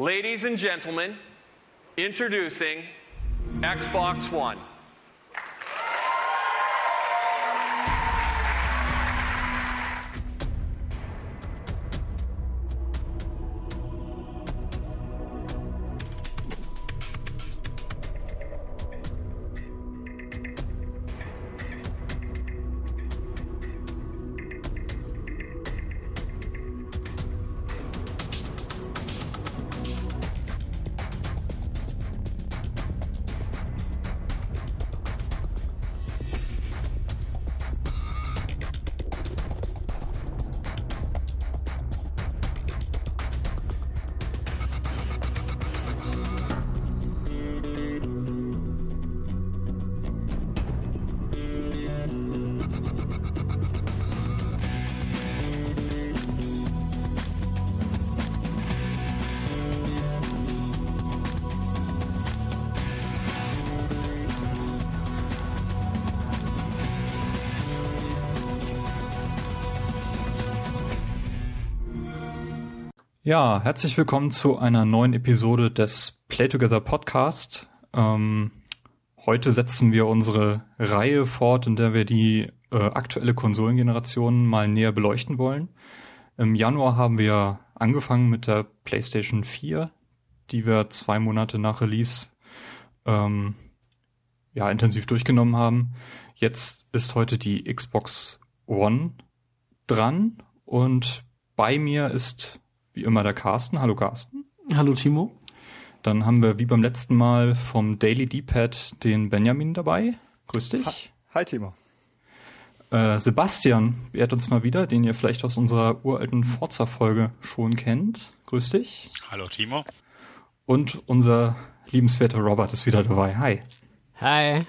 Ladies and gentlemen, introducing Xbox One. Ja, herzlich willkommen zu einer neuen Episode des Play Together Podcast. Ähm, heute setzen wir unsere Reihe fort, in der wir die äh, aktuelle Konsolengeneration mal näher beleuchten wollen. Im Januar haben wir angefangen mit der PlayStation 4, die wir zwei Monate nach Release ähm, ja intensiv durchgenommen haben. Jetzt ist heute die Xbox One dran und bei mir ist wie immer der Carsten. Hallo Carsten. Hallo Timo. Dann haben wir wie beim letzten Mal vom Daily D-Pad den Benjamin dabei. Grüß dich. Hi, Hi Timo. Äh, Sebastian ehrt uns mal wieder, den ihr vielleicht aus unserer uralten Forza-Folge schon kennt. Grüß dich. Hallo Timo. Und unser liebenswerter Robert ist wieder dabei. Hi. Hi.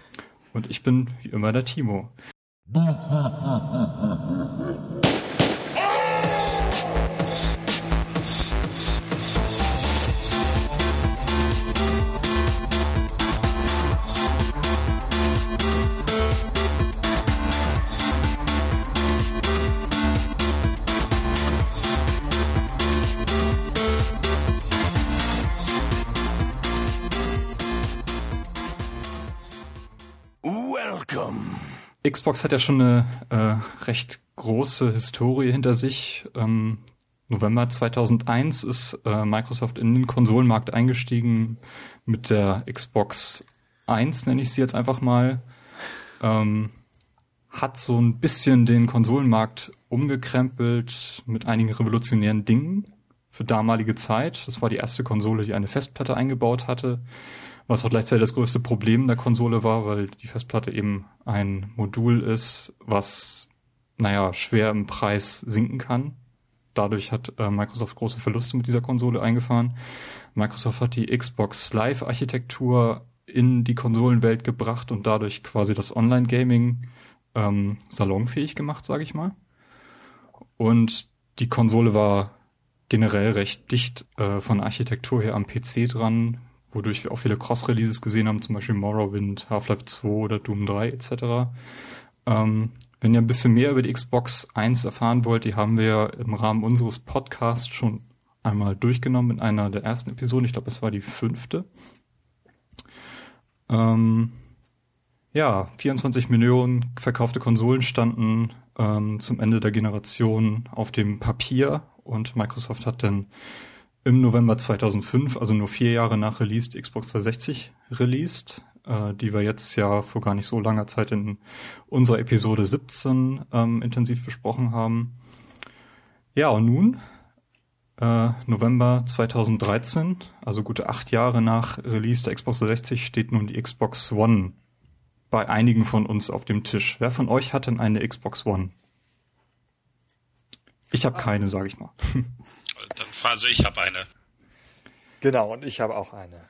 Und ich bin wie immer der Timo. Xbox hat ja schon eine äh, recht große Historie hinter sich. Ähm, November 2001 ist äh, Microsoft in den Konsolenmarkt eingestiegen mit der Xbox 1, nenne ich sie jetzt einfach mal. Ähm, hat so ein bisschen den Konsolenmarkt umgekrempelt mit einigen revolutionären Dingen für damalige Zeit. Das war die erste Konsole, die eine Festplatte eingebaut hatte was auch gleichzeitig das größte Problem der Konsole war, weil die Festplatte eben ein Modul ist, was, naja, schwer im Preis sinken kann. Dadurch hat äh, Microsoft große Verluste mit dieser Konsole eingefahren. Microsoft hat die Xbox Live Architektur in die Konsolenwelt gebracht und dadurch quasi das Online-Gaming ähm, salonfähig gemacht, sage ich mal. Und die Konsole war generell recht dicht äh, von Architektur her am PC dran, wodurch wir auch viele Cross-Releases gesehen haben, zum Beispiel Morrowind, Half-Life 2 oder Doom 3 etc. Ähm, wenn ihr ein bisschen mehr über die Xbox 1 erfahren wollt, die haben wir im Rahmen unseres Podcasts schon einmal durchgenommen in einer der ersten Episoden. Ich glaube, es war die fünfte. Ähm, ja, 24 Millionen verkaufte Konsolen standen ähm, zum Ende der Generation auf dem Papier und Microsoft hat dann im November 2005, also nur vier Jahre nach Release, die Xbox 360 released, äh, die wir jetzt ja vor gar nicht so langer Zeit in unserer Episode 17 ähm, intensiv besprochen haben. Ja, und nun, äh, November 2013, also gute acht Jahre nach Release der Xbox 360, steht nun die Xbox One bei einigen von uns auf dem Tisch. Wer von euch hat denn eine Xbox One? Ich habe keine, sage ich mal. Dann also ich habe eine. Genau, und ich habe auch eine.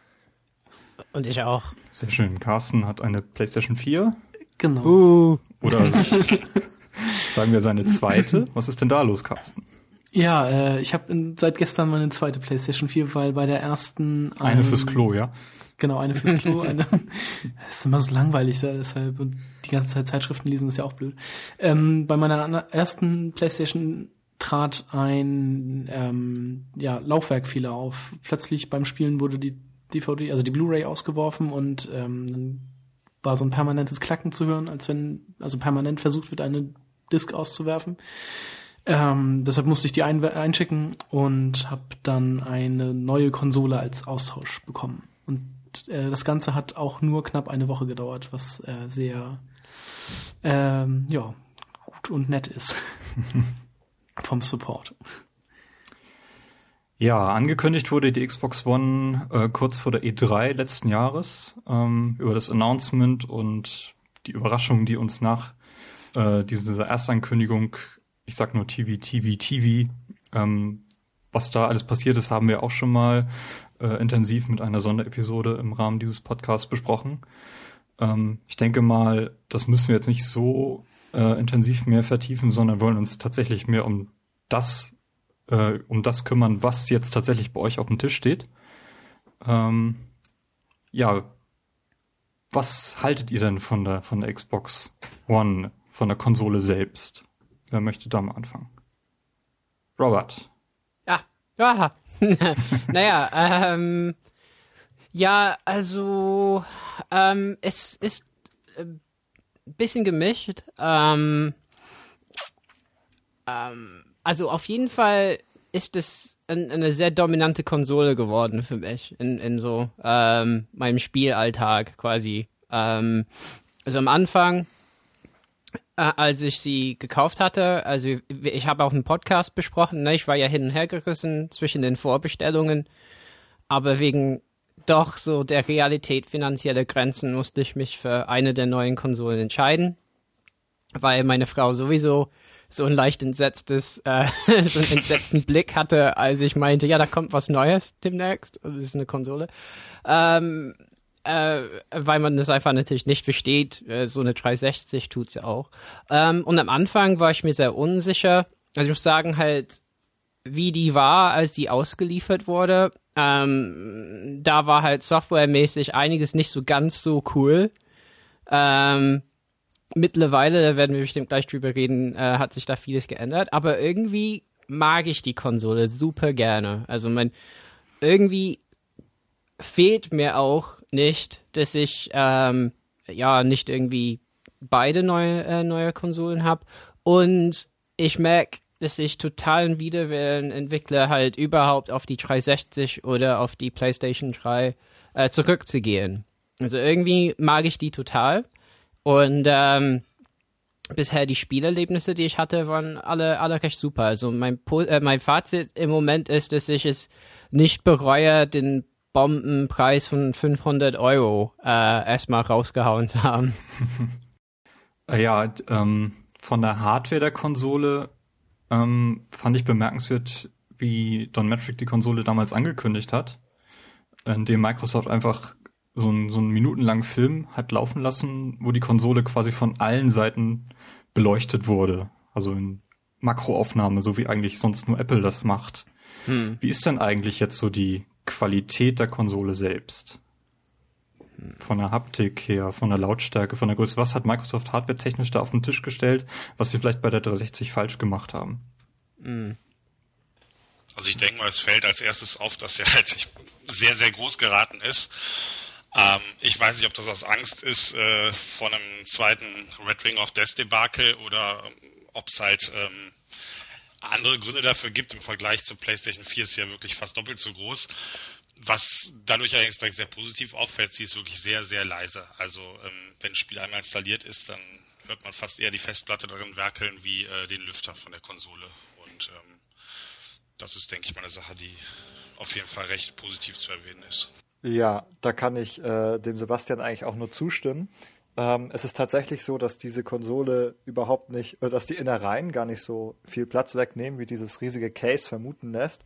Und ich auch. Sehr schön. Carsten hat eine PlayStation 4. Genau. Uh. Oder sagen wir seine zweite. Was ist denn da los, Carsten? Ja, äh, ich habe seit gestern meine zweite PlayStation 4, weil bei der ersten ähm, eine fürs Klo, ja. Genau, eine fürs Klo. eine, das ist immer so langweilig da, deshalb und die ganze Zeit Zeitschriften lesen ist ja auch blöd. Ähm, bei meiner ersten PlayStation trat ein ähm, ja, Laufwerkfehler auf. Plötzlich beim Spielen wurde die DVD, also die Blu-ray ausgeworfen und ähm, dann war so ein permanentes Klacken zu hören, als wenn also permanent versucht wird, eine Disk auszuwerfen. Ähm, deshalb musste ich die ein einschicken und habe dann eine neue Konsole als Austausch bekommen. Und äh, das Ganze hat auch nur knapp eine Woche gedauert, was äh, sehr ähm, ja gut und nett ist vom Support. Ja, angekündigt wurde die Xbox One äh, kurz vor der E3 letzten Jahres ähm, über das Announcement und die Überraschung, die uns nach äh, dieser Erstankündigung, ich sag nur TV, TV, TV, ähm, was da alles passiert ist, haben wir auch schon mal äh, intensiv mit einer Sonderepisode im Rahmen dieses Podcasts besprochen. Ähm, ich denke mal, das müssen wir jetzt nicht so äh, intensiv mehr vertiefen, sondern wollen uns tatsächlich mehr um das äh, um das kümmern, was jetzt tatsächlich bei euch auf dem Tisch steht. Ähm, ja, was haltet ihr denn von der von der Xbox One, von der Konsole selbst? Wer möchte da mal anfangen? Robert. Ja, ja. naja, ähm, ja, also ähm, es ist äh, bisschen gemischt. Ähm, ähm, also auf jeden Fall ist es ein, eine sehr dominante Konsole geworden für mich in, in so ähm, meinem Spielalltag quasi. Ähm, also am Anfang, äh, als ich sie gekauft hatte, also ich habe auch einen Podcast besprochen, ne? ich war ja hin und her gerissen zwischen den Vorbestellungen, aber wegen doch so der Realität finanzieller Grenzen musste ich mich für eine der neuen Konsolen entscheiden, weil meine Frau sowieso so ein leicht entsetztes, äh, so einen entsetzten Blick hatte, als ich meinte, ja, da kommt was Neues demnächst und das ist eine Konsole. Ähm, äh, weil man das einfach natürlich nicht versteht. Äh, so eine 360 tut's ja auch. Ähm, und am Anfang war ich mir sehr unsicher. Also ich muss sagen, halt, wie die war, als die ausgeliefert wurde, ähm, da war halt softwaremäßig einiges nicht so ganz so cool. Ähm, mittlerweile, da werden wir bestimmt gleich drüber reden, äh, hat sich da vieles geändert. Aber irgendwie mag ich die Konsole super gerne. Also mein, irgendwie fehlt mir auch nicht, dass ich ähm, ja nicht irgendwie beide neue, äh, neue Konsolen habe. Und ich merke, dass ich totalen Widerwillen entwickle, halt überhaupt auf die 360 oder auf die PlayStation 3 äh, zurückzugehen. Also irgendwie mag ich die total. Und ähm, bisher die Spielerlebnisse, die ich hatte, waren alle, alle recht super. Also mein, äh, mein Fazit im Moment ist, dass ich es nicht bereue, den Bombenpreis von 500 Euro äh, erstmal rausgehauen zu haben. ja, ähm, von der Hardware der Konsole ähm, fand ich bemerkenswert, wie Don Metric die Konsole damals angekündigt hat, in dem Microsoft einfach so einen, so einen minutenlangen Film hat laufen lassen, wo die Konsole quasi von allen Seiten beleuchtet wurde. Also in Makroaufnahme, so wie eigentlich sonst nur Apple das macht. Hm. Wie ist denn eigentlich jetzt so die Qualität der Konsole selbst? Von der Haptik her, von der Lautstärke, von der Größe. Was hat Microsoft hardware-technisch da auf den Tisch gestellt, was sie vielleicht bei der 360 falsch gemacht haben? Hm. Also ich denke mal, es fällt als erstes auf, dass er halt sehr, sehr groß geraten ist ähm, ich weiß nicht, ob das aus Angst ist äh, vor einem zweiten Red Ring of Death Debakel oder ähm, ob es halt ähm, andere Gründe dafür gibt. Im Vergleich zur PlayStation 4 ist sie ja wirklich fast doppelt so groß. Was dadurch allerdings direkt sehr positiv auffällt, sie ist wirklich sehr, sehr leise. Also ähm, wenn ein Spiel einmal installiert ist, dann hört man fast eher die Festplatte darin werkeln wie äh, den Lüfter von der Konsole. Und ähm, das ist, denke ich, mal eine Sache, die auf jeden Fall recht positiv zu erwähnen ist. Ja, da kann ich äh, dem Sebastian eigentlich auch nur zustimmen. Ähm, es ist tatsächlich so, dass diese Konsole überhaupt nicht, äh, dass die Innereien gar nicht so viel Platz wegnehmen, wie dieses riesige Case vermuten lässt.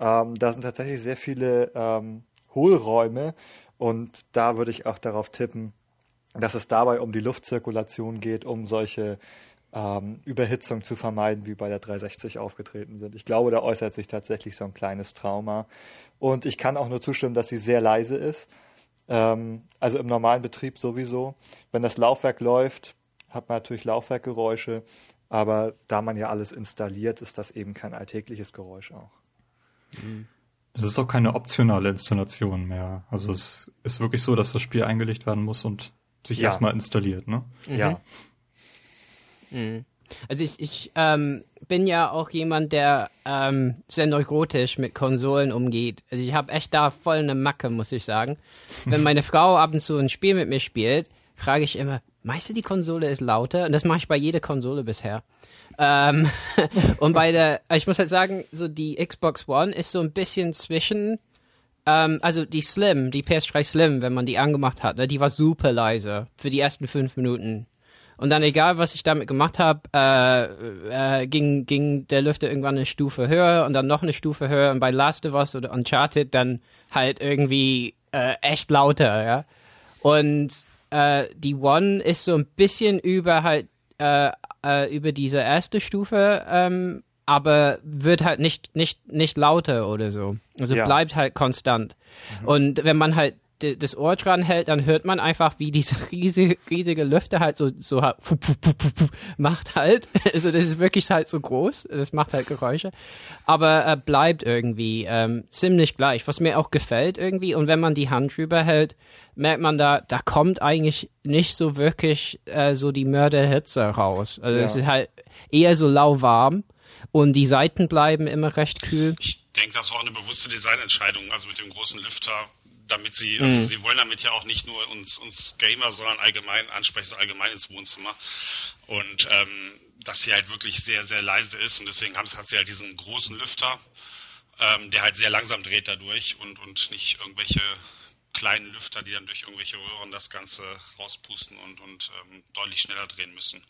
Ähm, da sind tatsächlich sehr viele ähm, Hohlräume und da würde ich auch darauf tippen, dass es dabei um die Luftzirkulation geht, um solche ähm, Überhitzung zu vermeiden, wie bei der 360 aufgetreten sind. Ich glaube, da äußert sich tatsächlich so ein kleines Trauma. Und ich kann auch nur zustimmen, dass sie sehr leise ist. Ähm, also im normalen Betrieb sowieso. Wenn das Laufwerk läuft, hat man natürlich Laufwerkgeräusche. Aber da man ja alles installiert, ist das eben kein alltägliches Geräusch auch. Es ist auch keine optionale Installation mehr. Also es ist wirklich so, dass das Spiel eingelegt werden muss und sich Ja. erstmal installiert, ne? Ja. Also ich, ich ähm, bin ja auch jemand, der ähm, sehr neurotisch mit Konsolen umgeht. Also ich habe echt da voll eine Macke, muss ich sagen. Wenn meine Frau ab und zu ein Spiel mit mir spielt, frage ich immer, meinst du, die Konsole ist lauter? Und das mache ich bei jeder Konsole bisher. Ähm, und bei der, ich muss halt sagen, so die Xbox One ist so ein bisschen zwischen, ähm, also die Slim, die PS3 Slim, wenn man die angemacht hat, ne, die war super leise für die ersten fünf Minuten. Und dann egal, was ich damit gemacht habe, äh, äh, ging, ging der Lüfter irgendwann eine Stufe höher und dann noch eine Stufe höher und bei Last of Us oder Uncharted dann halt irgendwie äh, echt lauter, ja. Und äh, die One ist so ein bisschen über halt äh, äh, über diese erste Stufe, ähm, aber wird halt nicht nicht nicht lauter oder so. Also Ja. bleibt halt konstant. Und wenn man halt das Ohr dran hält, dann hört man einfach, wie diese riesige, riesige Lüfter halt so, so halt fu- fu- fu- macht halt. Also das ist wirklich halt so groß. Das macht halt Geräusche. Aber äh, bleibt irgendwie ähm, ziemlich gleich, was mir auch gefällt irgendwie. Und wenn man die Hand drüber hält, merkt man da, da kommt eigentlich nicht so wirklich äh, so die Mörderhitze raus. Also es Ja. ist halt eher so lauwarm. Und die Seiten bleiben immer recht kühl. Ich denke, das war auch eine bewusste Designentscheidung, also mit dem großen Lüfter, damit sie, also sie wollen damit ja auch nicht nur uns, uns Gamer, sondern allgemein ansprechen, so allgemein ins Wohnzimmer. Und ähm, dass sie halt wirklich sehr, sehr leise ist und deswegen haben, hat sie halt diesen großen Lüfter, ähm, der halt sehr langsam dreht dadurch und, und nicht irgendwelche kleinen Lüfter, die dann durch irgendwelche Röhren das Ganze rauspusten und, und ähm, deutlich schneller drehen müssen.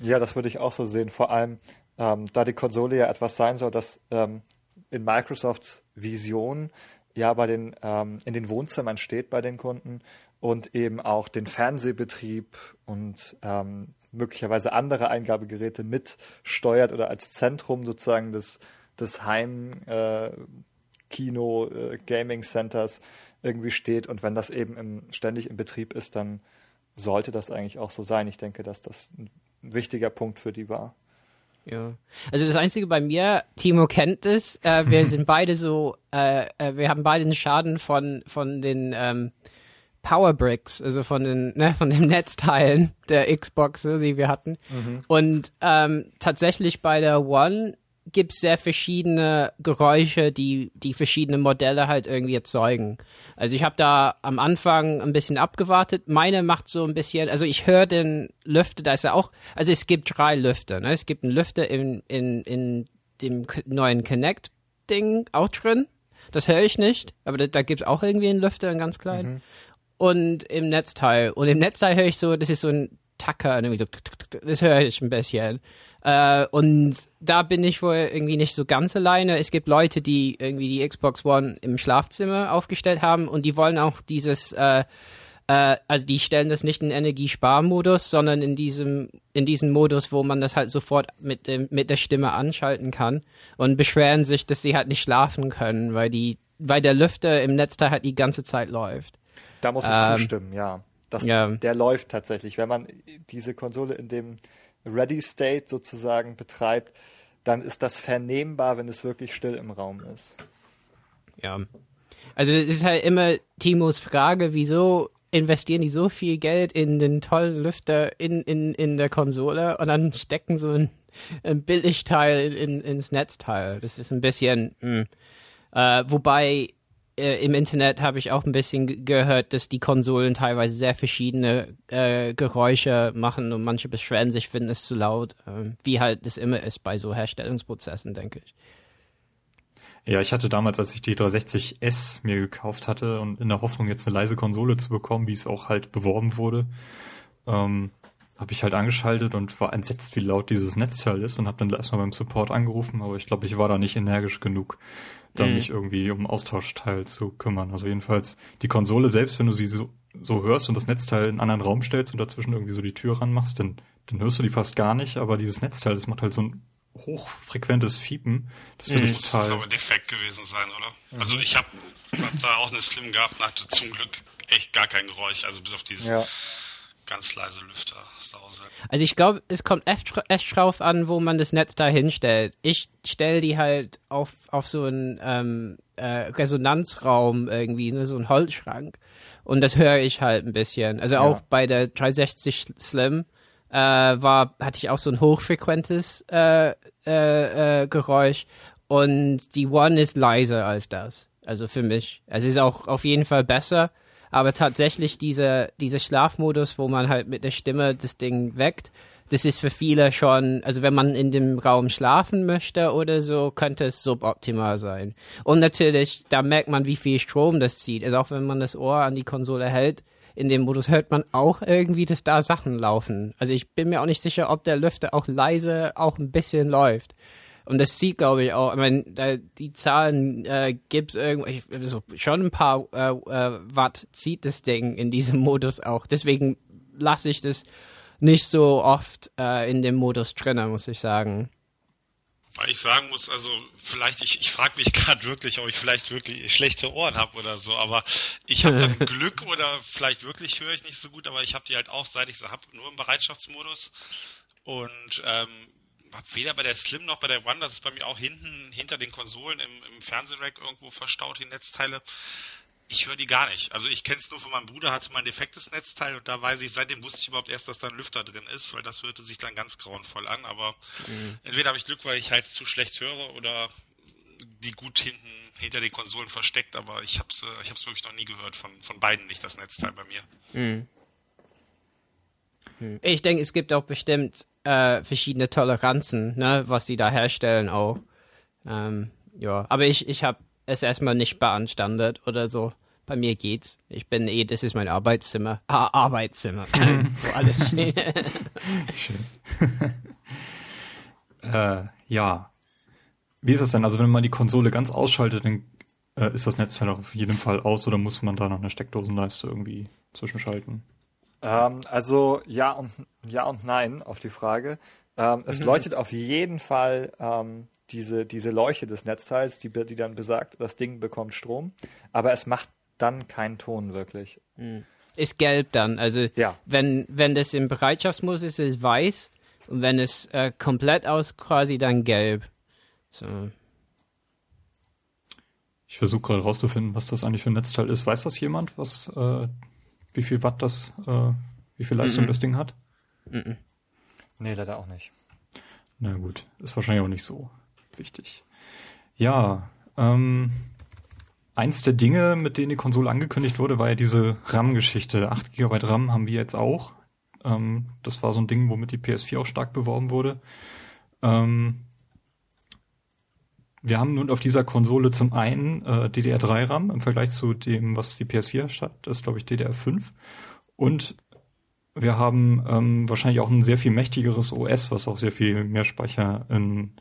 Ja, das würde ich auch so sehen. Vor allem, ähm, da die Konsole ja etwas sein soll, das ähm, in Microsofts Vision ja bei den ähm, in den Wohnzimmern steht bei den Kunden und eben auch den Fernsehbetrieb und ähm, möglicherweise andere Eingabegeräte mitsteuert oder als Zentrum sozusagen des des Heim äh, Kino äh, Gaming Centers irgendwie steht und wenn das eben im, ständig im Betrieb ist, dann sollte das eigentlich auch so sein. Ich denke, dass das ein wichtiger Punkt für die war. Ja. Also das Einzige bei mir, Timo kennt es, äh, wir sind beide so, äh, äh, wir haben beide einen Schaden von, von den ähm, Powerbricks, also von den, ne, von den Netzteilen der Xbox, äh, die wir hatten. Und ähm, tatsächlich bei der One gibt es sehr verschiedene Geräusche, die die verschiedene Modelle halt irgendwie erzeugen. Also ich habe da am Anfang ein bisschen abgewartet. Meine macht so ein bisschen, also ich höre den Lüfter, da ist ja auch, also es gibt drei Lüfter. Ne? Es gibt einen Lüfter in, in, in dem neuen Connect-Ding auch drin. Das höre ich nicht, aber da, da gibt es auch irgendwie einen Lüfter, einen ganz kleinen. Und im Netzteil. Und im Netzteil höre ich so, das ist so ein Tacker, irgendwie so, das höre ich ein bisschen. Äh, und da bin ich wohl irgendwie nicht so ganz alleine. Es gibt Leute, die irgendwie die Xbox One im Schlafzimmer aufgestellt haben und die wollen auch dieses, äh, äh, also die stellen das nicht in Energiesparmodus, sondern in diesem, in diesem Modus, wo man das halt sofort mit dem, mit der Stimme anschalten kann und beschweren sich, dass sie halt nicht schlafen können, weil die, weil der Lüfter im Netzteil halt die ganze Zeit läuft. Da muss ich Ähm, zustimmen, ja. Das, ja. Der läuft tatsächlich. Wenn man diese Konsole in dem Ready State sozusagen betreibt, dann ist das vernehmbar, wenn es wirklich still im Raum ist. Ja. Also das ist halt immer Timos Frage, wieso investieren die so viel Geld in den tollen Lüfter in, in, in der Konsole und dann stecken so ein, ein Billigteil in, ins Netzteil. Das ist ein bisschen, mh. Äh, wobei äh, im Internet habe ich auch ein bisschen ge- gehört, dass die Konsolen teilweise sehr verschiedene äh, Geräusche machen und manche beschweren sich, finden es zu laut, ähm, wie halt das immer ist bei so Herstellungsprozessen, denke ich. Ja, ich hatte damals, als ich die 360S mir gekauft hatte und in der Hoffnung, jetzt eine leise Konsole zu bekommen, wie es auch halt beworben wurde, ähm, habe ich halt angeschaltet und war entsetzt, wie laut dieses Netzteil ist und habe dann erstmal beim Support angerufen, aber ich glaube, ich war da nicht energisch genug, da Mhm. mich irgendwie um Austauschteil zu kümmern. Also jedenfalls die Konsole selbst, wenn du sie so, so hörst und das Netzteil in einen anderen Raum stellst und dazwischen irgendwie so die Tür ranmachst, dann, dann hörst du die fast gar nicht, aber dieses Netzteil, das macht halt so ein hochfrequentes Fiepen. Das finde ich Muss total. das aber defekt gewesen sein, oder? Also ich habe hab da auch eine Slim gehabt und hatte zum Glück echt gar kein Geräusch, also bis auf dieses Ja. Ganz leise Lüfter Sause. Also ich glaube, es kommt echt, echt drauf an, wo man das Netz da hinstellt. Ich stelle die halt auf, auf so einen ähm, äh, Resonanzraum irgendwie, ne, so einen Holzschrank. Und das höre ich halt ein bisschen. Also auch bei der 360 Slim äh, war, hatte ich auch so ein hochfrequentes äh, äh, äh, Geräusch. Und die One ist leiser als das. Also für mich. Also ist auch auf jeden Fall besser. Aber tatsächlich dieser diese Schlafmodus, wo man halt mit der Stimme das Ding weckt, das ist für viele schon, also wenn man in dem Raum schlafen möchte oder so, könnte es suboptimal sein. Und natürlich, da merkt man, wie viel Strom das zieht. Also auch wenn man das Ohr an die Konsole hält, in dem Modus hört man auch irgendwie, dass da Sachen laufen. Also ich bin mir auch nicht sicher, ob der Lüfter auch leise auch ein bisschen läuft. Und das sieht, glaube ich, auch, ich meine, da, die Zahlen äh, gibt es irgendwie, so, schon ein paar äh, äh, Watt zieht das Ding in diesem Modus auch. Deswegen lasse ich das nicht so oft äh, in dem Modus drin, muss ich sagen. Weil ich sagen muss, also vielleicht, ich, ich frage mich gerade wirklich, ob ich vielleicht wirklich schlechte Ohren habe oder so, aber ich habe dann Glück oder vielleicht wirklich höre ich nicht so gut, aber ich habe die halt auch, seit ich sie habe, nur im Bereitschaftsmodus. Und ähm, habe weder bei der Slim noch bei der One, das ist bei mir auch hinten hinter den Konsolen im, im Fernsehrack irgendwo verstaut, die Netzteile. Ich höre die gar nicht. Also ich kenne es nur von meinem Bruder, hatte mal ein defektes Netzteil und da weiß ich, seitdem wusste ich überhaupt erst, dass da ein Lüfter drin ist, weil das hörte sich dann ganz grauenvoll an. Aber mhm. entweder habe ich Glück, weil ich halt zu schlecht höre oder die gut hinten hinter den Konsolen versteckt, aber ich habe es ich hab's wirklich noch nie gehört von, von beiden nicht, das Netzteil bei mir. Mhm. Ich denke, es gibt auch bestimmt äh, verschiedene Toleranzen, ne, was sie da herstellen auch. Ähm, ja, aber ich, ich habe es erstmal nicht beanstandet oder so. Bei mir geht's. Ich bin eh, das ist mein Arbeitszimmer. Ah, Arbeitszimmer. Wo alles steht. Schön. äh, ja. Wie ist es denn? Also wenn man die Konsole ganz ausschaltet, dann äh, ist das Netzteil auf jeden Fall aus oder muss man da noch eine Steckdosenleiste irgendwie zwischenschalten? Ähm, also ja und ja und nein auf die Frage. Ähm, es mhm. leuchtet auf jeden Fall ähm, diese, diese Leuchte des Netzteils, die, die dann besagt, das Ding bekommt Strom, aber es macht dann keinen Ton wirklich. Mhm. Ist gelb dann. Also ja. wenn, wenn das im Bereitschaftsmodus ist, ist es weiß und wenn es äh, komplett aus quasi dann gelb. So. Ich versuche gerade rauszufinden, was das eigentlich für ein Netzteil ist. Weiß das jemand, was äh, wie viel Watt das, äh, wie viel Leistung mm -mm. das Ding hat? Mm nee, leider auch nicht. Na gut, ist wahrscheinlich auch nicht so wichtig. Ja, ähm, eins der Dinge, mit denen die Konsole angekündigt wurde, war ja diese RAM-Geschichte. 8 GB RAM haben wir jetzt auch. Ähm, das war so ein Ding, womit die PS4 auch stark beworben wurde. Ähm, wir haben nun auf dieser Konsole zum einen äh, DDR3-RAM im Vergleich zu dem, was die PS4 hat, das ist glaube ich DDR5. Und wir haben ähm, wahrscheinlich auch ein sehr viel mächtigeres OS, was auch sehr viel mehr Speicher in,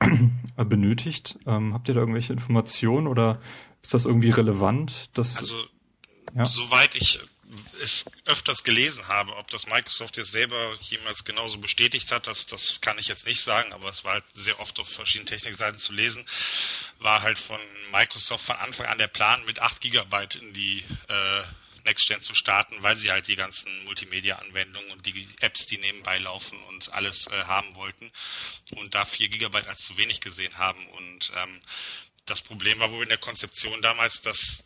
äh, benötigt. Ähm, habt ihr da irgendwelche Informationen oder ist das irgendwie relevant? Dass, also, ja? soweit ich es öfters gelesen habe, ob das Microsoft jetzt selber jemals genauso bestätigt hat, das, das kann ich jetzt nicht sagen, aber es war halt sehr oft auf verschiedenen Technikseiten zu lesen, war halt von Microsoft von Anfang an der Plan, mit 8 Gigabyte in die äh, Next-Gen zu starten, weil sie halt die ganzen Multimedia-Anwendungen und die Apps, die nebenbei laufen und alles äh, haben wollten und da 4 Gigabyte als zu wenig gesehen haben. Und ähm, das Problem war wohl in der Konzeption damals, dass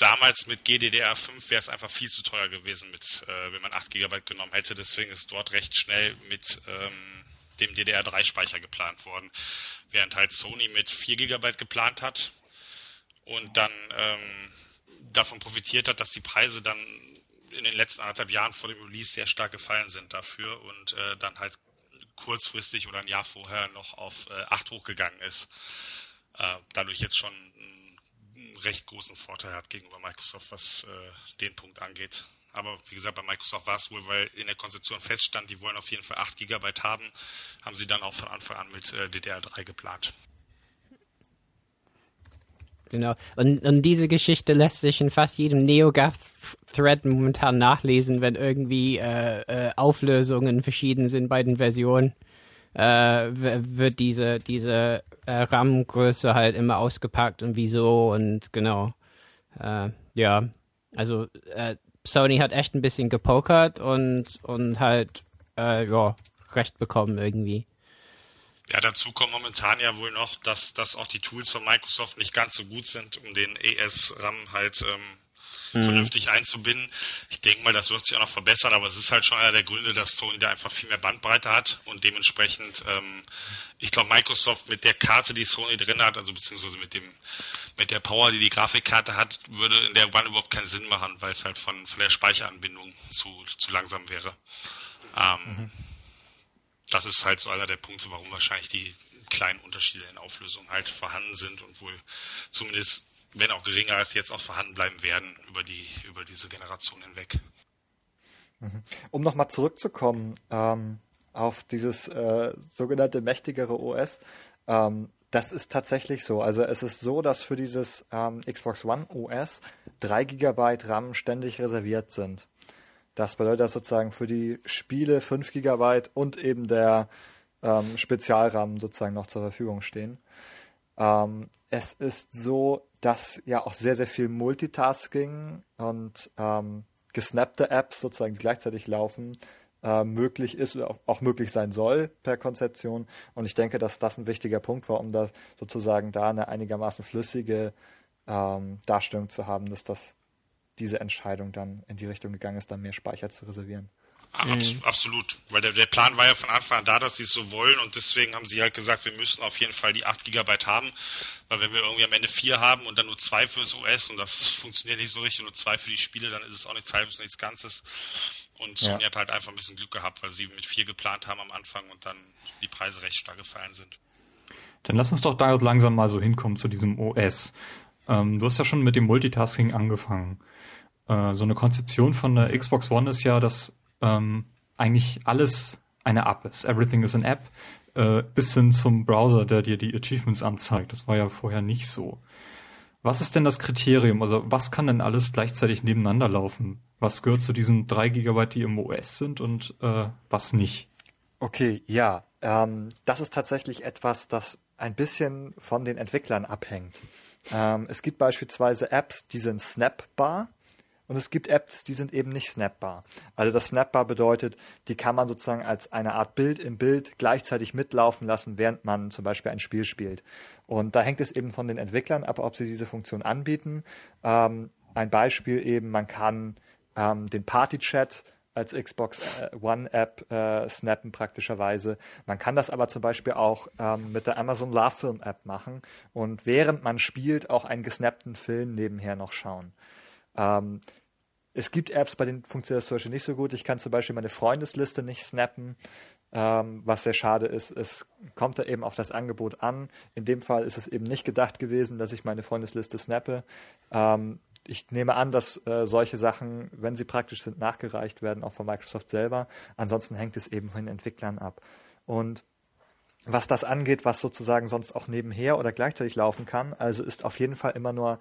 damals mit GDDR5 wäre es einfach viel zu teuer gewesen, mit, äh, wenn man 8 GB genommen hätte. Deswegen ist dort recht schnell mit ähm, dem DDR3-Speicher geplant worden. Während halt Sony mit 4 GB geplant hat und dann ähm, davon profitiert hat, dass die Preise dann in den letzten anderthalb Jahren vor dem Release sehr stark gefallen sind dafür und äh, dann halt kurzfristig oder ein Jahr vorher noch auf äh, 8 hochgegangen ist. Äh, dadurch jetzt schon recht großen Vorteil hat gegenüber Microsoft, was äh, den Punkt angeht. Aber wie gesagt, bei Microsoft war es wohl, weil in der Konzeption feststand, die wollen auf jeden Fall 8 GB haben, haben sie dann auch von Anfang an mit äh, DDR3 geplant. Genau. Und, und diese Geschichte lässt sich in fast jedem NeoGAF-Thread momentan nachlesen, wenn irgendwie äh, äh, Auflösungen verschieden sind bei den Versionen. Äh, wird diese, diese äh, RAM-Größe halt immer ausgepackt und wieso und genau. Äh, ja, also äh, Sony hat echt ein bisschen gepokert und, und halt, äh, ja, recht bekommen irgendwie. Ja, dazu kommt momentan ja wohl noch, dass, dass auch die Tools von Microsoft nicht ganz so gut sind, um den ES-RAM halt ähm, mhm. vernünftig einzubinden. Ich denke mal, das wird sich auch noch verbessern, aber es ist halt schon einer der Gründe, dass Sony da einfach viel mehr Bandbreite hat und dementsprechend, ähm, ich glaube, Microsoft mit der Karte, die Sony drin hat, also beziehungsweise mit dem mit der Power, die die Grafikkarte hat, würde in der One überhaupt keinen Sinn machen, weil es halt von, von der Speicheranbindung zu, zu langsam wäre. Ähm, mhm das ist halt so einer der Punkte, warum wahrscheinlich die kleinen Unterschiede in Auflösung halt vorhanden sind und wohl zumindest, wenn auch geringer als jetzt auch vorhanden bleiben werden über die über diese Generation hinweg. Mhm. Um nochmal zurückzukommen ähm, auf dieses äh, sogenannte mächtigere OS, ähm, das ist tatsächlich so. Also es ist so, dass für dieses ähm, Xbox One OS 3 GB RAM ständig reserviert sind. Das bedeutet, dass sozusagen für die Spiele 5 GB und eben der ähm, Spezialrahmen sozusagen noch zur Verfügung stehen. Ähm, es ist so, dass ja auch sehr, sehr viel Multitasking und ähm, gesnappte Apps sozusagen, gleichzeitig laufen, äh, möglich ist oder auch, auch, möglich sein soll per Konzeption. Und ich denke, dass das ein wichtiger Punkt war, um da sozusagen da eine einigermaßen flüssige ähm, Darstellung zu haben, dass das diese Entscheidung dann in die Richtung gegangen ist, dann mehr Speicher zu reservieren. Abs mhm. Absolut, weil der, der Plan war ja von Anfang an da, dass sie es so wollen und deswegen haben sie halt gesagt, wir müssen auf jeden Fall die 8 GB haben, weil wenn wir irgendwie am Ende 4 haben und dann nur 2 fürs OS und das funktioniert nicht so richtig, nur 2 für die Spiele, dann ist es auch nichts Halbes, nichts Ganzes. Und Sony ja. hat halt einfach ein bisschen Glück gehabt, weil sie mit 4 geplant haben am Anfang und dann die Preise recht stark gefallen sind. Dann lass uns doch da langsam mal so hinkommen zu diesem OS. Ähm, du hast ja schon mit dem Multitasking angefangen. Äh, so eine Konzeption von der Xbox One ist ja, dass ähm, eigentlich alles eine App ist. Everything is an App, äh, bis hin zum Browser, der dir die Achievements anzeigt. Das war ja vorher nicht so. Was ist denn das Kriterium? Also was kann denn alles gleichzeitig nebeneinander laufen? Was gehört zu diesen drei Gigabyte, die im OS sind und äh, was nicht? Okay, ja. Ähm, das ist tatsächlich etwas, das ein bisschen von den Entwicklern abhängt. Ähm, es gibt beispielsweise Apps, die sind snapbar. Und es gibt Apps, die sind eben nicht snapbar. Also das Snapbar bedeutet, die kann man sozusagen als eine Art Bild im Bild gleichzeitig mitlaufen lassen, während man zum Beispiel ein Spiel spielt. Und da hängt es eben von den Entwicklern ab, ob sie diese Funktion anbieten. Ähm, ein Beispiel eben, man kann ähm, den Party-Chat als Xbox äh, One App äh, snappen praktischerweise. Man kann das aber zum Beispiel auch ähm, mit der Amazon Love Film App machen und während man spielt auch einen gesnappten Film nebenher noch schauen. Ähm, es gibt Apps, bei denen funktioniert das zum Beispiel nicht so gut. Ich kann zum Beispiel meine Freundesliste nicht snappen, ähm, was sehr schade ist. Es kommt da eben auf das Angebot an. In dem Fall ist es eben nicht gedacht gewesen, dass ich meine Freundesliste snappe. Ähm, ich nehme an, dass äh, solche Sachen, wenn sie praktisch sind, nachgereicht werden, auch von Microsoft selber. Ansonsten hängt es eben von den Entwicklern ab. Und was das angeht, was sozusagen sonst auch nebenher oder gleichzeitig laufen kann, also ist auf jeden Fall immer nur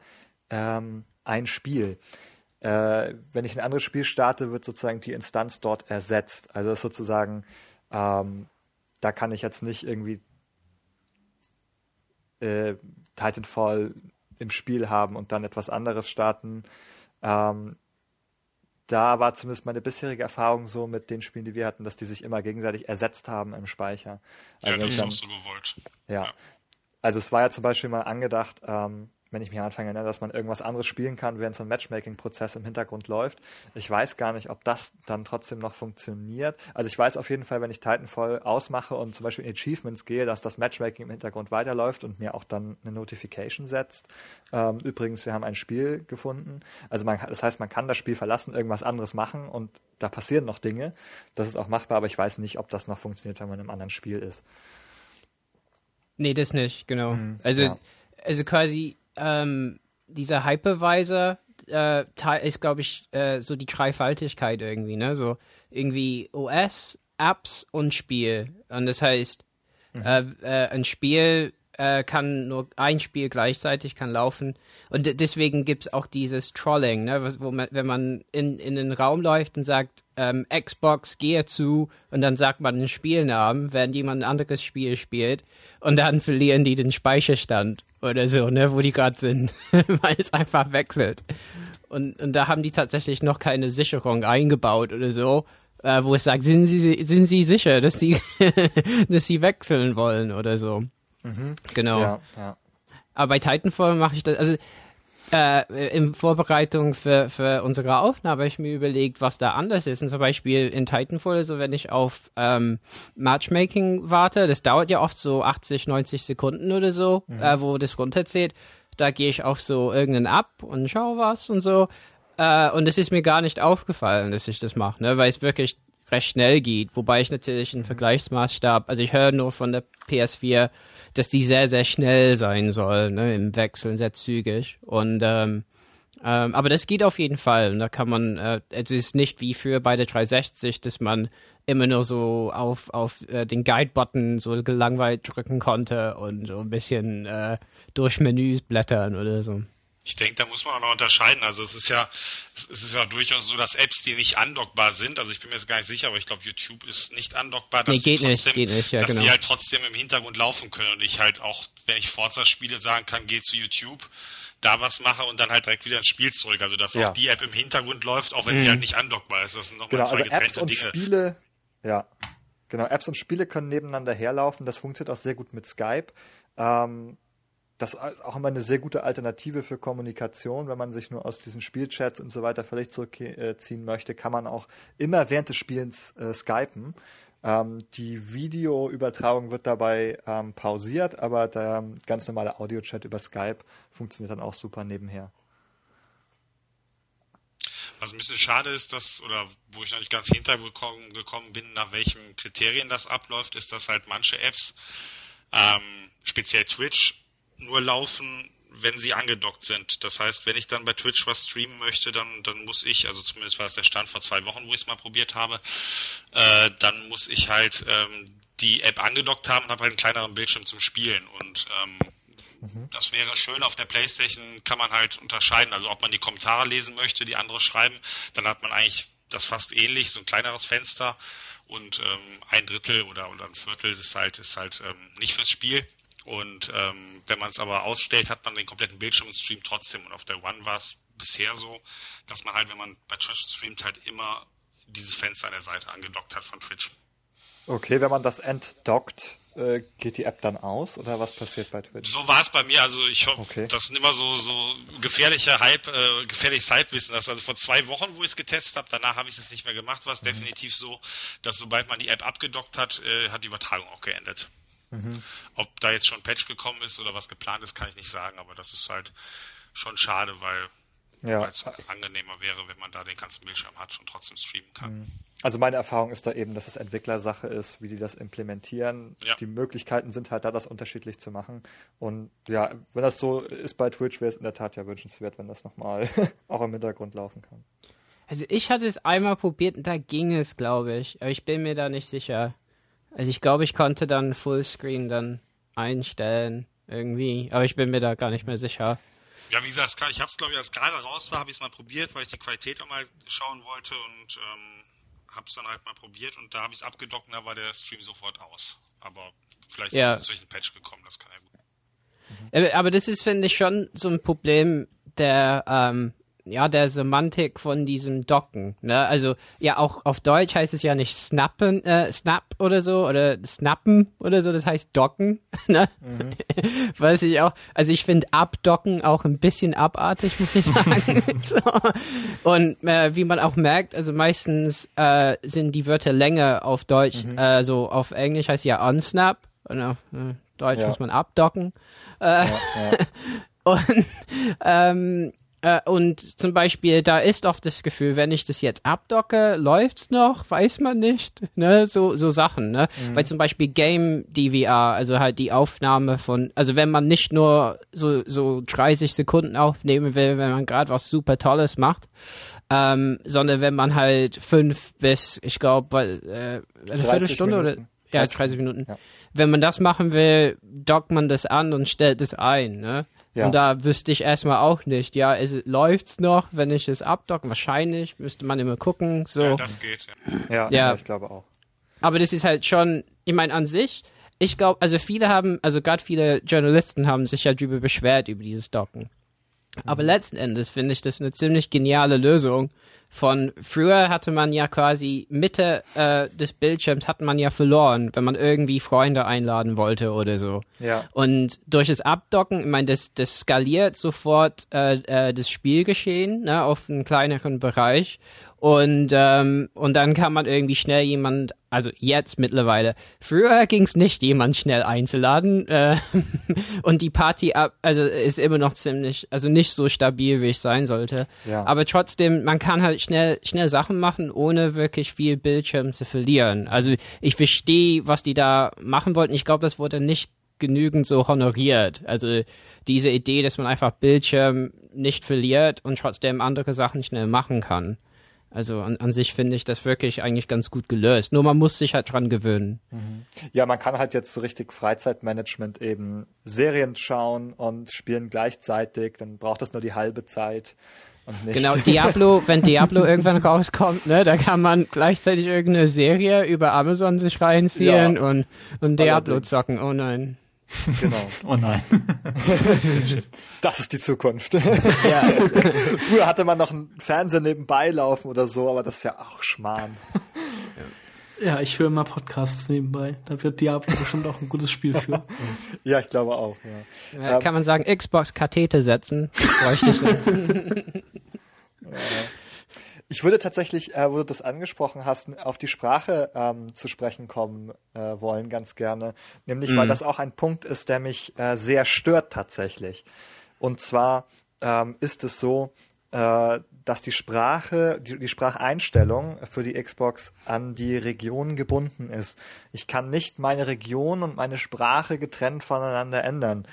ähm, ein Spiel. Äh, wenn ich ein anderes Spiel starte, wird sozusagen die Instanz dort ersetzt. Also das ist sozusagen, ähm, da kann ich jetzt nicht irgendwie äh, Titanfall im Spiel haben und dann etwas anderes starten. Ähm, da war zumindest meine bisherige Erfahrung so mit den Spielen, die wir hatten, dass die sich immer gegenseitig ersetzt haben im Speicher. Also ja, das ist auch so gewollt. Ja. ja. Also es war ja zum Beispiel mal angedacht, ähm, wenn ich mich am Anfang erinnere, dass man irgendwas anderes spielen kann, während so ein Matchmaking-Prozess im Hintergrund läuft. Ich weiß gar nicht, ob das dann trotzdem noch funktioniert. Also ich weiß auf jeden Fall, wenn ich Titanfall ausmache und zum Beispiel in Achievements gehe, dass das Matchmaking im Hintergrund weiterläuft und mir auch dann eine Notification setzt. Ähm, übrigens, wir haben ein Spiel gefunden. Also man, das heißt, man kann das Spiel verlassen, irgendwas anderes machen und da passieren noch Dinge. Das ist auch machbar, aber ich weiß nicht, ob das noch funktioniert, wenn man in einem anderen Spiel ist. Nee, das nicht, genau. Mhm, also, ja. also quasi ähm, dieser Hypervisor äh, ist, glaube ich, äh, so die Dreifaltigkeit irgendwie, ne? So irgendwie OS, Apps und Spiel. Und das heißt, mhm. äh, äh ein Spiel äh, kann nur ein Spiel gleichzeitig kann laufen. Und deswegen gibt es auch dieses Trolling, ne? wo man, wenn man in, in den Raum läuft und sagt, ähm, Xbox, gehe zu, und dann sagt man den Spielnamen, während jemand ein anderes Spiel spielt, und dann verlieren die den Speicherstand oder so, ne, wo die gerade sind, weil es einfach wechselt. Und, und da haben die tatsächlich noch keine Sicherung eingebaut oder so, äh, wo es sagt, sind sie, sind sie sicher, dass sie, dass sie wechseln wollen oder so. Genau. Ja, ja. Aber bei Titanfall mache ich das, also äh, in Vorbereitung für, für unsere Aufnahme habe ich mir überlegt, was da anders ist. Und zum Beispiel in Titanfall, also wenn ich auf ähm, Matchmaking warte, das dauert ja oft so 80, 90 Sekunden oder so, äh, wo das runterzählt. Da gehe ich auf so irgendeinen App und schaue was und so. Äh, und es ist mir gar nicht aufgefallen, dass ich das mache, ne? weil es wirklich recht schnell geht. Wobei ich natürlich einen Vergleichsmaßstab, also ich höre nur von der PS4, dass die sehr, sehr schnell sein soll, ne? im Wechseln, sehr zügig. Und ähm, ähm, aber das geht auf jeden Fall. Und da kann man, äh, es ist nicht wie für bei der 360, dass man immer nur so auf, auf äh, den Guide-Button so gelangweilt drücken konnte und so ein bisschen äh, durch Menüs blättern oder so. Ich denke, da muss man auch noch unterscheiden. Also es ist ja, es ist ja durchaus so, dass Apps, die nicht andockbar sind, also ich bin mir jetzt gar nicht sicher, aber ich glaube, YouTube ist nicht andockbar, dass Nee, geht die nicht, trotzdem, geht nicht, ja, dass genau. die halt trotzdem im Hintergrund laufen können und ich halt auch, wenn ich Forza spiele, sagen kann, geh zu YouTube, da was mache und dann halt direkt wieder ins Spiel zurück. Also dass Ja. auch die App im Hintergrund läuft, auch wenn Mhm. sie halt nicht andockbar ist. Das sind nochmal Genau, zwei also Apps getrennte und Dinge. Spiele, ja, genau, Apps und Spiele können nebeneinander herlaufen. Das funktioniert auch sehr gut mit Skype. Ähm, das ist auch immer eine sehr gute Alternative für Kommunikation. Wenn man sich nur aus diesen Spielchats und so weiter völlig zurückziehen möchte, kann man auch immer während des Spielens äh, skypen. Ähm, die Videoübertragung wird dabei ähm, pausiert, aber der ganz normale Audiochat über Skype funktioniert dann auch super nebenher. Was ein bisschen schade ist, dass, oder wo ich noch nicht ganz hintergekommen gekommen bin, nach welchen Kriterien das abläuft, ist, dass halt manche Apps, ähm, speziell Twitch, nur laufen, wenn sie angedockt sind. Das heißt, wenn ich dann bei Twitch was streamen möchte, dann, dann muss ich, also zumindest war es der Stand vor zwei Wochen, wo ich es mal probiert habe, äh, dann muss ich halt ähm, die App angedockt haben und habe halt einen kleineren Bildschirm zum Spielen. Und ähm, das wäre schön. Auf der Playstation kann man halt unterscheiden. Also ob man die Kommentare lesen möchte, die andere schreiben, dann hat man eigentlich das fast ähnlich, so ein kleineres Fenster und ähm, ein Drittel oder, oder ein Viertel ist halt, ist halt ähm, nicht fürs Spiel. Und ähm, wenn man es aber ausstellt, hat man den kompletten Bildschirm und streamt trotzdem. Und auf der One war es bisher so, dass man halt, wenn man bei Twitch streamt, halt immer dieses Fenster an der Seite angedockt hat von Twitch. Okay, wenn man das entdockt, äh, geht die App dann aus oder was passiert bei Twitch? So war es bei mir. Also ich hoffe, Okay. das sind immer so so gefährliche Hype, äh, gefährliches Halbwissen. Das also vor zwei Wochen, wo ich es getestet habe, danach habe ich es nicht mehr gemacht, war es definitiv so, dass sobald man die App abgedockt hat, äh, hat die Übertragung auch geendet. Ob da jetzt schon ein Patch gekommen ist oder was geplant ist, kann ich nicht sagen, aber das ist halt schon schade, weil Ja. es angenehmer wäre, wenn man da den ganzen Bildschirm hat und trotzdem streamen kann. Also meine Erfahrung ist da eben, dass es Entwicklersache ist, wie die das implementieren. Ja. Die Möglichkeiten sind halt da, das unterschiedlich zu machen. Und ja, wenn das so ist bei Twitch, wäre es in der Tat ja wünschenswert, wenn das nochmal auch im Hintergrund laufen kann. Also ich hatte es einmal probiert und da ging es, glaube ich. Aber ich bin mir da nicht sicher. Also ich glaube, ich konnte dann Fullscreen dann einstellen irgendwie. Aber ich bin mir da gar nicht mehr sicher. Ja, wie gesagt, ich habe es, glaube ich, als gerade raus war, habe ich es mal probiert, weil ich die Qualität auch mal schauen wollte und ähm, habe es dann halt mal probiert und da habe ich es abgedockt und da war der Stream sofort aus. Aber vielleicht ist Ja. ja. inzwischen ein Patch gekommen, das kann ja gut. Aber, aber das ist, finde ich, schon so ein Problem der, ähm, ja, der Semantik von diesem Docken. Ne? Also, ja, auch auf Deutsch heißt es ja nicht snappen, äh, snap oder so, oder snappen oder so, das heißt docken. Ne? Weiß ich auch. Also ich finde abdocken auch ein bisschen abartig, muss ich sagen. so. Und äh, wie man auch merkt, also meistens äh, sind die Wörter länger auf Deutsch, äh, so auf Englisch heißt ja unsnap und auf äh, Deutsch Ja. muss man abdocken. Ja, ja. Und, ähm, äh, und zum Beispiel, da ist oft das Gefühl, wenn ich das jetzt abdocke, läuft's noch, weiß man nicht, ne, so, so Sachen, ne, weil zum Beispiel Game DVR, also halt die Aufnahme von, also wenn man nicht nur so, so 30 Sekunden aufnehmen will, wenn man gerade was super Tolles macht, ähm, sondern wenn man halt fünf bis, ich glaube, äh, eine 30 Viertelstunde oder, Minuten. ja, 30 30 Minuten. ja. Wenn man das machen will, dockt man das an und stellt es ein, ne? Ja. Und da wüsste ich erstmal auch nicht, ja, ist, läuft's noch, wenn ich es abdocke? Wahrscheinlich, müsste man immer gucken, so. Ja, das geht. Ja. Ja, Ja. ja, ich glaube auch. Aber das ist halt schon, ich meine, an sich, ich glaube, also viele haben, also gerade viele Journalisten haben sich ja drüber beschwert über dieses Docken. Aber letzten Endes finde ich das eine ziemlich geniale Lösung. Von früher hatte man ja quasi Mitte äh, des Bildschirms hat man ja verloren, wenn man irgendwie Freunde einladen wollte oder so. Ja. Und durch das Abdocken, ich meine, das, das skaliert sofort äh, äh, das Spielgeschehen ne, auf einen kleineren Bereich. Und, ähm, und dann kann man irgendwie schnell jemand, also jetzt mittlerweile, früher ging es nicht, jemand schnell einzuladen. Äh, und die Party ab, also ist immer noch ziemlich, also nicht so stabil, wie ich sein sollte. Ja. Aber trotzdem, man kann halt schnell, schnell Sachen machen, ohne wirklich viel Bildschirm zu verlieren. Also ich verstehe, was die da machen wollten. Ich glaube, das wurde nicht genügend so honoriert. Also diese Idee, dass man einfach Bildschirm nicht verliert und trotzdem andere Sachen schnell machen kann. Also an, an sich finde ich das wirklich eigentlich ganz gut gelöst. Nur man muss sich halt dran gewöhnen. Ja, man kann halt jetzt so richtig Freizeitmanagement eben Serien schauen und spielen gleichzeitig, dann braucht das nur die halbe Zeit und nicht. Genau, Diablo, wenn Diablo irgendwann rauskommt, ne, da kann man gleichzeitig irgendeine Serie über Amazon sich reinziehen Ja. und, und Diablo Allerdings. zocken. Oh nein. Genau. Oh nein. Das ist die Zukunft. Ja. Früher hatte man noch einen Fernseher nebenbei laufen oder so, aber das ist ja auch Schmarrn. Ja, ich höre mal Podcasts nebenbei. Da wird Diablo bestimmt auch ein gutes Spiel für. Ja, ich glaube auch, ja. Ja, kann man sagen, Xbox Kathete setzen. Bräuchte ich so. Ich würde tatsächlich, äh, wo du das angesprochen hast, auf die Sprache ähm, zu sprechen kommen äh, wollen, ganz gerne. Nämlich, weil das auch ein Punkt ist, der mich äh, sehr stört tatsächlich. Und zwar ähm, ist es so, äh, dass die Sprache, die, die Spracheinstellung für die Xbox an die Region gebunden ist. Ich kann nicht meine Region und meine Sprache getrennt voneinander ändern.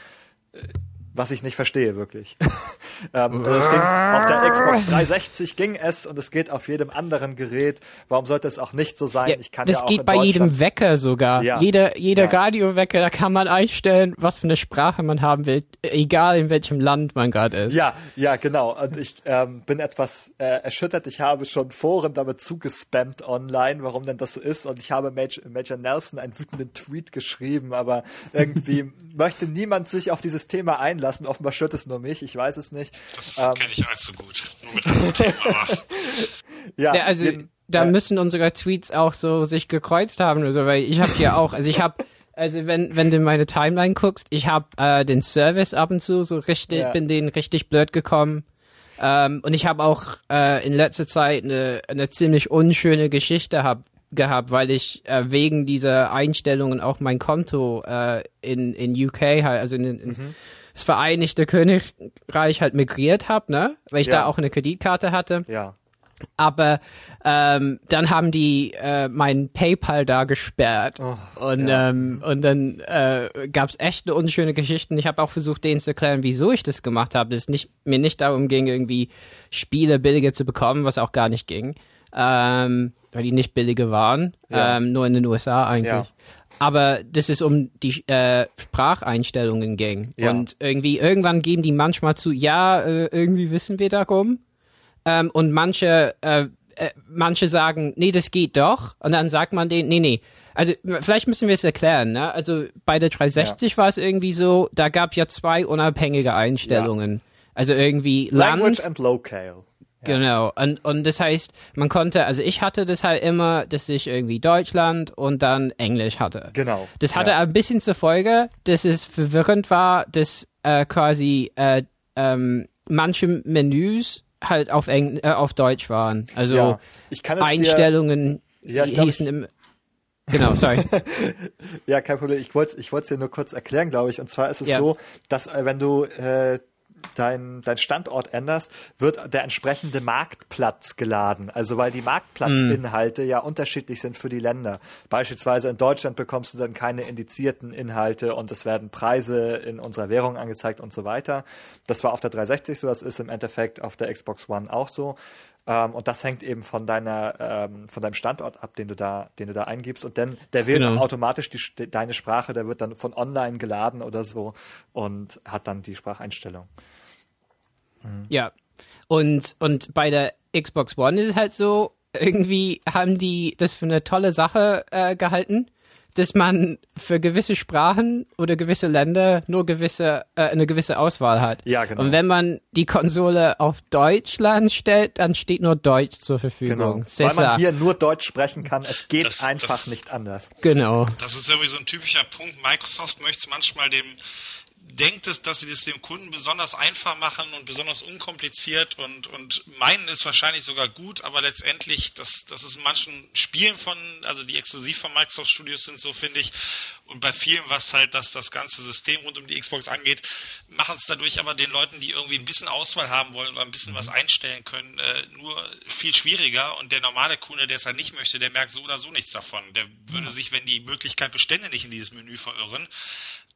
Was ich nicht verstehe, wirklich. ähm, es ging auf der Xbox 360 ging es und es geht auf jedem anderen Gerät. Warum sollte es auch nicht so sein? Ja, ich kann das ja auch geht bei jedem Wecker sogar. Ja. Jeder, jeder Ja. Radiowecker, da kann man einstellen, was für eine Sprache man haben will, egal in welchem Land man gerade ist. Ja, ja, genau. Und ich ähm, bin etwas äh, erschüttert. Ich habe schon Foren damit zugespammt online, warum denn das so ist. Und ich habe Major, Major Nelson einen wütenden Tweet geschrieben, aber irgendwie möchte niemand sich auf dieses Thema einlassen. Offenbar stört es nur mich. Ich weiß es nicht. Das Ähm, kenne ich allzu gut. Nur mit einem Thema. Ja, Ja, also jeden- da äh, müssen unsere Tweets auch so sich gekreuzt haben oder so, weil ich habe hier auch, also ich habe, also wenn wenn du in meine Timeline guckst, ich habe äh, den Service ab und zu so richtig, Ja. bin denen richtig blöd gekommen. Ähm, und ich habe auch äh, in letzter Zeit eine, eine ziemlich unschöne Geschichte hab, gehabt, weil ich äh, wegen dieser Einstellungen auch mein Konto äh, in, in UK halt, also in, in Mhm. Das Vereinigte Königreich halt migriert habe, ne? Weil ich Ja. da auch eine Kreditkarte hatte. ja, Aber ähm, dann haben die äh, mein PayPal da gesperrt und ja. ähm, und dann äh, gab es echt eine unschöne Geschichten. Ich habe auch versucht, denen zu erklären, wieso ich das gemacht habe. Dass es nicht mir nicht darum ging, irgendwie Spiele billiger zu bekommen, was auch gar nicht ging, ähm, weil die nicht billige waren, Ja. ähm, nur in den USA eigentlich. Ja. Aber das ist um die äh, Spracheinstellungen ging. Ja. Und irgendwie, irgendwann geben die manchmal zu, ja, äh, irgendwie wissen wir darum. Ähm, und manche, äh, äh, manche sagen, nee, das geht doch. Und dann sagt man denen, nee, nee. Also vielleicht müssen wir es erklären. Ne? Also bei der 360 war es irgendwie so, da gab ja zwei unabhängige Einstellungen. Also irgendwie Language Land, and Locale. Genau. Und, und das heißt, man konnte, also ich hatte das halt immer, dass ich irgendwie Deutschland und dann Englisch hatte. Genau. Das hatte ja. ein bisschen zur Folge, dass es verwirrend war, dass äh, quasi äh, ähm, manche Menüs halt auf, Eng äh, auf Deutsch waren. Also ja. Ich kann es dir, Einstellungen Ja, ich hießen ich- im. Genau, sorry. Ja, kein Problem. Ich wollte ich wollte dir nur kurz erklären, glaube ich. Und zwar ist es Ja. so, dass äh, wenn du äh, dein, dein Standort änderst, wird der entsprechende Marktplatz geladen. Also weil die Marktplatzinhalte ja unterschiedlich sind für die Länder. Beispielsweise in Deutschland bekommst du dann keine indizierten Inhalte und es werden Preise in unserer Währung angezeigt und so weiter. Das war auf der 360 so, das ist im Endeffekt auf der Xbox One auch so. Ähm, und das hängt eben von deiner, ähm, von deinem Standort ab, den du da, den du da eingibst. Und dann, der wählt Genau. dann automatisch die, deine Sprache, der wird dann von online geladen oder so und hat dann die Spracheinstellung. Ja. Und, und bei der Xbox One ist es halt so, irgendwie haben die das für eine tolle Sache äh, gehalten, dass man für gewisse Sprachen oder gewisse Länder nur gewisse äh, eine gewisse Auswahl hat. Ja, genau. Und wenn man die Konsole auf Deutschland stellt, dann steht nur Deutsch zur Genau. Verfügung. Weil man hier nur Deutsch sprechen kann. Es geht Das- einfach das- nicht anders. genau. Das ist irgendwie so ein typischer Punkt. Microsoft möchte es manchmal dem, denkt es, dass sie das dem Kunden besonders einfach machen und besonders unkompliziert und, und meinen es wahrscheinlich sogar gut, aber letztendlich, das, das ist in manchen Spielen von, also die exklusiv von Microsoft Studios sind, so finde ich, und bei vielen, was halt das, das ganze System rund um die Xbox angeht, machen es dadurch aber den Leuten, die irgendwie ein bisschen Auswahl haben wollen oder ein bisschen was einstellen können, äh, nur viel schwieriger. Und der normale Kunde, der es halt nicht möchte, der merkt so oder so nichts davon. Der würde sich, wenn die Möglichkeit Bestände nicht in dieses Menü verirren,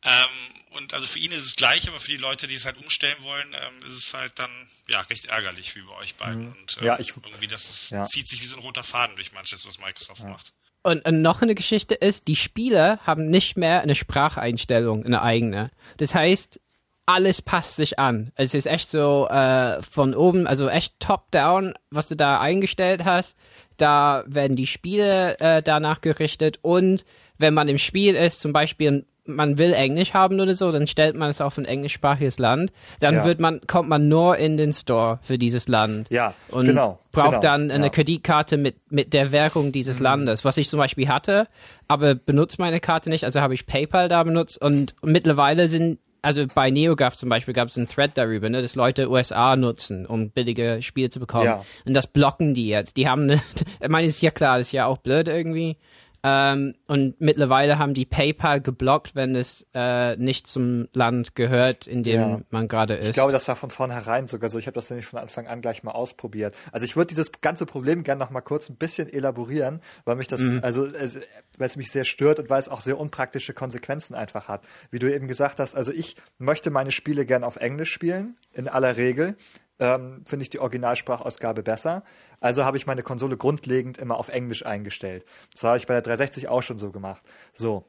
ähm, und also für ihn ist es gleich, aber für die Leute, die es halt umstellen wollen, ähm, ist es halt dann ja recht ärgerlich wie bei euch beiden. Und ähm, Ja, ich- irgendwie das ist, ja. zieht sich wie so ein roter Faden durch manches, was Microsoft macht. Und, und noch eine Geschichte ist, die Spieler haben nicht mehr eine Spracheinstellung, eine eigene. Das heißt, alles passt sich an. Es ist echt so äh, von oben, also echt top-down, was du da eingestellt hast. Da werden die Spiele äh, danach gerichtet und wenn man im Spiel ist, zum Beispiel man will Englisch haben oder so, dann stellt man es auf ein englischsprachiges Land. Dann Ja. wird man, kommt man nur in den Store für dieses Land. Ja, und genau, braucht genau, dann eine ja. Kreditkarte mit, mit der Währung dieses Landes, was ich zum Beispiel hatte, aber benutze meine Karte nicht, also habe ich PayPal da benutzt und mittlerweile sind, also bei NeoGAF zum Beispiel gab es einen Thread darüber, ne, dass Leute USA nutzen, um billige Spiele zu bekommen. Ja. Und das blocken die jetzt. Die haben eine, ich meine, ist ja klar, das ist ja auch blöd irgendwie. Ähm, und mittlerweile haben die PayPal geblockt, wenn es äh, nicht zum Land gehört, in dem Ja. man gerade ist. Ich glaube, das war von vornherein sogar so. Ich habe das nämlich von Anfang an gleich mal ausprobiert. Also ich würde dieses ganze Problem gerne noch mal kurz ein bisschen elaborieren, weil mich das, also es, weil es mich sehr stört und weil es auch sehr unpraktische Konsequenzen einfach hat. Wie du eben gesagt hast, also ich möchte meine Spiele gern auf Englisch spielen, in aller Regel. Ähm, Finde ich die Originalsprachausgabe besser. Also habe ich meine Konsole grundlegend immer auf Englisch eingestellt. Das habe ich bei der 360 auch schon so gemacht. So.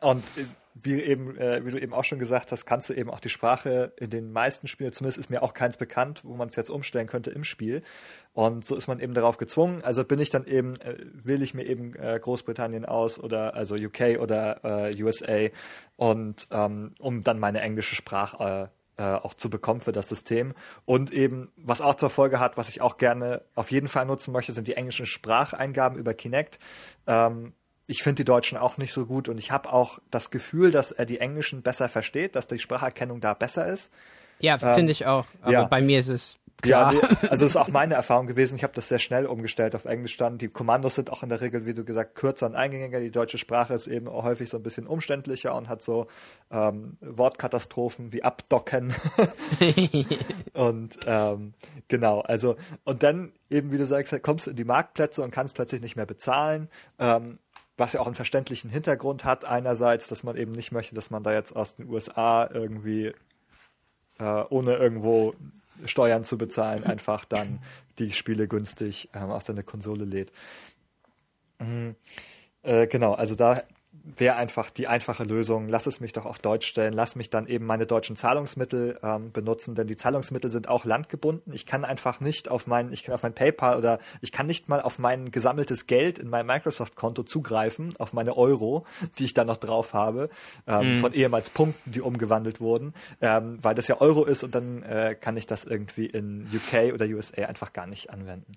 Und äh, wie eben, äh, wie du eben auch schon gesagt hast, kannst du eben auch die Sprache in den meisten Spielen, zumindest ist mir auch keins bekannt, wo man es jetzt umstellen könnte im Spiel. Und so ist man eben darauf gezwungen. Also bin ich dann eben, äh, wähle ich mir eben äh, Großbritannien aus oder also UK oder äh, USA und ähm, um dann meine englische Sprache äh, auch zu bekommen für das System. Und eben, was auch zur Folge hat, was ich auch gerne auf jeden Fall nutzen möchte, sind die englischen Spracheingaben über Kinect. Ähm, ich finde die Deutschen auch nicht so gut und ich habe auch das Gefühl, dass er die Englischen besser versteht, dass die Spracherkennung da besser ist. ja, finde ich auch. Aber ja. bei mir ist es klar. nee, also das ist auch meine Erfahrung gewesen. Ich habe das sehr schnell umgestellt auf Englisch dann. Die Kommandos sind auch in der Regel, wie du gesagt, kürzer und eingängiger. Die deutsche Sprache ist eben häufig so ein bisschen umständlicher und hat so ähm, Wortkatastrophen wie abdocken. und ähm, genau, also und dann eben, wie du sagst, kommst du in die Marktplätze und kannst plötzlich nicht mehr bezahlen. Ähm, was ja auch einen verständlichen Hintergrund hat. Einerseits, dass man eben nicht möchte, dass man da jetzt aus den USA irgendwie äh, ohne irgendwo Steuern zu bezahlen, einfach dann die Spiele günstig ähm, aus deiner Konsole lädt. Mhm. Äh, genau, also da wäre einfach die einfache Lösung, lass es mich doch auf Deutsch stellen, lass mich dann eben meine deutschen Zahlungsmittel ähm, benutzen, denn die Zahlungsmittel sind auch landgebunden. Ich kann einfach nicht auf mein, ich kann auf mein PayPal oder ich kann nicht mal auf mein gesammeltes Geld in meinem Microsoft-Konto zugreifen, auf meine Euro, die ich da noch drauf habe, ähm, von ehemals Punkten, die umgewandelt wurden, ähm, weil das ja Euro ist und dann äh, kann ich das irgendwie in UK oder USA einfach gar nicht anwenden.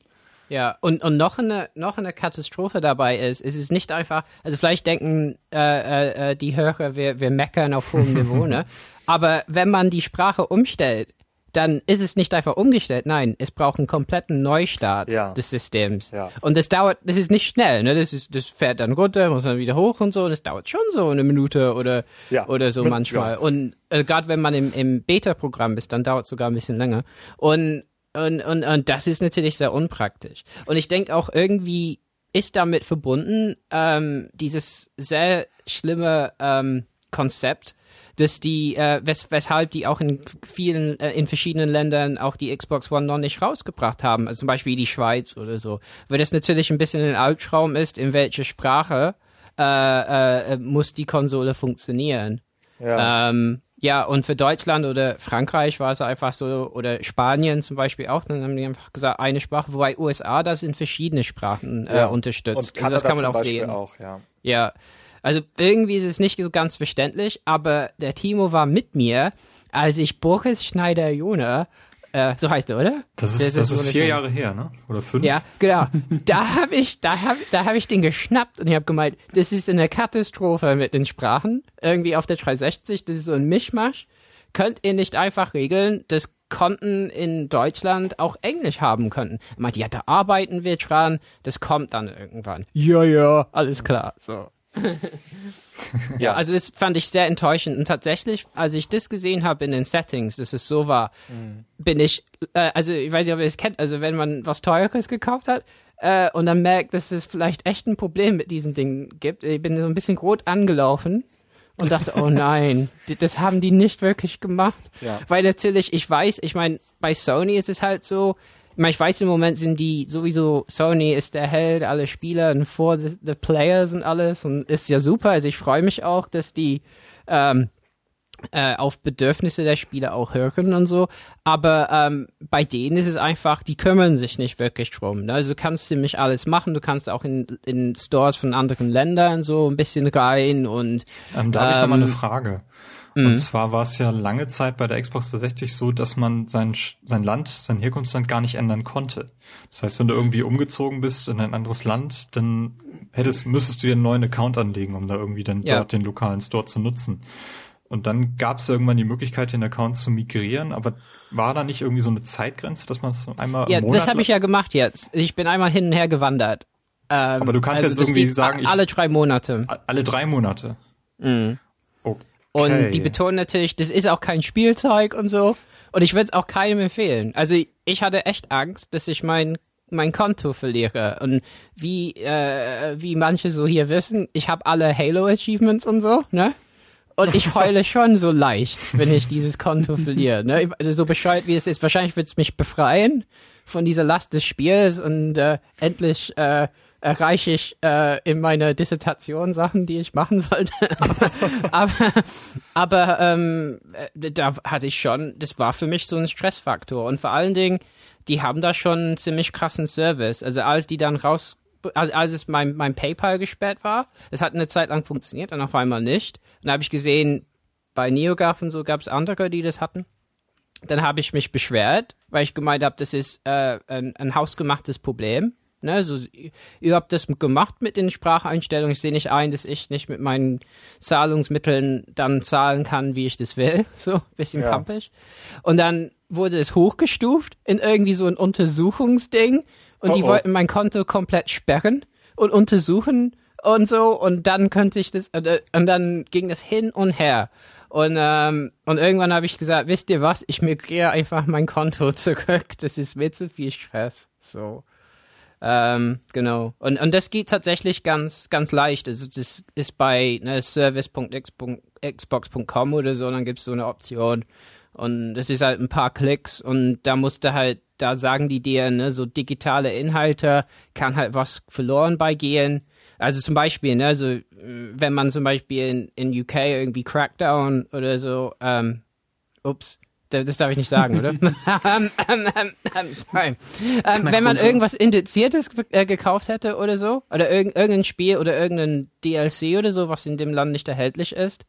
Ja, und, und noch, eine, noch eine Katastrophe dabei ist, es ist nicht einfach, also vielleicht denken äh, äh, äh, die Hörer, wir, wir meckern auf hohem Niveau, ne? Aber wenn man die Sprache umstellt, dann ist es nicht einfach umgestellt, nein, es braucht einen kompletten Neustart Ja. des Systems. Ja. Und das dauert, das ist nicht schnell, ne? Das, ist, das fährt dann runter, muss dann wieder hoch und so, und das dauert schon so eine Minute oder, Ja. oder so manchmal. Und äh, gerade wenn man im, im Beta-Programm ist, dann dauert es sogar ein bisschen länger. Und, und, und, und das ist natürlich sehr unpraktisch. Und ich denke auch irgendwie ist damit verbunden ähm, dieses sehr schlimme ähm, Konzept, dass die, äh, wes weshalb die auch in vielen, äh, in verschiedenen Ländern auch die Xbox One noch nicht rausgebracht haben, also zum Beispiel die Schweiz oder so, weil das natürlich ein bisschen ein Albtraum ist, in welcher Sprache äh, äh, muss die Konsole funktionieren. Ja. Ähm, ja, und für Deutschland oder Frankreich war es einfach so, oder Spanien zum Beispiel auch, dann haben die einfach gesagt, eine Sprache, wobei USA das in verschiedene Sprachen äh, Ja. unterstützt. Und also das kann man auch Beispiel sehen. auch, ja. Ja. Also irgendwie ist es nicht so ganz verständlich, aber der Timo war mit mir, als ich Boris Schneider-Jona äh, so heißt er, oder? Das ist, Der- das der ist Sohn vier Jahre her, ne? Oder fünf? Ja, genau. Da habe ich, da hab, da hab ich den geschnappt und ich habe gemeint, das ist eine Katastrophe mit den Sprachen. Irgendwie auf der 360, das ist so ein Mischmasch. Könnt ihr nicht einfach regeln, dass Konten in Deutschland auch Englisch haben könnten? Er meinte, ja, da arbeiten wir dran, das kommt dann irgendwann. Ja, ja, alles klar, so. Ja, also das fand ich sehr enttäuschend. Und tatsächlich, als ich das gesehen habe in den Settings, dass es so war, bin ich, äh, also ich weiß nicht, ob ihr es kennt, also wenn man was Teures gekauft hat äh, und dann merkt, dass es vielleicht echt ein Problem mit diesen Dingen gibt, ich bin so ein bisschen rot angelaufen und dachte, oh nein, das haben die nicht wirklich gemacht. Ja. Weil natürlich, ich weiß, ich meine, bei Sony ist es halt so, ich weiß im Moment sind die sowieso, Sony ist der Held, alle Spieler und for the, the players und alles und ist ja super. Also ich freue mich auch, dass die ähm, äh, auf Bedürfnisse der Spieler auch hören und so. Aber ähm, bei denen ist es einfach, die kümmern sich nicht wirklich drum. Ne? Also du kannst ziemlich alles machen. Du kannst auch in, in Stores von anderen Ländern so ein bisschen rein und Ähm, da habe ich noch mal eine Ähm, Frage. Mhm. Und zwar war es ja lange Zeit bei der Xbox 360 so, dass man sein, sein Land, sein Herkunftsland gar nicht ändern konnte. Das heißt, wenn du irgendwie umgezogen bist in ein anderes Land, dann hättest, müsstest du dir einen neuen Account anlegen, um da irgendwie dann Ja. dort den lokalen Store zu nutzen. Und dann gab es irgendwann die Möglichkeit, den Account zu migrieren, aber war da nicht irgendwie so eine Zeitgrenze, dass man es einmal ja, das habe ich ja gemacht jetzt. Ich bin einmal hin und her gewandert. Ähm, Aber du kannst jetzt das irgendwie sagen, ich- alle drei Monate. alle drei Monate. Mhm. Okay. Und die betonen natürlich, das ist auch kein Spielzeug und so. Und ich würde es auch keinem empfehlen. Also ich hatte echt Angst, dass ich mein mein Konto verliere. Und wie äh, wie manche so hier wissen, ich habe alle Halo Achievements und so, ne? Und ich heule schon so leicht, wenn ich dieses Konto verliere. Ne? Also so bescheuert wie es ist. Wahrscheinlich wird es mich befreien von dieser Last des Spiels und äh, endlich äh, erreiche ich äh, in meiner Dissertation Sachen, die ich machen sollte. aber aber ähm, äh, da hatte ich schon, das war für mich so ein Stressfaktor. Und vor allen Dingen, die haben da schon einen ziemlich krassen Service. Also als die dann raus, als, als es mein, mein PayPal gesperrt war, das hat eine Zeit lang funktioniert, dann auf einmal nicht. Dann habe ich gesehen, bei NeoGAF und so gab es andere, die das hatten. Dann habe ich mich beschwert, weil ich gemeint habe, das ist äh, ein, ein hausgemachtes Problem. Ne, also, ihr habt das gemacht mit den Spracheinstellungen. Ich sehe nicht ein, dass ich nicht mit meinen Zahlungsmitteln dann zahlen kann, wie ich das will. So, bisschen Ja. pampig. Und dann wurde es hochgestuft in irgendwie so ein Untersuchungsding. Und die Oh oh. wollten mein Konto komplett sperren und untersuchen und so. Und dann könnte ich das, äh, und dann ging das hin und her. Und, ähm, und irgendwann habe ich gesagt, wisst ihr was, ich migriere einfach mein Konto zurück. Das ist mir zu viel Stress. So. Ähm, genau. Und, und das geht tatsächlich ganz, ganz leicht. Also das ist bei ne, service.xbox.com oder so, dann gibt's so eine Option. Und das ist halt ein paar Klicks und da musst du halt, da sagen die dir, ne, so digitale Inhalte kann halt was verloren bei gehen. Also zum Beispiel, ne, äh, wenn man zum Beispiel in, in UK irgendwie Crackdown oder so, ähm, ups, das darf ich nicht sagen, oder? ähm, ähm, ähm, sorry. Ähm, wenn man irgendwas Indiziertes äh, gekauft hätte oder so, oder irg irgendein Spiel oder irgendein DLC oder so, was in dem Land nicht erhältlich ist,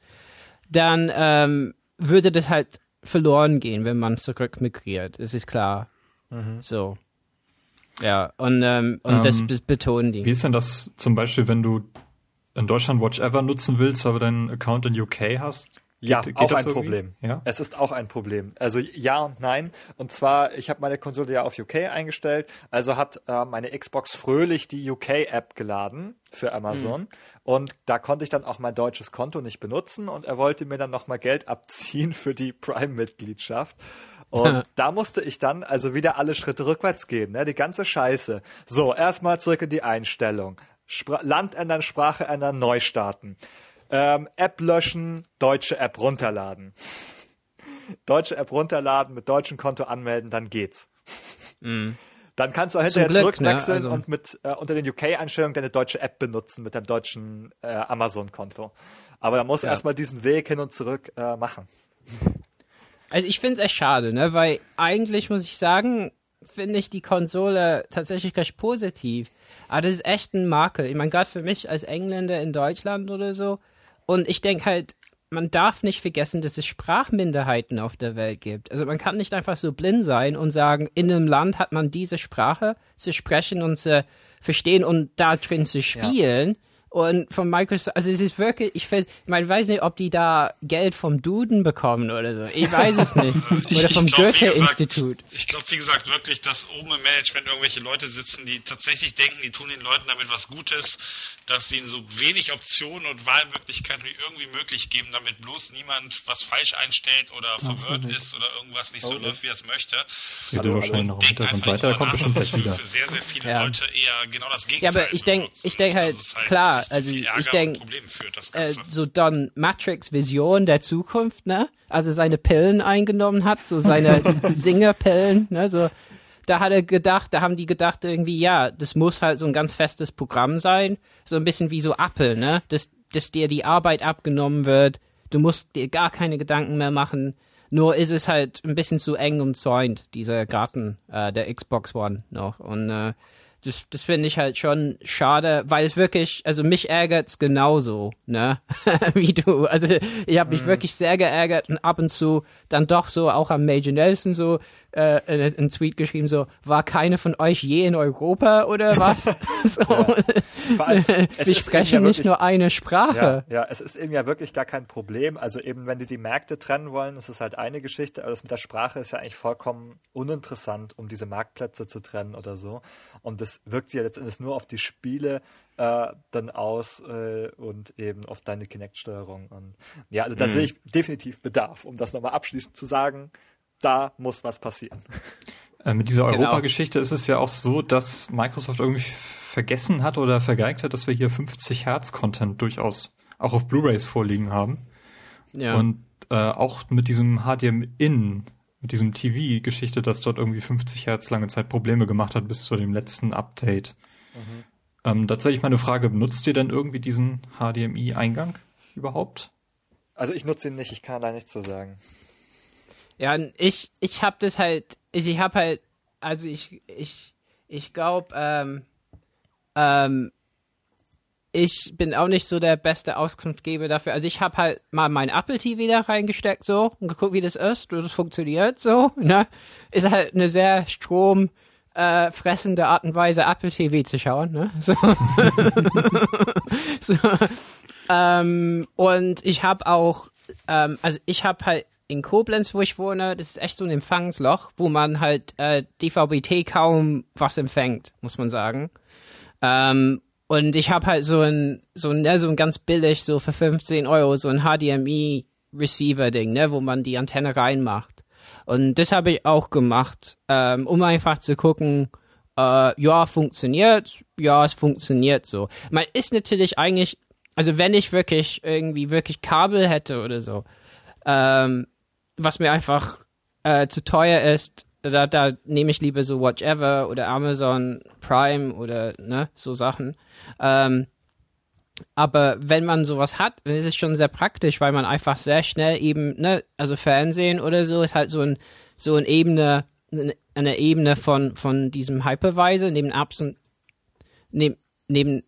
dann ähm, würde das halt verloren gehen, wenn man zurück migriert. Das ist klar. So. Ja, und, ähm, und das be- betonen die. Wie ist denn das zum Beispiel, wenn du in Deutschland Watch Ever nutzen willst, aber deinen Account in UK hast? Ja, Geht- geht auch ein irgendwie? Problem. Ja? Es ist auch ein Problem. Also ja und nein. Und zwar, ich habe meine Konsole ja auf UK eingestellt, also hat äh, meine Xbox fröhlich die UK-App geladen für Amazon. Und da konnte ich dann auch mein deutsches Konto nicht benutzen und er wollte mir dann nochmal Geld abziehen für die Prime-Mitgliedschaft. Und da musste ich dann also wieder alle Schritte rückwärts gehen, ne? die ganze Scheiße. So, erstmal zurück in die Einstellung. Spra Land ändern, Sprache ändern, neu starten. Ähm, App löschen, deutsche App runterladen. Deutsche App runterladen, mit deutschem Konto anmelden, dann geht's. Dann kannst du auch hinterher Glück, zurückwechseln ne? Also- und mit äh, unter den UK-Einstellungen deine deutsche App benutzen mit deinem deutschen äh, Amazon-Konto. Aber da musst du Ja. erstmal diesen Weg hin und zurück äh, machen. Also ich finde es echt schade, ne? Weil eigentlich muss ich sagen, finde ich die Konsole tatsächlich recht positiv. Aber das ist echt ein Makel. Ich meine, gerade für mich als Engländer in Deutschland oder so. Und ich denke halt, man darf nicht vergessen, dass es Sprachminderheiten auf der Welt gibt. Also man kann nicht einfach so blind sein und sagen, in einem Land hat man diese Sprache zu sprechen und zu verstehen und da drin zu spielen. Ja. Und von Microsoft, also es ist wirklich, ich, find, ich meine, weiß nicht, ob die da Geld vom Duden bekommen oder so. Ich weiß es nicht. Oder vom Goethe-Institut. Ich glaube, wie gesagt, wirklich, dass oben im Management irgendwelche Leute sitzen, die tatsächlich denken, die tun den Leuten damit was Gutes, dass sie ihnen so wenig Optionen und Wahlmöglichkeiten wie irgendwie möglich geben, damit bloß niemand was falsch einstellt oder verwirrt ist oder irgendwas nicht so oh, läuft, wie er es möchte. Ja, du wahrscheinlich noch weiter, weiter, kommt bestimmt gleich wieder. Für sehr, sehr viele ja. Leute eher genau das Gegenteil. Ja, aber ich denke, ich denke halt, halt, klar, also ich denke, äh, so Don Matrix Vision der Zukunft, ne? Also seine Pillen eingenommen hat, so seine Singerpillen, ne? So da hat er gedacht, da haben die gedacht irgendwie, ja, das muss halt so ein ganz festes Programm sein. So ein bisschen wie so Apple, ne? Dass, dass dir die Arbeit abgenommen wird. Du musst dir gar keine Gedanken mehr machen. Nur ist es halt ein bisschen zu eng umzäunt, dieser Garten äh, der Xbox One noch. Und äh, das, das finde ich halt schon schade, weil es wirklich, also mich ärgert es genauso, ne, wie du. Also ich habe mich mhm. wirklich sehr geärgert und ab und zu dann doch so auch am Major Nelson so äh, einen Tweet geschrieben, so, war keine von euch je in Europa oder was? so. ja. allem, Wir sprechen ja nicht nur eine Sprache. Ja, ja, es ist eben ja wirklich gar kein Problem. Also eben, wenn die die Märkte trennen wollen, ist es halt eine Geschichte, aber das mit der Sprache ist ja eigentlich vollkommen uninteressant, um diese Marktplätze zu trennen oder so. Und das wirkt ja letztendlich nur auf die Spiele äh, dann aus äh, und eben auf deine Kinect-Steuerung. Und ja, also da mhm. sehe ich definitiv Bedarf, um das nochmal abschließend zu sagen da muss was passieren. Äh, mit dieser genau. Europageschichte ist es ja auch so, dass Microsoft irgendwie vergessen hat oder vergeigt hat, dass wir hier 50 Hertz Content durchaus auch auf Blu-rays vorliegen haben. Ja. Und äh, auch mit diesem HDMI-In, mit diesem TV-Geschichte, das dort irgendwie 50 Hertz lange Zeit Probleme gemacht hat bis zu dem letzten Update. Mhm. Ähm, dazu hätte ich meine Frage, benutzt ihr denn irgendwie diesen HDMI-Eingang überhaupt? Also ich nutze ihn nicht, ich kann da nichts zu sagen. Ja, ich, ich hab das halt, ich, ich hab halt, also ich, ich, ich glaube, ähm, ähm, ich bin auch nicht so der beste Auskunftgeber dafür. Also ich habe halt mal mein Apple TV da reingesteckt so und geguckt, wie das ist, wie das funktioniert so. Ne? Ist halt eine sehr Strom äh, fressende Art und Weise, Apple TV zu schauen. Ne? So. so. Ähm, und ich habe auch, ähm, also ich habe halt in Koblenz, wo ich wohne, das ist echt so ein Empfangsloch, wo man halt äh, DVB-T kaum was empfängt, muss man sagen. Ähm, und ich habe halt so ein, so ne, so ein ganz billig, so für 15 Euro, so ein HDMI-Receiver-Ding, ne, wo man die Antenne reinmacht. Und das habe ich auch gemacht, ähm, um einfach zu gucken, äh, ja, funktioniert, ja, es funktioniert so. Man ist natürlich eigentlich, also wenn ich wirklich irgendwie wirklich Kabel hätte oder so, ähm, was mir einfach äh, zu teuer ist, da, da nehme ich lieber so Watch Ever oder Amazon Prime oder ne, so Sachen. Ähm, aber wenn man sowas hat, dann ist es schon sehr praktisch, weil man einfach sehr schnell eben, ne, also Fernsehen oder so ist halt so ein so eine Ebene, eine Ebene von von diesem Hypervisor neben Apps und neben neben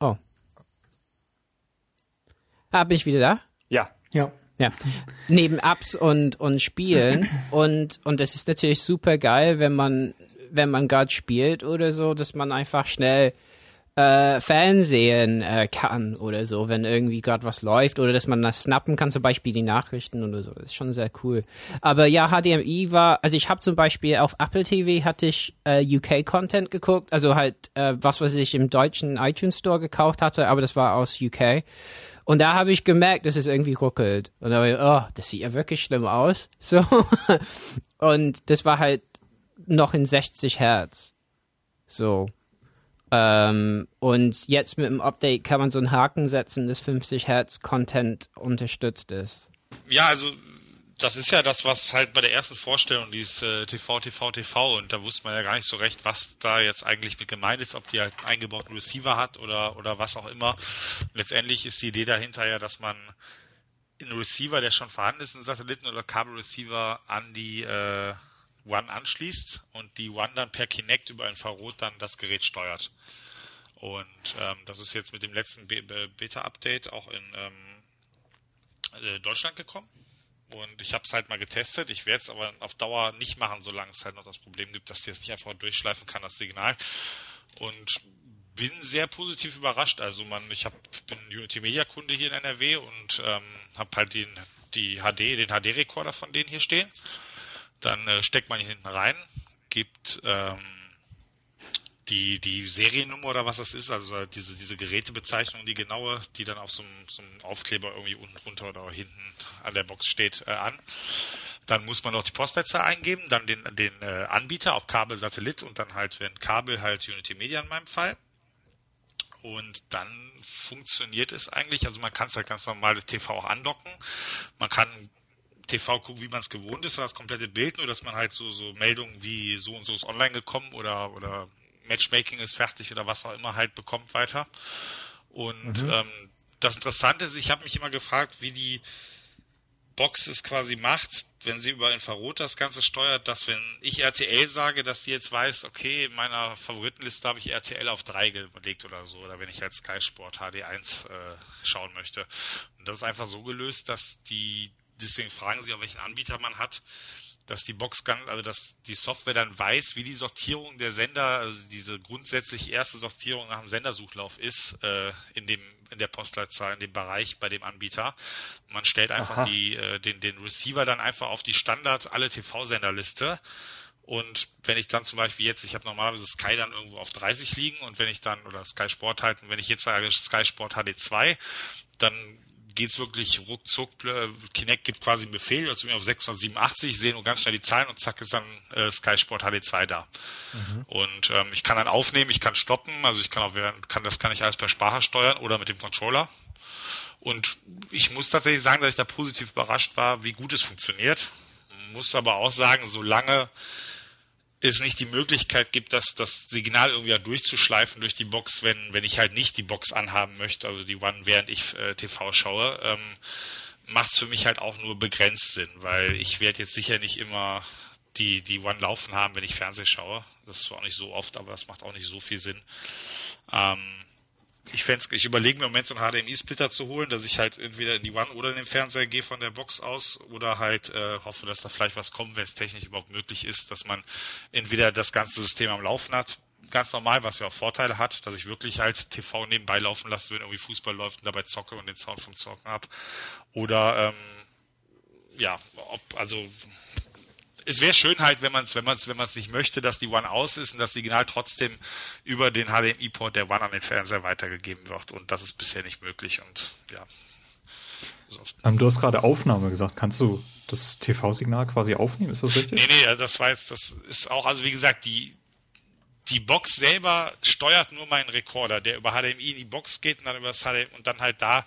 oh. Ah, bin ich wieder da? Ja. Ja. Ja. Neben Apps und, und Spielen. Und, und das ist natürlich super geil, wenn man, wenn man gerade spielt oder so, dass man einfach schnell äh, Fernsehen äh, kann oder so, wenn irgendwie gerade was läuft oder dass man das snappen kann, zum Beispiel die Nachrichten oder so. Das ist schon sehr cool. Aber ja, HDMI war, also ich habe zum Beispiel auf Apple TV hatte ich äh, UK-Content geguckt, also halt äh, was, was ich im deutschen iTunes Store gekauft hatte, aber das war aus UK. Und da habe ich gemerkt, dass es irgendwie ruckelt. Und da war ich, oh, das sieht ja wirklich schlimm aus. So. Und das war halt noch in 60 Hertz. So. Ähm, und jetzt mit dem Update kann man so einen Haken setzen, dass 50 Hertz Content unterstützt ist. Ja, also das ist ja das, was halt bei der ersten Vorstellung, dieses äh, TV, TV, TV, und da wusste man ja gar nicht so recht, was da jetzt eigentlich mit gemeint ist, ob die halt einen eingebauten Receiver hat oder, oder was auch immer. letztendlich ist die Idee dahinter ja, dass man einen Receiver, der schon vorhanden ist, einen Satelliten- oder Kabelreceiver an die, äh, One anschließt und die One dann per Kinect über Infrarot dann das Gerät steuert. Und ähm, das ist jetzt mit dem letzten Beta-Update auch in ähm, äh, Deutschland gekommen. Und ich habe es halt mal getestet. Ich werde es aber auf Dauer nicht machen, solange es halt noch das Problem gibt, dass die es nicht einfach durchschleifen kann, das Signal. Und bin sehr positiv überrascht. Also man, ich hab, bin Unity Media Kunde hier in NRW und ähm, habe halt den, die HD, den HD-Rekorder von denen hier stehen. Dann äh, steckt man ihn hinten rein, gibt ähm, die, die Seriennummer oder was das ist, also diese, diese Gerätebezeichnung, die genaue, die dann auf so einem, so einem Aufkleber irgendwie unten drunter oder hinten an der Box steht, äh, an. Dann muss man noch die Postleitzahl eingeben, dann den, den äh, Anbieter, ob Kabel, Satellit und dann halt, wenn Kabel, halt Unity Media in meinem Fall. Und dann funktioniert es eigentlich, also man kann es halt ganz normal das TV auch andocken. Man kann TV gucken, wie man es gewohnt ist, das komplette Bild, nur dass man halt so, so Meldungen wie so und so ist online gekommen oder, oder Matchmaking ist fertig oder was auch immer halt bekommt weiter. Und mhm. ähm, das Interessante ist, ich habe mich immer gefragt, wie die Box es quasi macht, wenn sie über Infrarot das Ganze steuert, dass wenn ich RTL sage, dass sie jetzt weiß, okay, in meiner Favoritenliste habe ich RTL auf 3 gelegt oder so, oder wenn ich halt Sky Sport HD1 äh, schauen möchte. Und das ist einfach so gelöst, dass die, deswegen fragen sie auch, welchen Anbieter man hat, dass die Box ganz, also dass die Software dann weiß, wie die Sortierung der Sender, also diese grundsätzlich erste Sortierung nach dem Sendersuchlauf ist, äh, in dem in der Postleitzahl, in dem Bereich bei dem Anbieter. Man stellt einfach die, äh, den, den Receiver dann einfach auf die Standard alle TV-Senderliste. Und wenn ich dann zum Beispiel jetzt, ich habe normalerweise Sky dann irgendwo auf 30 liegen und wenn ich dann, oder Sky Sport halt, und wenn ich jetzt sage Sky Sport HD2, dann geht's wirklich ruckzuck. Äh, Kinect gibt quasi einen Befehl, also auf 687, ich sehe nur ganz schnell die Zahlen und zack ist dann äh, Sky Sport HD2 da. Mhm. Und ähm, ich kann dann aufnehmen, ich kann stoppen, also ich kann auch kann das kann ich alles per Sprache steuern oder mit dem Controller. Und ich muss tatsächlich sagen, dass ich da positiv überrascht war, wie gut es funktioniert. Muss aber auch sagen, solange es nicht die Möglichkeit gibt, dass das Signal irgendwie durchzuschleifen durch die Box, wenn, wenn ich halt nicht die Box anhaben möchte, also die One, während ich äh, TV schaue, ähm, macht es für mich halt auch nur begrenzt Sinn, weil ich werde jetzt sicher nicht immer die, die One laufen haben, wenn ich Fernseh schaue. Das ist zwar auch nicht so oft, aber das macht auch nicht so viel Sinn. Ähm, ich fände ich überlege mir im Moment so einen HDMI-Splitter zu holen, dass ich halt entweder in die One oder in den Fernseher gehe von der Box aus oder halt äh, hoffe, dass da vielleicht was kommt, wenn es technisch überhaupt möglich ist, dass man entweder das ganze System am Laufen hat, ganz normal, was ja auch Vorteile hat, dass ich wirklich halt TV nebenbei laufen lasse, wenn irgendwie Fußball läuft und dabei zocke und den Sound vom Zocken ab. Oder ähm, ja, ob, also es wäre schön halt, wenn man es, wenn man es, wenn man es nicht möchte, dass die One aus ist und das Signal trotzdem über den HDMI-Port der One an den Fernseher weitergegeben wird. Und das ist bisher nicht möglich. Und ja. Ähm, du hast gerade Aufnahme gesagt. Kannst du das TV-Signal quasi aufnehmen? Ist das richtig? Nee, nee, das war jetzt, das ist auch, also wie gesagt, die, die Box selber steuert nur meinen Rekorder, der über HDMI in die Box geht und dann über das HDMI und dann halt da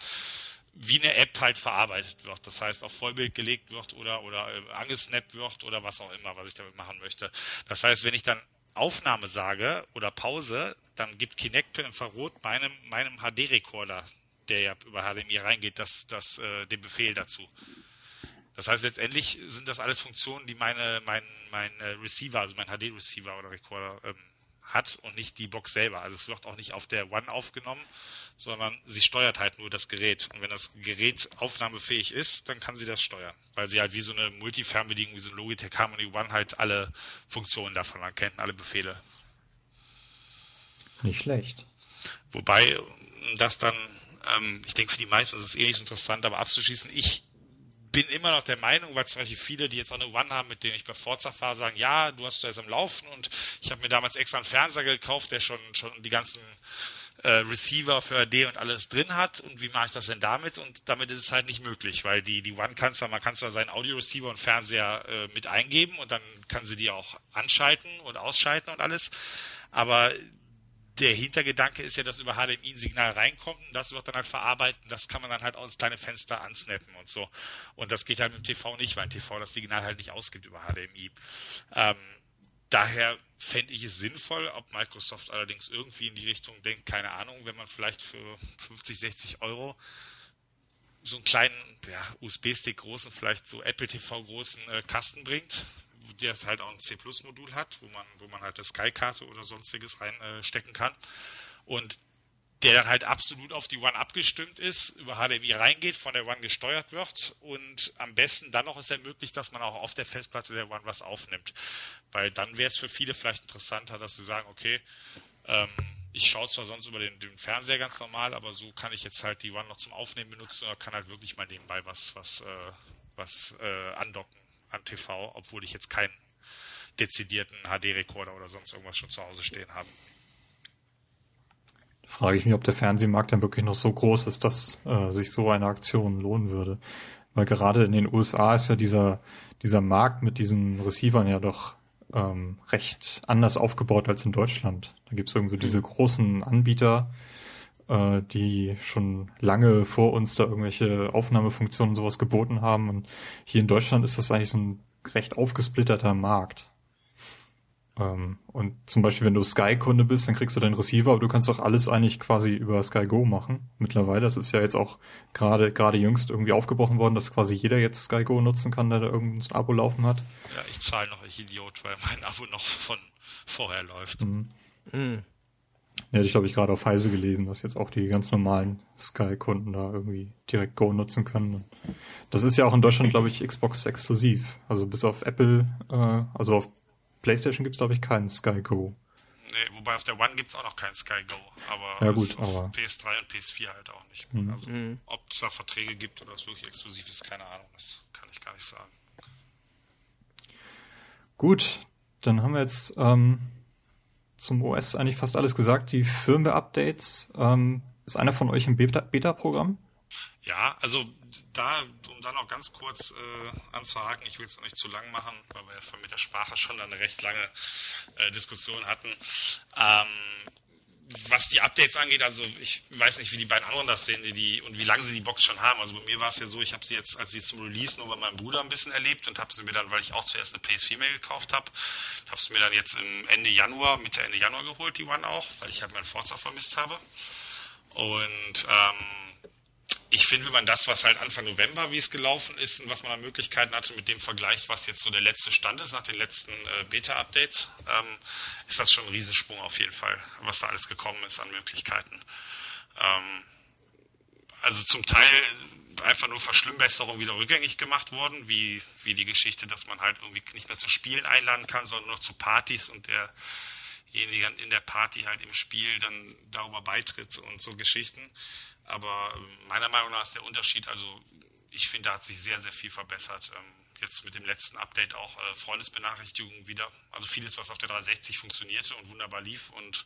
wie eine App halt verarbeitet wird. Das heißt, auf Vollbild gelegt wird oder, oder äh, angesnappt wird oder was auch immer, was ich damit machen möchte. Das heißt, wenn ich dann Aufnahme sage oder Pause, dann gibt Kinect per Infrarot meinem, meinem HD-Rekorder, der ja über HDMI reingeht, das, das, äh, den Befehl dazu. Das heißt, letztendlich sind das alles Funktionen, die meine, mein, mein äh, Receiver, also mein HD-Receiver oder Recorder ähm, hat und nicht die Box selber. Also es wird auch nicht auf der One aufgenommen, sondern sie steuert halt nur das Gerät. Und wenn das Gerät aufnahmefähig ist, dann kann sie das steuern. Weil sie halt wie so eine Multifernbedienung, wie so ein Logitech Harmony One halt alle Funktionen davon erkennt, alle Befehle. Nicht schlecht. Wobei das dann, ähm, ich denke für die meisten ist es eh nicht interessant, aber abzuschließen, ich bin immer noch der Meinung, weil zum Beispiel viele, die jetzt auch eine One haben, mit denen ich bei Forza fahre, sagen, ja, du hast das am Laufen und ich habe mir damals extra einen Fernseher gekauft, der schon, schon die ganzen äh, Receiver für AD und alles drin hat und wie mache ich das denn damit? Und damit ist es halt nicht möglich, weil die, die One kann zwar, man kann zwar seinen Audio-Receiver und Fernseher äh, mit eingeben und dann kann sie die auch anschalten und ausschalten und alles, aber der Hintergedanke ist ja, dass über HDMI ein Signal reinkommt und das wird dann halt verarbeitet das kann man dann halt aus kleine Fenster ansnappen und so. Und das geht halt mit dem TV nicht, weil ein TV das Signal halt nicht ausgibt über HDMI. Ähm, daher fände ich es sinnvoll, ob Microsoft allerdings irgendwie in die Richtung denkt, keine Ahnung, wenn man vielleicht für 50, 60 Euro so einen kleinen ja, USB-Stick großen, vielleicht so Apple TV großen äh, Kasten bringt, der halt auch ein C-Plus-Modul hat, wo man, wo man halt eine Sky-Karte oder sonstiges reinstecken äh, kann. Und der dann halt absolut auf die One abgestimmt ist, über HDMI reingeht, von der One gesteuert wird und am besten dann noch ist ermöglicht, dass man auch auf der Festplatte der One was aufnimmt. Weil dann wäre es für viele vielleicht interessanter, dass sie sagen, okay, ähm, ich schaue zwar sonst über den, den, Fernseher ganz normal, aber so kann ich jetzt halt die One noch zum Aufnehmen benutzen oder kann halt wirklich mal nebenbei was, was, äh, was äh, andocken an TV, obwohl ich jetzt keinen dezidierten HD-Rekorder oder sonst irgendwas schon zu Hause stehen habe frage ich mich, ob der Fernsehmarkt dann wirklich noch so groß ist, dass äh, sich so eine Aktion lohnen würde. Weil gerade in den USA ist ja dieser, dieser Markt mit diesen Receivern ja doch ähm, recht anders aufgebaut als in Deutschland. Da gibt es irgendwie diese hm. großen Anbieter, äh, die schon lange vor uns da irgendwelche Aufnahmefunktionen und sowas geboten haben. Und hier in Deutschland ist das eigentlich so ein recht aufgesplitterter Markt. Ähm, und zum Beispiel, wenn du Sky-Kunde bist, dann kriegst du deinen Receiver, aber du kannst doch alles eigentlich quasi über Sky Go machen. Mittlerweile, das ist ja jetzt auch gerade gerade jüngst irgendwie aufgebrochen worden, dass quasi jeder jetzt Sky Go nutzen kann, der da irgendein Abo laufen hat. Ja, ich zahle noch, ich Idiot, weil mein Abo noch von vorher läuft. Mhm. Mhm. Ja, ich glaube, ich gerade auf Heise gelesen, dass jetzt auch die ganz normalen Sky-Kunden da irgendwie direkt Go nutzen können. Das ist ja auch in Deutschland, glaube ich, Xbox exklusiv. Also bis auf Apple, äh, also auf PlayStation gibt es, glaube ich, keinen Sky Go. Nee, wobei auf der One gibt es auch noch keinen Sky Go. Aber, ja, gut, aber PS3 und PS4 halt auch nicht. Mhm. Also, mhm. ob es da Verträge gibt oder es wirklich exklusiv ist, keine Ahnung. Das kann ich gar nicht sagen. Gut, dann haben wir jetzt ähm, zum OS eigentlich fast alles gesagt. Die Firmware-Updates. Ähm, ist einer von euch im Beta-Programm? Ja, also da, um da noch ganz kurz äh, anzuhaken, ich will es nicht zu lang machen, weil wir ja mit der Sprache schon eine recht lange äh, Diskussion hatten. Ähm, was die Updates angeht, also ich weiß nicht, wie die beiden anderen das sehen die, und wie lange sie die Box schon haben. Also bei mir war es ja so, ich habe sie jetzt, als sie zum Release nur bei meinem Bruder ein bisschen erlebt und habe sie mir dann, weil ich auch zuerst eine PS4 mehr gekauft habe, habe sie mir dann jetzt im Ende Januar, Mitte Ende Januar geholt, die One auch, weil ich halt meinen Forza vermisst habe. Und ähm, ich finde, wenn man das, was halt Anfang November, wie es gelaufen ist und was man an Möglichkeiten hatte, mit dem vergleicht, was jetzt so der letzte Stand ist nach den letzten äh, Beta-Updates, ähm, ist das schon ein Riesensprung auf jeden Fall, was da alles gekommen ist an Möglichkeiten. Ähm, also zum Teil einfach nur Verschlimmbesserungen wieder rückgängig gemacht worden, wie, wie die Geschichte, dass man halt irgendwie nicht mehr zu Spielen einladen kann, sondern nur zu Partys und derjenige in der Party halt im Spiel dann darüber beitritt und so Geschichten. Aber ähm, meiner Meinung nach ist der Unterschied, also ich finde, da hat sich sehr, sehr viel verbessert. Ähm, jetzt mit dem letzten Update auch äh, Freundesbenachrichtigungen wieder. Also vieles, was auf der 360 funktionierte und wunderbar lief und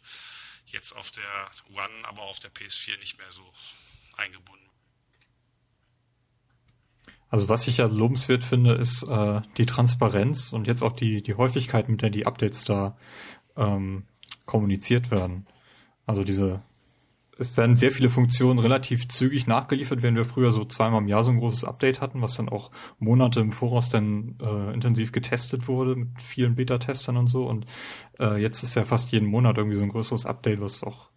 jetzt auf der One, aber auch auf der PS4 nicht mehr so eingebunden. Also was ich ja lobenswert finde, ist äh, die Transparenz und jetzt auch die, die Häufigkeit, mit der die Updates da ähm, kommuniziert werden. Also diese es werden sehr viele Funktionen relativ zügig nachgeliefert, während wir früher so zweimal im Jahr so ein großes Update hatten, was dann auch Monate im Voraus dann äh, intensiv getestet wurde mit vielen Beta-Testern und so. Und äh, jetzt ist ja fast jeden Monat irgendwie so ein größeres Update, was auch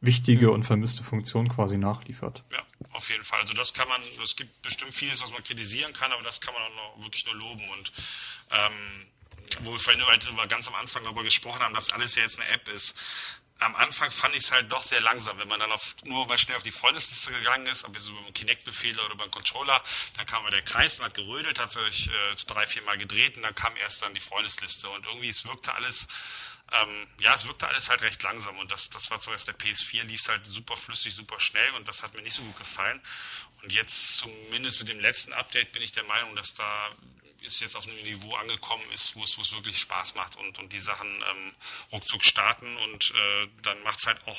wichtige mhm. und vermisste Funktionen quasi nachliefert. Ja, auf jeden Fall. Also das kann man, es gibt bestimmt vieles, was man kritisieren kann, aber das kann man auch noch, wirklich nur loben. Und ähm, wo wir vorhin halt ganz am Anfang darüber gesprochen haben, dass alles ja jetzt eine App ist am Anfang fand ich es halt doch sehr langsam. Wenn man dann auf, nur mal schnell auf die Freundesliste gegangen ist, ob jetzt über einen Kinect-Befehl oder über einen Controller, dann kam der Kreis und hat gerödelt, hat sich äh, drei, vier Mal gedreht und dann kam erst dann die Freundesliste. Und irgendwie, es wirkte alles, ähm, ja, es wirkte alles halt recht langsam. Und das, das war so auf der PS4, lief es halt super flüssig, super schnell und das hat mir nicht so gut gefallen. Und jetzt zumindest mit dem letzten Update bin ich der Meinung, dass da ist jetzt auf einem Niveau angekommen ist, wo es, wo es wirklich Spaß macht und, und die Sachen ähm, ruckzuck starten und äh, dann macht es halt auch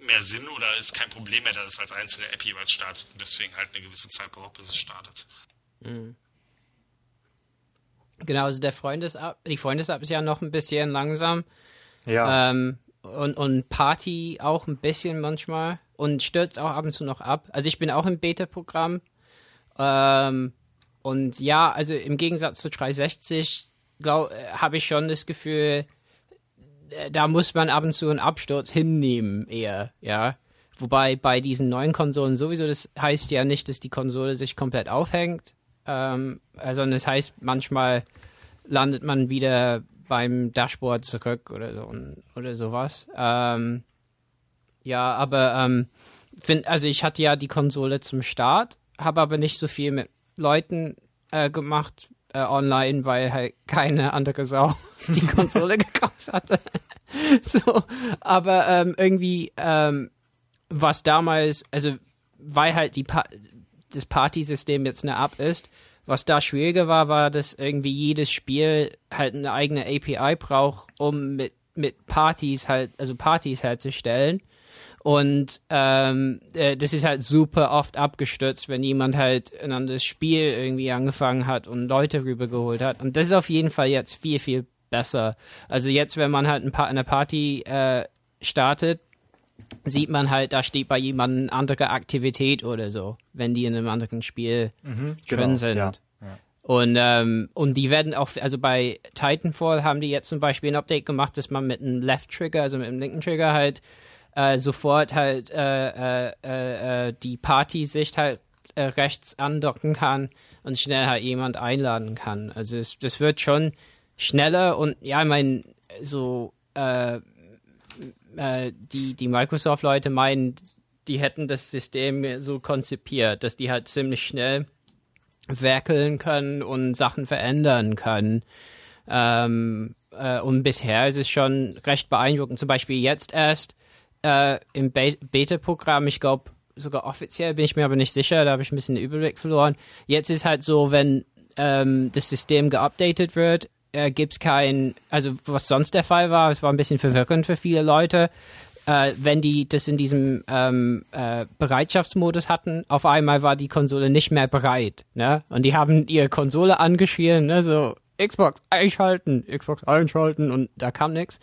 mehr Sinn oder ist kein Problem mehr, dass es als einzelne App jeweils startet und deswegen halt eine gewisse Zeit braucht, bis es startet. Mhm. Genau, also der Freundes-App, die Freundes-App ist ja noch ein bisschen langsam. Ja. Ähm, und, und Party auch ein bisschen manchmal und stürzt auch ab und zu noch ab. Also ich bin auch im Beta-Programm. Ähm, und ja, also im Gegensatz zu 360 äh, habe ich schon das Gefühl, äh, da muss man ab und zu einen Absturz hinnehmen, eher, ja. Wobei bei diesen neuen Konsolen sowieso, das heißt ja nicht, dass die Konsole sich komplett aufhängt, ähm, sondern es heißt manchmal landet man wieder beim Dashboard zurück oder so oder sowas. Ähm, ja, aber ähm, find, also ich hatte ja die Konsole zum Start, habe aber nicht so viel mit Leuten äh, gemacht äh, online, weil halt keine andere Sau die Konsole gekauft hatte. so, aber ähm, irgendwie ähm, was damals, also weil halt die pa das Partysystem jetzt eine App ist, was da schwieriger war, war, dass irgendwie jedes Spiel halt eine eigene API braucht, um mit, mit Partys halt, also Partys herzustellen. Und ähm, äh, das ist halt super oft abgestürzt, wenn jemand halt ein anderes Spiel irgendwie angefangen hat und Leute rübergeholt hat. Und das ist auf jeden Fall jetzt viel, viel besser. Also jetzt, wenn man halt ein pa eine Party äh, startet, sieht man halt, da steht bei jemandem andere Aktivität oder so, wenn die in einem anderen Spiel Mhm, drin genau, sind. ja, ja. Und, ähm, und die werden auch, also bei Titanfall haben die jetzt zum Beispiel ein Update gemacht, dass man mit einem Left Trigger, also mit dem linken Trigger halt äh, sofort halt äh, äh, äh, äh, die Party-Sicht halt äh, rechts andocken kann und schnell halt jemand einladen kann. Also es, das wird schon schneller und ja, ich meine, so die, die Microsoft-Leute meinen, die hätten das System so konzipiert, dass die halt ziemlich schnell werkeln können und Sachen verändern können. Ähm, äh, und bisher ist es schon recht beeindruckend. Zum Beispiel jetzt erst äh, im Be Beta-Programm, ich glaube, sogar offiziell bin ich mir aber nicht sicher, da habe ich ein bisschen den Überblick verloren. Jetzt ist halt so, wenn ähm, das System geupdatet wird, äh, gibt es kein, also was sonst der Fall war, es war ein bisschen verwirrend für viele Leute, äh, wenn die das in diesem ähm, äh, Bereitschaftsmodus hatten, auf einmal war die Konsole nicht mehr bereit, ne? Und die haben ihre Konsole angeschrien, ne? So Xbox einschalten, Xbox einschalten und da kam nichts.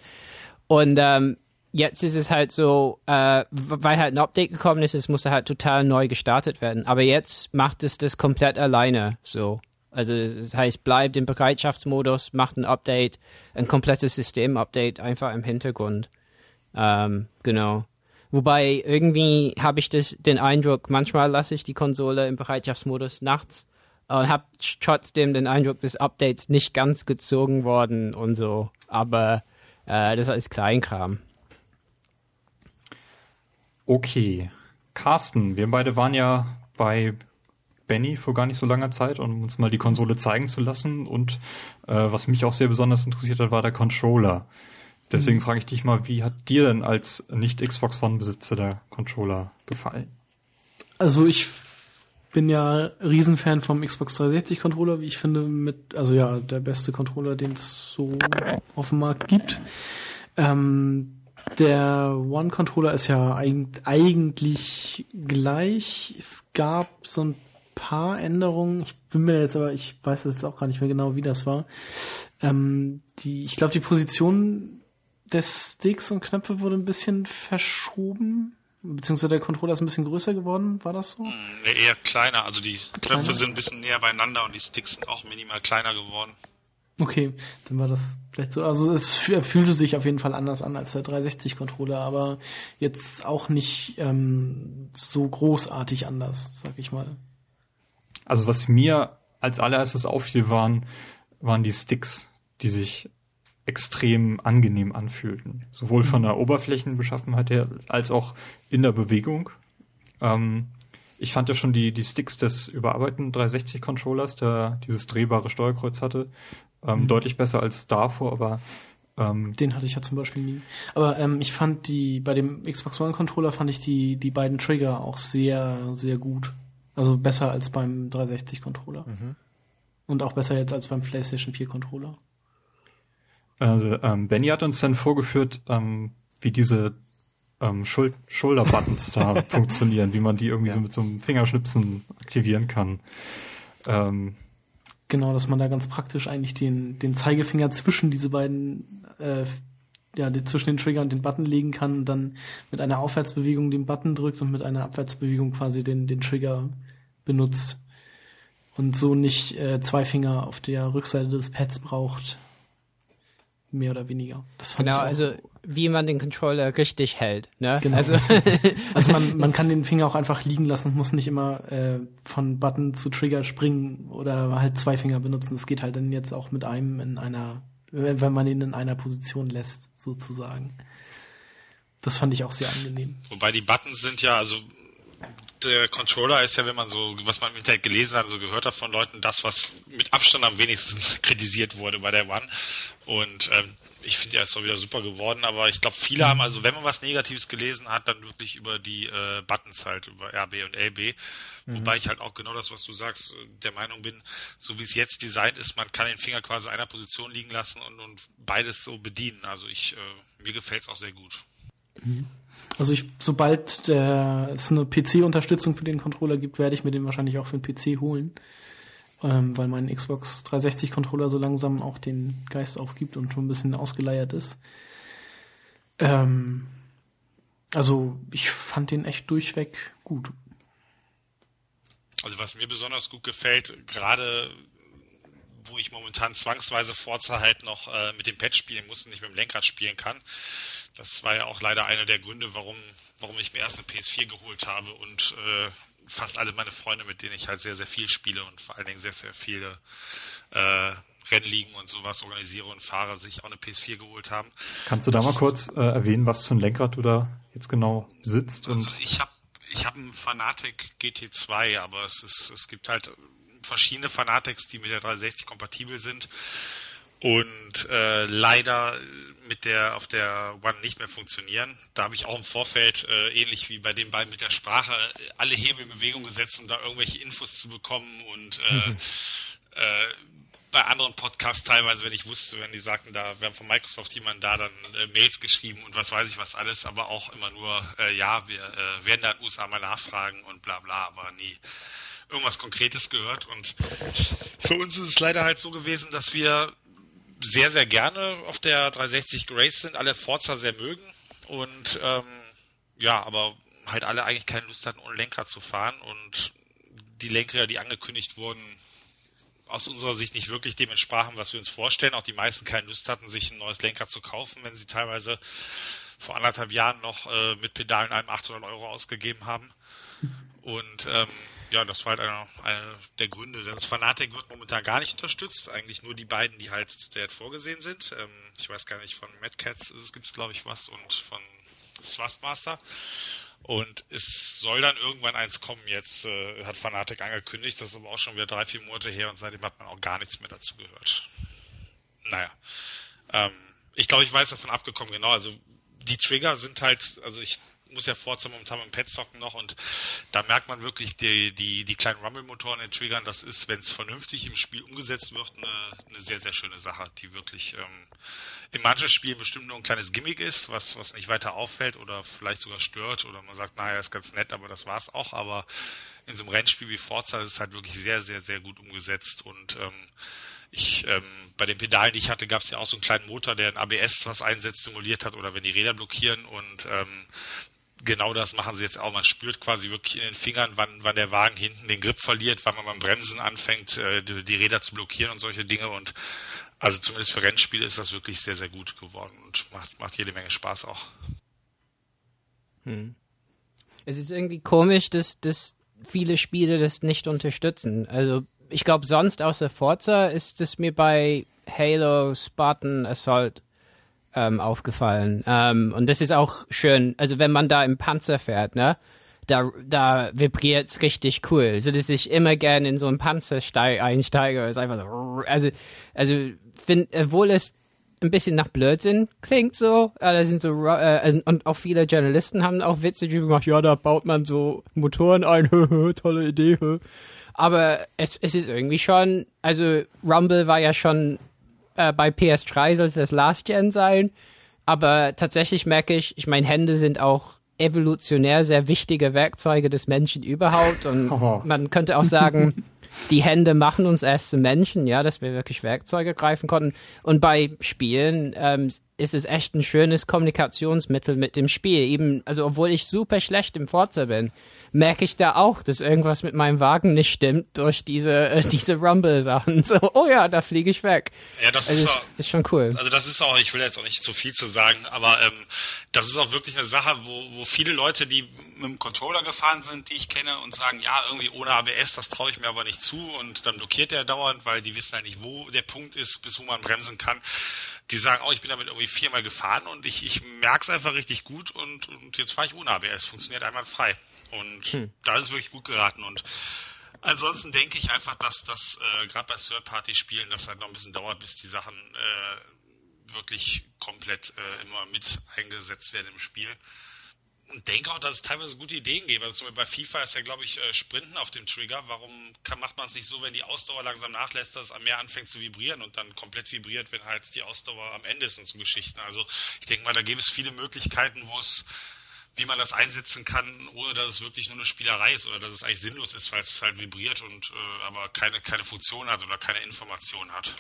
Und ähm, jetzt ist es halt so, äh, weil halt ein Update gekommen ist, es musste halt total neu gestartet werden. Aber jetzt macht es das komplett alleine so. Also das heißt, bleibt im Bereitschaftsmodus, macht ein Update, ein komplettes System-Update einfach im Hintergrund. Ähm, genau. Wobei irgendwie habe ich das, den Eindruck, manchmal lasse ich die Konsole im Bereitschaftsmodus nachts und habe trotzdem den Eindruck, das Update ist nicht ganz gezogen worden und so. Aber äh, das ist alles Kleinkram. Okay. Carsten, wir beide waren ja bei Benny vor gar nicht so langer Zeit, um uns mal die Konsole zeigen zu lassen. Und äh, was mich auch sehr besonders interessiert hat, war der Controller. Deswegen Mhm. frage ich dich mal, wie hat dir denn als Nicht-Xbox One-Besitzer der Controller gefallen? Also ich bin ja Riesenfan vom Xbox 360 Controller, wie ich finde, mit, also ja, der beste Controller, den es so auf dem Markt gibt. Ähm, der One Controller ist ja eig eigentlich gleich. Es gab so ein paar Änderungen. Ich bin mir jetzt aber, ich weiß jetzt auch gar nicht mehr genau, wie das war. Ähm, die, ich glaube, die Position des Sticks und Knöpfe wurde ein bisschen verschoben. Beziehungsweise der Controller ist ein bisschen größer geworden, war das so? Nee, eher kleiner. Also die Kleiner? Knöpfe sind ein bisschen näher beieinander und die Sticks sind auch minimal kleiner geworden. Okay, dann war das vielleicht so. Also es fü- fühlte sich auf jeden Fall anders an als der 360-Controller, aber jetzt auch nicht ähm, so großartig anders, sag ich mal. Also was mir als allererstes auffiel, waren, waren die Sticks, die sich extrem angenehm anfühlten. Sowohl von der Oberflächenbeschaffenheit her als auch in der Bewegung. Ähm, ich fand ja schon die, die Sticks des überarbeiteten 360-Controllers, der dieses drehbare Steuerkreuz hatte, ähm, deutlich besser als davor, aber ähm, Den hatte ich ja zum Beispiel nie. Aber ähm, ich fand die, bei dem Xbox One Controller fand ich die, die beiden Trigger auch sehr, sehr gut. Also besser als beim 360 Controller. Und auch besser jetzt als beim PlayStation 4 Controller. Also, ähm, Benny hat uns dann vorgeführt, ähm, wie diese ähm, Schul Schulterbuttons da funktionieren, wie man die irgendwie so mit so einem Fingerschnipsen aktivieren kann. Ähm, Genau, dass man da ganz praktisch eigentlich den, den Zeigefinger zwischen diese beiden, äh, ja, zwischen den Trigger und den Button legen kann und dann mit einer Aufwärtsbewegung den Button drückt und mit einer Abwärtsbewegung quasi den, den Trigger benutzt. Und so nicht äh, zwei Finger auf der Rückseite des Pads braucht. Mehr oder weniger. Das fand Genau, ich auch also wie man den Controller richtig hält. Ne? Genau. Also, Also man, man kann den Finger auch einfach liegen lassen, muss nicht immer äh, von Button zu Trigger springen oder halt zwei Finger benutzen. Das geht halt dann jetzt auch mit einem in einer, wenn man ihn in einer Position lässt, sozusagen. Das fand ich auch sehr angenehm. Wobei die Buttons sind ja, also der Controller ist ja, wenn man so, was man im Internet gelesen hat, so gehört hat von Leuten, das, was mit Abstand am wenigsten kritisiert wurde bei der One. Und ähm, ich finde, er ist auch wieder super geworden, aber ich glaube, viele haben, also wenn man was Negatives gelesen hat, dann wirklich über die äh, Buttons halt, über RB und LB. Wobei ich halt auch genau das, was du sagst, äh, der Meinung bin, so wie es jetzt designt ist, man kann den Finger quasi in einer Position liegen lassen und, und beides so bedienen. Also ich, äh, mir gefällt es auch sehr gut. Also ich, sobald der, es eine PC-Unterstützung für den Controller gibt, werde ich mir den wahrscheinlich auch für den PC holen. Ähm, weil mein Xbox 360 Controller so langsam auch den Geist aufgibt und schon ein bisschen ausgeleiert ist. Ähm, also ich fand den echt durchweg gut. Also was mir besonders gut gefällt, gerade wo ich momentan zwangsweise Forza halt noch äh, mit dem Pad spielen muss und nicht mit dem Lenkrad spielen kann. Das war ja auch leider einer der Gründe, warum, warum ich mir erst eine PS4 geholt habe und äh, fast alle meine Freunde, mit denen ich halt sehr, sehr viel spiele und vor allen Dingen sehr, sehr viele äh, Rennligen und sowas organisiere und fahre, sich auch eine PS4 geholt haben. Kannst du da mal kurz äh, erwähnen, was für ein Lenkrad du da jetzt genau sitzt? Also ich habe ich hab einen Fanatic GT2, aber es ist es gibt halt verschiedene Fanatics, die mit der 360 kompatibel sind und äh, leider mit der auf der One nicht mehr funktionieren. Da habe ich auch im Vorfeld äh, ähnlich wie bei den beiden mit der Sprache äh, alle Hebel in Bewegung gesetzt, um da irgendwelche Infos zu bekommen und äh, äh, bei anderen Podcasts teilweise, wenn ich wusste, wenn die sagten, da haben von Microsoft jemand da, dann äh, Mails geschrieben und was weiß ich was alles, aber auch immer nur, äh, ja, wir äh, werden da in den USA mal nachfragen und bla bla, aber nie irgendwas Konkretes gehört. Und für uns ist es leider halt so gewesen, dass wir sehr, sehr gerne auf der 360 geraced sind, alle Forza sehr mögen und ähm, ja, aber halt alle eigentlich keine Lust hatten, ohne Lenkrad zu fahren und die Lenkräder, die angekündigt wurden, aus unserer Sicht nicht wirklich dem entsprachen, was wir uns vorstellen. Auch die meisten keine Lust hatten, sich ein neues Lenkrad zu kaufen, wenn sie teilweise vor anderthalb Jahren noch äh, mit Pedalen einem 800 Euro ausgegeben haben. Und ähm, ja, das war halt einer, einer der Gründe. Das Fanatic wird momentan gar nicht unterstützt. Eigentlich nur die beiden, die halt der vorgesehen sind. Ähm, ich weiß gar nicht, von Mad Cats gibt es, glaube ich, was und von Thrustmaster. Und es soll dann irgendwann eins kommen. Jetzt äh, hat Fanatic angekündigt, das ist aber auch schon wieder drei, vier Monate her und seitdem hat man auch gar nichts mehr dazu gehört. Naja. Ähm, ich glaube, ich weiß davon abgekommen, genau. Also die Trigger sind halt, also ich muss ja Forza momentan dem Pad zocken noch und da merkt man wirklich die, die, die kleinen Rumble-Motoren in Triggern, das ist, wenn es vernünftig im Spiel umgesetzt wird, eine, eine sehr, sehr schöne Sache, die wirklich ähm, in manchen Spielen bestimmt nur ein kleines Gimmick ist, was, was nicht weiter auffällt oder vielleicht sogar stört oder man sagt, naja, ist ganz nett, aber das war's auch, aber in so einem Rennspiel wie Forza ist es halt wirklich sehr, sehr, sehr gut umgesetzt und ähm, ich, ähm, bei den Pedalen, die ich hatte, gab es ja auch so einen kleinen Motor, der ein ABS was einsetzt, simuliert hat oder wenn die Räder blockieren und ähm, genau das machen sie jetzt auch. Man spürt quasi wirklich in den Fingern, wann, wann der Wagen hinten den Grip verliert, wann man beim Bremsen anfängt, äh, die, Räder zu blockieren und solche Dinge. Und also zumindest für Rennspiele ist das wirklich sehr, sehr gut geworden und macht, macht jede Menge Spaß auch. es ist irgendwie komisch, dass, dass viele Spiele das nicht unterstützen. Also ich glaube, sonst außer Forza ist es mir bei Halo, Spartan, Assault ähm, aufgefallen. Ähm, und das ist auch schön, also wenn man da im Panzer fährt, ne? Da, da vibriert's richtig cool, so dass ich immer gerne in so einen Panzer steig, einsteige. Ist einfach so, also, also, find, obwohl es ein bisschen nach Blödsinn klingt so, äh, da sind so, äh, und auch viele Journalisten haben auch Witze drüber gemacht, ja, da baut man so Motoren ein, tolle Idee. Aber es, es ist irgendwie schon, also Rumble war ja schon äh, bei PS3 soll es das Last Gen sein. Aber tatsächlich merke ich, ich meine, Hände sind auch evolutionär sehr wichtige Werkzeuge des Menschen überhaupt. Und Oh. man könnte auch sagen, die Hände machen uns erst zu Menschen, ja, dass wir wirklich Werkzeuge greifen konnten. Und bei Spielen ähm, ist es echt ein schönes Kommunikationsmittel mit dem Spiel. Eben, also obwohl ich super schlecht im Forza bin, merke ich da auch, dass irgendwas mit meinem Wagen nicht stimmt durch diese, äh, diese Rumble-Sachen. So, oh ja, da fliege ich weg. Ja, das Also ist, auch, ist schon cool. also das ist auch, ich will jetzt auch nicht zu viel zu sagen, aber ähm, das ist auch wirklich eine Sache, wo, wo viele Leute, die mit dem Controller gefahren sind, die ich kenne und sagen, ja, irgendwie ohne ABS, das traue ich mir aber nicht zu und dann blockiert der dauernd, weil die wissen halt nicht, wo der Punkt ist, bis wo man bremsen kann. Die sagen, oh, ich bin damit irgendwie viermal gefahren und ich, ich merke es einfach richtig gut und, und jetzt fahre ich ohne ABS, funktioniert einwandfrei. Und da ist es wirklich gut geraten und Ansonsten denke ich einfach, dass das äh, gerade bei Third-Party-Spielen das halt noch ein bisschen dauert, bis die Sachen äh, wirklich komplett äh, immer mit eingesetzt werden im Spiel. Und denke auch, dass es teilweise gute Ideen gibt. Also zum Beispiel bei FIFA ist ja, glaube ich, äh, Sprinten auf dem Trigger. Warum kann, macht man es nicht so, wenn die Ausdauer langsam nachlässt, dass es mehr anfängt zu vibrieren und dann komplett vibriert, wenn halt die Ausdauer am Ende ist und so Geschichten. Also ich denke mal, da gäbe es viele Möglichkeiten, wo es wie man das einsetzen kann, ohne dass es wirklich nur eine Spielerei ist oder dass es eigentlich sinnlos ist, weil es halt vibriert und äh, aber keine, keine Funktion hat oder keine Information hat.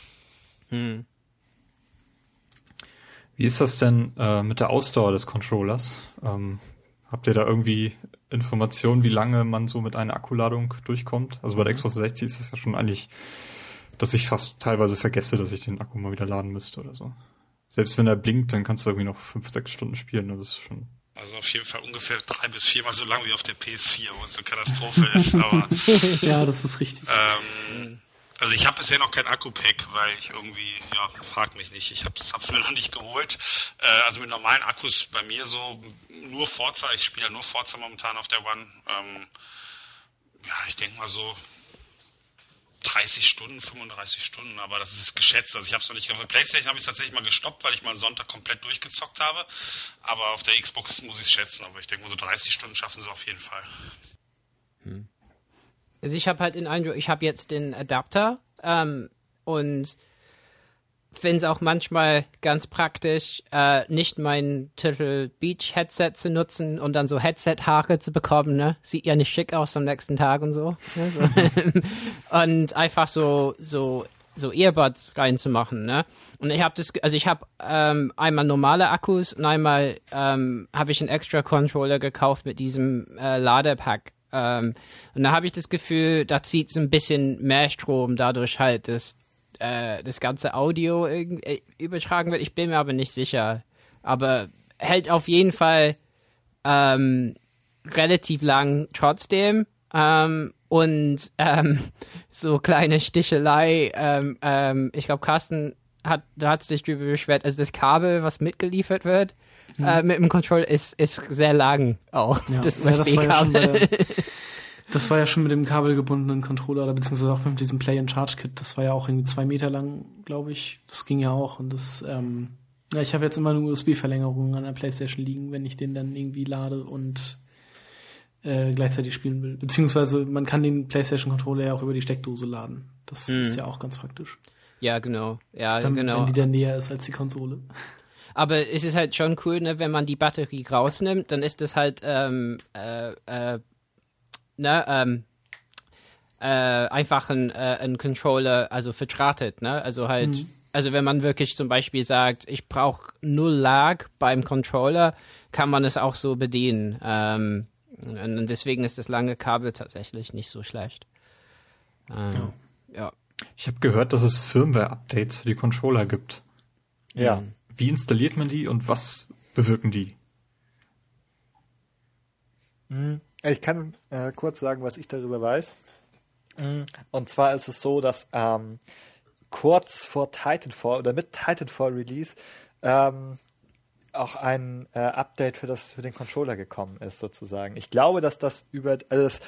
Wie ist das denn äh, mit der Ausdauer des Controllers? Ähm, habt ihr da irgendwie Informationen, wie lange man so mit einer Akkuladung durchkommt? Also bei der Xbox 60 ist es ja schon eigentlich, dass ich fast teilweise vergesse, dass ich den Akku mal wieder laden müsste oder so. Selbst wenn er blinkt, dann kannst du irgendwie noch fünf, sechs Stunden spielen. Das ist schon. Also auf jeden Fall ungefähr drei bis viermal so lang wie auf der PS4, wo es eine Katastrophe ist. Aber Ja, das ist richtig. ähm, also ich habe bisher noch kein Akku-Pack, weil ich irgendwie, ja, frag mich nicht, ich habe es mir noch nicht geholt. Äh, also mit normalen Akkus bei mir so nur Forza, ich spiele ja nur Forza momentan auf der One. Ähm, ja, ich denke mal so 30 Stunden, 35 Stunden, aber das ist geschätzt. Also ich habe es noch nicht der Playstation habe ich tatsächlich mal gestoppt, weil ich mal einen Sonntag komplett durchgezockt habe. Aber auf der Xbox muss ich es schätzen. Aber ich denke mal so 30 Stunden schaffen sie auf jeden Fall. Also ich habe halt den Eindruck, ich habe jetzt den Adapter ähm, und finde es auch manchmal ganz praktisch, äh, nicht mein Turtle Beach Headset zu nutzen und dann so Headset-Haare zu bekommen, ne? Sieht ja nicht schick aus am nächsten Tag und so. Ne? so. und einfach so, so, so Earbuds reinzumachen, ne? Und ich habe das, also ich habe ähm, einmal normale Akkus und einmal ähm, habe ich einen extra Controller gekauft mit diesem äh, Ladepack. Ähm, und da habe ich das Gefühl, da zieht es ein bisschen mehr Strom, dadurch halt, dass äh, das ganze Audio äh, übertragen wird. Ich bin mir aber nicht sicher. Aber hält auf jeden Fall ähm, relativ lang trotzdem. Ähm, und ähm, so kleine Stichelei. Ähm, ähm, ich glaube, Carsten hat, du hast dich darüber beschwert. Also das Kabel, was mitgeliefert wird äh, mit dem Controller, ist, ist sehr lang auch. Ja, das ja, ja USB-Kabel. bei- Das war ja schon mit dem kabelgebundenen Controller oder beziehungsweise auch mit diesem Play-and-Charge-Kit. Das war ja auch irgendwie zwei Meter lang, glaube ich. Das ging ja auch. Und das, ähm, ja, ich habe jetzt immer eine USB-Verlängerung an der Playstation liegen, wenn ich den dann irgendwie lade und äh, gleichzeitig spielen will. Beziehungsweise man kann den PlayStation-Controller ja auch über die Steckdose laden. Das ist ja auch ganz praktisch. ja, genau. Ja, Dann, genau. Wenn die dann näher ist als die Konsole. Aber es ist halt schon cool, ne, wenn man die Batterie rausnimmt, dann ist das halt ähm, äh, äh, ne, ähm, äh, einfach ein, äh, ein Controller, also verdrahtet, ne? Also halt, also wenn man wirklich zum Beispiel sagt, ich brauche null Lag beim Controller, kann man es auch so bedienen. Ähm, und deswegen ist das lange Kabel tatsächlich nicht so schlecht. Ähm, ja. Ich habe gehört, dass es Firmware-Updates für die Controller gibt. Ja. Wie installiert man die und was bewirken die? Ich kann äh, kurz sagen, was ich darüber weiß. Mm, Und zwar ist es so, dass ähm, kurz vor Titanfall oder mit Titanfall Release ähm, auch ein äh, Update für das für den Controller gekommen ist sozusagen. Ich glaube, dass das über also das,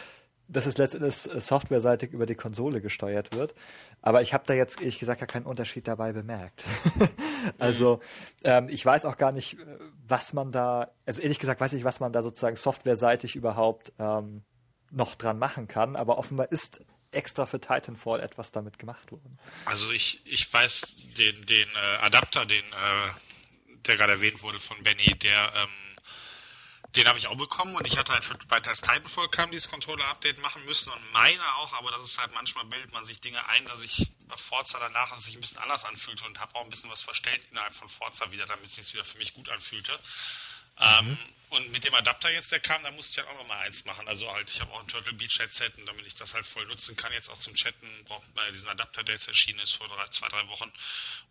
dass es letztendlich äh, softwareseitig über die Konsole gesteuert wird, aber ich habe da jetzt ehrlich gesagt gar keinen Unterschied dabei bemerkt. also ähm, ich weiß auch gar nicht, äh, was man da, also ehrlich gesagt weiß ich, was man da sozusagen softwareseitig überhaupt ähm, noch dran machen kann, aber offenbar ist extra für Titanfall etwas damit gemacht worden. Also ich, ich weiß den, den äh, Adapter, den, äh, der gerade erwähnt wurde von Benny, der, ähm, Den habe ich auch bekommen und ich hatte halt für, bei Test Titanfall kam dieses Controller-Update machen müssen und meine auch, aber das ist halt manchmal bildet man sich Dinge ein, dass ich bei Forza danach dass sich ein bisschen anders anfühlte und habe auch ein bisschen was verstellt innerhalb von Forza wieder, damit es sich wieder für mich gut anfühlte. Ähm, mhm. Ähm, und mit dem Adapter jetzt, der kam, da musste ich halt auch nochmal eins machen. Also halt, ich habe auch ein Turtle Beach Headset und damit ich das halt voll nutzen kann, jetzt auch zum Chatten, braucht man ja diesen Adapter, der jetzt erschienen ist vor drei, zwei, drei Wochen.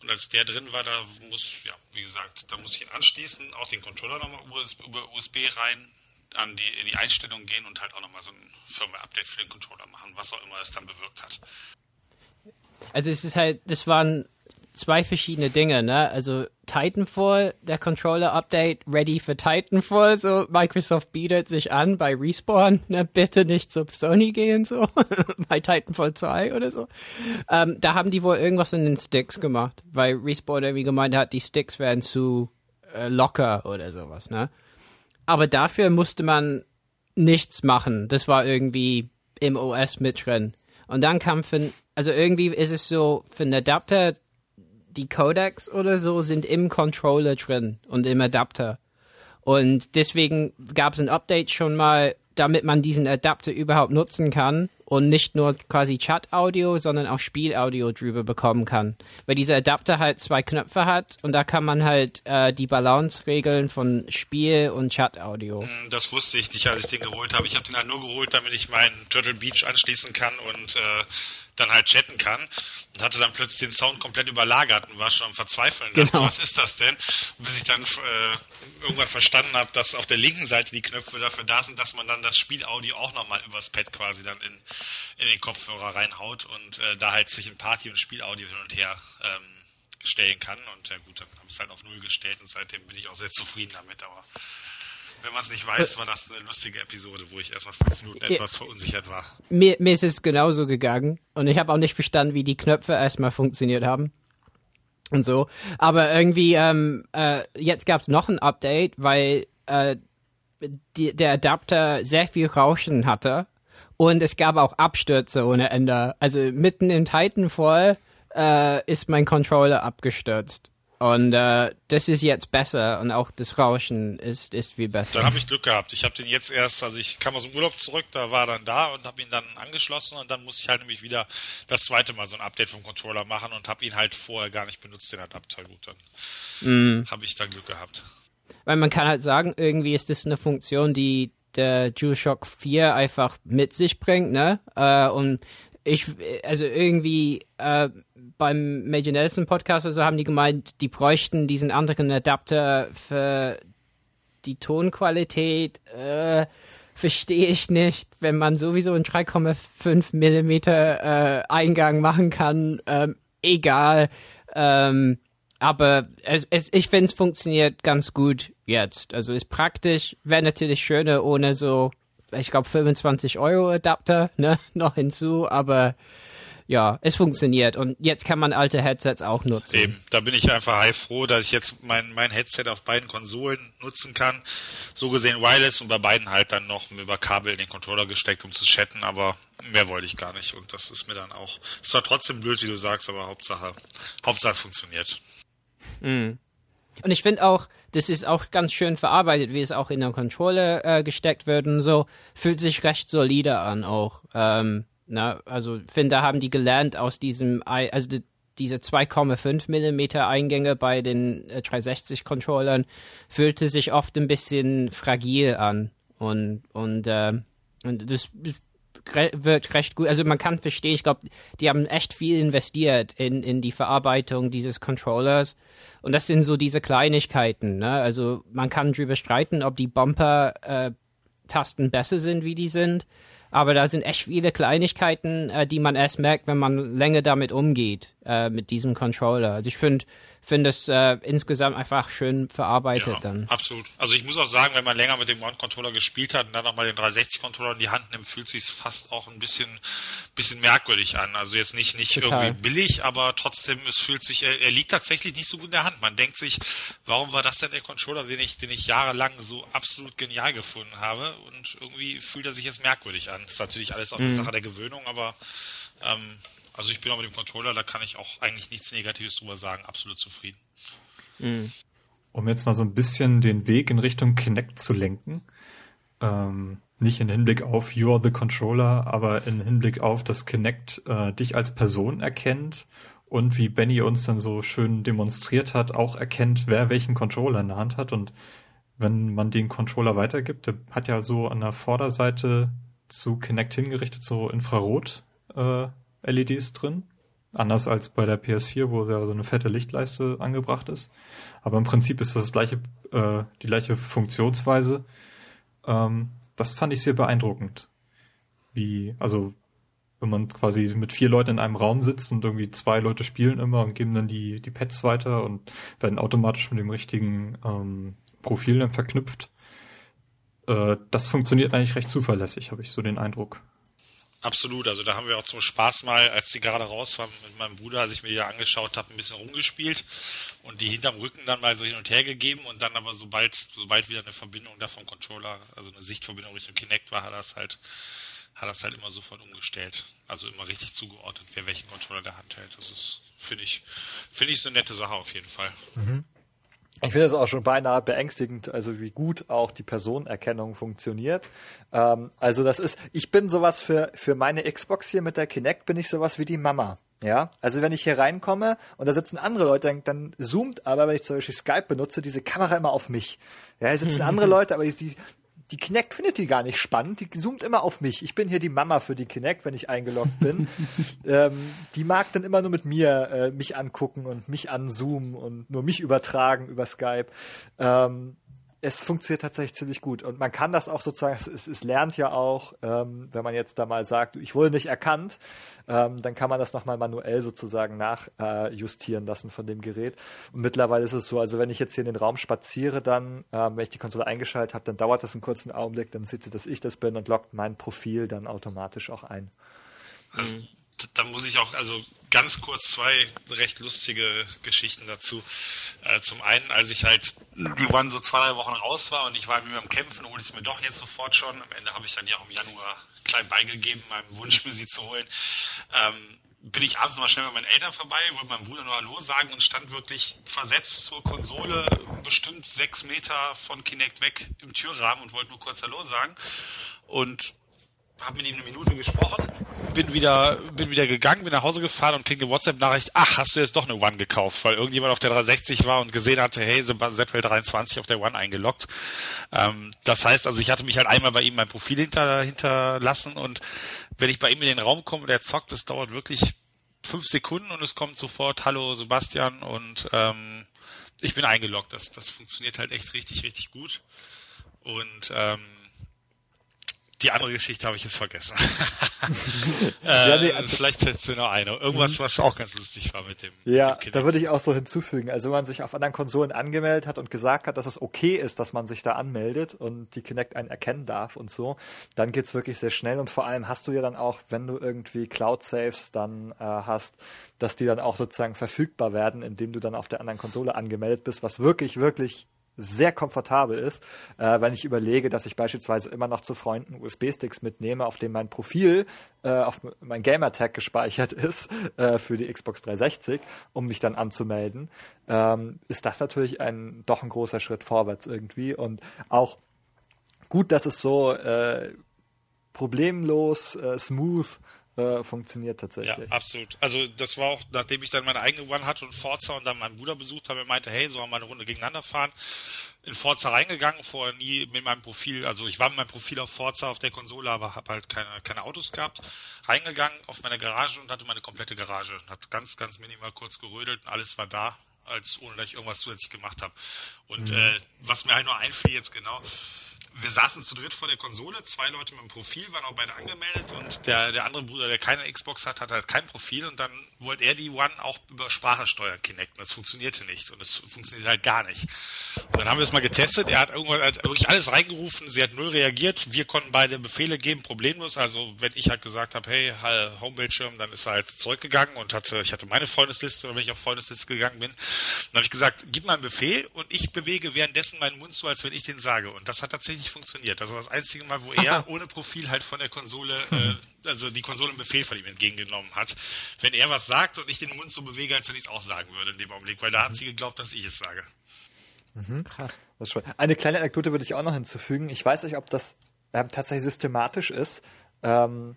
Und als der drin war, da muss, ja, wie gesagt, da muss ich ihn anschließen, auch den Controller nochmal über USB rein, an die, in die Einstellungen gehen und halt auch nochmal so ein Firmware-Update für den Controller machen, was auch immer es dann bewirkt hat. Also es ist halt, das waren zwei verschiedene Dinge, ne? Also Titanfall, der Controller-Update, ready für Titanfall, so Microsoft bietet sich an bei Respawn, ne? Bitte nicht zu Sony gehen, so, bei Titanfall 2 oder so. Ähm, da haben die wohl irgendwas in den Sticks gemacht, weil Respawn irgendwie gemeint hat, die Sticks wären zu äh, locker oder sowas, ne? Aber dafür musste man nichts machen. Das war irgendwie im OS mit drin. Und dann kam für, also irgendwie ist es so, für einen Adapter, die Codecs oder so sind im Controller drin und im Adapter. Und deswegen gab es ein Update schon mal, damit man diesen Adapter überhaupt nutzen kann und nicht nur quasi Chat-Audio, sondern auch Spiel-Audio drüber bekommen kann. Weil dieser Adapter halt zwei Knöpfe hat und da kann man halt äh, die Balance regeln von Spiel- und Chat-Audio. Hm, das wusste ich nicht, als ich den geholt habe. Ich habe den halt nur geholt, damit ich meinen Turtle Beach anschließen kann und äh, dann halt chatten kann und hatte dann plötzlich den Sound komplett überlagert und war schon am Verzweifeln. Genau. Dachte, was ist das denn? Bis ich dann äh, irgendwann verstanden habe, dass auf der linken Seite die Knöpfe dafür da sind, dass man dann das Spielaudio auch nochmal übers Pad quasi dann in, in den Kopfhörer reinhaut und äh, da halt zwischen Party und Spielaudio hin und her ähm, stellen kann. Und ja gut, dann habe ich es halt auf Null gestellt und seitdem bin ich auch sehr zufrieden damit. Aber wenn man es nicht weiß, war das eine lustige Episode, wo ich erstmal fünf Minuten etwas verunsichert war. Mir, mir ist es genauso gegangen und ich habe auch nicht verstanden, wie die Knöpfe erstmal funktioniert haben und so. Aber irgendwie, ähm, äh, jetzt gab es noch ein Update, weil äh, die, der Adapter sehr viel Rauschen hatte und es gab auch Abstürze ohne Ende. Also mitten in Titanfall äh, ist mein Controller abgestürzt. Und äh, das ist jetzt besser und auch das Rauschen ist, ist viel besser. Dann habe ich Glück gehabt. Ich habe den jetzt erst, also ich kam aus dem Urlaub zurück, da war dann da und habe ihn dann angeschlossen und dann musste ich halt nämlich wieder das zweite Mal so ein Update vom Controller machen und habe ihn halt vorher gar nicht benutzt, den Adapter. Gut, dann mm. habe ich da Glück gehabt. Weil man kann halt sagen, irgendwie ist das eine Funktion, die der DualShock 4 einfach mit sich bringt, ne? Äh, und ich, also irgendwie äh, beim Major Nelson Podcast oder so haben die gemeint, die bräuchten diesen anderen Adapter für die Tonqualität. Äh, Verstehe ich nicht, wenn man sowieso einen 3,5 Millimeter äh, Eingang machen kann. Ähm, egal. Ähm, aber es, es, ich finde, es funktioniert ganz gut jetzt. Also ist praktisch, wäre natürlich schöner ohne so ich glaube, 25 Euro Adapter ne, noch hinzu, aber ja, es funktioniert und jetzt kann man alte Headsets auch nutzen. Eben, da bin ich einfach heilfroh, dass ich jetzt mein, mein Headset auf beiden Konsolen nutzen kann. So gesehen wireless und bei beiden halt dann noch über Kabel in den Controller gesteckt, um zu chatten, aber mehr wollte ich gar nicht und das ist mir dann auch, es war trotzdem blöd, wie du sagst, aber Hauptsache, Hauptsache es funktioniert. Mhm. Und ich finde auch, das ist auch ganz schön verarbeitet, wie es auch in der Controller äh, gesteckt wird und so. Fühlt sich recht solide an auch. Ähm, na, also finde, da haben die gelernt aus diesem, also die, diese 2,5 Millimeter Eingänge bei den äh, 360-Controllern fühlte sich oft ein bisschen fragil an. Und, und, äh, und das wird recht gut. Also man kann verstehen, ich glaube, die haben echt viel investiert in, in die Verarbeitung dieses Controllers. Und das sind so diese Kleinigkeiten. Ne? Also man kann drüber streiten, ob die Bumper-Tasten äh, besser sind, wie die sind. Aber da sind echt viele Kleinigkeiten, äh, die man erst merkt, wenn man länger damit umgeht, äh, mit diesem Controller. Also ich finde, finde es äh, insgesamt einfach schön verarbeitet ja, dann. Absolut. Also ich muss auch sagen, wenn man länger mit dem One-Controller gespielt hat und dann nochmal den 360-Controller in die Hand nimmt, fühlt sich fast auch ein bisschen, bisschen merkwürdig an. Also jetzt nicht, nicht irgendwie billig, aber trotzdem, es fühlt sich, er, er, liegt tatsächlich nicht so gut in der Hand. Man denkt sich, warum war das denn der Controller, den ich, den ich jahrelang so absolut genial gefunden habe? Und irgendwie fühlt er sich jetzt merkwürdig an. Das ist natürlich alles auch eine mhm. Sache der Gewöhnung, aber ähm, also ich bin auch mit dem Controller, da kann ich auch eigentlich nichts Negatives drüber sagen, absolut zufrieden. Mhm. um jetzt mal so ein bisschen den Weg in Richtung Kinect zu lenken. Ähm, nicht in Hinblick auf You are the Controller, aber in Hinblick auf, dass Kinect äh, dich als Person erkennt und wie Benny uns dann so schön demonstriert hat, auch erkennt, wer welchen Controller in der Hand hat. Und wenn man den Controller weitergibt, der hat ja so an der Vorderseite zu Kinect hingerichtet so Infrarot-LEDs äh, drin. Anders als bei der PS4, wo ja so eine fette Lichtleiste angebracht ist. Aber im Prinzip ist das, das gleiche, äh, die gleiche Funktionsweise. Ähm, das fand ich sehr beeindruckend. Wie, also wenn man quasi mit vier Leuten in einem Raum sitzt und irgendwie zwei Leute spielen immer und geben dann die, die Pads weiter und werden automatisch mit dem richtigen ähm, Profil dann verknüpft. Äh, das funktioniert eigentlich recht zuverlässig, habe ich so den Eindruck. Absolut, also da haben wir auch zum Spaß mal, als die gerade raus waren mit meinem Bruder, als ich mir die angeschaut habe, ein bisschen rumgespielt und die hinterm Rücken dann mal so hin und her gegeben und dann aber sobald, sobald wieder eine Verbindung da vom Controller, also eine Sichtverbindung Richtung Kinect war, hat das halt hat das halt immer sofort umgestellt. Also immer richtig zugeordnet, wer welchen Controller der Hand hält. Das ist, finde ich, finde ich so eine nette Sache auf jeden Fall. Mhm. Ich finde es auch schon beinahe beängstigend, also wie gut auch die Personenerkennung funktioniert. Ähm, also das ist, ich bin sowas für, für meine Xbox hier mit der Kinect bin ich sowas wie die Mama. Ja, also wenn ich hier reinkomme und da sitzen andere Leute, dann, dann zoomt aber, wenn ich zum Beispiel Skype benutze, diese Kamera immer auf mich. Ja, hier sitzen andere Leute, aber die, die Kinect findet die gar nicht spannend. Die zoomt immer auf mich. Ich bin hier die Mama für die Kinect, wenn ich eingeloggt bin. ähm, die mag dann immer nur mit mir äh, mich angucken und mich anzoomen und nur mich übertragen über Skype. Ähm, es funktioniert tatsächlich ziemlich gut. Und man kann das auch sozusagen, es, es lernt ja auch, ähm, wenn man jetzt da mal sagt, ich wurde nicht erkannt, ähm, dann kann man das nochmal manuell sozusagen nachjustieren äh, lassen von dem Gerät. Und mittlerweile ist es so, also wenn ich jetzt hier in den Raum spaziere, dann, ähm, wenn ich die Konsole eingeschaltet habe, dann dauert das einen kurzen Augenblick, dann sieht sie, dass ich das bin und lockt mein Profil dann automatisch auch ein. Also da muss ich auch, also ganz kurz zwei recht lustige Geschichten dazu. Äh, zum einen, als ich halt die One so zwei, drei Wochen raus war und ich war mit mir am Kämpfen, hole ich es mir doch jetzt sofort schon. Am Ende habe ich dann ja auch im Januar klein beigegeben, meinem Wunsch mir sie zu holen. Ähm, bin ich abends mal schnell bei meinen Eltern vorbei, wollte meinem Bruder nur Hallo sagen und stand wirklich versetzt zur Konsole, bestimmt sechs Meter von Kinect weg im Türrahmen und wollte nur kurz Hallo sagen. Und habe mit ihm eine Minute gesprochen, bin wieder, bin wieder gegangen, bin nach Hause gefahren und kriege eine WhatsApp-Nachricht, ach, hast du jetzt doch eine One gekauft, weil irgendjemand auf der 360 war und gesehen hatte, hey, Seppel 23 auf der One eingeloggt. Ähm, das heißt also, ich hatte mich halt einmal bei ihm mein Profil hinter, hinterlassen und wenn ich bei ihm in den Raum komme und er zockt, das dauert wirklich fünf Sekunden und es kommt sofort, hallo Sebastian und ähm, ich bin eingeloggt. Das, das funktioniert halt echt richtig, richtig gut. Und ähm, die andere Geschichte habe ich jetzt vergessen. äh, ja, nee, also vielleicht fällt mir noch eine. Irgendwas, was auch ganz lustig war mit dem. Ja, dem da würde ich auch so hinzufügen. Also wenn man sich auf anderen Konsolen angemeldet hat und gesagt hat, dass es okay ist, dass man sich da anmeldet und die Kinect einen erkennen darf und so, dann geht's wirklich sehr schnell. Und vor allem hast du ja dann auch, wenn du irgendwie Cloud-Saves dann äh, hast, dass die dann auch sozusagen verfügbar werden, indem du dann auf der anderen Konsole angemeldet bist, was wirklich, wirklich sehr komfortabel ist, äh, wenn ich überlege, dass ich beispielsweise immer noch zu Freunden USB-Sticks mitnehme, auf dem mein Profil äh, auf mein Gamertag gespeichert ist äh, für die Xbox 360, um mich dann anzumelden, ähm, ist das natürlich ein doch ein großer Schritt vorwärts irgendwie. Und auch gut, dass es so äh, problemlos, äh, smooth äh, funktioniert tatsächlich. Ja, absolut. Also das war auch, nachdem ich dann meine eigene One hatte und Forza und dann meinen Bruder besucht habe, er meinte, hey, sollen wir mal eine Runde gegeneinander fahren? In Forza reingegangen, vorher nie mit meinem Profil, also ich war mit meinem Profil auf Forza auf der Konsole, aber habe halt keine, keine Autos gehabt. Reingegangen auf meine Garage und hatte meine komplette Garage. Hat ganz, ganz minimal kurz gerödelt und alles war da als ohne dass ich irgendwas zusätzlich gemacht habe. Und mhm. äh, was mir halt nur einfiel jetzt genau, wir saßen zu dritt vor der Konsole, zwei Leute mit dem Profil, waren auch beide angemeldet und der, der andere Bruder, der keine Xbox hat, hat halt kein Profil. Und dann wollte er die One auch über Sprache steuern, Kinect. Das funktionierte nicht und es funktioniert halt gar nicht. Und dann haben wir es mal getestet, er hat irgendwann halt wirklich alles reingerufen, sie hat null reagiert, wir konnten beide Befehle geben, problemlos. Also wenn ich halt gesagt habe, hey, Homebildschirm, dann ist er halt zurückgegangen und hatte, ich hatte meine Freundesliste oder wenn ich auf Freundesliste gegangen bin, dann habe ich gesagt, gib mal einen Befehl und ich bewege währenddessen meinen Mund so, als wenn ich den sage. Und das hat tatsächlich funktioniert. Das war das einzige Mal, wo er ohne Profil halt von der Konsole, äh, also die Konsole einen Befehl von ihm entgegengenommen hat. Wenn er was sagt und ich den Mund so bewege, als wenn ich es auch sagen würde in dem Augenblick, weil da hat sie geglaubt, dass ich es sage. Mhm. Eine kleine Anekdote würde ich auch noch hinzufügen. Ich weiß nicht, ob das ähm, tatsächlich systematisch ist. Ähm,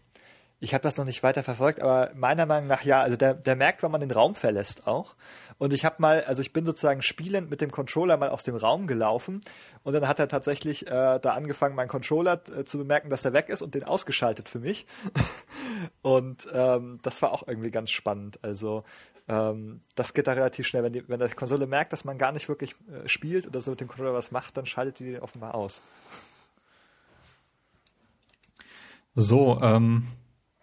ich habe das noch nicht weiter verfolgt, aber meiner Meinung nach ja, also der, der merkt, wenn man den Raum verlässt auch. Und ich habe mal, also ich bin sozusagen spielend mit dem Controller mal aus dem Raum gelaufen und dann hat er tatsächlich äh, da angefangen, meinen Controller äh, zu bemerken, dass der weg ist und den ausgeschaltet für mich. und ähm, das war auch irgendwie ganz spannend. Also ähm, das geht da relativ schnell. Wenn, die, wenn die Konsole merkt, dass man gar nicht wirklich äh, spielt oder so mit dem Controller was macht, dann schaltet die den offenbar aus. So, ähm,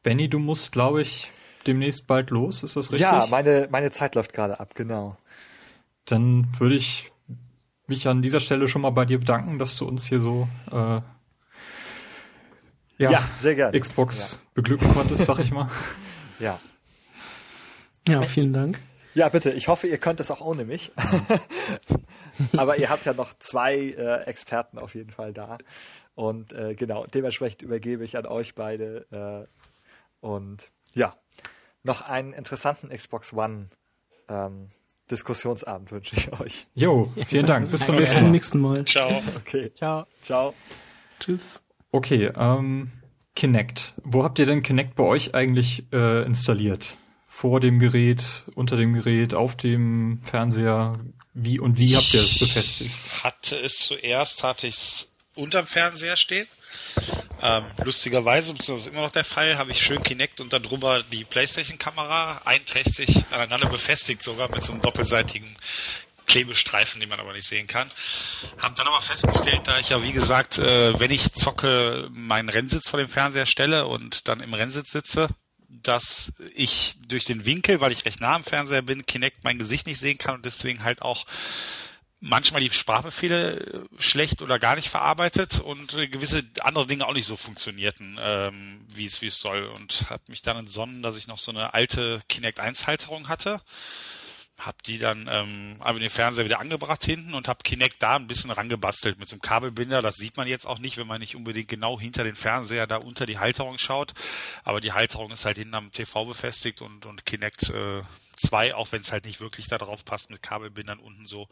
Benny, du musst, glaube ich, demnächst bald los, ist das richtig? Ja, meine, meine Zeit läuft gerade ab, genau. Dann würde ich mich an dieser Stelle schon mal bei dir bedanken, dass du uns hier so äh, ja, ja sehr gerne. Xbox ja. beglücken konntest, sag ich mal. ja. Ja, vielen Dank. Ja, bitte. Ich hoffe, ihr könnt es auch ohne mich. Aber ihr habt ja noch zwei äh, Experten auf jeden Fall da. Und äh, genau, dementsprechend übergebe ich an euch beide äh, und ja, noch einen interessanten Xbox One ähm, Diskussionsabend wünsche ich euch. Jo, vielen Dank. Bis zum nächsten, Mal. nächsten Mal. Ciao. Okay. Ciao. Ciao. Tschüss. Okay, ähm, Kinect. Wo habt ihr denn Kinect bei euch eigentlich äh, installiert? Vor dem Gerät, unter dem Gerät, auf dem Fernseher? Wie und wie habt ihr es befestigt? Hatte es zuerst, hatte ich es unterm Fernseher stehen ähm, lustigerweise, beziehungsweise immer noch der Fall, habe ich schön Kinect und darüber die Playstation-Kamera einträchtig aneinander befestigt, sogar mit so einem doppelseitigen Klebestreifen, den man aber nicht sehen kann. Hab dann aber festgestellt, da ich ja wie gesagt, äh, wenn ich zocke, meinen Rennsitz vor dem Fernseher stelle und dann im Rennsitz sitze, dass ich durch den Winkel, weil ich recht nah am Fernseher bin, Kinect mein Gesicht nicht sehen kann und deswegen halt auch manchmal die Sprachbefehle äh, schlecht oder gar nicht verarbeitet und äh, gewisse andere Dinge auch nicht so funktionierten, ähm, wie es wie es soll. Und habe mich dann entsonnen, dass ich noch so eine alte Kinect 1 Halterung hatte. Hab die dann ähm, aber den Fernseher wieder angebracht hinten und habe Kinect da ein bisschen rangebastelt mit so einem Kabelbinder. Das sieht man jetzt auch nicht, wenn man nicht unbedingt genau hinter den Fernseher da unter die Halterung schaut. Aber die Halterung ist halt hinten am TV befestigt und, und Kinect äh, 2, auch wenn es halt nicht wirklich da drauf passt mit Kabelbindern unten so.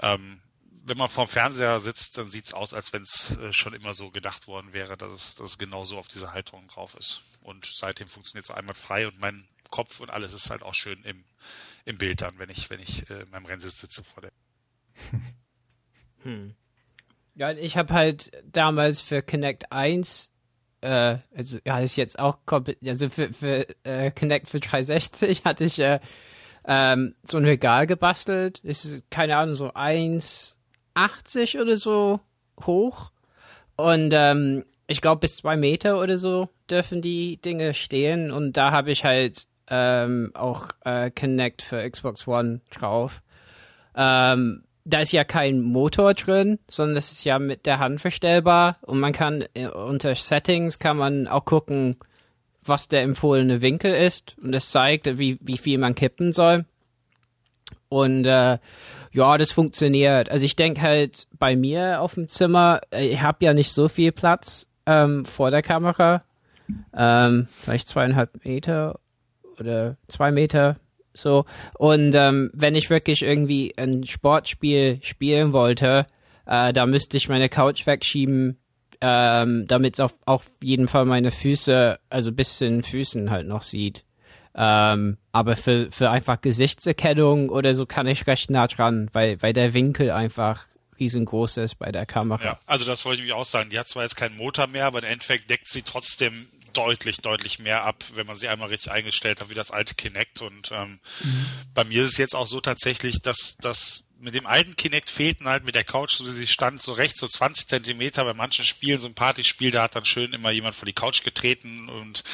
Ähm, wenn man vorm Fernseher sitzt, dann sieht's aus, als wenn es äh, schon immer so gedacht worden wäre, dass es, dass es genau so auf dieser Halterung drauf ist. Und seitdem funktioniert es einmal frei und mein Kopf und alles ist halt auch schön im, im Bild dann, wenn ich, wenn ich äh, in meinem Rennsitz sitze vor der. Hm. Ja, ich habe halt damals für Connect 1 äh, also ja, ist jetzt auch komplett, also für, für äh, Connect für 360 hatte ich äh, ähm, so ein Regal gebastelt. Ist, keine Ahnung, so 1,80 oder so hoch. Und ähm, ich glaube, bis zwei Meter oder so dürfen die Dinge stehen. Und da habe ich halt ähm, auch äh, Connect für Xbox One drauf. Ähm, da ist ja kein Motor drin, sondern das ist ja mit der Hand verstellbar und man kann äh, unter Settings kann man auch gucken, was der empfohlene Winkel ist und es zeigt, wie, wie viel man kippen soll. Und äh, ja, das funktioniert. Also ich denke halt bei mir auf dem Zimmer, äh, ich habe ja nicht so viel Platz ähm, vor der Kamera. Ähm, vielleicht zweieinhalb Meter oder zwei Meter so. Und ähm, wenn ich wirklich irgendwie ein Sportspiel spielen wollte, äh, da müsste ich meine Couch wegschieben, ähm, damit es auf, auf jeden Fall meine Füße, also bis zu den Füßen halt noch sieht. Ähm, aber für, für einfach Gesichtserkennung oder so kann ich recht nah dran, weil, weil der Winkel einfach riesengroß ist bei der Kamera. Ja, also das wollte ich auch sagen. Die hat zwar jetzt keinen Motor mehr, aber im Endeffekt deckt sie trotzdem deutlich, deutlich mehr ab, wenn man sie einmal richtig eingestellt hat, wie das alte Kinect. Und ähm, mhm. bei mir ist es jetzt auch so tatsächlich, dass das mit dem alten Kinect fehlten halt mit der Couch, so wie sie stand, so rechts, so 20 Zentimeter. Bei manchen Spielen, so ein Partyspiel, da hat dann schön immer jemand vor die Couch getreten und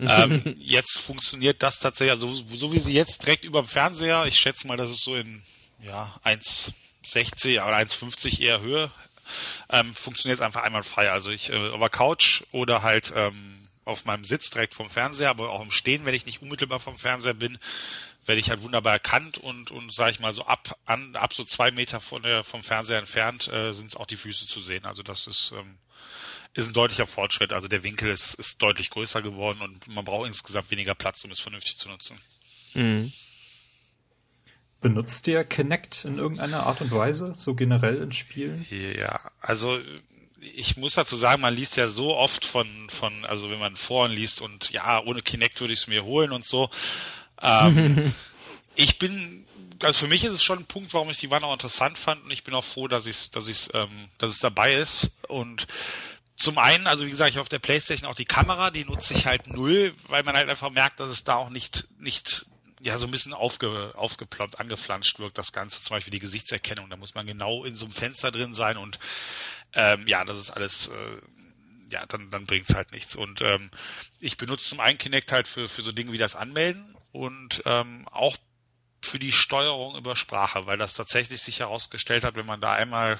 ähm, jetzt funktioniert das tatsächlich, also so wie sie jetzt direkt über dem Fernseher, ich schätze mal, dass es so in ja 1,60 oder 1,50 eher Höhe, ähm, funktioniert es einfach einwandfrei. Also ich äh, über Couch oder halt ähm, auf meinem Sitz direkt vom Fernseher, aber auch im Stehen, wenn ich nicht unmittelbar vom Fernseher bin, werde ich halt wunderbar erkannt und, und sage ich mal so ab, an, ab so zwei Meter von der, vom Fernseher entfernt äh, sind auch die Füße zu sehen. Also das ist, ähm, ist ein deutlicher Fortschritt. Also der Winkel ist, ist deutlich größer geworden und man braucht insgesamt weniger Platz, um es vernünftig zu nutzen. Mhm. Benutzt ihr Kinect in irgendeiner Art und Weise, so generell in Spielen? Ja, also ich muss dazu sagen, man liest ja so oft von, von, also wenn man Foren liest und ja, ohne Kinect würde ich es mir holen und so. Ähm, ich bin, also für mich ist es schon ein Punkt, warum ich die Wanne auch interessant fand und ich bin auch froh, dass ich dass ich's, ähm, dass es dabei ist und zum einen, also wie gesagt, ich auf der Playstation auch die Kamera, die nutze ich halt null, weil man halt einfach merkt, dass es da auch nicht, nicht ja so ein bisschen aufge, aufgeploppt, angeflanscht wirkt, das Ganze, zum Beispiel die Gesichtserkennung. Da muss man genau in so einem Fenster drin sein und ähm, ja, das ist alles, äh, ja, dann, dann bringt's halt nichts. Und ähm, ich benutze zum einen Kinect halt für, für so Dinge wie das Anmelden und ähm, auch für die Steuerung über Sprache, weil das tatsächlich sich herausgestellt hat, wenn man da einmal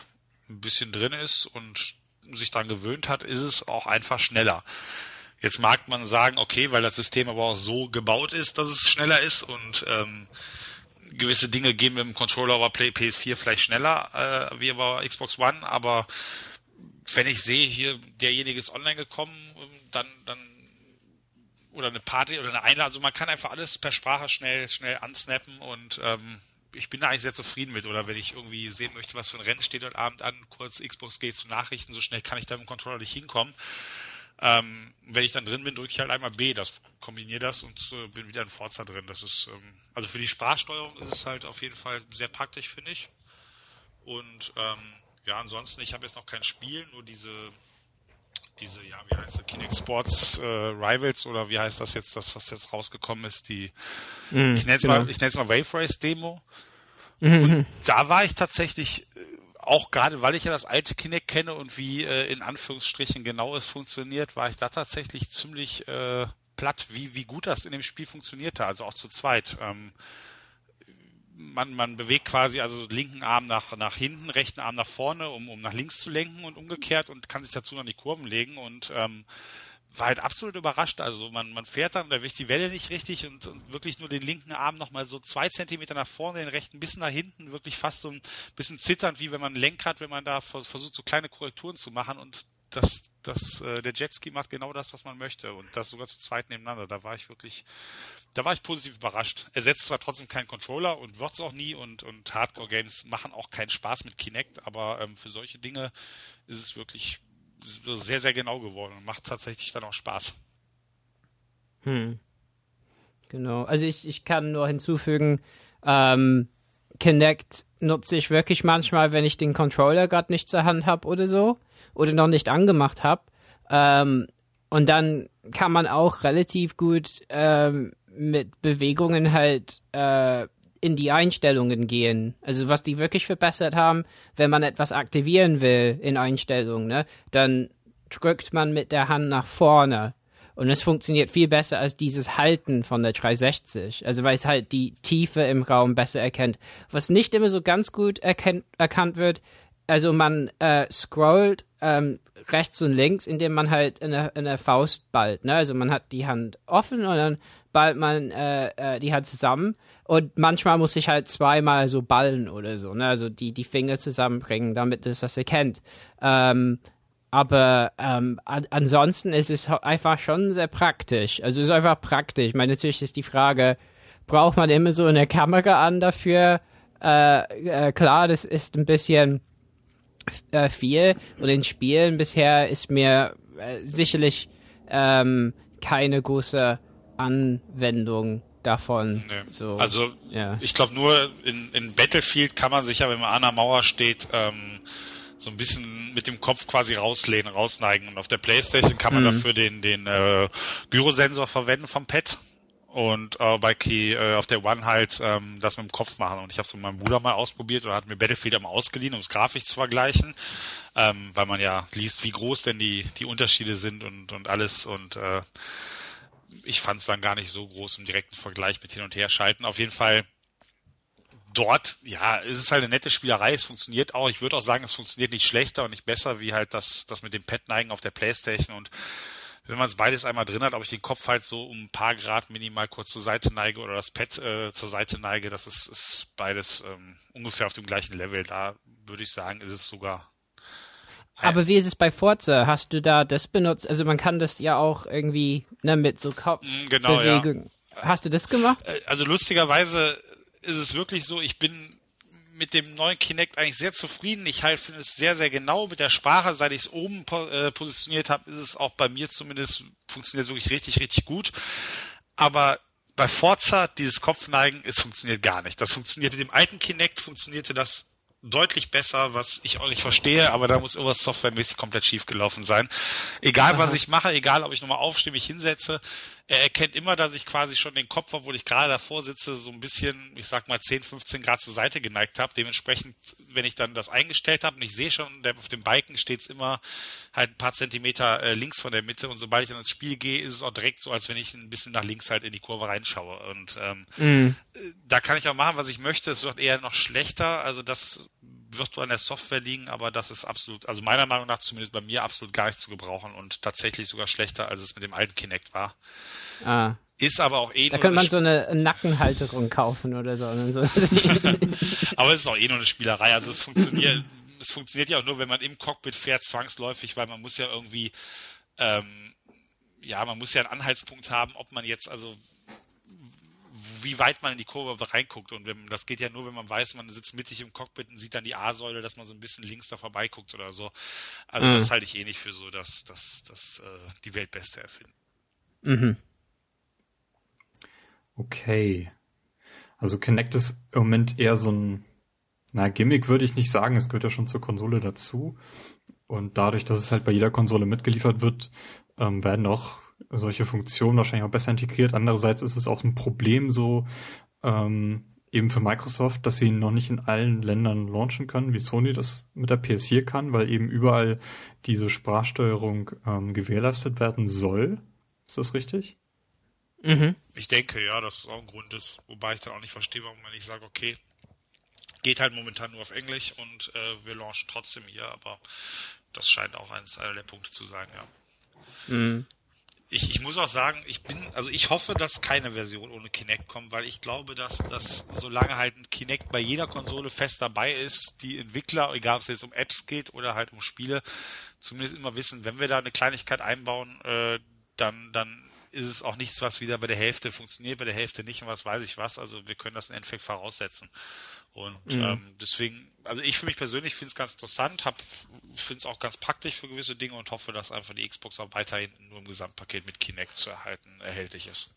ein bisschen drin ist und sich dran gewöhnt hat, ist es auch einfach schneller. Jetzt mag man sagen, okay, weil das System aber auch so gebaut ist, dass es schneller ist und ähm, gewisse Dinge gehen mit dem Controller über Play PS4 vielleicht schneller äh, wie über Xbox One, aber wenn ich sehe, hier derjenige ist online gekommen, dann, dann oder eine Party oder eine Einladung, also man kann einfach alles per Sprache schnell, schnell ansnappen und ähm, ich bin da eigentlich sehr zufrieden mit. Oder wenn ich irgendwie sehen möchte, was für ein Rennen steht heute Abend an, kurz Xbox geht zu Nachrichten, so schnell kann ich da mit dem Controller nicht hinkommen. Ähm, wenn ich dann drin bin, drücke ich halt einmal B, das kombiniere das und äh, bin wieder in Forza drin. Das ist, ähm, also für die Sprachsteuerung ist es halt auf jeden Fall sehr praktisch, finde ich. Und ähm, ja, ansonsten, ich habe jetzt noch kein Spiel, nur diese, diese, ja, wie heißt das, Kinect Sports äh, Rivals oder wie heißt das jetzt, das, was jetzt rausgekommen ist, die, mm, ich nenne es genau. mal, ich nenne es mal Wave Race Demo. Mhm. Und da war ich tatsächlich äh, auch gerade, weil ich ja das alte Kinect kenne und wie äh, in Anführungsstrichen genau es funktioniert, war ich da tatsächlich ziemlich äh, platt, wie, wie gut das in dem Spiel funktionierte, also auch zu zweit. Ähm, man, man bewegt quasi also linken Arm nach, nach hinten, rechten Arm nach vorne, um, um nach links zu lenken und umgekehrt und kann sich dazu noch die Kurven legen und ähm, war halt absolut überrascht. Also man, man fährt dann, da erwischt die Welle nicht richtig und, und wirklich nur den linken Arm nochmal so zwei Zentimeter nach vorne, den rechten bisschen nach hinten, wirklich fast so ein bisschen zitternd, wie wenn man ein Lenkrad, wenn man da versucht, so kleine Korrekturen zu machen und das, das, äh, der Jetski macht genau das, was man möchte und das sogar zu zweit nebeneinander. Da war ich wirklich, da war ich positiv überrascht. Er setzt zwar trotzdem keinen Controller und wird's auch nie und, und Hardcore-Games machen auch keinen Spaß mit Kinect, aber ähm, für solche Dinge ist es wirklich sehr, sehr genau geworden und macht tatsächlich dann auch Spaß. Hm. Genau. Also ich, ich kann nur hinzufügen, ähm, Kinect nutze ich wirklich manchmal, wenn ich den Controller gerade nicht zur Hand habe oder so oder noch nicht angemacht habe. Ähm, und dann kann man auch relativ gut ähm, mit Bewegungen halt äh, in die Einstellungen gehen. Also was die wirklich verbessert haben, wenn man etwas aktivieren will in Einstellungen, ne, dann drückt man mit der Hand nach vorne. Und es funktioniert viel besser als dieses Halten von der 360. Also weil es halt die Tiefe im Raum besser erkennt. Was nicht immer so ganz gut erkannt wird, also man äh, scrollt ähm, rechts und links, indem man halt in der, in der Faust ballt. Ne? Also man hat die Hand offen und dann ballt man äh, äh, die Hand zusammen. Und manchmal muss ich halt zweimal so ballen oder so. Ne? Also die, die Finger zusammenbringen, damit es das erkennt. Ähm, aber ähm, an ansonsten ist es einfach schon sehr praktisch. Also es ist einfach praktisch. Ich meine, natürlich ist die Frage, braucht man immer so eine Kamera an dafür? Äh, äh, klar, das ist ein bisschen äh, viel und in Spielen bisher ist mir äh, sicherlich ähm, keine große Anwendung davon. Nee. So, also ja. ich glaube nur in, in Battlefield kann man sich ja, wenn man an der Mauer steht, ähm, so ein bisschen mit dem Kopf quasi rauslehnen, rausneigen. Und auf der Playstation kann man mhm. dafür den, den äh, Gyrosensor verwenden vom Pad und äh, bei Key äh, auf der One halt ähm, das mit dem Kopf machen. Und ich habe es mit meinem Bruder mal ausprobiert oder hat mir Battlefield einmal ausgeliehen, um es grafisch zu vergleichen, ähm, weil man ja liest, wie groß denn die die Unterschiede sind und und alles. Und äh, ich fand es dann gar nicht so groß im direkten Vergleich mit hin und her schalten. Auf jeden Fall dort, ja, ist es halt eine nette Spielerei. Es funktioniert auch. Ich würde auch sagen, es funktioniert nicht schlechter und nicht besser wie halt das das mit dem Pad neigen auf der Playstation und wenn man es beides einmal drin hat, ob ich den Kopf halt so um ein paar Grad minimal kurz zur Seite neige oder das Pad äh, zur Seite neige, das ist, ist beides ähm, ungefähr auf dem gleichen Level. Da würde ich sagen, ist es sogar. Aber wie ist es bei Forza? Hast du da das benutzt? Also man kann das ja auch irgendwie ne, mit so Kopfbewegung. Mm, genau, Ja. Hast du das gemacht? Äh, also lustigerweise ist es wirklich so, ich bin mit dem neuen Kinect eigentlich sehr zufrieden. Ich halt finde es sehr, sehr genau mit der Sprache. Seit ich es oben po äh, positioniert habe, ist es auch bei mir zumindest, funktioniert wirklich richtig, richtig gut. Aber bei Forza, dieses Kopfneigen, es funktioniert gar nicht. Das funktioniert mit dem alten Kinect, funktionierte das deutlich besser, was ich auch nicht verstehe, aber da muss irgendwas softwaremäßig komplett schief gelaufen sein. Egal, was ich mache, egal, ob ich nochmal aufstehe, mich hinsetze, er erkennt immer, dass ich quasi schon den Kopf, obwohl ich gerade davor sitze, so ein bisschen, ich sag mal 10, 15 Grad zur Seite geneigt habe. Dementsprechend, wenn ich dann das eingestellt habe und ich sehe schon, auf dem Balken steht es immer halt ein paar Zentimeter äh, links von der Mitte und sobald ich dann ins Spiel gehe, ist es auch direkt so, als wenn ich ein bisschen nach links halt in die Kurve reinschaue. Und ähm, mm. da kann ich auch machen, was ich möchte. Es wird eher noch schlechter. Also das wird so an der Software liegen, aber das ist absolut, also meiner Meinung nach zumindest bei mir absolut gar nicht zu gebrauchen und tatsächlich sogar schlechter, als es mit dem alten Kinect war. Ah. Ist aber auch eh Da könnte man so eine Nackenhalterung kaufen oder so. aber es ist auch eh nur eine Spielerei. Also es funktioniert, es funktioniert ja auch nur, wenn man im Cockpit fährt, zwangsläufig, weil man muss ja irgendwie, ähm, ja, man muss ja einen Anhaltspunkt haben, ob man jetzt, also wie weit man in die Kurve reinguckt. Und wenn, das geht ja nur, wenn man weiß, man sitzt mittig im Cockpit und sieht dann die A-Säule, dass man so ein bisschen links da vorbeiguckt oder so. Also mhm. das halte ich eh nicht für so, dass, dass, dass äh, die Weltbeste erfinden. Mhm. Okay. Also Kinect ist im Moment eher so ein, na, Gimmick würde ich nicht sagen, es gehört ja schon zur Konsole dazu. Und dadurch, dass es halt bei jeder Konsole mitgeliefert wird, ähm, werden auch solche Funktionen wahrscheinlich auch besser integriert. Andererseits ist es auch ein Problem so, ähm, eben für Microsoft, dass sie noch nicht in allen Ländern launchen können, wie Sony das mit der PS4 kann, weil eben überall diese Sprachsteuerung ähm, gewährleistet werden soll. Ist das richtig? Mhm. Ich denke, ja, dass es auch ein Grund ist. Wobei ich dann auch nicht verstehe, warum man nicht sagt, okay, geht halt momentan nur auf Englisch und äh, wir launchen trotzdem hier, aber das scheint auch eines der Punkte zu sein, ja. Mhm ich, ich muss auch sagen, ich bin, also ich hoffe, dass keine Version ohne Kinect kommt, weil ich glaube, dass dass solange halt ein Kinect bei jeder Konsole fest dabei ist, die Entwickler, egal ob es jetzt um Apps geht oder halt um Spiele, zumindest immer wissen, wenn wir da eine Kleinigkeit einbauen, äh, dann, dann ist es auch nichts, was wieder bei der Hälfte funktioniert, bei der Hälfte nicht und was weiß ich was. Also wir können das im Endeffekt voraussetzen. Und mhm. ähm, deswegen, also ich für mich persönlich finde es ganz interessant, finde es auch ganz praktisch für gewisse Dinge und hoffe, dass einfach die Xbox auch weiterhin nur im Gesamtpaket mit Kinect zu erhalten erhältlich ist.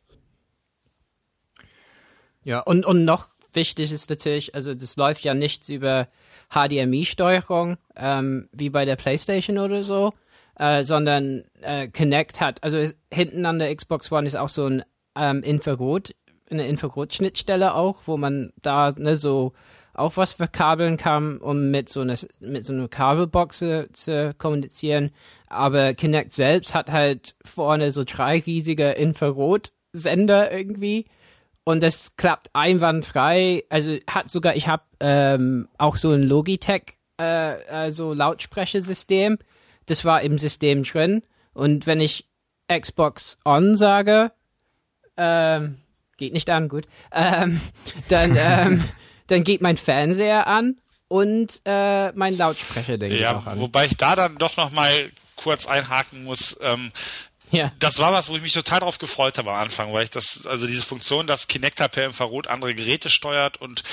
Ja, und, und noch wichtig ist natürlich, also das läuft ja nichts über HDMI-Steuerung, ähm, wie bei der PlayStation oder so, äh, sondern äh, Kinect hat, also ist, hinten an der Xbox One ist auch so ein ähm, Infrarot eine Infrarot-Schnittstelle auch, wo man da ne, so auch was verkabeln kann, um mit so einer mit so einer Kabelbox zu, kommunizieren. Aber Kinect selbst hat halt vorne so drei riesige Infrarotsender irgendwie und das klappt einwandfrei. Also hat sogar, ich habe ähm, auch so ein Logitech äh, also Lautsprechersystem. Das war im System drin und wenn ich Xbox On sage, ähm, geht nicht an, gut. Ähm, dann, ähm, dann geht mein Fernseher an und äh, mein Lautsprecher, denke ja, ich auch an. Wobei ich da dann doch noch mal kurz einhaken muss. Ähm, ja. Das war was, wo ich mich total drauf gefreut habe am Anfang, weil ich das, also diese Funktion, dass Kinecta per Infrarot andere Geräte steuert und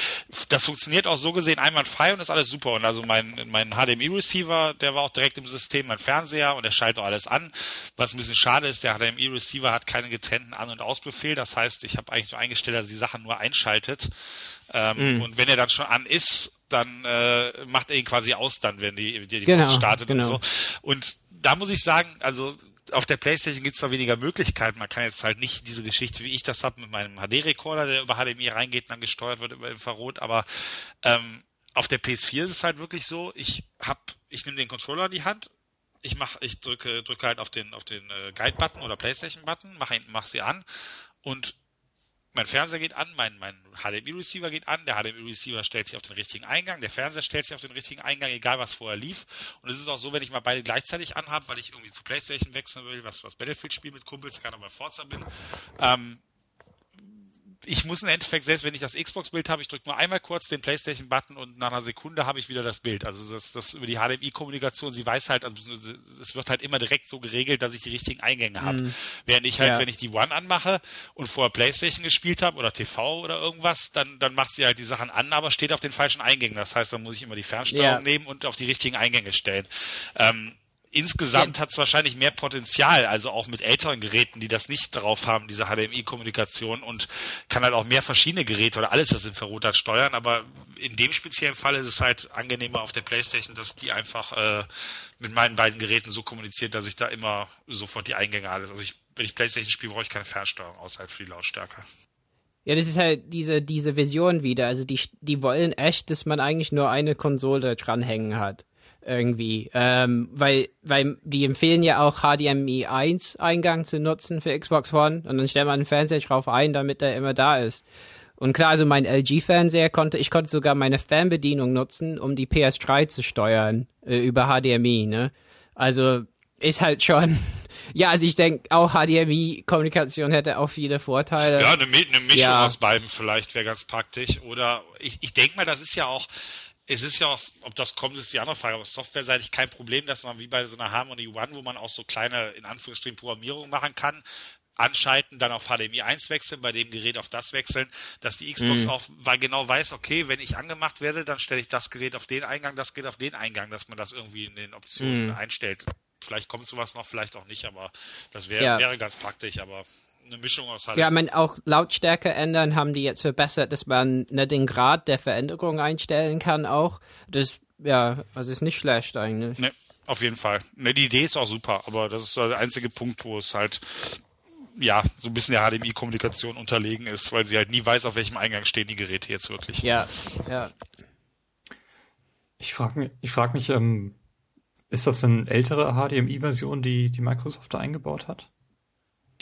das funktioniert auch so gesehen einwandfrei und ist alles super. Und also mein, mein HDMI-Receiver, der war auch direkt im System, mein Fernseher und der schaltet auch alles an. Was ein bisschen schade ist, der HDMI-Receiver hat keinen getrennten An- und Ausbefehl. Das heißt, ich habe eigentlich nur eingestellt, dass die Sachen nur einschaltet. Ähm, mhm. Und wenn er dann schon an ist, dann äh, macht er ihn quasi aus, dann, wenn die, die, die genau, startet genau. und so. Und da muss ich sagen, also auf der Playstation gibt es zwar weniger Möglichkeiten, man kann jetzt halt nicht diese Geschichte, wie ich das habe, mit meinem HD-Rekorder, der über HDMI reingeht und dann gesteuert wird über Infrarot, aber ähm, auf der PS4 ist es halt wirklich so, ich hab, ich nehme den Controller in die Hand, ich mach, ich drücke, drücke halt auf den, auf den äh, Guide-Button oder Playstation-Button, mach, mach sie an und mein Fernseher geht an, mein, mein HDMI-Receiver geht an, der HDMI-Receiver stellt sich auf den richtigen Eingang, der Fernseher stellt sich auf den richtigen Eingang, egal was vorher lief. Und es ist auch so, wenn ich mal beide gleichzeitig anhabe, weil ich irgendwie zu Playstation wechseln will, was, was Battlefield spiel mit Kumpels, gerade bei Forza bin, ähm, ich muss im Endeffekt, selbst wenn ich das Xbox-Bild habe, ich drücke nur einmal kurz den PlayStation-Button und nach einer Sekunde habe ich wieder das Bild. Also das, das über die HDMI-Kommunikation, sie weiß halt, also es wird halt immer direkt so geregelt, dass ich die richtigen Eingänge habe. Mm. Während ich halt, ja. wenn ich die One anmache und vorher PlayStation gespielt habe oder TV oder irgendwas, dann, dann macht sie halt die Sachen an, aber steht auf den falschen Eingängen. Das heißt, dann muss ich immer die Fernsteuerung ja. nehmen und auf die richtigen Eingänge stellen. Ähm, insgesamt ja. hat es wahrscheinlich mehr Potenzial, also auch mit älteren Geräten, die das nicht drauf haben, diese HDMI-Kommunikation und kann halt auch mehr verschiedene Geräte oder alles, was Infrarot hat, steuern. Aber in dem speziellen Fall ist es halt angenehmer auf der Playstation, dass die einfach äh, mit meinen beiden Geräten so kommuniziert, dass ich da immer sofort die Eingänge alles. Also ich, wenn ich Playstation spiele, brauche ich keine Fernsteuerung, außer halt für die Lautstärke. Ja, das ist halt diese, diese Vision wieder. Also die, die wollen echt, dass man eigentlich nur eine Konsole dranhängen hat irgendwie. Ähm, weil, weil die empfehlen ja auch HDMI 1 Eingang zu nutzen für Xbox One und dann stellt man den Fernseher drauf ein, damit er immer da ist. Und klar, also mein LG-Fernseher konnte, ich konnte sogar meine Fernbedienung nutzen, um die PS3 zu steuern äh, über HDMI, ne? Also ist halt schon. Ja, also ich denke auch HDMI-Kommunikation hätte auch viele Vorteile. Ja, eine, eine Mischung ja. aus beiden vielleicht wäre ganz praktisch. Oder ich, ich denke mal, das ist ja auch, es ist ja auch, ob das kommt, ist die andere Frage, aber softwareseitig kein Problem, dass man wie bei so einer Harmony One, wo man auch so kleine, in Anführungsstrichen, Programmierungen machen kann, anschalten, dann auf HDMI 1 wechseln, bei dem Gerät auf das wechseln, dass die Xbox mhm. auch weil genau weiß, okay, wenn ich angemacht werde, dann stelle ich das Gerät auf den Eingang, das Gerät auf den Eingang, dass man das irgendwie in den Optionen mhm. einstellt. Vielleicht kommt sowas noch, vielleicht auch nicht, aber das wäre ja. wäre ganz praktisch, aber eine Mischung aus halt. Ja, man auch Lautstärke ändern haben die jetzt verbessert, dass man ne, den Grad der Veränderung einstellen kann auch. Das, ja, also ist nicht schlecht eigentlich. Ne, auf jeden Fall. Ne, die Idee ist auch super, aber das ist der einzige Punkt, wo es halt ja, so ein bisschen der HDMI-Kommunikation unterlegen ist, weil sie halt nie weiß, auf welchem Eingang stehen die Geräte jetzt wirklich. Ja, ja. Ich frage mich, ich frag mich ähm, ist das eine ältere HDMI-Version, die, die Microsoft da eingebaut hat?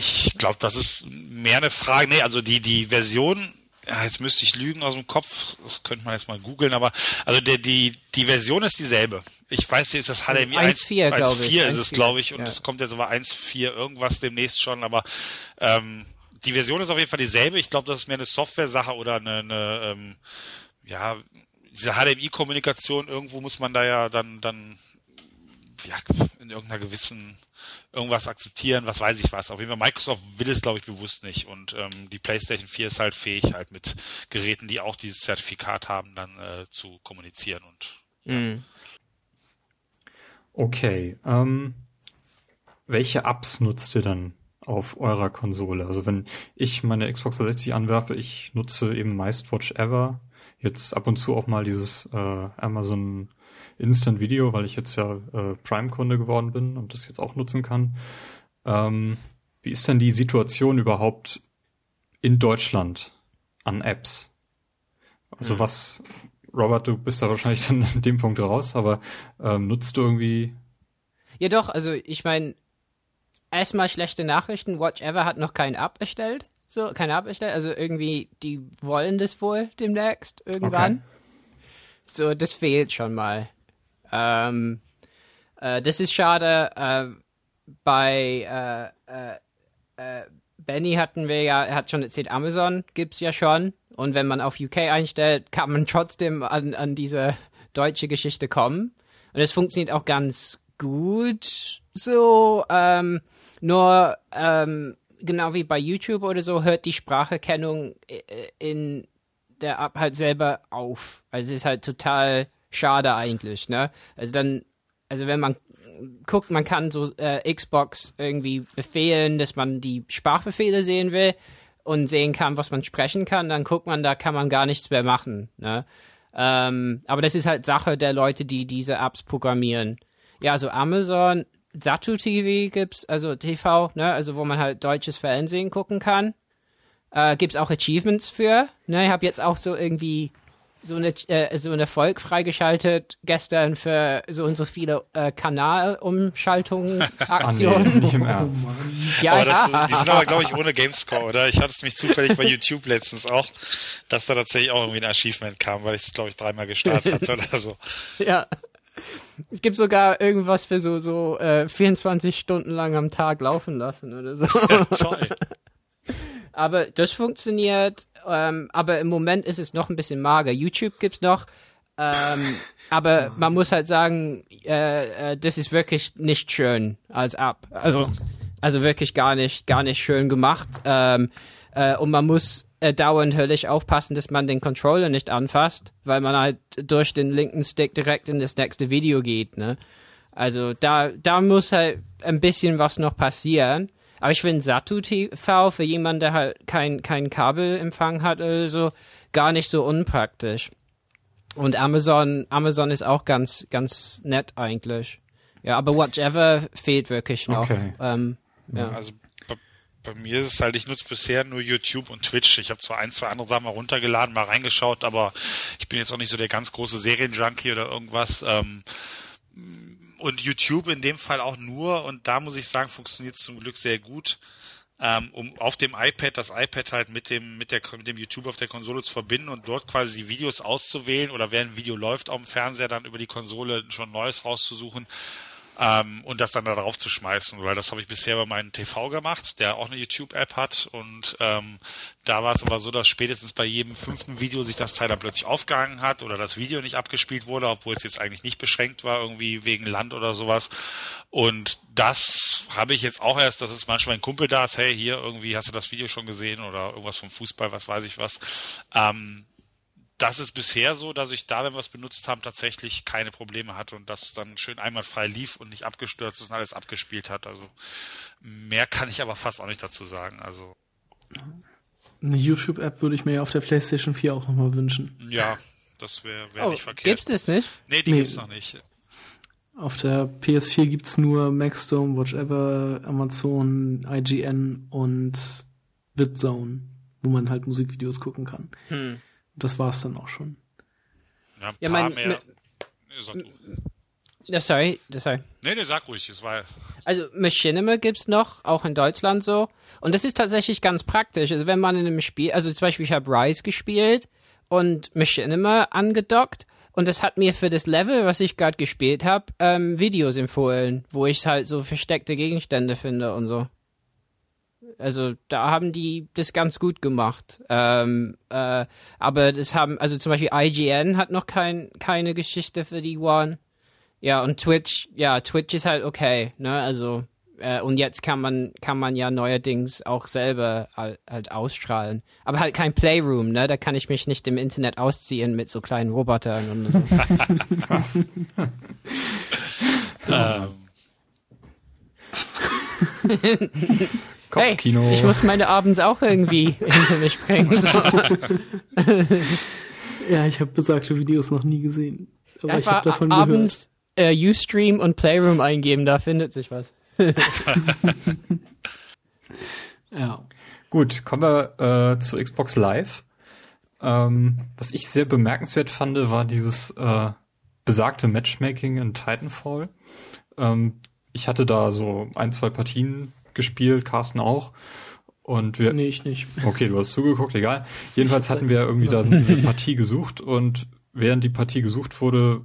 Ich glaube, das ist mehr eine Frage. Nee, also die, die Version, ja, jetzt müsste ich lügen aus dem Kopf, das könnte man jetzt mal googeln, aber also der, die, die Version ist dieselbe. Ich weiß, ist das HDMI 1.4, glaube ich. 1.4 ist es, glaube ich, und es kommt jetzt aber 1.4 irgendwas demnächst schon, aber ähm, die Version ist auf jeden Fall dieselbe. Ich glaube, das ist mehr eine Software-Sache oder eine, eine ähm, ja, diese HDMI-Kommunikation, irgendwo muss man da ja dann, dann ja, in irgendeiner gewissen irgendwas akzeptieren, was weiß ich was. Auf jeden Fall, Microsoft will es, glaube ich, bewusst nicht. Und ähm, die PlayStation 4 ist halt fähig, halt mit Geräten, die auch dieses Zertifikat haben, dann äh, zu kommunizieren und ja. Mhm. Okay. Ähm, welche Apps nutzt ihr dann auf eurer Konsole? Also wenn ich meine Xbox 360 anwerfe, ich nutze eben meist Watch Ever. Jetzt ab und zu auch mal dieses äh, Amazon Instant Video, weil ich jetzt ja äh, Prime-Kunde geworden bin und das jetzt auch nutzen kann. Ähm, wie ist denn die Situation überhaupt in Deutschland an Apps? Also hm. was, Robert, du bist da wahrscheinlich dann in dem Punkt raus, aber ähm, nutzt du irgendwie? Ja doch, also ich meine, erstmal schlechte Nachrichten. Watch Ever hat noch kein App erstellt. So, kein App erstellt. Also irgendwie, die wollen das wohl demnächst irgendwann. Okay. So, das fehlt schon mal. Ähm, äh, das ist schade. Äh, bei äh, äh, äh, Benny hatten wir ja, er hat schon erzählt, Amazon gibt es ja schon. Und wenn man auf UK einstellt, kann man trotzdem an, an diese deutsche Geschichte kommen. Und es funktioniert auch ganz gut so. Ähm, nur ähm, genau wie bei YouTube oder so hört die Spracherkennung in der App halt selber auf. Also es ist halt total schade eigentlich, ne? Also dann, also wenn man guckt, man kann so äh, Xbox irgendwie befehlen, dass man die Sprachbefehle sehen will und sehen kann, was man sprechen kann, dann guckt man, da kann man gar nichts mehr machen, ne? Ähm, aber das ist halt Sache der Leute, die diese Apps programmieren. Ja, also Amazon, Satu TV gibt's, also TV, ne, also wo man halt deutsches Fernsehen gucken kann. Äh, gibt's auch Achievements für. Ne, ich habe jetzt auch so irgendwie so eine äh, so eine Erfolg freigeschaltet gestern für so und so viele äh, Kanalumschaltungen Aktionen. Ah, nee, nicht im Ernst. ja, aber das, ja. Die sind aber glaube ich ohne Gamescore, oder? Ich hatte es mich zufällig bei YouTube letztens auch, dass da tatsächlich auch irgendwie ein Achievement kam, weil ich es glaube ich dreimal gestartet hatte oder so. Ja. Es gibt sogar irgendwas für so so äh, 24 Stunden lang am Tag laufen lassen oder so. Ja, toll. Aber das funktioniert. Ähm, aber im Moment ist es noch ein bisschen mager. YouTube gibt's noch, ähm, aber man muss halt sagen, äh, äh, das ist wirklich nicht schön als App. Also, also wirklich gar nicht, gar nicht schön gemacht. Ähm, äh, und man muss äh, dauernd höllisch aufpassen, dass man den Controller nicht anfasst, weil man halt durch den linken Stick direkt in das nächste Video geht. Ne? Also da, da muss halt ein bisschen was noch passieren. Aber ich finde Satu TV für jemanden, der halt kein, kein Kabelempfang hat oder so, gar nicht so unpraktisch. Und Amazon, Amazon ist auch ganz, ganz nett eigentlich. Ja, aber Whatever fehlt wirklich noch. Okay. Ähm, ja. Also bei, bei mir ist es halt, ich nutze bisher nur YouTube und Twitch. Ich habe zwar ein, zwei andere Sachen mal runtergeladen, mal reingeschaut, aber ich bin jetzt auch nicht so der ganz große Serienjunkie oder irgendwas. Ähm, und YouTube in dem Fall auch nur, und da muss ich sagen, funktioniert zum Glück sehr gut, ähm, um auf dem iPad das iPad halt mit dem, mit der, mit dem YouTube auf der Konsole zu verbinden und dort quasi die Videos auszuwählen. Oder während ein Video läuft auf dem Fernseher dann über die Konsole schon Neues rauszusuchen ähm, und das dann da drauf zu schmeißen, weil das habe ich bisher bei meinem TV gemacht, der auch eine YouTube-App hat und ähm, da war es aber so, dass spätestens bei jedem fünften Video sich das Teil dann plötzlich aufgehangen hat oder das Video nicht abgespielt wurde, obwohl es jetzt eigentlich nicht beschränkt war, irgendwie wegen Land oder sowas. Und das habe ich jetzt auch erst, dass es manchmal ein Kumpel da ist, hey, hier irgendwie hast du das Video schon gesehen oder irgendwas vom Fußball, was weiß ich was. Ähm, das ist bisher so, dass ich da, wenn wir es benutzt haben, tatsächlich keine Probleme hatte und das dann schön einwandfrei lief und nicht abgestürzt ist und alles abgespielt hat. Also mehr kann ich aber fast auch nicht dazu sagen. Also Eine YouTube-App würde ich mir ja auf der PlayStation 4 auch nochmal wünschen. ja, das wäre wär Oh, nicht verkehrt. gibt's das nicht? Nee, die Nee. gibt's noch nicht. Auf der PS4 gibt's nur Maxdome, Watchever, Amazon, IGN und VidZone, wo man halt Musikvideos gucken kann. Hm. Das war's dann auch schon. Ja, ein Ja, paar mein- mehr. du. Ja, sorry, sorry. Nee, nee, sag ruhig, es war Also Machinima gibt's noch, auch in Deutschland so. Und das ist tatsächlich ganz praktisch. Also wenn man in einem Spiel, also zum Beispiel ich habe Rise gespielt und Machinima angedockt und das hat mir für das Level, was ich gerade gespielt habe, ähm, Videos empfohlen, wo ich halt so versteckte Gegenstände finde und so. Also da haben die das ganz gut gemacht. Ähm, äh, aber das haben, also zum Beispiel IGN hat noch kein, keine Geschichte für die One. Ja, und Twitch, ja, Twitch ist halt okay, ne? Also, äh, und jetzt kann man, kann man ja neuerdings auch selber halt, halt ausstrahlen. Aber halt kein Playroom, ne? Da kann ich mich nicht im Internet ausziehen mit so kleinen Robotern und so. ähm, Kopfkino. Hey, ich muss meine abends auch irgendwie hinter mich bringen. Ja, ich habe besagte Videos noch nie gesehen. Aber ich Einfach habe davon abends äh, Ustream und Playroom eingeben, da findet sich was. gehört. Ja. Gut, kommen wir äh, zu Xbox Live. Ähm, was ich sehr bemerkenswert fand, war dieses äh, besagte Matchmaking in Titanfall. Ähm, ich hatte da so ein, zwei Partien gespielt, Carsten auch. Und wir, Nee, ich nicht. Okay, du hast zugeguckt, egal. Jedenfalls hatten wir irgendwie da eine Partie gesucht und während die Partie gesucht wurde,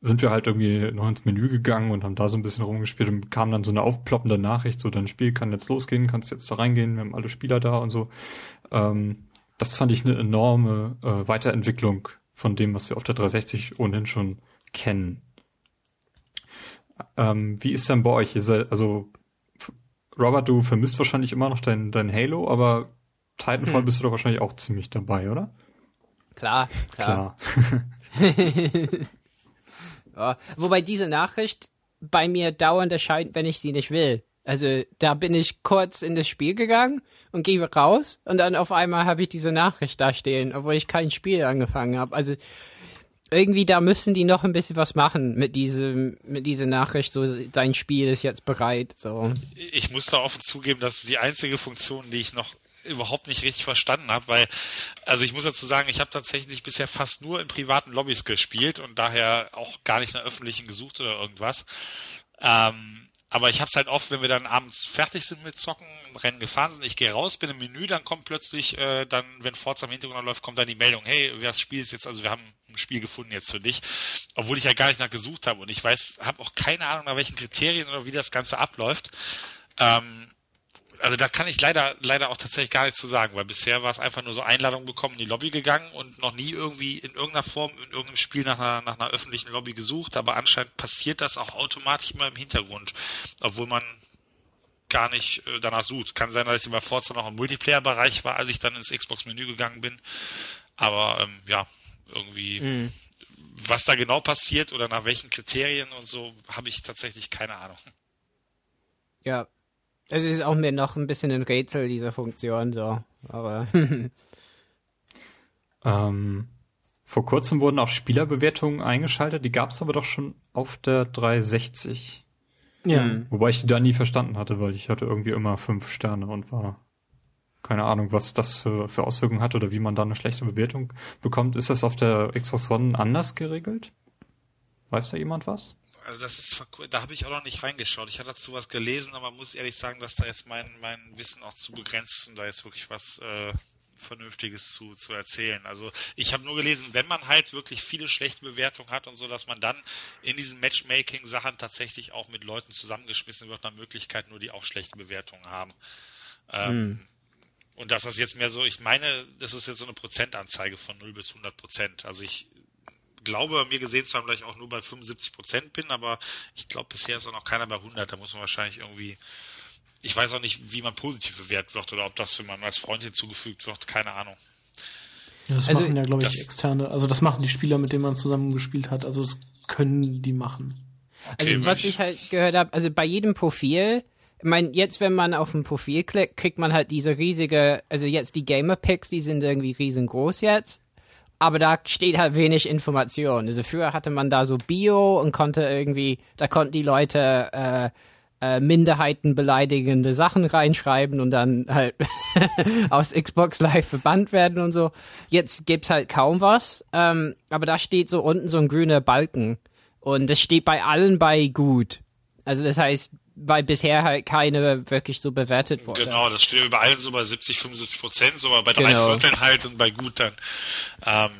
sind wir halt irgendwie noch ins Menü gegangen und haben da so ein bisschen rumgespielt und kam dann so eine aufploppende Nachricht, so dein Spiel kann jetzt losgehen, kannst jetzt da reingehen, wir haben alle Spieler da und so. Ähm, das fand ich eine enorme äh, Weiterentwicklung von dem, was wir auf der 360 ohnehin schon kennen. Ähm, wie ist denn bei euch? Ihr seid, also Robert, du vermisst wahrscheinlich immer noch dein, dein Halo, aber Titanfall bist du doch wahrscheinlich auch ziemlich dabei, oder? Klar, klar. Klar. Ja, wobei diese Nachricht bei mir dauernd erscheint, wenn ich sie nicht will. Also da bin ich kurz in das Spiel gegangen und gehe raus und dann auf einmal habe ich diese Nachricht da stehen, obwohl ich kein Spiel angefangen habe. Also irgendwie da müssen die noch ein bisschen was machen mit diesem mit dieser Nachricht. So dein Spiel ist jetzt bereit. So ich muss da offen zugeben, das ist die einzige Funktion, die ich noch überhaupt nicht richtig verstanden habe, weil, also ich muss dazu sagen, ich habe tatsächlich bisher fast nur in privaten Lobbys gespielt und daher auch gar nicht in öffentlichen gesucht oder irgendwas. Ähm, aber ich habe es halt oft, wenn wir dann abends fertig sind mit Zocken, im Rennen gefahren sind, ich gehe raus, bin im Menü, dann kommt plötzlich, äh, dann, wenn Forza im Hintergrund läuft, kommt dann die Meldung, hey, das Spiel ist jetzt, also wir haben ein Spiel gefunden jetzt für dich, obwohl ich ja gar nicht nach gesucht habe und ich weiß, habe auch keine Ahnung, nach welchen Kriterien oder wie das Ganze abläuft. Ähm, also da kann ich leider, leider auch tatsächlich gar nichts zu sagen, weil bisher war es einfach nur so Einladung bekommen, in die Lobby gegangen und noch nie irgendwie in irgendeiner Form in irgendeinem Spiel nach einer, nach einer öffentlichen Lobby gesucht, aber anscheinend passiert das auch automatisch immer im Hintergrund, obwohl man gar nicht äh, danach sucht. Kann sein, dass ich bei Forza noch im Multiplayer-Bereich war, als ich dann ins Xbox-Menü gegangen bin, aber ähm, ja, irgendwie mhm. was da genau passiert oder nach welchen Kriterien und so, habe ich tatsächlich keine Ahnung. Ja, es ist auch mir noch ein bisschen ein Rätsel, diese Funktion, so. Aber. ähm, vor kurzem wurden auch Spielerbewertungen eingeschaltet, die gab es aber doch schon auf der 360. Ja. Hm. Wobei ich die da nie verstanden hatte, weil ich hatte irgendwie immer fünf Sterne und war keine Ahnung, was das für, für Auswirkungen hat oder wie man da eine schlechte Bewertung bekommt. Ist das auf der Xbox One anders geregelt? Weiß da jemand was? Also das ist, da habe ich auch noch nicht reingeschaut. Ich hatte dazu was gelesen, aber muss ehrlich sagen, dass da jetzt mein, mein Wissen auch zu begrenzt ist, um da jetzt wirklich was äh, Vernünftiges zu, zu erzählen. Also ich habe nur gelesen, wenn man halt wirklich viele schlechte Bewertungen hat und so, dass man dann in diesen Matchmaking-Sachen tatsächlich auch mit Leuten zusammengeschmissen wird, nach Möglichkeit nur die auch schlechte Bewertungen haben. Ähm, hm. Und dass das jetzt mehr so, ich meine, das ist jetzt so eine Prozentanzeige von 0 bis 100 Prozent. Also ich glaube, mir gesehen zu haben, dass ich auch nur bei 75 Prozent bin, aber ich glaube, bisher ist auch noch keiner bei 100. Da muss man wahrscheinlich irgendwie, ich weiß auch nicht, wie man positiv bewertet wird oder ob das, wenn man als Freund hinzugefügt wird, keine Ahnung. Ja, das also, machen ja, glaube ich, externe. Also das machen die Spieler, mit denen man zusammen gespielt hat. Also das können die machen. Okay, also was ich, ich halt gehört habe, also bei jedem Profil, ich meine, jetzt, wenn man auf ein Profil klickt, kriegt man halt diese riesige, also jetzt die Gamer-Picks, die sind irgendwie riesengroß jetzt aber da steht halt wenig Information. Also früher hatte man da so Bio und konnte irgendwie, da konnten die Leute äh, äh, Minderheiten beleidigende Sachen reinschreiben und dann halt aus Xbox Live verbannt werden und so. Jetzt gibt's halt kaum was, ähm, aber da steht so unten so ein grüner Balken und das steht bei allen bei gut. Also das heißt, weil bisher halt keine wirklich so bewertet wurde. Genau, das steht überall so bei 70, 75 Prozent, so bei drei genau. Vierteln halt und bei gut dann. Ähm,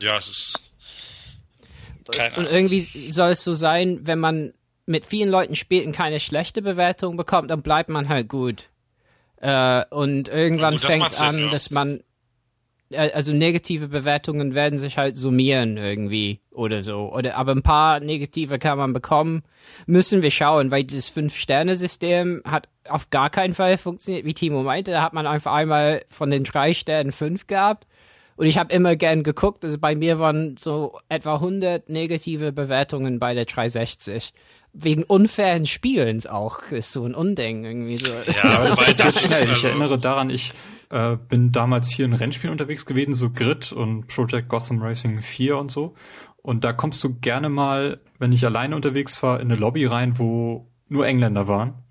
ja, es ist. Keine und irgendwie soll es so sein, wenn man mit vielen Leuten spielt und keine schlechte Bewertung bekommt, dann bleibt man halt gut. Äh, und irgendwann fängt es an, ja. dass man also negative Bewertungen werden sich halt summieren irgendwie oder so. Oder aber ein paar negative kann man bekommen. Müssen wir schauen, weil dieses Fünf-Sterne-System hat auf gar keinen Fall funktioniert, wie Timo meinte. Da hat man einfach einmal von den drei Sternen fünf gehabt. Und ich habe immer gern geguckt, also bei mir waren so etwa 100 negative Bewertungen bei der 360 wegen unfairen Spielens auch ist so ein Unding irgendwie so. Ja, aber das das ist, ich erinnere daran, ich äh, bin damals viel in Rennspielen unterwegs gewesen, so Grid und Project Gotham Racing 4 und so. Und da kommst du gerne mal, wenn ich alleine unterwegs war, in eine Lobby rein, wo nur Engländer waren.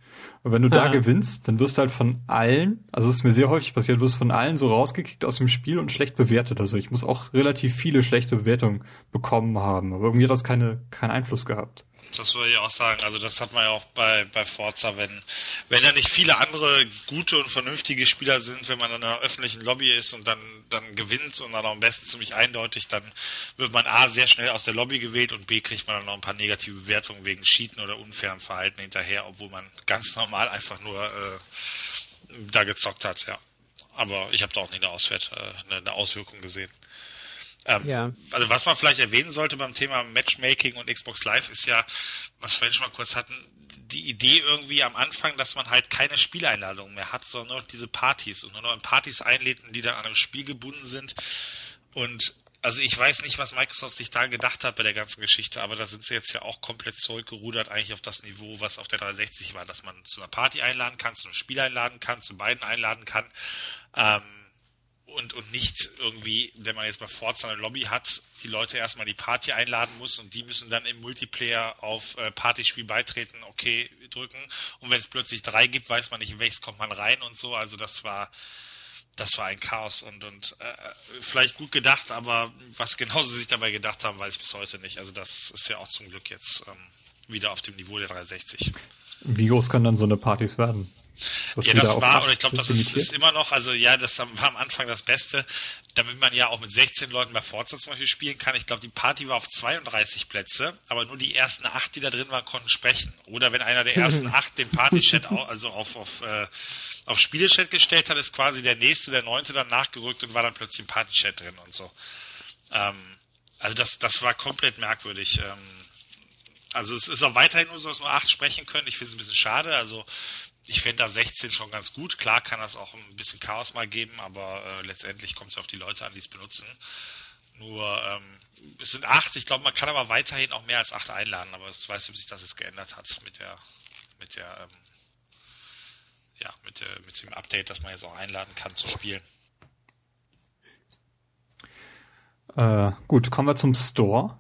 Und wenn du da gewinnst, dann wirst du halt von allen, also es ist mir sehr häufig passiert, wirst von allen so rausgekickt aus dem Spiel und schlecht bewertet. Also ich muss auch relativ viele schlechte Bewertungen bekommen haben. Aber irgendwie hat das keine, keinen Einfluss gehabt. Das würde ich auch sagen. Also das hat man ja auch bei, bei Forza, wenn, wenn da nicht viele andere gute und vernünftige Spieler sind, wenn man in einer öffentlichen Lobby ist und dann, dann gewinnt und dann am besten ziemlich eindeutig, dann wird man A sehr schnell aus der Lobby gewählt und B kriegt man dann noch ein paar negative Bewertungen wegen Cheaten oder unfairem Verhalten hinterher, obwohl man ganz normal einfach nur äh, da gezockt hat, ja. Aber ich habe da auch nie eine, Auswert, äh, eine Auswirkung gesehen. Ähm, ja. Also was man vielleicht erwähnen sollte beim Thema Matchmaking und Xbox Live ist ja, was wir vorhin schon mal kurz hatten, die Idee irgendwie am Anfang, dass man halt keine Spieleinladungen mehr hat, sondern nur noch diese Partys und nur noch in Partys einlädt, die dann an einem Spiel gebunden sind. Und also ich weiß nicht, was Microsoft sich da gedacht hat bei der ganzen Geschichte, aber da sind sie jetzt ja auch komplett zurückgerudert eigentlich auf das Niveau, was auf der 360 war, dass man zu einer Party einladen kann, zu einem Spiel einladen kann, zu beiden einladen kann. Ähm, und, und nicht irgendwie, wenn man jetzt bei Forza eine Lobby hat, die Leute erstmal die Party einladen muss und die müssen dann im Multiplayer auf äh, Partyspiel beitreten, okay, drücken. Und wenn es plötzlich drei gibt, weiß man nicht, in welches kommt man rein und so. Also das war, das war ein Chaos und, und äh, vielleicht gut gedacht, aber was genau sie sich dabei gedacht haben, weiß ich bis heute nicht. Also das ist ja auch zum Glück jetzt ähm, wieder auf dem Niveau der 360. Wie groß können dann so eine Partys werden? Ja, das war, oder ich glaube, das ist, ist, immer noch, also ja, das war am Anfang das Beste, damit man ja auch mit 16 Leuten bei Forza zum Beispiel spielen kann. Ich glaube, die Party war auf 32 Plätze, aber nur die ersten acht, die da drin waren, konnten sprechen. Oder wenn einer der ersten acht den Party-Chat also auf, auf, äh, auf Spielechat gestellt hat, ist quasi der nächste, der neunte dann nachgerückt und war dann plötzlich im Party-Chat drin und so. Ähm, also das, das war komplett merkwürdig. Ähm, also es ist auch weiterhin nur so, dass nur acht sprechen können. Ich finde es ein bisschen schade. Also ich fände da 16 schon ganz gut. Klar kann das auch ein bisschen Chaos mal geben, aber äh, letztendlich kommt es auf die Leute an, die es benutzen. Nur ähm, es sind acht. Ich glaube, man kann aber weiterhin auch mehr als acht einladen. Aber ich weiß nicht, ob sich das jetzt geändert hat mit der mit der ähm, ja mit der mit dem Update, dass man jetzt auch einladen kann zu spielen. Äh, gut, kommen wir zum Store.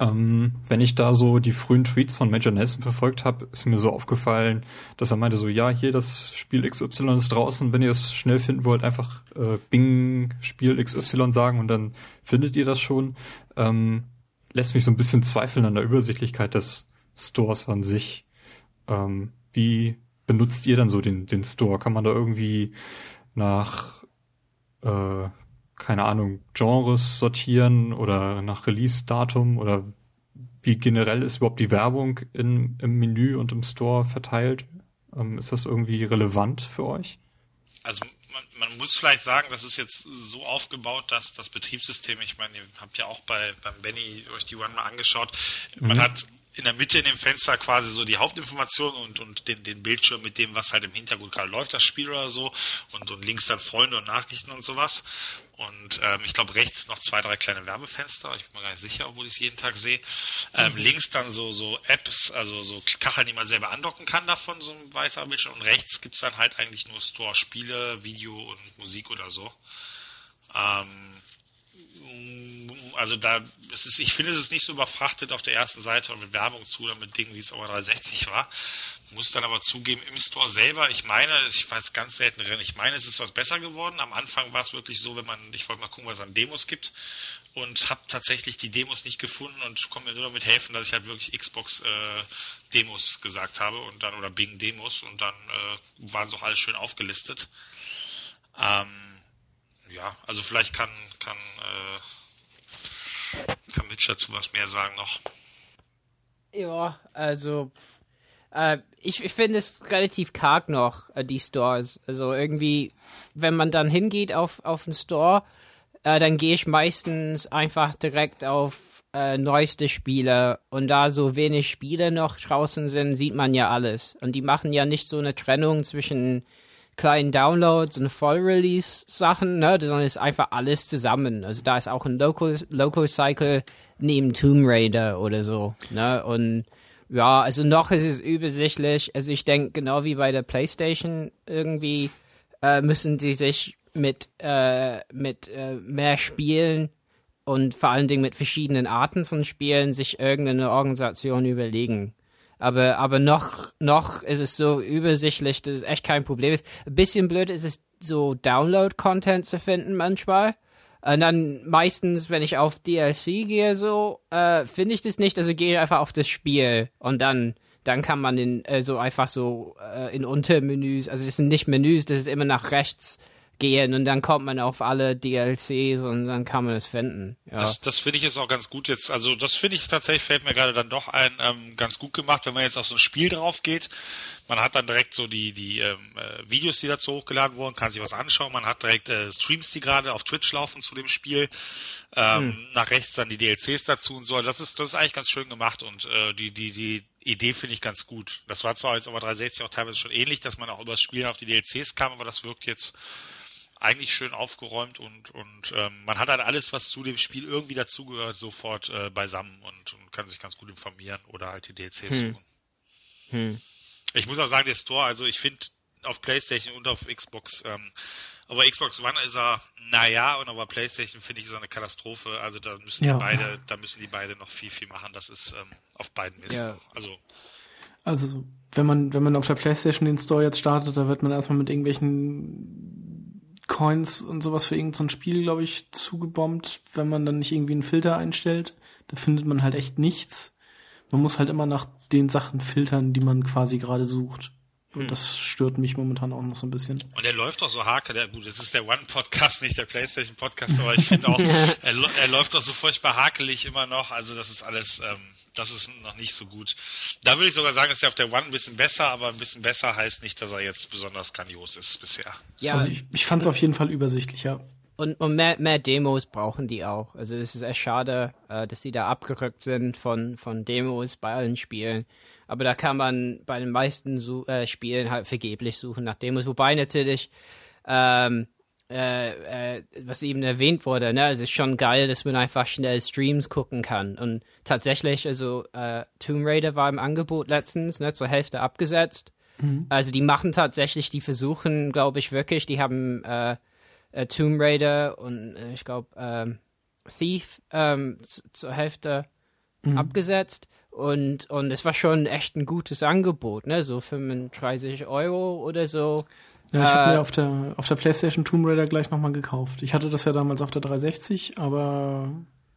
Ähm, wenn ich da so die frühen Tweets von Major Nelson verfolgt habe, ist mir so aufgefallen, dass er meinte so, ja, hier das Spiel XY ist draußen, wenn ihr es schnell finden wollt, einfach äh, Bing Spiel XY sagen und dann findet ihr das schon. Ähm, lässt mich so ein bisschen zweifeln an der Übersichtlichkeit des Stores an sich. Ähm, wie benutzt ihr dann so den, den Store? Kann man da irgendwie nach äh, keine Ahnung, Genres sortieren oder nach Release-Datum oder wie generell ist überhaupt die Werbung in, im Menü und im Store verteilt? Ähm, ist das irgendwie relevant für euch? Also man, man, muss vielleicht sagen, das ist jetzt so aufgebaut, dass das Betriebssystem, ich meine, ihr habt ja auch bei beim Benny euch die One mal angeschaut, mhm. man hat in der Mitte in dem Fenster quasi so die Hauptinformation und, und den, den Bildschirm mit dem, was halt im Hintergrund gerade läuft, das Spiel oder so. Und, und links dann Freunde und Nachrichten und sowas. Und ähm, ich glaube rechts noch zwei, drei kleine Werbefenster. Ich bin mir gar nicht sicher, obwohl ich es jeden Tag sehe. Ähm, mhm. Links dann so, so Apps, also so Kacheln, die man selber andocken kann davon, so ein weiterer Bildschirm. Und rechts gibt's dann halt eigentlich nur Store, Spiele, Video und Musik oder so. Ähm, also da, es ist, ich finde, es ist nicht so überfrachtet auf der ersten Seite und mit Werbung zu oder mit Dingen, wie es aber 360 war. Muss dann aber zugeben, im Store selber, ich meine, ich war jetzt ganz selten drin, ich meine, es ist was besser geworden. Am Anfang war es wirklich so, wenn man, ich wollte mal gucken, was es an Demos gibt und habe tatsächlich die Demos nicht gefunden und konnte mir nur damit helfen, dass ich halt wirklich Xbox äh, Demos gesagt habe und dann oder Bing Demos und dann äh, waren so alles schön aufgelistet. Ähm, ja, also vielleicht kann kann äh, kann Mitch dazu was mehr sagen noch? Ja, also äh, ich, ich finde es relativ karg noch, äh, die Stores. Also irgendwie, wenn man dann hingeht auf, auf den Store, äh, dann gehe ich meistens einfach direkt auf äh, neueste Spiele und da so wenig Spiele noch draußen sind, sieht man ja alles. Und die machen ja nicht so eine Trennung zwischen kleinen Downloads und Voll-Release-Sachen, ne, sondern ist einfach alles zusammen. Also da ist auch ein Local, Local Cycle neben Tomb Raider oder so, ne, und ja, also noch ist es übersichtlich. Also ich denke, genau wie bei der PlayStation irgendwie äh, müssen sie sich mit, äh, mit äh, mehr Spielen und vor allen Dingen mit verschiedenen Arten von Spielen sich irgendeine Organisation überlegen. Aber, aber noch, noch ist es so übersichtlich, dass es echt kein Problem ist. Ein bisschen blöd ist es, so Download-Content zu finden manchmal. Und dann meistens, wenn ich auf DLC gehe, so, äh, finde ich das nicht. Also gehe ich einfach auf das Spiel und dann, dann kann man den, äh, so einfach so äh, in Untermenüs, also das sind nicht Menüs, das ist immer nach rechts gehen und dann kommt man auf alle DLCs und dann kann man es finden. Ja. Das, das finde ich jetzt auch ganz gut jetzt. Also das finde ich tatsächlich, fällt mir gerade dann doch ein, ähm, ganz gut gemacht, wenn man jetzt auf so ein Spiel drauf geht. Man hat dann direkt so die, die ähm, äh, Videos, die dazu hochgeladen wurden, kann sich was anschauen. Man hat direkt äh, Streams, die gerade auf Twitch laufen zu dem Spiel. Ähm, hm. Nach rechts dann die DLCs dazu und so. Das ist, das ist eigentlich ganz schön gemacht und äh, die, die, die Idee finde ich ganz gut. Das war zwar jetzt aber 360 auch teilweise schon ähnlich, dass man auch über das Spielen auf die DLCs kam, aber das wirkt jetzt eigentlich schön aufgeräumt und, und ähm, man hat halt alles, was zu dem Spiel irgendwie dazugehört, sofort äh, beisammen und, und, kann sich ganz gut informieren oder halt die DLCs hm. suchen. Hm. Ich muss auch sagen, der Store, also ich finde auf PlayStation und auf Xbox, ähm, aber Xbox One ist er, naja, und aber PlayStation finde ich ist er eine Katastrophe. Also da müssen ja. die beide, da müssen die beide noch viel, viel machen. Das ist ähm, auf beiden Mist. Ja. Also also wenn man, wenn man auf der Playstation den Store jetzt startet, da wird man erstmal mit irgendwelchen Coins und sowas für irgendein so Spiel, glaube ich, zugebombt, wenn man dann nicht irgendwie einen Filter einstellt. Da findet man halt echt nichts. Man muss halt immer nach den Sachen filtern, die man quasi gerade sucht. Und das stört mich momentan auch noch so ein bisschen. Und er läuft doch so hake, der, gut, das ist der One-Podcast, nicht der Playstation-Podcast, aber ich finde auch, er, er, läuft doch so furchtbar hakelig immer noch, also das ist alles, ähm, das ist noch nicht so gut. Da würde ich sogar sagen, ist er auf der One ein bisschen besser, aber ein bisschen besser heißt nicht, dass er jetzt besonders grandios ist bisher. Ja, also ich, ich fand es auf jeden Fall übersichtlicher. Und, und mehr, mehr Demos brauchen die auch. Also es ist echt schade, äh, dass die da abgerückt sind von, von Demos bei allen Spielen. Aber da kann man bei den meisten so, äh, Spielen halt vergeblich suchen nach Demos. Wobei natürlich, ähm, äh, äh, was eben erwähnt wurde, ne, es ist schon geil, dass man einfach schnell Streams gucken kann. Und tatsächlich, also äh, Tomb Raider war im Angebot letztens, ne, zur Hälfte abgesetzt. Mhm. Also die machen tatsächlich, die versuchen, glaube ich, wirklich, die haben äh, äh, Tomb Raider und äh, ich glaube ähm, Thief ähm, zur Hälfte mhm. abgesetzt. Und, und es war schon echt ein gutes Angebot, ne? So 35 Euro oder so. Ja, ich äh, habe mir auf der, auf der PlayStation Tomb Raider gleich nochmal gekauft. Ich hatte das ja damals auf der 360, aber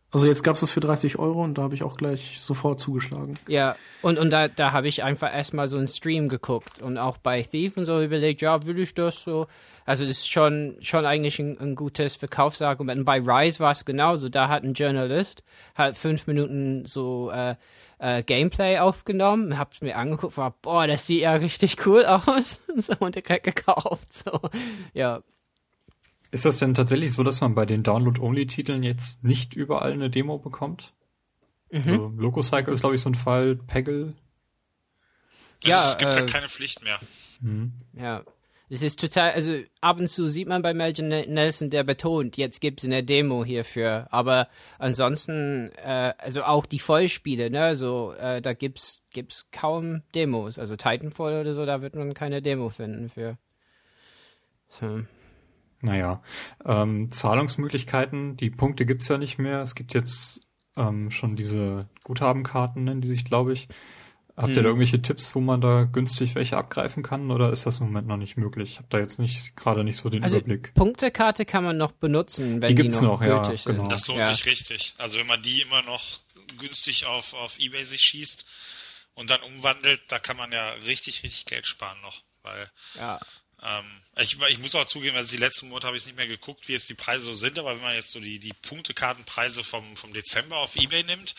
also jetzt gab es das für 30 Euro und da habe ich auch gleich sofort zugeschlagen. Ja, und, und da, da habe ich einfach erstmal so einen Stream geguckt und auch bei Thief und so überlegt, ja, will ich das so? Also das ist schon, schon eigentlich ein, ein gutes Verkaufsargument. Und bei Rise war es genauso. Da hat ein Journalist hat fünf Minuten so äh, äh, Gameplay aufgenommen, hab's mir angeguckt, war, boah, das sieht ja richtig cool aus. so, und direkt gekauft. So, ja. Ist das denn tatsächlich so, dass man bei den Download-Only-Titeln jetzt nicht überall eine Demo bekommt? Mhm. Also Lococycle ist, glaube ich, so ein Fall, Peggle. Ja, es gibt äh, ja keine Pflicht mehr. Mhm. Ja, das ist total, also ab und zu sieht man bei Melvin Nelson, der betont, jetzt gibt es eine Demo hierfür. Aber ansonsten, äh, also auch die Vollspiele, ne, so, äh, da gibt's, gibt's kaum Demos. Also Titanfall oder so, da wird man keine Demo finden für. So. Naja, ähm, Zahlungsmöglichkeiten, die Punkte gibt's ja nicht mehr. Es gibt jetzt ähm, schon diese Guthabenkarten, nennen die sich, glaube ich. Habt ihr da hm. irgendwelche Tipps, wo man da günstig welche abgreifen kann oder ist das im Moment noch nicht möglich? Ich habe da jetzt nicht gerade nicht so den also Überblick. Punktekarte kann man noch benutzen, wenn die, gibt's die noch, noch ja, genau. Das lohnt ja. sich richtig. Also wenn man die immer noch günstig auf auf eBay sich schießt und dann umwandelt, da kann man ja richtig richtig Geld sparen noch, weil ja. Ähm, ich, ich muss auch zugeben, also die letzten Monate habe ich nicht mehr geguckt, wie jetzt die Preise so sind, aber wenn man jetzt so die, die Punktekartenpreise vom, vom Dezember auf Ebay nimmt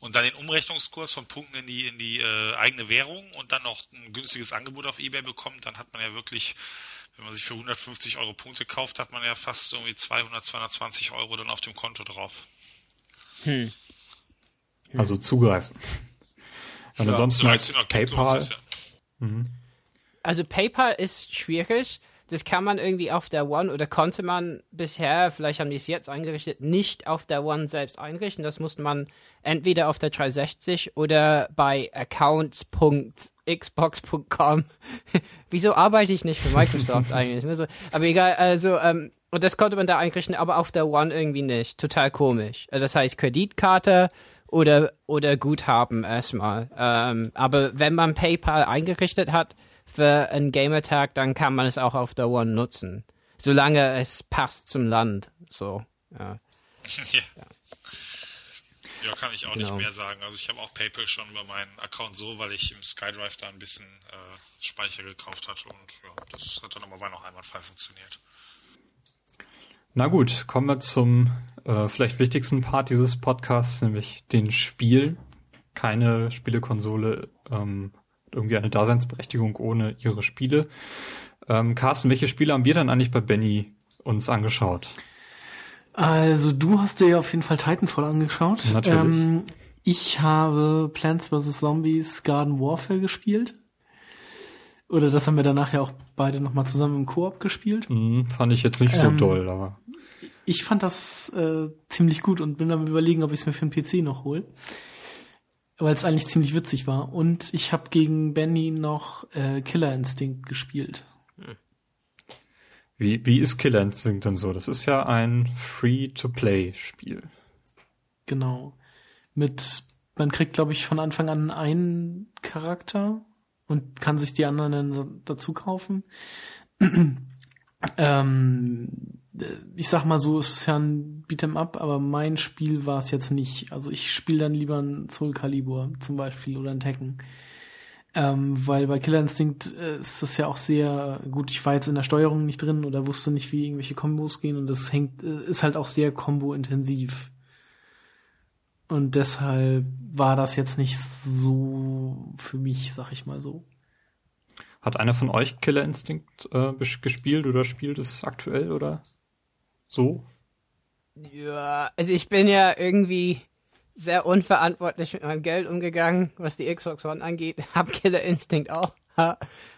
und dann den Umrechnungskurs von Punkten in die, in die äh, eigene Währung und dann noch ein günstiges Angebot auf Ebay bekommt, dann hat man ja wirklich, wenn man sich für 150 Euro Punkte kauft, hat man ja fast irgendwie 200, 220 Euro dann auf dem Konto drauf. Hm. Also zugreifen. Und ja, ansonsten PayPal. Ist, ja. mhm. Also PayPal ist schwierig das kann man irgendwie auf der One oder konnte man bisher, vielleicht haben die es jetzt eingerichtet, nicht auf der One selbst einrichten. Das musste man entweder auf der 360 oder bei accounts.xbox.com. Wieso arbeite ich nicht für Microsoft eigentlich? Also, aber egal, also, ähm, und das konnte man da einrichten, aber auf der One irgendwie nicht. Total komisch. Also das heißt Kreditkarte oder, oder Guthaben erstmal. Ähm, aber wenn man PayPal eingerichtet hat, für einen Gamertag, dann kann man es auch auf der One nutzen. Solange es passt zum Land. So, ja. ja. ja. kann ich auch genau. nicht mehr sagen. Also ich habe auch PayPal schon über meinen Account so, weil ich im SkyDrive da ein bisschen äh, Speicher gekauft hatte und ja, das hat dann aber noch einwandfrei funktioniert. Na gut, kommen wir zum äh, vielleicht wichtigsten Part dieses Podcasts, nämlich den Spiel. Keine Spielekonsole ähm, irgendwie eine Daseinsberechtigung ohne ihre Spiele. Ähm, Carsten, welche Spiele haben wir dann eigentlich bei Benny uns angeschaut? Also du hast dir ja auf jeden Fall Titanfall angeschaut. Natürlich. Ähm, ich habe Plants vs. Zombies Garden Warfare gespielt. Oder das haben wir danach ja auch beide nochmal zusammen im Koop gespielt. Mhm, fand ich jetzt nicht so ähm, doll, aber. Ich fand das äh, ziemlich gut und bin am überlegen, ob ich es mir für den PC noch hole weil es eigentlich ziemlich witzig war. Und ich habe gegen Benny noch äh, Killer Instinct gespielt. Wie, wie ist Killer Instinct denn so? Das ist ja ein Free-to-Play-Spiel. Genau. Mit, man kriegt, glaube ich, von Anfang an einen Charakter und kann sich die anderen dann dazu kaufen. ähm, äh, ich sag mal so, es ist ja ein Beat'em Up, aber mein Spiel war es jetzt nicht. Also ich spiele dann lieber ein Soul Calibur zum Beispiel oder ein Tekken. Ähm, weil bei Killer Instinct äh, ist das ja auch sehr gut. Ich war jetzt in der Steuerung nicht drin oder wusste nicht, wie irgendwelche Kombos gehen und das hängt, äh, ist halt auch sehr kombo-intensiv. Und deshalb war das jetzt nicht so für mich, sag ich mal so. Hat einer von euch Killer Instinct äh, gespielt oder spielt es aktuell oder so? Ja, also ich bin ja irgendwie sehr unverantwortlich mit meinem Geld umgegangen, was die Xbox One angeht. Hab Killer Instinct auch.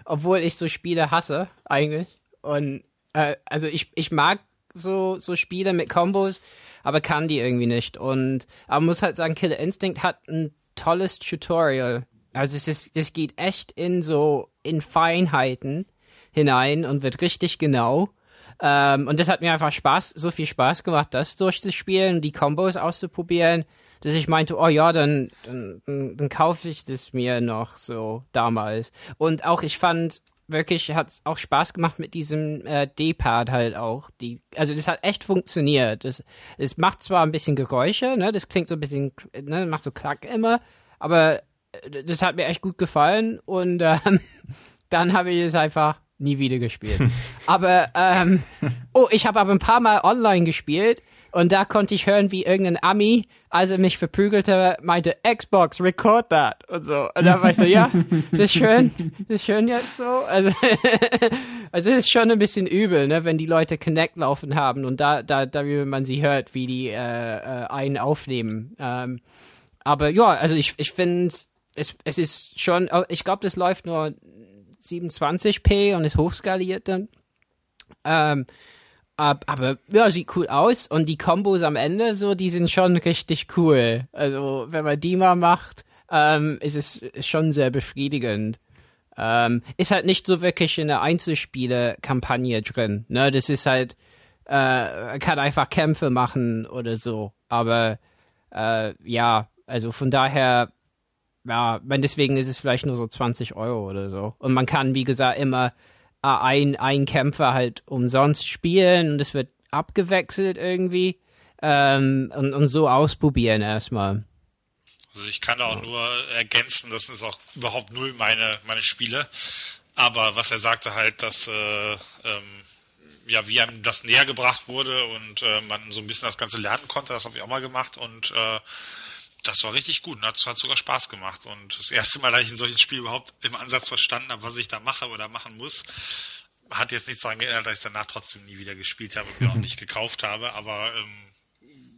Obwohl ich so Spiele hasse, eigentlich. Und äh, also ich, ich mag so, so Spiele mit Combos, aber kann die irgendwie nicht. Und aber muss halt sagen, Killer Instinct hat ein tolles Tutorial. Also es ist, das geht echt in so in Feinheiten hinein und wird richtig genau. Ähm, und das hat mir einfach Spaß, so viel Spaß gemacht, das durchzuspielen, die Combos auszuprobieren dass ich meinte, oh ja, dann, dann, dann, kaufe ich das mir noch so damals. Und auch ich fand wirklich, hat auch Spaß gemacht mit diesem äh, D-Pad halt auch. Die, also das hat echt funktioniert. Es, es macht zwar ein bisschen Geräusche, ne, das klingt so ein bisschen, ne, macht so Klack immer, aber äh, das hat mir echt gut gefallen und ähm, dann habe ich es einfach nie wieder gespielt. aber ähm, oh, ich habe aber ein paar Mal online gespielt und da konnte ich hören, wie irgendein Ami, als er mich verprügelte, meinte, Xbox, record that. Und so. Und da war ich so, ja, das ist schön, das ist schön jetzt so. Also, also es ist schon ein bisschen übel, ne, wenn die Leute Connect laufen haben und da, da, darüber man sie hört, wie die äh, äh, einen aufnehmen. Ähm, aber ja, also ich, ich finde, es, es ist schon, oh, ich glaube, das läuft nur 27p und ist hochskaliert dann. Ähm, aber ja, sieht cool aus und die Kombos am Ende so, die sind schon richtig cool. Also wenn man die mal macht, ähm, ist es schon sehr befriedigend. Ähm, ist halt nicht so wirklich in der Einzelspiele-Kampagne drin. Ne, das ist halt, äh, kann einfach Kämpfe machen oder so. Aber äh, ja, also von daher, ja, deswegen ist es vielleicht nur so 20 Euro oder so. Und man kann, wie gesagt, immer äh, ein, ein Kämpfer halt umsonst spielen und es wird abgewechselt irgendwie ähm, und, und so ausprobieren erstmal. Also ich kann da auch nur ergänzen, das ist auch überhaupt null meine, meine Spiele. Aber was er sagte halt, dass äh, ähm, ja, wie einem das näher gebracht wurde und äh, man so ein bisschen das Ganze lernen konnte, das habe ich auch mal gemacht und äh, das war richtig gut und hat, hat sogar Spaß gemacht. Und das erste Mal, dass ich in solchen Spiel überhaupt im Ansatz verstanden habe, was ich da mache oder machen muss, hat jetzt nichts daran geändert, dass ich danach trotzdem nie wieder gespielt habe und mir auch nicht gekauft habe. Aber ähm,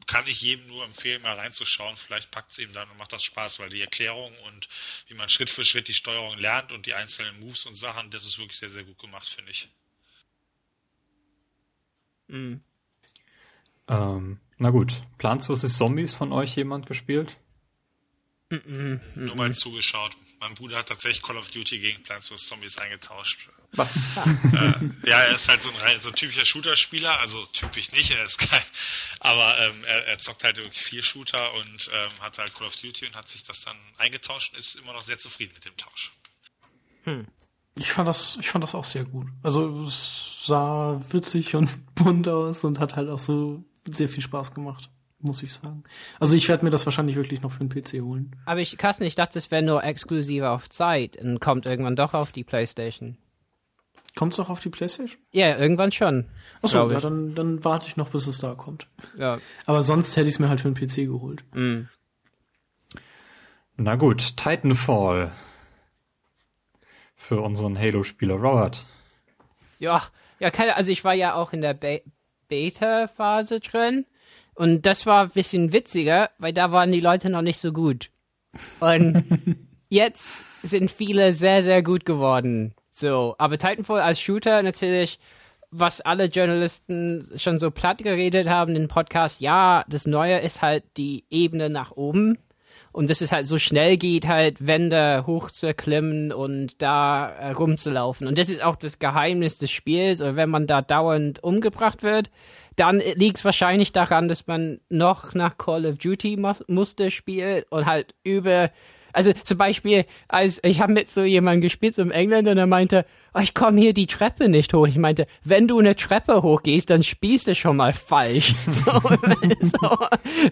kann ich jedem nur empfehlen, mal reinzuschauen. Vielleicht packt es eben dann und macht das Spaß, weil die Erklärung und wie man Schritt für Schritt die Steuerung lernt und die einzelnen Moves und Sachen, das ist wirklich sehr, sehr gut gemacht, finde ich. Mhm. Ähm, na gut, Plants vs. Zombies von euch jemand gespielt? Mm -mm, Nur mal zugeschaut. Mein Bruder hat tatsächlich Call of Duty gegen Plants vs. Zombies eingetauscht. Was? äh, ja, er ist halt so ein, so ein typischer Shooter-Spieler, also typisch nicht, er ist kein, aber ähm, er, er, zockt halt wirklich vier Shooter und ähm, hat halt Call of Duty und hat sich das dann eingetauscht und ist immer noch sehr zufrieden mit dem Tausch. Hm. Ich fand das, ich fand das auch sehr gut. Also es sah witzig und bunt aus und hat halt auch so sehr viel Spaß gemacht, muss ich sagen. Also ich werde mir das wahrscheinlich wirklich noch für den PC holen. Aber ich, Carsten, ich dachte, es wäre nur exklusiv auf Zeit und kommt irgendwann doch auf die Playstation. Kommt es auch auf die Playstation? Ja, irgendwann schon. Achso, ja, dann, dann warte ich noch, bis es da kommt. Ja. Aber sonst hätte ich es mir halt für den PC geholt. Mm. Na gut, Titanfall. Für unseren Halo-Spieler Robert. Ja, ja, keine, also ich war ja auch in der Be Beta-Phase drin. Und das war ein bisschen witziger, weil da waren die Leute noch nicht so gut. Und jetzt sind viele sehr, sehr gut geworden. So, aber Titanfall als Shooter natürlich, was alle Journalisten schon so platt geredet haben im Podcast, ja, das Neue ist halt die Ebene nach oben und dass es halt so schnell geht, halt Wände hochzuklimmen und da äh, rumzulaufen. Und das ist auch das Geheimnis des Spiels. Und wenn man da dauernd umgebracht wird, dann liegt es wahrscheinlich daran, dass man noch nach Call of Duty Muster spielt und halt über also zum Beispiel, als ich habe mit so jemandem gespielt, so einem Engländer, und er meinte, oh, ich komme hier die Treppe nicht hoch. Ich meinte, wenn du eine Treppe hochgehst, dann spielst du schon mal falsch. so, so,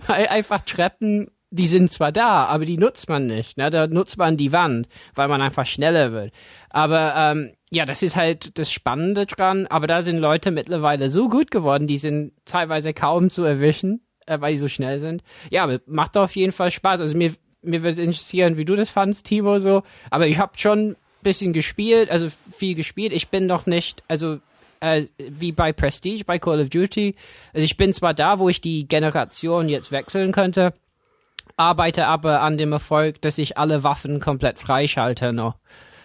weil einfach Treppen die sind zwar da, aber die nutzt man nicht. Ne? Da nutzt man die Wand, weil man einfach schneller wird. Aber ähm, ja, das ist halt das Spannende dran. Aber da sind Leute mittlerweile so gut geworden, die sind teilweise kaum zu erwischen, äh, weil die so schnell sind. Ja, aber macht auf jeden Fall Spaß. Also mir, mir würde interessieren, wie du das fandst, Timo, so. Aber ich habe schon bisschen gespielt, also viel gespielt. Ich bin noch nicht, also äh, wie bei Prestige, bei Call of Duty. Also ich bin zwar da, wo ich die Generation jetzt wechseln könnte, arbeite aber an dem Erfolg, dass ich alle Waffen komplett freischalte noch,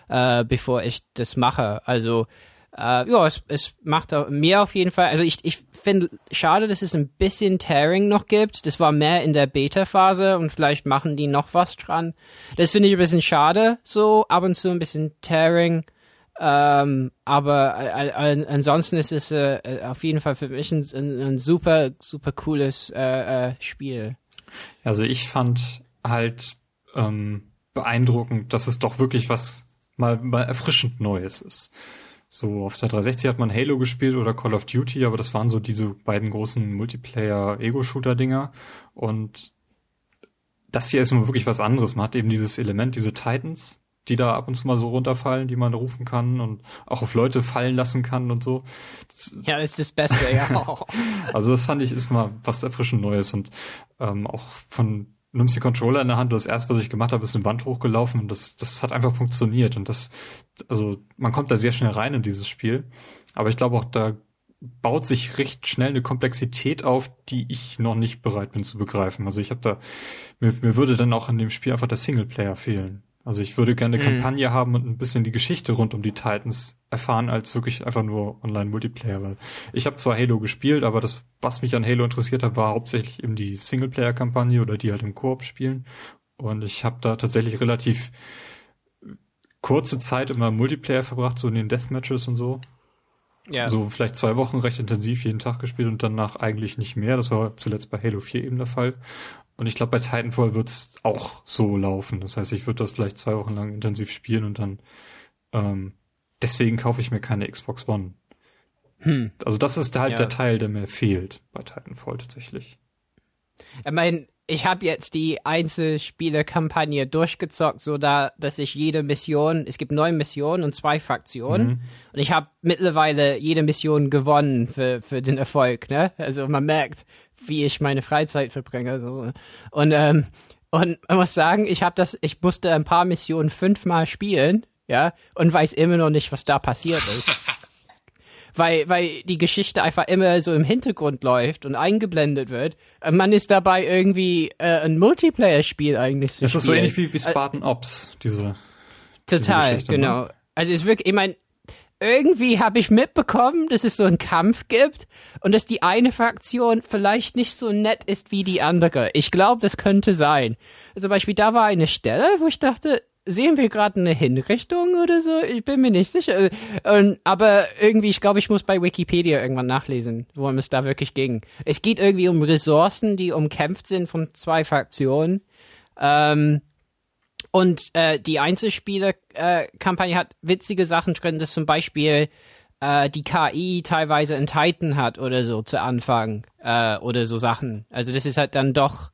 äh, bevor ich das mache. Also äh, ja, es, es macht mir auf jeden Fall. Also ich, ich finde schade, dass es ein bisschen Tearing noch gibt. Das war mehr in der Beta-Phase und vielleicht machen die noch was dran. Das finde ich ein bisschen schade, so ab und zu ein bisschen Tearing. Ähm, aber äh, äh, ansonsten ist es äh, auf jeden Fall für mich ein, ein super, super cooles äh, äh, Spiel. Also ich fand halt ähm, beeindruckend, dass es doch wirklich was mal, mal erfrischend Neues ist. So, auf der 360 hat man Halo gespielt oder Call of Duty, aber das waren so diese beiden großen Multiplayer-Ego-Shooter-Dinger. Und das hier ist nur wirklich was anderes. Man hat eben dieses Element, diese Titans, die da ab und zu mal so runterfallen, die man rufen kann und auch auf Leute fallen lassen kann und so. Das, ja, ist das Beste, ja. also das fand ich ist mal was erfrischend Neues und ähm, auch von nimmst die Controller in der Hand, das erste, was ich gemacht habe, ist eine Wand hochgelaufen und das, das hat einfach funktioniert und das, also man kommt da sehr schnell rein in dieses Spiel, aber ich glaube auch da baut sich recht schnell eine Komplexität auf, die ich noch nicht bereit bin zu begreifen. Also ich habe da, mir, mir würde dann auch in dem Spiel einfach der Singleplayer fehlen. Also ich würde gerne eine mhm. Kampagne haben und ein bisschen die Geschichte rund um die Titans erfahren, als wirklich einfach nur Online-Multiplayer. Weil ich habe zwar Halo gespielt, aber das, was mich an Halo interessiert hat, war hauptsächlich eben die Singleplayer-Kampagne oder die halt im Koop spielen. Und ich habe da tatsächlich relativ kurze Zeit immer Multiplayer verbracht, so in den Deathmatches und so. Ja. So vielleicht zwei Wochen recht intensiv jeden Tag gespielt und danach eigentlich nicht mehr. Das war zuletzt bei Halo 4 eben der Fall. Und ich glaube, bei Titanfall wird's auch so laufen. Das heißt, ich würde das vielleicht zwei Wochen lang intensiv spielen und dann ähm, deswegen kaufe ich mir keine Xbox One. Hm. Also das ist halt ja. der Teil, der mir fehlt bei Titanfall tatsächlich. Ich meine, ich habe jetzt die Einzelspieler-Kampagne durchgezockt, so da, dass ich jede Mission, es gibt neun Missionen und zwei Fraktionen mhm. und ich habe mittlerweile jede Mission gewonnen für, für den Erfolg, ne? Also man merkt, wie ich meine Freizeit verbringe. So. Und, ähm, und man muss sagen, ich habe das, ich musste ein paar Missionen fünfmal spielen, ja, und weiß immer noch nicht, was da passiert ist. weil, weil die Geschichte einfach immer so im Hintergrund läuft und eingeblendet wird. Man ist dabei irgendwie äh, ein Multiplayer-Spiel eigentlich zu Das spielen. ist so ähnlich wie, wie Spartan Ops, diese. Total, diese genau. Ne? Also es ist wirklich, ich meine, irgendwie habe ich mitbekommen, dass es so einen Kampf gibt und dass die eine Fraktion vielleicht nicht so nett ist wie die andere. Ich glaube, das könnte sein. Zum Beispiel, da war eine Stelle, wo ich dachte, sehen wir gerade eine Hinrichtung oder so? Ich bin mir nicht sicher. Und, aber irgendwie, ich glaube, ich muss bei Wikipedia irgendwann nachlesen, worum es da wirklich ging. Es geht irgendwie um Ressourcen, die umkämpft sind von zwei Fraktionen. Ähm, und äh, die Einzelspieler-Kampagne hat witzige Sachen drin, dass zum Beispiel äh, die KI teilweise in Titan hat oder so zu Anfang äh, oder so Sachen. Also das ist halt dann doch,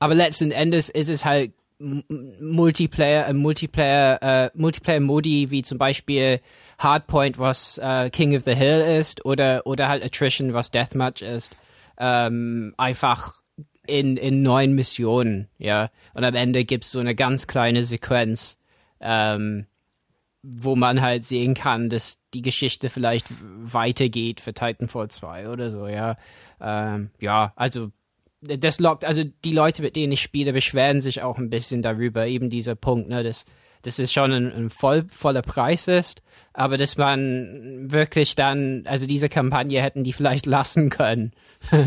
aber letzten Endes ist es halt Multiplayer, äh, Multiplayer, äh, Multiplayer-Modi wie zum Beispiel Hardpoint, was äh, King of the Hill ist, oder oder halt Attrition, was Deathmatch ist. Ähm, einfach in, in neun Missionen, ja. Und am Ende gibt's so eine ganz kleine Sequenz, ähm, wo man halt sehen kann, dass die Geschichte vielleicht weitergeht für Titanfall 2 oder so, ja. Ähm, ja, also das lockt, also die Leute, mit denen ich spiele, beschweren sich auch ein bisschen darüber, eben dieser Punkt, ne, dass, dass es schon ein, ein voll, voller Preis ist, aber dass man wirklich dann, also diese Kampagne hätten die vielleicht lassen können. ja,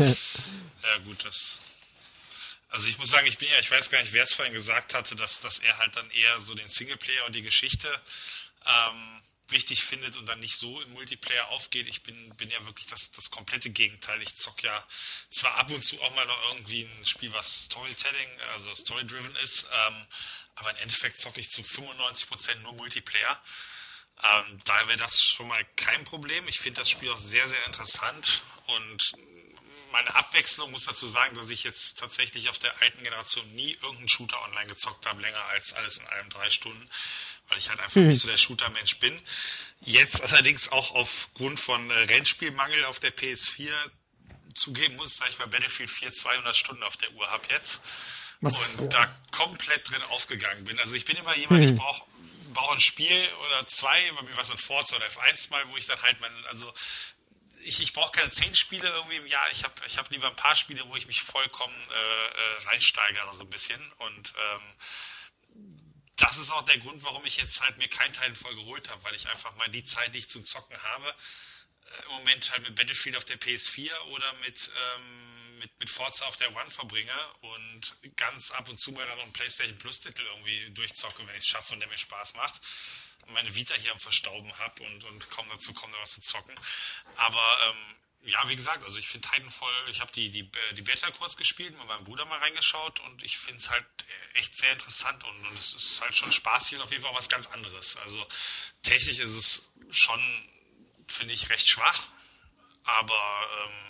gut, das also ich muss sagen, ich bin ja, ich weiß gar nicht, wer es vorhin gesagt hatte, dass, dass er halt dann eher so den Singleplayer und die Geschichte ähm, wichtig findet und dann nicht so im Multiplayer aufgeht. Ich bin, bin ja wirklich das, das komplette Gegenteil. Ich zock ja zwar ab und zu auch mal noch irgendwie ein Spiel, was Storytelling, also Story-driven ist, ähm, aber im Endeffekt zocke ich zu 95% nur Multiplayer. Ähm, daher wäre das schon mal kein Problem. Ich finde das Spiel auch sehr, sehr interessant und meine Abwechslung muss dazu sagen, dass ich jetzt tatsächlich auf der alten Generation nie irgendeinen Shooter online gezockt habe, länger als alles in einem drei Stunden, weil ich halt einfach mhm. nicht so der Shooter-Mensch bin. Jetzt allerdings auch aufgrund von äh, Rennspielmangel auf der PS4 zugeben muss, dass ich bei Battlefield 4 200 Stunden auf der Uhr habe jetzt. Was? Und da komplett drin aufgegangen bin. Also ich bin immer jemand, mhm. ich brauche brauche ein Spiel oder zwei, bei mir war es ein Forza oder F1 mal, wo ich dann halt mein, also ich, ich brauche keine zehn Spiele irgendwie im Jahr. Ich habe ich hab lieber ein paar Spiele, wo ich mich vollkommen äh, äh, reinsteigere so ein bisschen. Und ähm, das ist auch der Grund, warum ich jetzt halt mir keinen Teil voll geholt habe, weil ich einfach mal die Zeit, die ich zum Zocken habe, äh, im Moment halt mit Battlefield auf der PS4 oder mit, ähm, mit, mit Forza auf der One verbringe und ganz ab und zu mal dann noch einen PlayStation Plus-Titel irgendwie durchzocke, wenn ich es schaffe und der mir Spaß macht meine Vita hier am Verstauben habe und, und kaum dazu komme, da was zu zocken. Aber ähm, ja, wie gesagt, also ich finde Titanfall, ich habe die, die, die Beta kurz gespielt, mit meinem Bruder mal reingeschaut und ich finde es halt echt sehr interessant und, und es ist halt schon spaßig und auf jeden Fall was ganz anderes. Also technisch ist es schon, finde ich, recht schwach, aber ähm,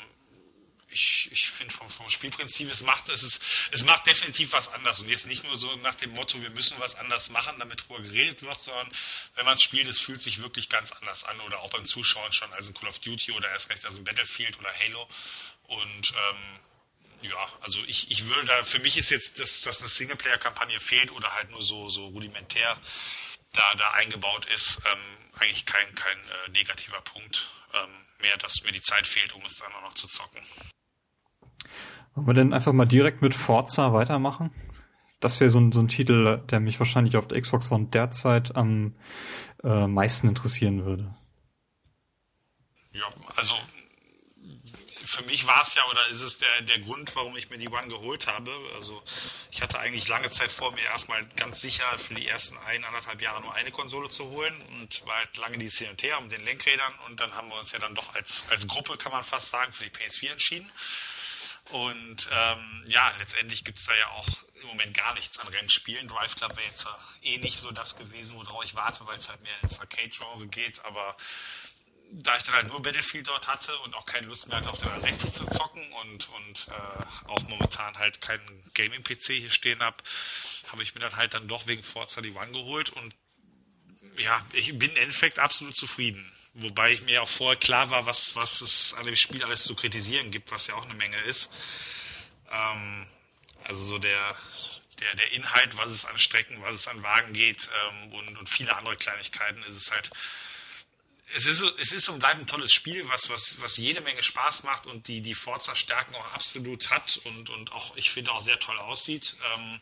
ich, ich finde vom, vom Spielprinzip, es macht, es, ist, es macht definitiv was anders. Und jetzt nicht nur so nach dem Motto, wir müssen was anders machen, damit drüber geredet wird, sondern wenn man es spielt, es fühlt sich wirklich ganz anders an. Oder auch beim Zuschauen schon als ein Call of Duty oder erst recht als ein Battlefield oder Halo. Und ähm, ja, also ich, ich würde da, für mich ist jetzt, dass, dass eine Singleplayer-Kampagne fehlt oder halt nur so, so rudimentär da, da eingebaut ist, ähm, eigentlich kein, kein äh, negativer Punkt. Ähm, mehr, dass mir die Zeit fehlt, um es dann auch noch zu zocken. Wollen wir denn einfach mal direkt mit Forza weitermachen? Das wäre so ein, so ein Titel, der mich wahrscheinlich auf der Xbox One derzeit am äh, meisten interessieren würde. Ja, also für mich war es ja oder ist es der, der Grund, warum ich mir die One geholt habe. Also ich hatte eigentlich lange Zeit vor, mir erstmal ganz sicher für die ersten ein, anderthalb Jahre nur eine Konsole zu holen und war halt lange die Hin und Her mit den Lenkrädern und dann haben wir uns ja dann doch als, als Gruppe, kann man fast sagen, für die PS4 entschieden. Und ähm, ja, letztendlich gibt es da ja auch im Moment gar nichts an Rennspielen. Drive Club wäre jetzt eh nicht so das gewesen, worauf ich warte, weil es halt mehr ins Arcade-Genre geht. Aber da ich dann halt nur Battlefield dort hatte und auch keine Lust mehr hatte, auf der 360 zu zocken und, und äh, auch momentan halt keinen Gaming-PC hier stehen habe, habe ich mir dann halt dann doch wegen Forza die One geholt und ja, ich bin im Endeffekt absolut zufrieden. Wobei ich mir auch vorher klar war, was, was es an dem Spiel alles zu kritisieren gibt, was ja auch eine Menge ist. Ähm, also so der, der, der Inhalt, was es an Strecken, was es an Wagen geht ähm, und, und viele andere Kleinigkeiten, ist es halt. Es ist, es ist und bleibt ein tolles Spiel, was, was, was jede Menge Spaß macht und die, die Forza-Stärken auch absolut hat und, und auch, ich finde, auch sehr toll aussieht. Ähm,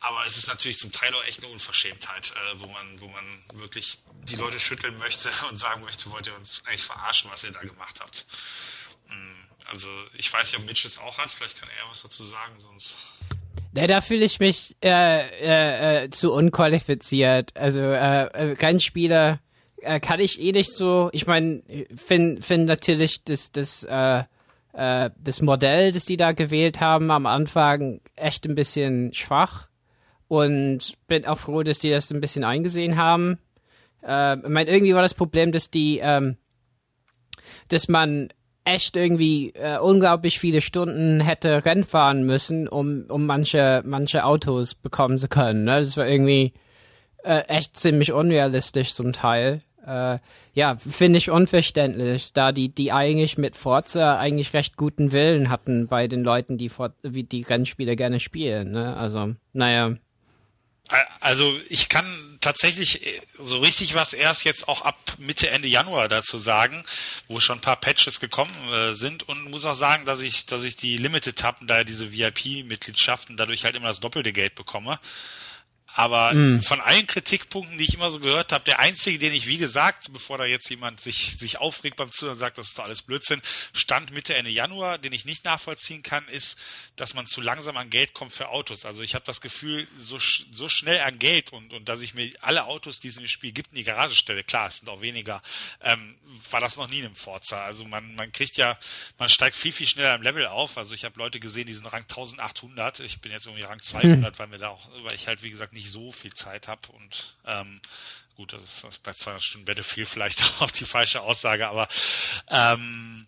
aber es ist natürlich zum Teil auch echt eine Unverschämtheit, äh, wo man, wo man wirklich die Leute schütteln möchte und sagen möchte, wollt ihr uns eigentlich verarschen, was ihr da gemacht habt. Mm, also ich weiß nicht, ob Mitch es auch hat, vielleicht kann er was dazu sagen, sonst. Ja, da fühle ich mich äh, äh, äh, zu unqualifiziert. Also äh, kein Spieler äh, kann ich eh nicht so. Ich meine, finde find natürlich das, das, äh, äh, das Modell, das die da gewählt haben, am Anfang echt ein bisschen schwach. Und bin auch froh, dass die das ein bisschen eingesehen haben. Äh, ich meine, irgendwie war das Problem, dass die, ähm, dass man echt irgendwie äh, unglaublich viele Stunden hätte Rennen fahren müssen, um, um manche, manche Autos bekommen zu können. Ne? Das war irgendwie äh, echt ziemlich unrealistisch zum Teil. Äh, ja, finde ich unverständlich, da die, die eigentlich mit Forza eigentlich recht guten Willen hatten bei den Leuten, die, wie die Rennspiele gerne spielen. Ne? Also, naja. Also ich kann tatsächlich äh, so richtig was erst jetzt auch ab Mitte, Ende Januar dazu sagen, wo schon ein paar Patches gekommen äh, sind und muss auch sagen, dass ich, dass ich die Limited-Tappen, da diese VIP-Mitgliedschaften dadurch halt immer das doppelte Geld bekomme. Aber mm. von allen Kritikpunkten, die ich immer so gehört habe, der einzige, den ich, wie gesagt, bevor da jetzt jemand sich, sich aufregt beim Zuhören und sagt, das ist doch alles Blödsinn, stand Mitte, Ende Januar, den ich nicht nachvollziehen kann, ist, dass man zu langsam an Geld kommt für Autos. Also ich habe das Gefühl, so, so schnell an Geld und, und dass ich mir alle Autos, die es im Spiel gibt, in die Garage stelle, klar, es sind auch weniger, ähm, war das noch nie in einem Forza. Also man, man kriegt ja, man steigt viel, viel schneller im Level auf. Also ich habe Leute gesehen, die sind Rang 1800. Ich bin jetzt irgendwie Rang 200, hm. weil mir da auch, weil ich halt, wie gesagt, nicht so viel Zeit habe und ähm, gut, das ist das bei 200 Stunden Battlefield vielleicht auch die falsche Aussage, aber ähm,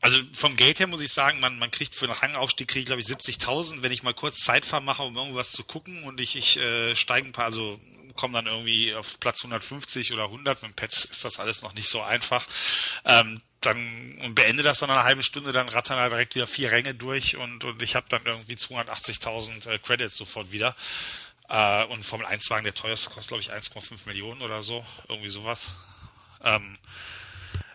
also vom Geld her muss ich sagen, man, man kriegt für einen Rangaufstieg kriege ich glaube ich 70.000, wenn ich mal kurz Zeitfahren mache, um irgendwas zu gucken und ich, ich äh, steige ein paar, also komme dann irgendwie auf Platz 150 oder 100. Mit dem Pet ist das alles noch nicht so einfach. Ähm, dann und beende das dann eine halbe Stunde, dann rattern da direkt wieder vier Ränge durch und, und ich habe dann irgendwie 280.000 äh, Credits sofort wieder. Äh, und Formel 1 Wagen, der teuerste, kostet glaube ich 1,5 Millionen oder so, irgendwie sowas. Ähm,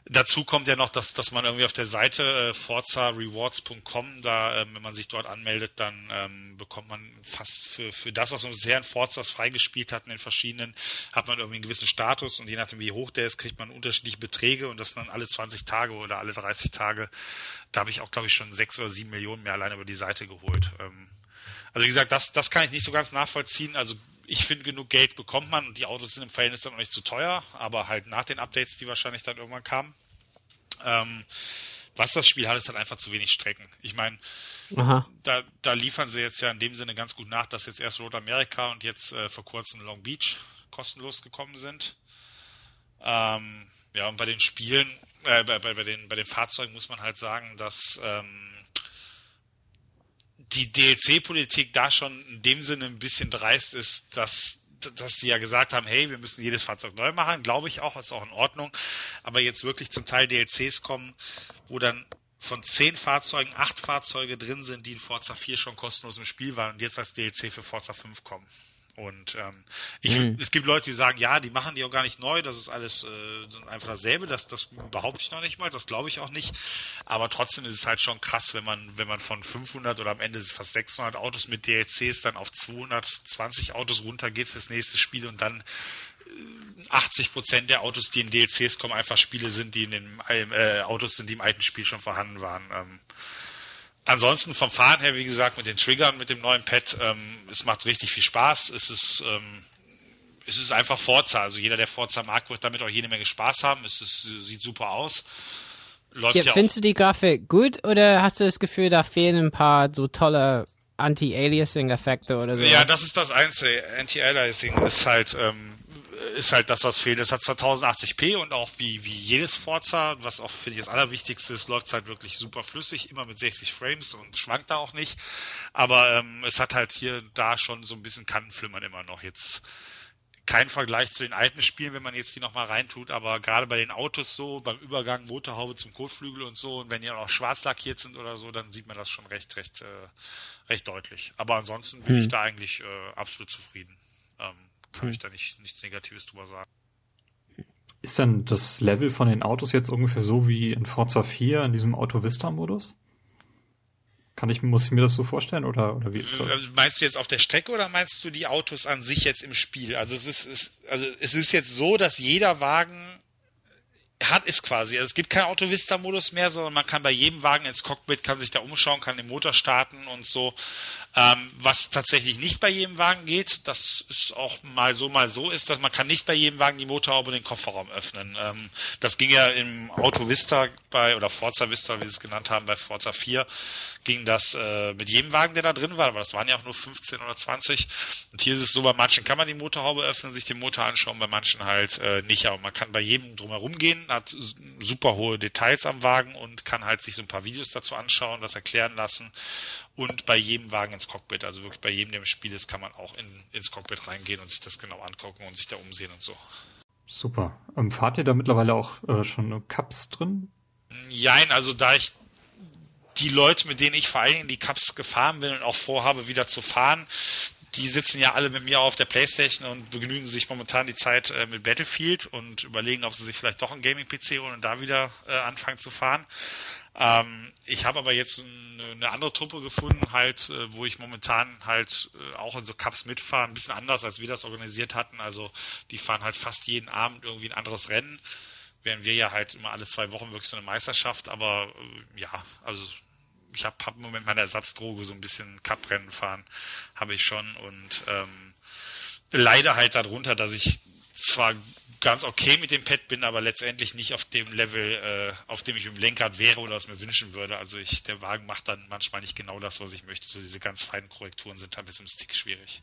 Dazu kommt ja noch, dass, dass man irgendwie auf der Seite äh, forzarewards.com, da, ähm, wenn man sich dort anmeldet, dann ähm, bekommt man fast für, für das, was man bisher in Forzas freigespielt hat, in den verschiedenen, hat man irgendwie einen gewissen Status und je nachdem, wie hoch der ist, kriegt man unterschiedliche Beträge und das dann alle 20 Tage oder alle 30 Tage. Da habe ich auch, glaube ich, schon sechs oder sieben Millionen mehr alleine über die Seite geholt. Ähm, also wie gesagt, das, das kann ich nicht so ganz nachvollziehen. Also ich finde, genug Geld bekommt man und die Autos sind im Verhältnis dann noch nicht zu teuer, aber halt nach den Updates, die wahrscheinlich dann irgendwann kamen. Ähm, was das Spiel hat, ist halt einfach zu wenig Strecken. Ich meine, da, da liefern sie jetzt ja in dem Sinne ganz gut nach, dass jetzt erst Road America und jetzt äh, vor kurzem Long Beach kostenlos gekommen sind. Ähm, ja, und bei den Spielen, äh, bei, bei, den, bei den Fahrzeugen muss man halt sagen, dass ähm, die DLC-Politik da schon in dem Sinne ein bisschen dreist ist, dass dass sie ja gesagt haben, hey, wir müssen jedes Fahrzeug neu machen, glaube ich auch, ist auch in Ordnung. Aber jetzt wirklich zum Teil DLCs kommen, wo dann von zehn Fahrzeugen acht Fahrzeuge drin sind, die in Forza 4 schon kostenlos im Spiel waren und jetzt als DLC für Forza 5 kommen. Und ähm, ich, mhm. es gibt Leute, die sagen, ja, die machen die auch gar nicht neu, das ist alles äh, einfach dasselbe, das, das behaupte ich noch nicht mal, das glaube ich auch nicht. Aber trotzdem ist es halt schon krass, wenn man, wenn man von 500 oder am Ende fast 600 Autos mit DLCs dann auf 220 Autos runtergeht fürs nächste Spiel und dann 80 äh, Prozent der Autos, die in DLCs kommen, einfach Spiele sind, die in den äh, Autos sind, die im alten Spiel schon vorhanden waren. Ähm, ansonsten vom Fahren her, wie gesagt, mit den Triggern, mit dem neuen Pad, ähm, es macht richtig viel Spaß. Es ist, ähm, es ist einfach Forza. Also jeder, der Forza mag, wird damit auch jede Menge Spaß haben. Es ist, sieht super aus. Läuft ja, ja findest du die Grafik gut oder hast du das Gefühl, da fehlen ein paar so tolle Anti-Aliasing-Effekte oder so? Ja, das ist das Einzige. Anti-Aliasing ist halt, ähm, ist halt das, was fehlt. Es hat 2080p und auch wie, wie jedes Forza, was auch für ich das Allerwichtigste ist, läuft es halt wirklich super flüssig, immer mit 60 Frames und schwankt da auch nicht. Aber ähm, es hat halt hier da schon so ein bisschen Kantenflimmern immer noch. Jetzt kein Vergleich zu den alten Spielen, wenn man jetzt die nochmal reintut, aber gerade bei den Autos so, beim Übergang Motorhaube zum Kotflügel und so, und wenn die auch schwarz lackiert sind oder so, dann sieht man das schon recht, recht, äh, recht deutlich. Aber ansonsten bin hm. ich da eigentlich äh, absolut zufrieden. Ähm, kann hm. ich da nicht, nichts Negatives drüber sagen. Ist denn das Level von den Autos jetzt ungefähr so wie in Forza 4 in diesem Auto Vista Modus? Kann ich, muss ich mir das so vorstellen oder, oder wie ist das? Also meinst du jetzt auf der Strecke oder meinst du die Autos an sich jetzt im Spiel? Also es ist, ist also es ist jetzt so, dass jeder Wagen hat es quasi. Also es gibt keinen Auto-Vista-Modus mehr, sondern man kann bei jedem Wagen ins Cockpit, kann sich da umschauen, kann den Motor starten und so. Ähm, was tatsächlich nicht bei jedem Wagen geht, das ist auch mal so, mal so, ist, dass man kann nicht bei jedem Wagen die Motorhaube und den Kofferraum öffnen. Ähm, das ging ja im Auto Vista bei, oder Forza Vista, wie sie es genannt haben, bei Forza 4, ging das äh, mit jedem Wagen, der da drin war, aber das waren ja auch nur 15 oder 20. Und hier ist es so, bei manchen kann man die Motorhaube öffnen, sich den Motor anschauen, bei manchen halt äh, nicht. Aber man kann bei jedem drumherum gehen, hat super hohe Details am Wagen und kann halt sich so ein paar Videos dazu anschauen, was erklären lassen. Und bei jedem Wagen ins Cockpit, also wirklich bei jedem, der im Spiel ist, kann man auch in, ins Cockpit reingehen und sich das genau angucken und sich da umsehen und so. Super. Ähm, fahrt ihr da mittlerweile auch äh, schon Cups drin? Jein, also da ich die Leute, mit denen ich vor allen Dingen die Cups gefahren bin und auch vorhabe, wieder zu fahren, die sitzen ja alle mit mir auf der Playstation und begnügen sich momentan die Zeit äh, mit Battlefield und überlegen, ob sie sich vielleicht doch einen Gaming-PC holen und da wieder äh, anfangen zu fahren. Ähm, ich habe aber jetzt eine, eine, andere Truppe gefunden, halt, äh, wo ich momentan halt äh, auch in so Cups mitfahre, ein bisschen anders, als wir das organisiert hatten. Also die fahren halt fast jeden Abend irgendwie ein anderes Rennen, während wir ja halt immer alle zwei Wochen wirklich so eine Meisterschaft, aber äh, ja, also ich habe hab im Moment meine Ersatzdroge, so ein bisschen Cup-Rennen fahren, habe ich schon und ähm, leider halt darunter, dass ich zwar ganz okay mit dem Pad bin, aber letztendlich nicht auf dem Level, äh, auf dem ich im Lenkrad wäre oder was mir wünschen würde. Also ich, der Wagen macht dann manchmal nicht genau das, was ich möchte. So diese ganz feinen Korrekturen sind halt mit dem Stick schwierig.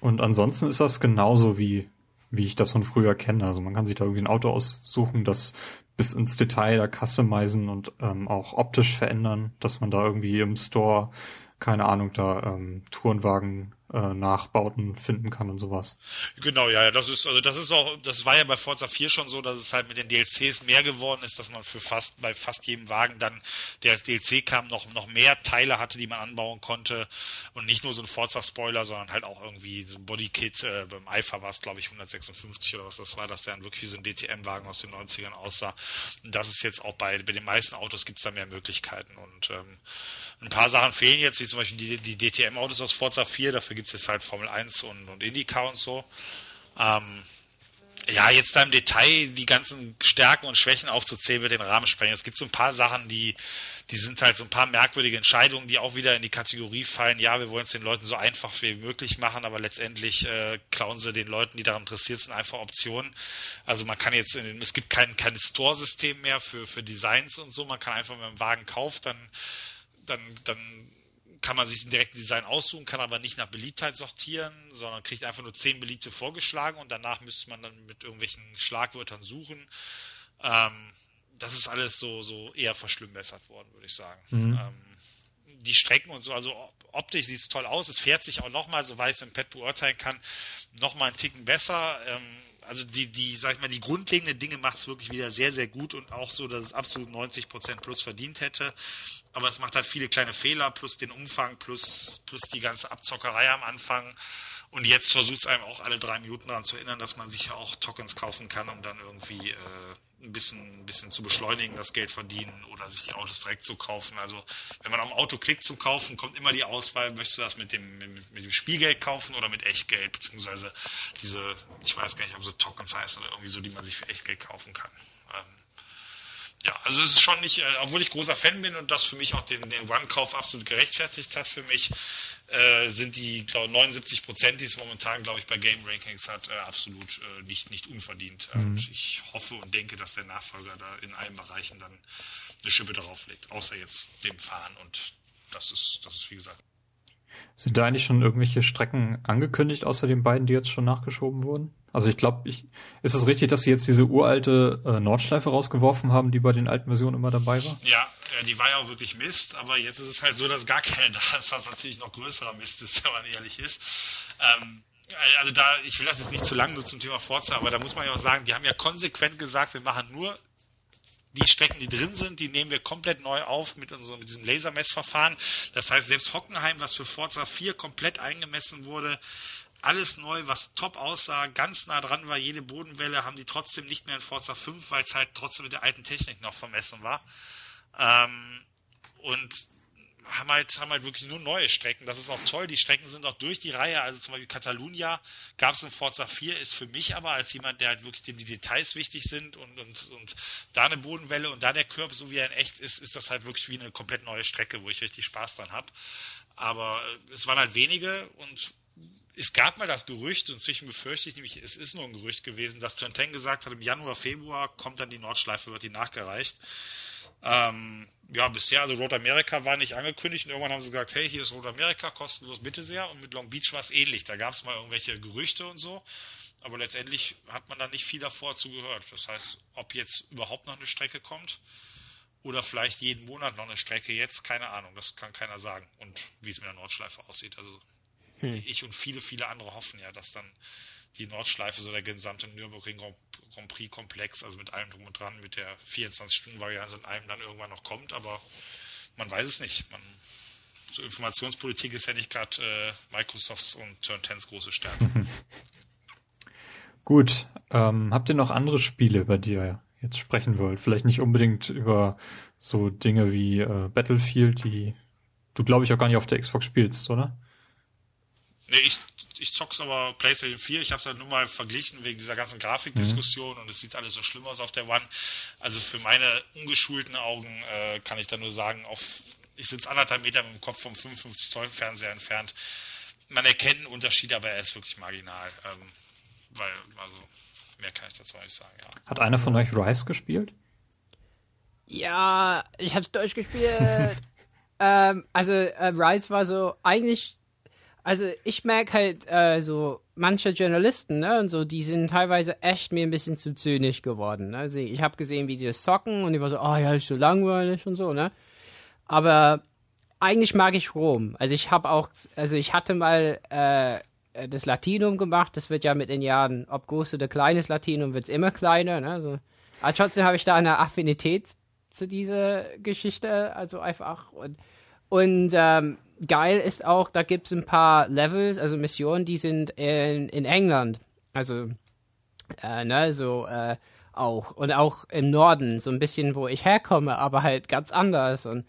Und ansonsten ist das genauso wie, wie ich das von früher kenne. Also man kann sich da irgendwie ein Auto aussuchen, das bis ins Detail da customizen und ähm, auch optisch verändern, dass man da irgendwie im Store, keine Ahnung, da ähm, Tourenwagen äh, Nachbauten finden kann und sowas. Genau, ja, das ist, also das ist auch, das war ja bei Forza 4 schon so, dass es halt mit den DLCs mehr geworden ist, dass man für fast, bei fast jedem Wagen dann, der als DLC kam, noch, noch mehr Teile hatte, die man anbauen konnte und nicht nur so ein Forza-Spoiler, sondern halt auch irgendwie so ein Bodykit, äh, beim Alpha war es, glaube ich, 156 oder was das war, dass der dann wirklich wie so ein DTM-Wagen aus den 90ern aussah. Und das ist jetzt auch bei, bei den meisten Autos gibt's da mehr Möglichkeiten und ähm, ein paar Sachen fehlen jetzt, wie zum Beispiel die, die DTM-Autos aus Forza 4, dafür gibt es jetzt halt Formel 1 und, und IndyCar und so. Ähm, ja, jetzt da im Detail die ganzen Stärken und Schwächen aufzuzählen, wird den Rahmen sprengen. Es gibt so ein paar Sachen, die, die sind halt so ein paar merkwürdige Entscheidungen, die auch wieder in die Kategorie fallen. Ja, wir wollen es den Leuten so einfach wie möglich machen, aber letztendlich äh, klauen sie den Leuten, die daran interessiert sind, einfach Optionen. Also man kann jetzt, in, es gibt kein, kein Store-System mehr für, für Designs und so. Man kann einfach, wenn man einen Wagen kauft, dann dann, dann kann man sich ein direkten Design aussuchen, kann aber nicht nach Beliebtheit sortieren, sondern kriegt einfach nur zehn beliebte vorgeschlagen und danach müsste man dann mit irgendwelchen Schlagwörtern suchen. Ähm, das ist alles so, so eher verschlimmbessert worden, würde ich sagen. Mhm. Ähm, die Strecken und so, also optisch sieht es toll aus. Es fährt sich auch nochmal, soweit ich es im Pad beurteilen kann, nochmal einen Ticken besser. Ähm, also die, die, sag ich mal, die grundlegenden Dinge macht es wirklich wieder sehr, sehr gut und auch so, dass es absolut 90 Prozent plus verdient hätte. Aber es macht halt viele kleine Fehler, plus den Umfang, plus, plus die ganze Abzockerei am Anfang. Und jetzt versucht es einem auch alle drei Minuten daran zu erinnern, dass man sich ja auch Tokens kaufen kann, um dann irgendwie äh, ein bisschen, ein bisschen zu beschleunigen, das Geld verdienen oder sich die Autos direkt zu kaufen. Also wenn man am Auto klickt zum Kaufen, kommt immer die Auswahl, möchtest du das mit dem, mit, mit dem Spielgeld kaufen oder mit Echtgeld, beziehungsweise diese, ich weiß gar nicht, ob so Tokens heißt oder irgendwie so, die man sich für Echtgeld kaufen kann. Ähm, ja, also es ist schon nicht, äh, obwohl ich großer Fan bin und das für mich auch den, den One-Kauf absolut gerechtfertigt hat für mich, äh, sind die, glaube 79 Prozent, die es momentan, glaube ich, bei Game Rankings hat, äh, absolut äh, nicht, nicht unverdient. Mhm. Und ich hoffe und denke, dass der Nachfolger da in allen Bereichen dann eine Schippe darauf legt, außer jetzt dem Fahren. Und das ist, das ist wie gesagt. Sind da eigentlich schon irgendwelche Strecken angekündigt, außer den beiden, die jetzt schon nachgeschoben wurden? Also ich glaube, ich, ist es richtig, dass sie jetzt diese uralte äh, Nordschleife rausgeworfen haben, die bei den alten Versionen immer dabei war? Ja, äh, die war ja auch wirklich Mist, aber jetzt ist es halt so, dass gar keine da ist, was natürlich noch größerer Mist ist, wenn man ehrlich ist. Ähm, also da, ich will das jetzt nicht zu lang nur zum Thema Forza, aber da muss man ja auch sagen, die haben ja konsequent gesagt, wir machen nur die Strecken, die drin sind, die nehmen wir komplett neu auf mit unserem mit diesem Lasermessverfahren. Das heißt, selbst Hockenheim, was für Forza 4 komplett eingemessen wurde, alles neu, was top aussah, ganz nah dran war, jede Bodenwelle haben die trotzdem nicht mehr in Forza 5, weil es halt trotzdem mit der alten Technik noch vermessen war. Ähm, und haben halt, haben halt wirklich nur neue Strecken. Das ist auch toll. Die Strecken sind auch durch die Reihe. Also zum Beispiel Catalunya gab es in Forza 4, ist für mich aber als jemand, der halt wirklich dem die Details wichtig sind und, und, und da eine Bodenwelle und da der Körper, so wie er in echt ist, ist das halt wirklich wie eine komplett neue Strecke, wo ich richtig Spaß dran habe. Aber es waren halt wenige und es gab mal das Gerücht, und inzwischen befürchte ich nämlich, es ist nur ein Gerücht gewesen, dass Turnteng gesagt hat, im Januar, Februar kommt dann die Nordschleife, wird die nachgereicht. Ähm, ja, bisher, also Road America war nicht angekündigt und irgendwann haben sie gesagt, hey, hier ist Road America, kostenlos, bitte sehr. Und mit Long Beach war es ähnlich. Da gab es mal irgendwelche Gerüchte und so. Aber letztendlich hat man da nicht viel davor zugehört. Das heißt, ob jetzt überhaupt noch eine Strecke kommt oder vielleicht jeden Monat noch eine Strecke jetzt, keine Ahnung. Das kann keiner sagen. Und wie es mit der Nordschleife aussieht. Also hm. Ich und viele, viele andere hoffen ja, dass dann die Nordschleife, so der gesamte Nürburgring Grand Prix Komplex, also mit allem drum und dran, mit der 24-Stunden-Variante und allem dann irgendwann noch kommt, aber man weiß es nicht. Man, so Informationspolitik ist ja nicht gerade äh, Microsofts und Turn 10s große Stärke. Gut, ähm, habt ihr noch andere Spiele, über die ihr jetzt sprechen wollt? Vielleicht nicht unbedingt über so Dinge wie äh, Battlefield, die du glaube ich auch gar nicht auf der Xbox spielst, oder? Nee, ich, ich zock's aber PlayStation 4. Ich habe es halt nur mal verglichen wegen dieser ganzen Grafikdiskussion mhm. und es sieht alles so schlimm aus auf der One. Also für meine ungeschulten Augen äh, kann ich da nur sagen, auf, ich sitze anderthalb Meter mit dem Kopf vom 55 Zoll Fernseher entfernt. Man erkennt einen Unterschied, aber er ist wirklich marginal. Ähm, weil, also, mehr kann ich dazu nicht sagen, ja. Hat einer von euch Rise gespielt? Ja, ich hab's durchgespielt. ähm, also, äh, Rise war so eigentlich also ich merke halt äh, so manche Journalisten, ne, und so, die sind teilweise echt mir ein bisschen zu zynisch geworden. Ne? Also ich habe gesehen, wie die das zocken und die war so, oh ja, ist so langweilig und so, ne? Aber eigentlich mag ich Rom. Also ich habe auch, also ich hatte mal äh, das Latinum gemacht. Das wird ja mit den Jahren, ob groß oder kleines Latinum, wird es immer kleiner. Ne? Also, aber trotzdem habe ich da eine Affinität zu dieser Geschichte. Also einfach und, und ähm, geil ist auch, da gibt es ein paar Levels, also Missionen, die sind in, in England. Also, äh, ne, so äh, auch. Und auch im Norden, so ein bisschen, wo ich herkomme, aber halt ganz anders. Und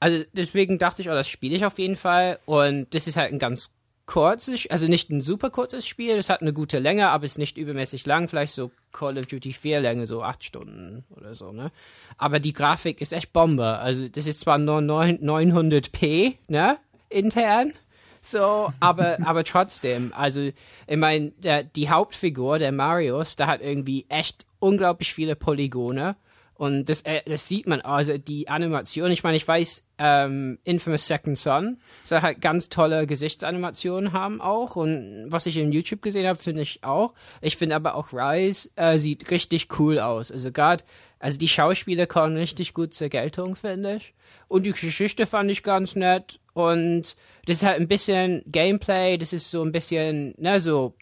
also deswegen dachte ich, oh, das spiele ich auf jeden Fall. Und das ist halt ein ganz kurzes, also nicht ein super kurzes Spiel, es hat eine gute Länge, aber ist nicht übermäßig lang, vielleicht so Call of Duty 4 Länge, so acht Stunden oder so, ne? Aber die Grafik ist echt Bombe. Also das ist zwar nur 900p, ne? Intern. So, aber, aber trotzdem, also, ich meine, die Hauptfigur, der Marius, der hat irgendwie echt unglaublich viele Polygone und das, äh, das sieht man, also die Animation, ich meine, ich weiß, ähm, Infamous Second Son soll halt ganz tolle Gesichtsanimationen haben auch. Und was ich in YouTube gesehen habe, finde ich auch. Ich finde aber auch Rise äh, sieht richtig cool aus. Also gerade, also die Schauspieler kommen richtig gut zur Geltung, finde ich. Und die Geschichte fand ich ganz nett. Und das ist halt ein bisschen Gameplay, das ist so ein bisschen, ne, so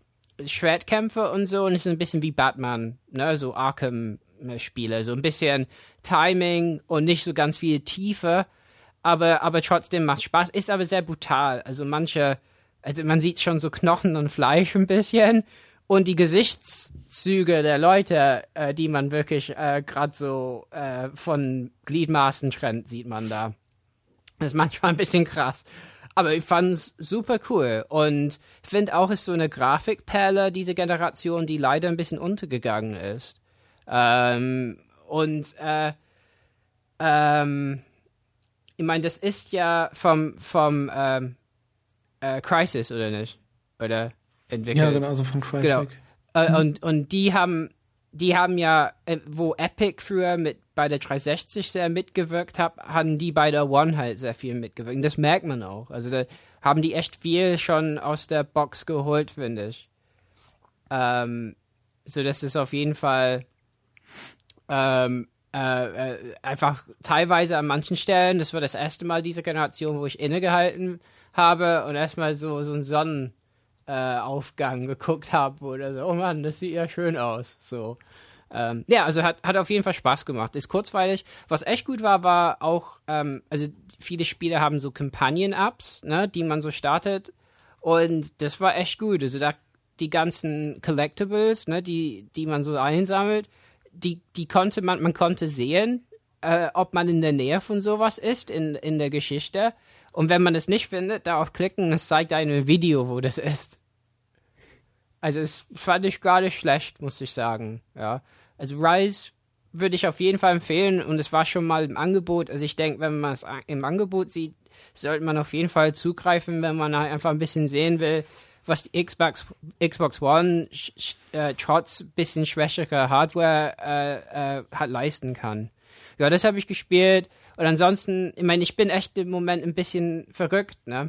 Schwertkämpfe und so. Und es ist ein bisschen wie Batman, ne, so Arkham Spiele. So ein bisschen Timing und nicht so ganz viel Tiefe, aber, aber trotzdem macht Spaß. Ist aber sehr brutal. Also manche, also man sieht schon so Knochen und Fleisch ein bisschen. Und die Gesichtszüge der Leute, äh, die man wirklich äh, gerade so äh, von Gliedmaßen trennt, sieht man da. Das ist manchmal ein bisschen krass. Aber ich fand's super cool und finde auch, es ist so eine Grafikperle, diese Generation, die leider ein bisschen untergegangen ist. Ähm, und äh, ähm, ich meine, das ist ja vom, vom ähm, äh, Crisis, oder nicht? Oder entwickelt. Ja, genau, also von Crysis. Genau. Äh, mhm. und, und die haben, die haben ja, äh, wo Epic früher mit bei der 360 sehr mitgewirkt hat, haben die bei der One halt sehr viel mitgewirkt. Und das merkt man auch. Also da haben die echt viel schon aus der Box geholt, finde ich. Ähm, so, das ist auf jeden Fall ähm, äh, äh, einfach teilweise an manchen Stellen, das war das erste Mal dieser Generation, wo ich innegehalten habe und erstmal so, so einen Sonnenaufgang äh, geguckt habe oder so. Oh Mann, das sieht ja schön aus. So. Ähm, ja, also hat, hat auf jeden Fall Spaß gemacht. Ist kurzweilig. Was echt gut war, war auch, ähm, also viele Spiele haben so Companion-Apps, ne, die man so startet. Und das war echt gut. Also da die ganzen Collectibles, ne, die, die man so einsammelt, die, die konnte man, man konnte sehen, äh, ob man in der Nähe von sowas ist in, in der Geschichte. Und wenn man es nicht findet, darauf klicken, es zeigt ein Video, wo das ist. Also es fand ich gar nicht schlecht, muss ich sagen. Ja. Also Rise würde ich auf jeden Fall empfehlen und es war schon mal im Angebot. Also ich denke, wenn man es im Angebot sieht, sollte man auf jeden Fall zugreifen, wenn man einfach ein bisschen sehen will, was die Xbox, Xbox One äh, trotz bisschen schwächerer Hardware äh, äh, hat leisten kann. Ja, das habe ich gespielt. Und ansonsten, ich meine, ich bin echt im Moment ein bisschen verrückt, ne?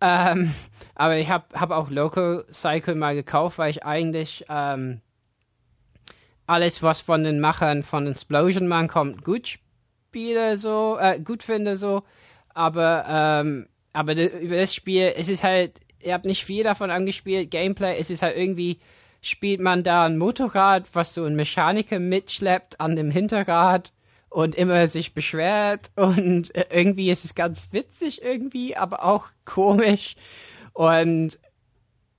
Ähm, aber ich habe hab auch Local Cycle mal gekauft, weil ich eigentlich ähm, alles, was von den Machern von Explosion Man kommt, gut spiele, so, äh, gut finde, so. Aber, ähm, aber über das Spiel, es ist halt, ihr habt nicht viel davon angespielt. Gameplay, es ist halt irgendwie, spielt man da ein Motorrad, was so ein Mechaniker mitschleppt an dem Hinterrad und immer sich beschwert und irgendwie ist es ganz witzig irgendwie, aber auch komisch und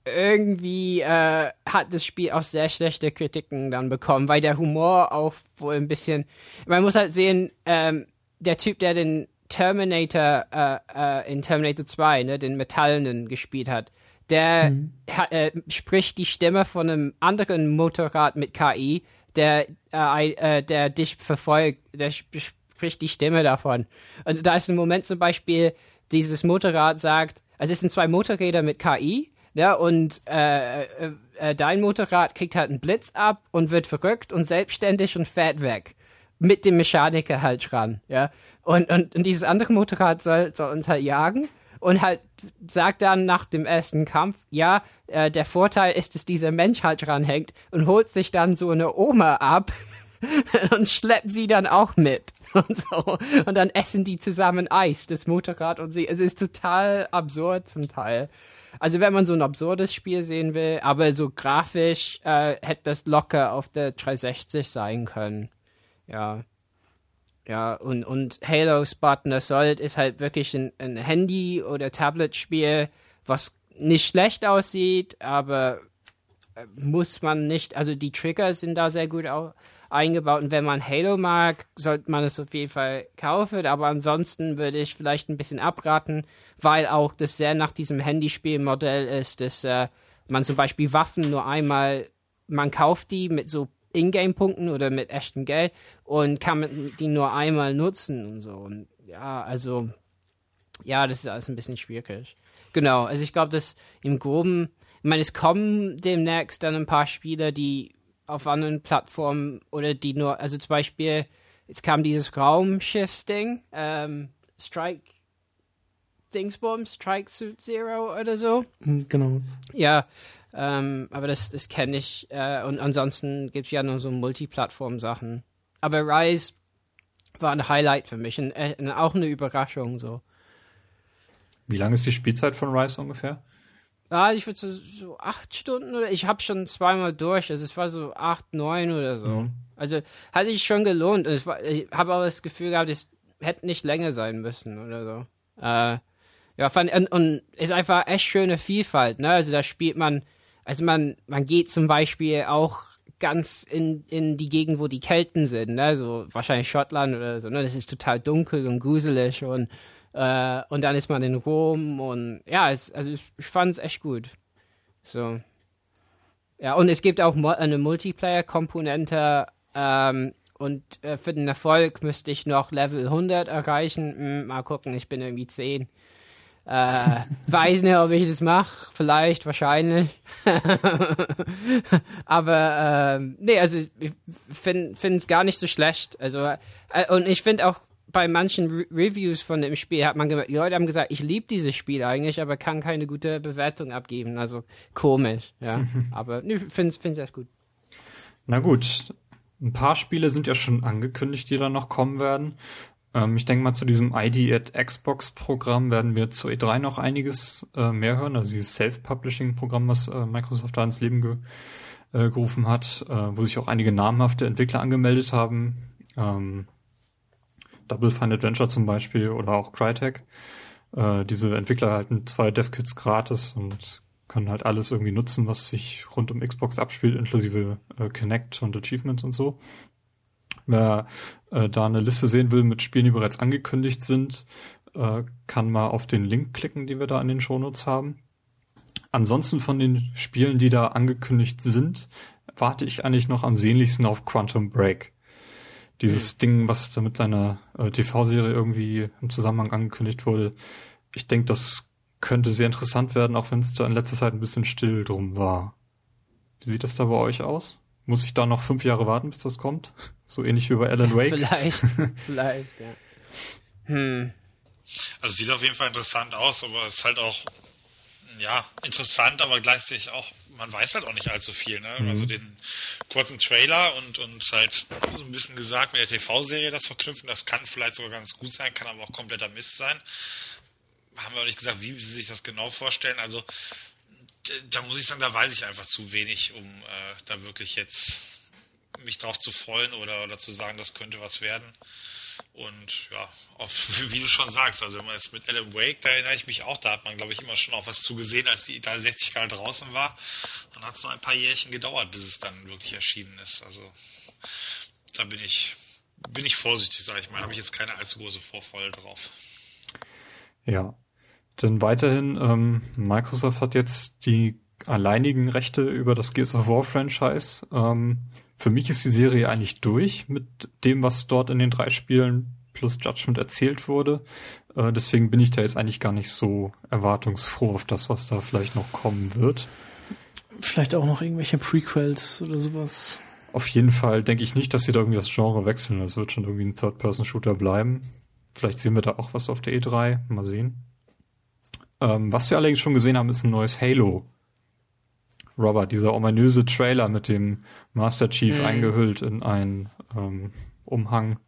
irgendwie äh, hat das Spiel auch sehr schlechte Kritiken dann bekommen, weil der Humor auch wohl ein bisschen, man muss halt sehen, ähm, der Typ, der den Terminator äh, äh, in Terminator 2, ne, den Metallenen gespielt hat, der mhm. ha, äh, spricht die Stimme von einem anderen Motorrad mit KI, der, äh, äh, der dich verfolgt, der spricht die Stimme davon. Und da ist ein Moment zum Beispiel, dieses Motorrad sagt, also es sind zwei Motorräder mit KI, ja, und äh, äh, äh, dein Motorrad kriegt halt einen Blitz ab und wird verrückt und selbstständig und fährt weg. Mit dem Mechaniker halt dran, ja. Und, und, und dieses andere Motorrad soll, soll uns halt jagen. und halt sagt dann nach dem ersten Kampf, ja, äh, der Vorteil ist, dass dieser Mensch halt dranhängt und holt sich dann so eine Oma ab und schleppt sie dann auch mit und so. Und dann essen die zusammen Eis, das Motorrad und sie. Es ist total absurd zum Teil. Also wenn man so ein absurdes Spiel sehen will, aber so grafisch äh, hätte das locker auf der 360 sein können. Ja. Ja, und, und Halo Spartan Assault ist halt wirklich ein, ein Handy- oder Tablet-Spiel, was nicht schlecht aussieht, aber äh, muss man nicht, also die Trigger sind da sehr gut eingebaut und wenn man Halo mag, sollte man es auf jeden Fall kaufen, aber ansonsten würde ich vielleicht ein bisschen abraten, weil auch das sehr nach diesem Handyspielmodell ist, dass äh, man zum Beispiel Waffen nur einmal, man kauft die mit so Ingame-Punkten oder mit echtem Geld und kann die nur einmal nutzen und so. Und ja, also, ja, das ist alles ein bisschen schwierig. Genau, also ich glaube, dass im Groben, ich meine, es kommen demnächst dann ein paar Spiele, die auf anderen Plattformen oder die nur, also zum Beispiel, jetzt kam dieses Raumschiffs-Ding, ähm, Strike Dingsbomb, Strike Suit Zero oder so. Hm, Genau. Ja, ähm, aber das, das kenne ich. Äh, und ansonsten gibt es ja nur so Multiplattform-Sachen. Aber Rise war ein Highlight für mich und äh, auch eine Überraschung so. Wie lange ist die Spielzeit von Rise ungefähr? Ah, ich würde so, so acht Stunden oder ich habe schon zweimal durch. Also es war so acht, neun oder so. Mhm. Also hat sich schon gelohnt. Und es war, ich habe aber das Gefühl gehabt, es hätte nicht länger sein müssen oder so. Äh, ja, fand, und, und ist einfach echt schöne Vielfalt, ne? Also da spielt man, also man, man geht zum Beispiel auch ganz in, in die Gegend, wo die Kelten sind, ne? So wahrscheinlich Schottland oder so, ne? Das ist total dunkel und gruselig und äh, und dann ist man in Rom und ja, es, also ich, fand es echt gut. So. Ja, und es gibt auch eine Multiplayer-Komponente ähm, und äh, für den Erfolg müsste ich noch Level 100 erreichen. Hm, mal gucken, ich bin irgendwie 10. Äh, weiß nicht, ob ich das mache. Vielleicht, wahrscheinlich. Aber ähm, nee, also ich finde es gar nicht so schlecht. Also äh, und ich finde auch bei manchen Re Reviews von dem Spiel hat man gemerkt, die Leute haben gesagt, ich liebe dieses Spiel eigentlich, aber kann keine gute Bewertung abgeben. Also komisch, ja. aber ich finde es echt gut. Na gut, ein paar Spiele sind ja schon angekündigt, die da noch kommen werden. Ähm, ich denke mal, zu diesem ID at Xbox Programm werden wir zu E3 noch einiges äh, mehr hören. Also dieses Self-Publishing-Programm, was äh, Microsoft da ins Leben ge äh, gerufen hat, äh, wo sich auch einige namhafte Entwickler angemeldet haben. Ähm, Double Fine Adventure zum Beispiel oder auch Crytek. Äh, diese Entwickler erhalten zwei Dev-Kits gratis und können halt alles irgendwie nutzen, was sich rund um Xbox abspielt, inklusive äh, Connect und Achievements und so. Wer äh, da eine Liste sehen will mit Spielen, die bereits angekündigt sind, äh, kann mal auf den Link klicken, die wir da in den Shownotes haben. Ansonsten von den Spielen, die da angekündigt sind, warte ich eigentlich noch am sehnlichsten auf Quantum Break. Dieses Ding, was da mit seiner äh, TV-Serie irgendwie im Zusammenhang angekündigt wurde. Ich denke, das könnte sehr interessant werden, auch wenn es da in letzter Zeit ein bisschen still drum war. Wie sieht das da bei euch aus? Muss ich da noch fünf Jahre warten, bis das kommt? So ähnlich wie bei Alan Wake? Vielleicht, vielleicht, ja. Hm. Also sieht auf jeden Fall interessant aus, aber es ist halt auch ja interessant, aber gleichzeitig auch, man weiß halt auch nicht allzu viel. Ne? Mhm. Also den kurzen Trailer und und halt so ein bisschen gesagt mit der TV-Serie das verknüpfen, das kann vielleicht sogar ganz gut sein, kann aber auch kompletter Mist sein. Haben wir auch nicht gesagt, wie sie sich das genau vorstellen. Also da muss ich sagen, da weiß ich einfach zu wenig, um äh, da wirklich jetzt mich drauf zu freuen oder, oder zu sagen, das könnte was werden. Und ja, auch, wie du schon sagst, also wenn man jetzt mit Alan Wake, da erinnere ich mich auch, da hat man, glaube ich, immer schon auch was zugesehen, als die da 60 Grad draußen war. Dann hat es noch ein paar Jährchen gedauert, bis es dann wirklich erschienen ist. Also da bin ich, bin ich vorsichtig, sage ich mal. Habe ich jetzt keine allzu große Vorfreude drauf. Ja. Denn weiterhin, ähm, Microsoft hat jetzt die alleinigen Rechte über das Gears of War Franchise. Ähm, für mich ist die Serie eigentlich durch mit dem, was dort in den drei Spielen plus Judgment erzählt wurde. Äh, deswegen bin ich da jetzt eigentlich gar nicht so erwartungsfroh auf das, was da vielleicht noch kommen wird. Vielleicht auch noch irgendwelche Prequels oder sowas. Auf jeden Fall denke ich nicht, dass sie da irgendwie das Genre wechseln. Das wird schon irgendwie ein Third-Person-Shooter bleiben. Vielleicht sehen wir da auch was auf der E3. Mal sehen. Ähm, was wir allerdings schon gesehen haben, ist ein neues Halo. Robert, dieser ominöse Trailer mit dem Master Chief Mhm. eingehüllt in einen ähm, Umhang,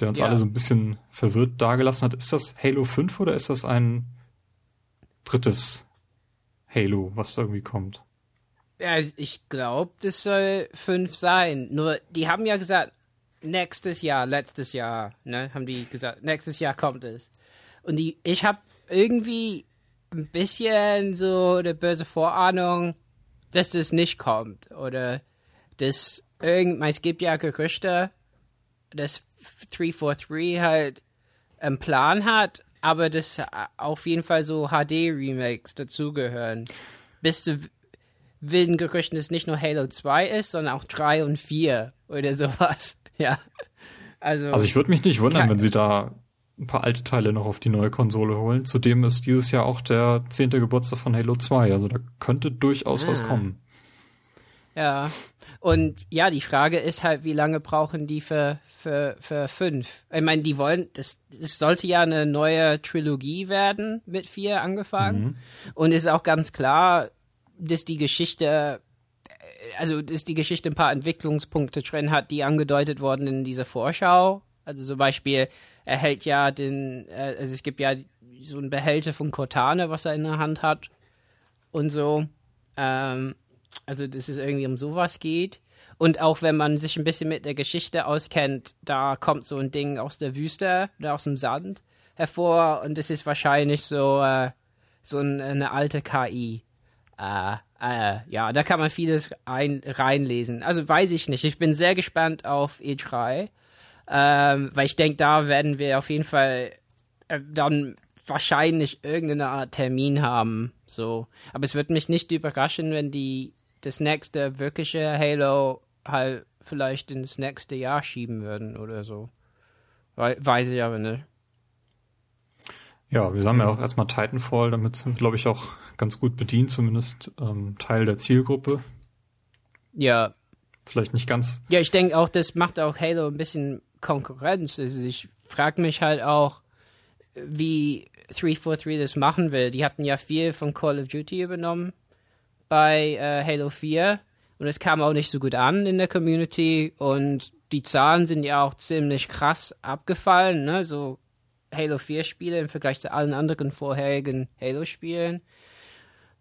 der uns Ja. alle so ein bisschen verwirrt dagelassen hat. Ist das Halo 5 oder ist das ein drittes Halo, was da irgendwie kommt? Ja, ich glaube, das soll fünf sein. Nur, die haben ja gesagt, nächstes Jahr, letztes Jahr, ne, haben die gesagt, nächstes Jahr kommt es. Und die, ich habe irgendwie ein bisschen so eine böse Vorahnung, dass das nicht kommt. Oder dass irgend, es gibt ja Gerüchte, dass 343 halt einen Plan hat, aber dass auf jeden Fall so HD-Remakes dazugehören. Bis zu wilden Gerüchten, dass es nicht nur Halo 2 ist, sondern auch 3 und 4 oder sowas. Ja. Also, Also ich würde mich nicht wundern, wenn sie da ein paar alte Teile noch auf die neue Konsole holen. Zudem ist dieses Jahr auch der zehnte Geburtstag von Halo 2. Also da könnte durchaus was Ah. kommen. ja. Und ja, die Frage ist halt, wie lange brauchen die für, für, für fünf? Ich meine, die wollen, das, das sollte ja eine neue Trilogie werden mit vier angefangen. Und ist auch ganz klar, dass die Geschichte, also dass die Geschichte ein paar Entwicklungspunkte drin hat, die angedeutet wurden in dieser Vorschau. Also zum Beispiel, er hält ja den, äh, also es gibt ja so einen Behälter von Cortana, was er in der Hand hat und so. Ähm, also, dass es irgendwie um sowas geht. Und auch wenn man sich ein bisschen mit der Geschichte auskennt, da kommt so ein Ding aus der Wüste oder aus dem Sand hervor und das ist wahrscheinlich so, äh, so ein, eine alte KI. Äh, äh, ja, da kann man vieles ein, reinlesen. Also weiß ich nicht. Ich bin sehr gespannt auf E3, ähm, weil ich denke, da werden wir auf jeden Fall äh, dann wahrscheinlich irgendeine Art Termin haben. So, aber es wird mich nicht überraschen, wenn die das nächste wirkliche Halo halt vielleicht ins nächste Jahr schieben würden oder so. Wei- Weiß ich aber nicht. Ja, wir haben ja auch erstmal Titanfall, damit sind wir, glaube ich, auch ganz gut bedient, zumindest ähm, Teil der Zielgruppe. Ja, Vielleicht nicht ganz. Ja, ich denke auch, das macht auch Halo ein bisschen Konkurrenz. Also ich frage mich halt auch, wie 343 das machen will. Die hatten ja viel von Call of Duty übernommen bei äh, Halo 4 und es kam auch nicht so gut an in der Community und die Zahlen sind ja auch ziemlich krass abgefallen, ne? So Halo 4 Spiele im Vergleich zu allen anderen vorherigen Halo Spielen.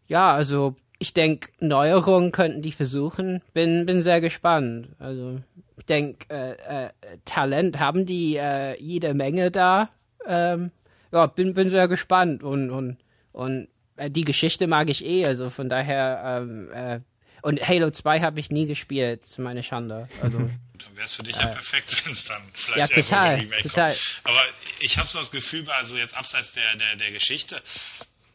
Ja, also ich denke, Neuerungen könnten die versuchen. Bin, bin sehr gespannt. Also ich denke, äh, äh, Talent haben die äh, jede Menge da. Ähm, ja, bin, bin sehr gespannt und, und, und äh, die Geschichte mag ich eh. Also von daher, ähm, äh, und Halo 2 habe ich nie gespielt, zu meiner Schande. Also Dann wäre es für dich ja perfekt, wenn es dann vielleicht Ja, erst so total, ein Remake total. kommt. Aber ich habe so das Gefühl, also jetzt abseits der, der, der Geschichte,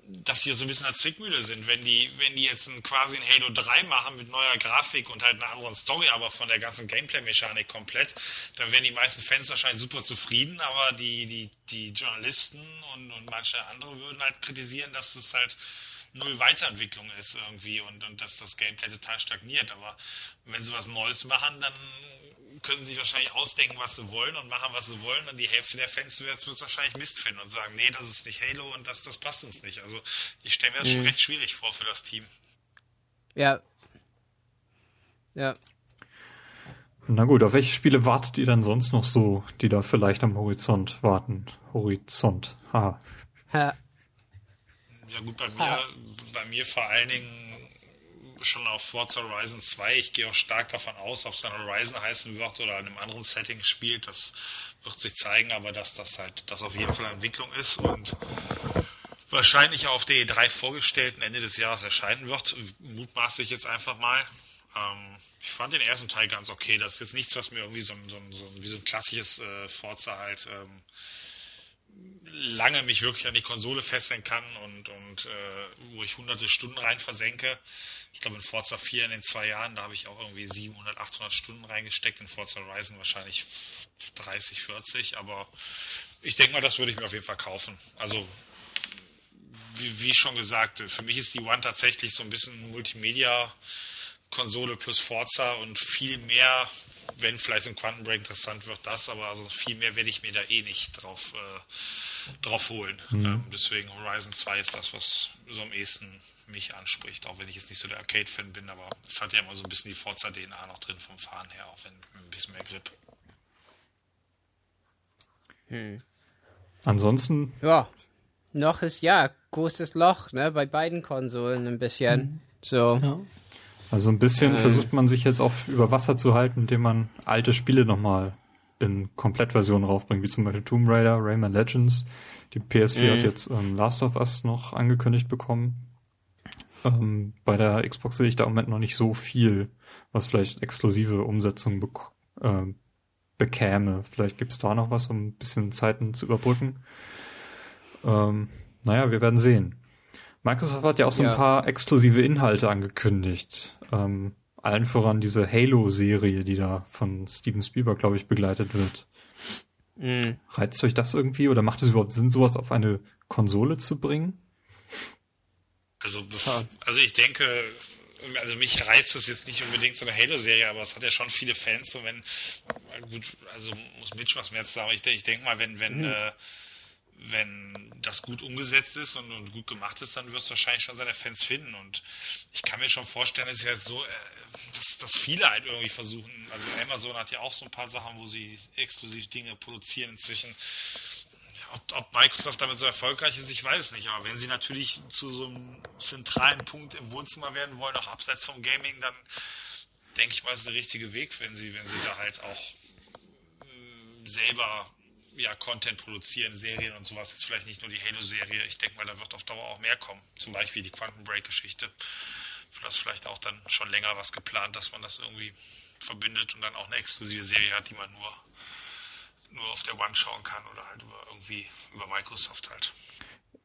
dass die so ein bisschen eine Zwickmühle sind. Wenn die, wenn die jetzt ein, quasi ein Halo 3 machen mit neuer Grafik und halt einer anderen Story, aber von der ganzen Gameplay-Mechanik komplett, dann wären die meisten Fans wahrscheinlich super zufrieden, aber die, die, die Journalisten und, und manche andere würden halt kritisieren, dass es halt null Weiterentwicklung ist irgendwie und, und dass das Gameplay total stagniert. Aber wenn sie was Neues machen, dann können sie sich wahrscheinlich ausdenken, was sie wollen und machen, was sie wollen. Und die Hälfte der Fans wird es wahrscheinlich Mist finden und sagen, nee, das ist nicht Halo und das, das passt uns nicht. Also ich stelle mir das schon recht schwierig vor für das Team. ja. Ja. Na gut, auf welche Spiele wartet ihr dann sonst noch so, die da vielleicht am Horizont warten? Horizont. Haha. Ha. Ja gut, bei mir, bei mir vor allen Dingen schon auf Forza Horizon 2. Ich gehe auch stark davon aus, ob es dann Horizon heißen wird oder in einem anderen Setting spielt. Das wird sich zeigen, aber dass das halt, das auf jeden Fall Entwicklung ist und wahrscheinlich auf der E3 vorgestellten Ende des Jahres erscheinen wird. Mutmaße ich jetzt einfach mal. Ähm, ich fand den ersten Teil ganz okay. Das ist jetzt nichts, was mir irgendwie so, ein- so, so, wie so ein klassisches äh, Forza halt ähm, lange mich wirklich an die Konsole fesseln kann und, und äh, wo ich hunderte Stunden rein versenke. Ich glaube in Forza 4 in den zwei Jahren, da habe ich auch irgendwie 700, 800 Stunden reingesteckt. In Forza Horizon wahrscheinlich 30, 40. Aber ich denke mal, das würde ich mir auf jeden Fall kaufen. Also wie, wie schon gesagt, für mich ist die One tatsächlich so ein bisschen Multimedia-Konsole plus Forza und viel mehr wenn vielleicht ein Quantum Break interessant wird, das, aber also viel mehr werde ich mir da eh nicht drauf, äh, drauf holen. Mhm. Ähm, deswegen Horizon 2 ist das, was so am ehesten mich anspricht, auch wenn ich jetzt nicht so der Arcade-Fan bin, aber es hat ja immer so ein bisschen die Forza-DNA noch drin vom Fahren her, auch wenn ein bisschen mehr Grip. Hm. Ansonsten. Ja, noch ist ja großes Loch, ne, bei beiden Konsolen ein bisschen. Mhm. So. Ja. Also ein bisschen äh. versucht man sich jetzt auf über Wasser zu halten, indem man alte Spiele nochmal in Komplettversionen raufbringt, wie zum Beispiel Tomb Raider, Rayman Legends. Die PS4 mhm. hat jetzt ähm, Last of Us noch angekündigt bekommen. Ähm, bei der Xbox sehe ich da im Moment noch nicht so viel, was vielleicht exklusive Umsetzungen be äh, bekäme. Vielleicht gibt's da noch was, um ein bisschen Zeiten zu überbrücken. Ähm, naja, wir werden sehen. Microsoft hat ja auch so ja. ein paar exklusive Inhalte angekündigt. Ähm, allen voran diese Halo-Serie, die da von Steven Spielberg, glaube ich, begleitet wird. Mhm. Reizt euch das irgendwie oder macht es überhaupt Sinn, sowas auf eine Konsole zu bringen? Also, also ich denke, also mich reizt das jetzt nicht unbedingt so eine Halo-Serie, aber es hat ja schon viele Fans, so wenn, gut, also muss Mitch was mehr zu sagen, ich, ich denke mal, wenn, wenn, mhm. äh, wenn das gut umgesetzt ist und, und, gut gemacht ist, dann wirst du wahrscheinlich schon seine Fans finden. Und ich kann mir schon vorstellen, es ist ja so, äh, dass, dass viele halt irgendwie versuchen. Also Amazon hat ja auch so ein paar Sachen, wo sie exklusiv Dinge produzieren inzwischen. Ob, ob Microsoft damit so erfolgreich ist, ich weiß nicht. Aber wenn sie natürlich zu so einem zentralen Punkt im Wohnzimmer werden wollen, auch abseits vom Gaming, dann denke ich mal, ist der richtige Weg, wenn sie, wenn sie da halt auch äh, selber ja, Content produzieren, Serien und sowas. Jetzt vielleicht nicht nur die Halo-Serie. Ich denke mal, da wird auf Dauer auch mehr kommen. Zum Beispiel die Quantum Break-Geschichte. Vielleicht vielleicht auch dann schon länger was geplant, dass man das irgendwie verbindet und dann auch eine exklusive Serie hat, die man nur, nur auf der One schauen kann oder halt über irgendwie über Microsoft halt.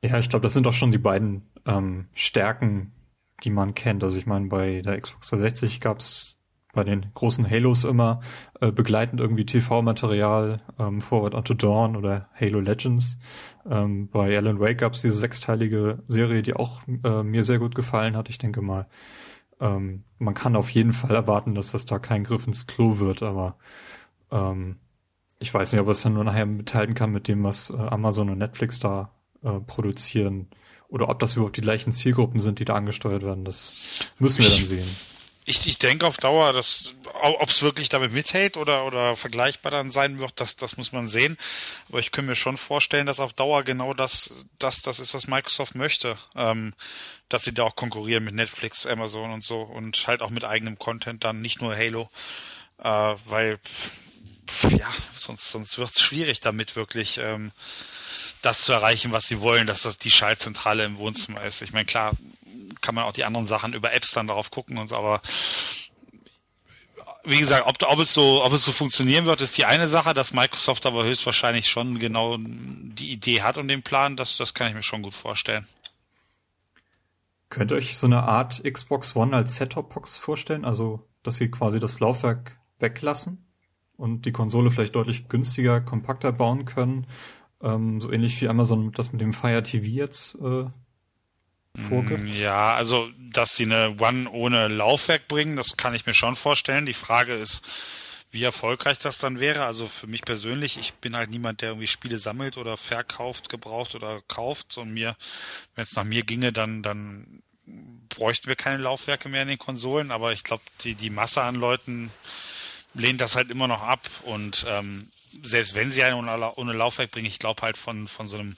Ja, ich glaube, das sind doch schon die beiden ähm, Stärken, die man kennt. Also ich meine, bei der Xbox 360 gab es bei den großen Halos immer äh, begleitend irgendwie TV-Material, ähm, Forward Unto Dawn oder Halo Legends. Ähm, bei Alan Wake gab es diese sechsteilige Serie, die auch äh, mir sehr gut gefallen hat. Ich denke mal, ähm, man kann auf jeden Fall erwarten, dass das da kein Griff ins Klo wird, aber ähm, ich weiß nicht, ob es dann nur nachher mithalten kann mit dem, was äh, Amazon und Netflix da äh, produzieren. Oder ob das überhaupt die gleichen Zielgruppen sind, die da angesteuert werden. Das müssen wir dann sehen ich, ich denke auf Dauer, dass ob es wirklich damit mithält oder, oder vergleichbar dann sein wird, das, das muss man sehen. Aber ich könnte mir schon vorstellen, dass auf Dauer genau das, das, das ist, was Microsoft möchte. Ähm, dass sie da auch konkurrieren mit Netflix, Amazon und so und halt auch mit eigenem Content dann, nicht nur Halo. Äh, weil, pff, ja, sonst, sonst wird es schwierig damit wirklich. Ähm, das zu erreichen, was sie wollen, dass das die Schaltzentrale im Wohnzimmer ist. Ich meine, klar, kann man auch die anderen Sachen über Apps dann darauf gucken und so, aber wie gesagt, ob, ob es so, ob es so funktionieren wird, ist die eine Sache, dass Microsoft aber höchstwahrscheinlich schon genau die Idee hat und den Plan, das, das kann ich mir schon gut vorstellen. Könnt ihr euch so eine Art Xbox One als Set-Top-Box vorstellen? Also, dass sie quasi das Laufwerk weglassen und die Konsole vielleicht deutlich günstiger, kompakter bauen können? Ähm, so ähnlich wie Amazon das mit dem Fire TV jetzt äh, vorgibt? Mm, ja, also, dass sie eine One ohne Laufwerk bringen, das kann ich mir schon vorstellen. Die Frage ist, wie erfolgreich das dann wäre. Also für mich persönlich, ich bin halt niemand, der irgendwie Spiele sammelt oder verkauft, gebraucht oder kauft. Und mir, wenn es nach mir ginge, dann, dann bräuchten wir keine Laufwerke mehr in den Konsolen. Aber ich glaube, die, die Masse an Leuten lehnt das halt immer noch ab. Und ähm, selbst wenn sie eine ohne, ohne Laufwerk bringen, ich glaube halt von, von so einem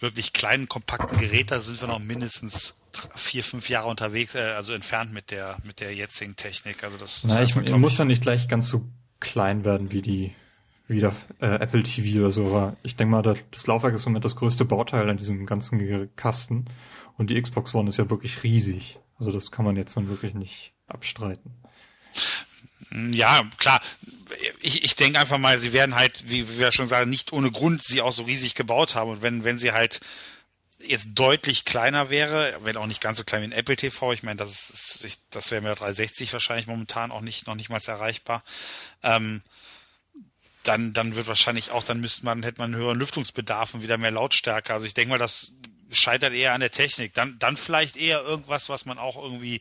wirklich kleinen, kompakten Gerät, da sind wir noch mindestens vier, fünf Jahre unterwegs, äh, also entfernt mit der, mit der jetzigen Technik. Also das Na, ich, einfach, muss ja nicht gleich ganz so klein werden wie die, wie der äh, Apple TV oder so, aber ich denke mal, das Laufwerk ist somit das größte Bauteil an diesem ganzen Kasten und die Xbox One ist ja wirklich riesig. Also das kann man jetzt dann wirklich nicht abstreiten. Ja, klar. Ich, ich denke einfach mal, sie werden halt, wie wir schon sagen, nicht ohne Grund sie auch so riesig gebaut haben. Und wenn, wenn sie halt jetzt deutlich kleiner wäre, wenn auch nicht ganz so klein wie ein Apple TV, ich meine, das ist, das wäre mit der 360 wahrscheinlich momentan auch nicht, noch nicht mal erreichbar. Ähm, dann, dann wird wahrscheinlich auch, dann müsste man, hätte man einen höheren Lüftungsbedarf und wieder mehr Lautstärke. Also ich denke mal, das scheitert eher an der Technik. Dann, dann vielleicht eher irgendwas, was man auch irgendwie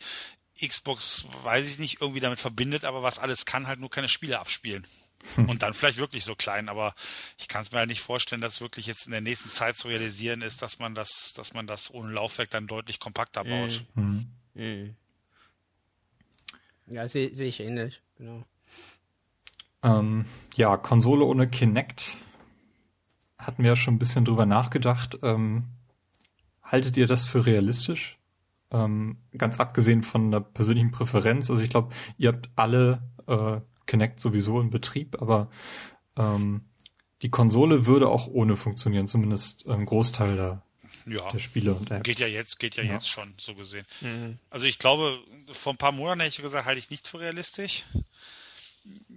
Xbox, weiß ich nicht, irgendwie damit verbindet, aber was alles kann, halt nur keine Spiele abspielen. Und dann vielleicht wirklich so klein, aber ich kann es mir halt nicht vorstellen, dass wirklich jetzt in der nächsten Zeit zu realisieren ist, dass man das, dass man das ohne Laufwerk dann deutlich kompakter baut. Mhm. Mhm. Ja, sehe seh ich ähnlich, genau. Ähm, ja, Konsole ohne Kinect. Hatten wir ja schon ein bisschen drüber nachgedacht. Ähm, haltet ihr das für realistisch? Ähm, ganz abgesehen von der persönlichen Präferenz. Also ich glaube, ihr habt alle äh, Kinect sowieso in Betrieb, aber ähm, die Konsole würde auch ohne funktionieren, zumindest ein Großteil der, Ja. der Spiele und Apps. Geht ja jetzt, geht ja, Ja. jetzt schon, so gesehen. Also ich glaube, vor ein paar Monaten hätte ich gesagt, halte ich nicht für realistisch.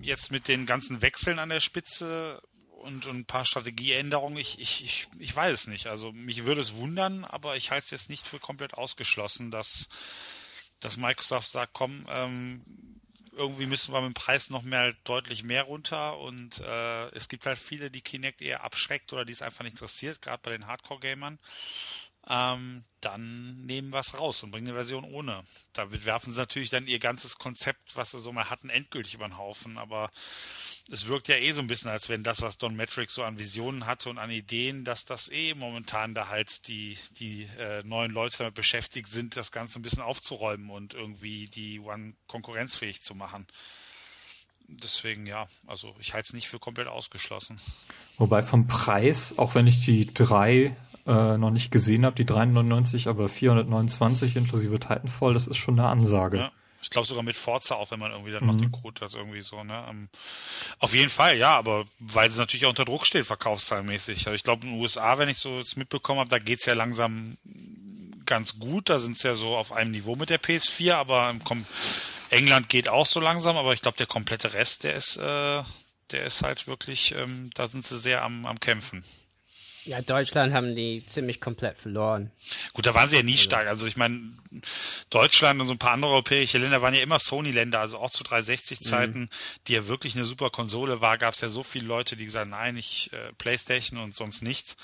Jetzt mit den ganzen Wechseln an der Spitze und, und ein paar Strategieänderungen, ich, ich, ich, ich weiß es nicht. Also mich würde es wundern, aber ich halte es jetzt nicht für komplett ausgeschlossen, dass, dass Microsoft sagt, komm, ähm, irgendwie müssen wir mit dem Preis noch mehr deutlich mehr runter. Und äh, es gibt halt viele, die Kinect eher abschreckt oder die es einfach nicht interessiert, gerade bei den Hardcore-Gamern ähm, dann nehmen wir es raus und bringen eine Version ohne. Damit werfen sie natürlich dann ihr ganzes Konzept, was sie so mal hatten, endgültig über den Haufen. Aber es wirkt ja eh so ein bisschen, als wenn das, was Don Matrix so an Visionen hatte und an Ideen, dass das eh momentan da halt die, die äh, neuen Leute damit beschäftigt sind, das Ganze ein bisschen aufzuräumen und irgendwie die One konkurrenzfähig zu machen. Deswegen ja, also ich halte es nicht für komplett ausgeschlossen. Wobei vom Preis, auch wenn ich die drei äh, noch nicht gesehen habe, die 399, aber 429 inklusive Titanfall, das ist schon eine Ansage. Ja. Ich glaube sogar mit Forza auch, wenn man irgendwie dann noch den Code hat, irgendwie so, ne? Ähm, auf jeden Fall, ja, aber weil es natürlich auch unter Druck steht, verkaufszahlmäßig. Also ich glaube in den USA, wenn ich so jetzt mitbekommen habe, da geht's ja langsam ganz gut. Da sind es ja so auf einem Niveau mit der PS4, aber im Kom England geht auch so langsam, aber ich glaube, der komplette Rest, der ist, äh, der ist halt wirklich, ähm, da sind sie sehr am, am Kämpfen. Ja, Deutschland haben die ziemlich komplett verloren. Gut, da waren sie ja nie stark. Also ich meine, Deutschland und so ein paar andere europäische Länder waren ja immer Sony-Länder, also auch zu 360-Zeiten, die ja wirklich eine super Konsole war, gab es ja so viele Leute, die gesagt nein, ich äh, Playstation und sonst nichts.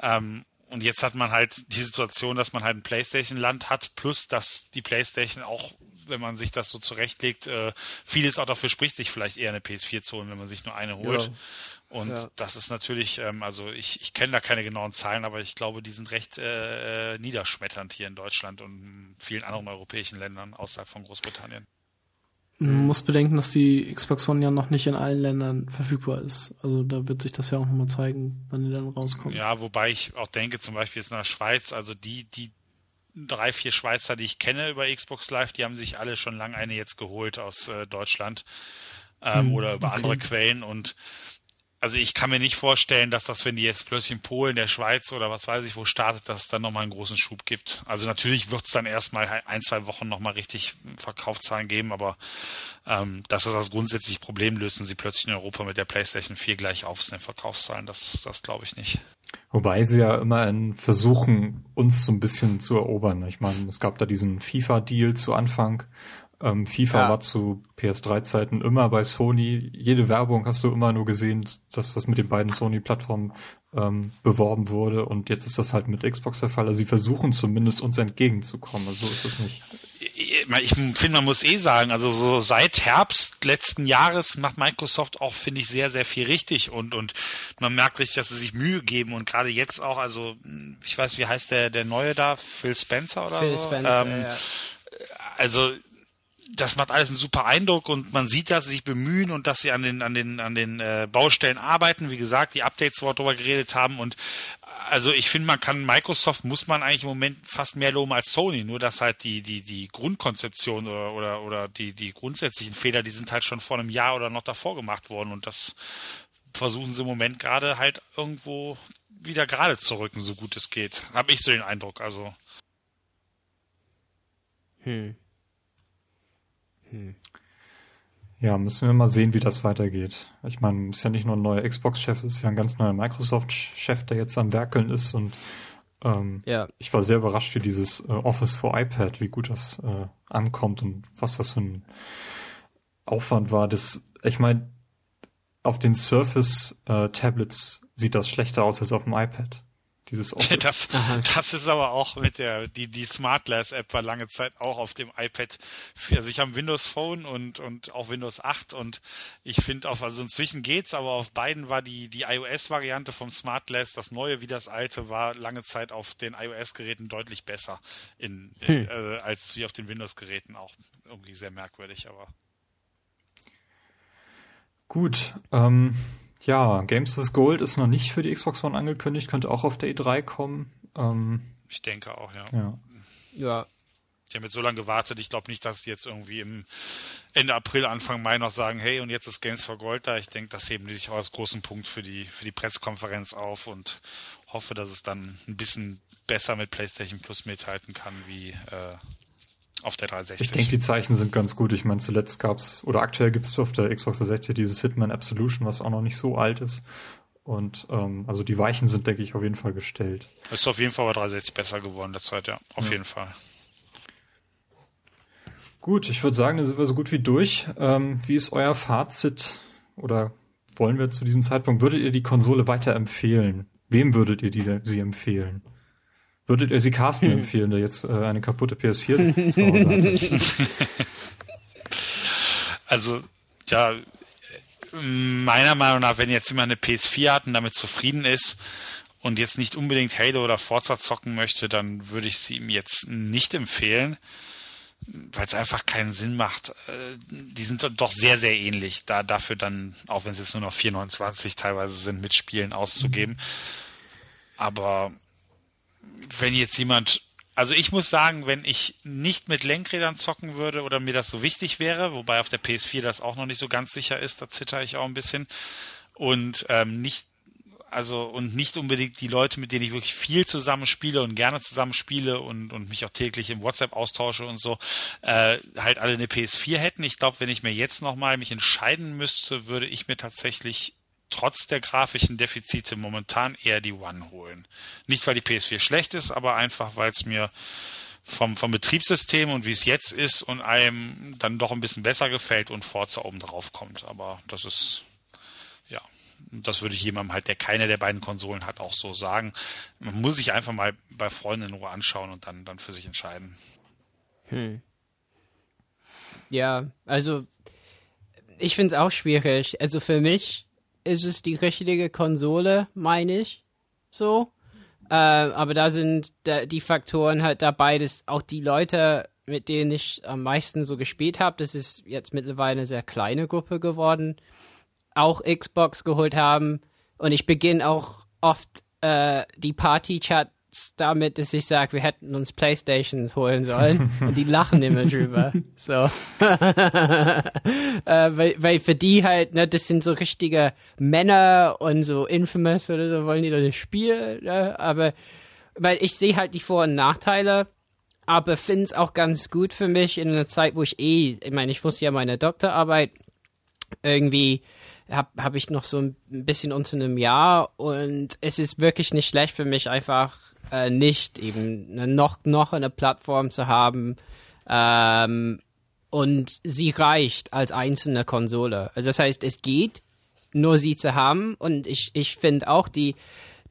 Ähm, und jetzt hat man halt die Situation, dass man halt ein Playstation-Land hat, plus dass die Playstation auch, wenn man sich das so zurechtlegt, äh, vieles auch dafür spricht, sich vielleicht eher eine PS4 zu holen, wenn man sich nur eine holt. Ja. Und Ja. das ist natürlich, ähm, also ich, ich kenne da keine genauen Zahlen, aber ich glaube, die sind recht äh, äh, niederschmetternd hier in Deutschland und in vielen anderen europäischen Ländern außerhalb von Großbritannien. Man muss bedenken, dass die Xbox One ja noch nicht in allen Ländern verfügbar ist. Also da wird sich das ja auch nochmal zeigen, wann die dann rauskommt. Ja, wobei ich auch denke, zum Beispiel jetzt in der Schweiz, also die, die drei, vier Schweizer, die ich kenne über Xbox Live, die haben sich alle schon lange eine jetzt geholt aus äh, Deutschland ähm, Hm, oder über okay. andere Quellen und also ich kann mir nicht vorstellen, dass das, wenn die jetzt plötzlich in Polen, der Schweiz oder was weiß ich wo startet, dass es dann nochmal einen großen Schub gibt. Also natürlich wird es dann erstmal ein, zwei Wochen nochmal richtig Verkaufszahlen geben, aber ähm, dass das das grundsätzliche Problem löst und sie plötzlich in Europa mit der PlayStation 4 gleich auf in Verkaufszahlen, das, das glaube ich nicht. Wobei sie ja immer versuchen, uns so ein bisschen zu erobern. Ich meine, es gab da diesen FIFA-Deal zu Anfang. Ähm, FIFA Ja. war zu PS3-Zeiten immer bei Sony. Jede Werbung hast du immer nur gesehen, dass das mit den beiden Sony-Plattformen ähm, beworben wurde. Und jetzt ist das halt mit Xbox der Fall. Also sie versuchen zumindest uns entgegenzukommen. Also so ist es nicht. ich finde, man muss eh sagen, also so seit Herbst letzten Jahres macht Microsoft auch, finde ich, sehr, sehr viel richtig und, und man merkt richtig, dass sie sich Mühe geben und gerade jetzt auch, also ich weiß, wie heißt der, der Neue da, Phil Spencer oder Phil so? Spencer, ähm, ja. Also das macht alles einen super Eindruck und man sieht, dass sie sich bemühen und dass sie an den an den an den äh, Baustellen arbeiten. Wie gesagt, die Updates, wo wir drüber geredet haben und also ich finde, man kann Microsoft muss man eigentlich im Moment fast mehr loben als Sony, nur dass halt die die die Grundkonzeption oder oder oder die die grundsätzlichen Fehler, die sind halt schon vor einem Jahr oder noch davor gemacht worden und das versuchen sie im Moment gerade halt irgendwo wieder gerade zu rücken, so gut es geht. Habe ich so den Eindruck, also Hm. Ja, müssen wir mal sehen, wie das weitergeht. Ich meine, ist ja nicht nur ein neuer Xbox-Chef, es ist ja ein ganz neuer Microsoft-Chef, der jetzt am Werkeln ist und ähm, Ja. ich war sehr überrascht, wie dieses äh, Office for iPad, wie gut das äh, ankommt und was das für ein Aufwand war. Das, ich meine, auf den Surface äh, sieht das schlechter aus als auf dem iPad. Dieses Office. Das, das ist aber auch mit der, die, die Smart Glass App war lange Zeit auch auf dem iPad. Also ich habe Windows Phone und, und auch Windows 8 und ich finde auch, also inzwischen geht's, aber auf beiden war die, die iOS-Variante vom Smart Glass, das neue wie das alte, war lange Zeit auf den iOS-Geräten deutlich besser in, hm. äh, als wie auf den Windows-Geräten auch. Irgendwie sehr merkwürdig, aber. Gut, ähm, ja, Games with Gold ist noch nicht für die Xbox One angekündigt, könnte auch auf der E3 kommen. Ähm, ich denke auch, ja. Ja. ja. Ich habe jetzt so lange gewartet. Ich glaube nicht, dass sie jetzt irgendwie im Ende April, Anfang Mai noch sagen, hey, und jetzt ist Games for Gold da. Ich denke, das heben die sich auch als großen Punkt für die, für die Pressekonferenz auf und hoffe, dass es dann ein bisschen besser mit PlayStation Plus mithalten kann, wie äh, auf der 360. Ich denke, die Zeichen sind ganz gut. Ich meine, zuletzt gab's oder aktuell gibt's auf der Xbox 360 dieses Hitman Absolution, was auch noch nicht so alt ist. Und ähm, also die Weichen sind, denke ich, auf jeden Fall gestellt. Ist auf jeden Fall bei 360 besser geworden derzeit, ja. Auf ja. jeden Fall. Gut, ich würde sagen, dann sind wir so gut wie durch. Ähm, wie ist euer Fazit oder wollen wir zu diesem Zeitpunkt, würdet ihr die Konsole weiterempfehlen? Wem würdet ihr diese, sie empfehlen? Würdet ihr sie Carsten empfehlen, der jetzt äh, eine kaputte PS4 zu Hause hatte? Also, ja, meiner Meinung nach, wenn jetzt jemand eine PS4 hat und damit zufrieden ist und jetzt nicht unbedingt Halo oder Forza zocken möchte, dann würde ich sie ihm jetzt nicht empfehlen, weil es einfach keinen Sinn macht. Äh, die sind doch sehr, sehr ähnlich, da dafür dann, auch wenn es jetzt nur noch 4,29 teilweise sind, mit Spielen auszugeben. Aber wenn jetzt jemand, also ich muss sagen, wenn ich nicht mit Lenkrädern zocken würde oder mir das so wichtig wäre, wobei auf der PS4 das auch noch nicht so ganz sicher ist, da zitter ich auch ein bisschen und ähm, nicht also und nicht unbedingt die Leute, mit denen ich wirklich viel zusammenspiele und gerne zusammenspiele und, und mich auch täglich im WhatsApp austausche und so, äh, halt alle eine PS4 hätten. Ich glaube, wenn ich mir jetzt nochmal mich entscheiden müsste, würde ich mir tatsächlich trotz der grafischen Defizite momentan eher die One holen. Nicht, weil die PS4 schlecht ist, aber einfach, weil es mir vom, vom Betriebssystem und wie es jetzt ist und einem dann doch ein bisschen besser gefällt und Forza oben drauf kommt. Aber das ist, ja, das würde ich jemandem halt, der keine der beiden Konsolen hat, auch so sagen. Man muss sich einfach mal bei Freunden in Ruhe anschauen und dann, dann für sich entscheiden. Hm. Ja, also ich finde es auch schwierig. Also für mich ist es die richtige Konsole, meine ich. So. Äh, aber da sind da, die Faktoren halt dabei, dass auch die Leute, mit denen ich am meisten so gespielt habe, das ist jetzt mittlerweile eine sehr kleine Gruppe geworden, auch Xbox geholt haben. Und ich beginne auch oft äh, die Party-Chat damit, dass ich sage, wir hätten uns Playstations holen sollen. Und die lachen immer drüber. So. äh, weil, weil für die halt, ne, das sind so richtige Männer und so Infamous oder so wollen die doch nicht spielen. Ne? Aber weil ich sehe halt die Vor- und Nachteile, aber finde es auch ganz gut für mich in einer Zeit, wo ich eh, ich meine, ich muss ja meine Doktorarbeit irgendwie habe hab ich noch so ein bisschen unter einem Jahr und es ist wirklich nicht schlecht für mich, einfach äh, nicht eben noch, noch eine Plattform zu haben. Ähm, und sie reicht als einzelne Konsole. Also das heißt, es geht, nur sie zu haben. Und ich, ich finde auch die,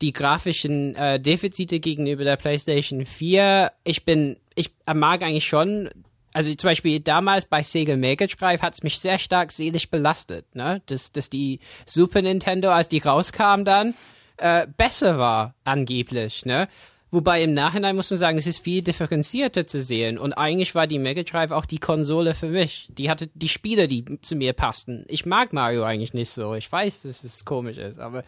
die grafischen äh, Defizite gegenüber der PlayStation 4, ich bin, ich mag eigentlich schon, also zum Beispiel damals bei Sega Mega Drive hat es mich sehr stark seelisch belastet, ne? Dass, dass die Super Nintendo, als die rauskam dann, äh, besser war, angeblich, ne? Wobei im Nachhinein muss man sagen, es ist viel differenzierter zu sehen. Und eigentlich war die Mega Drive auch die Konsole für mich. Die hatte die Spiele, die zu mir passten. Ich mag Mario eigentlich nicht so. Ich weiß, dass es komisch ist, aber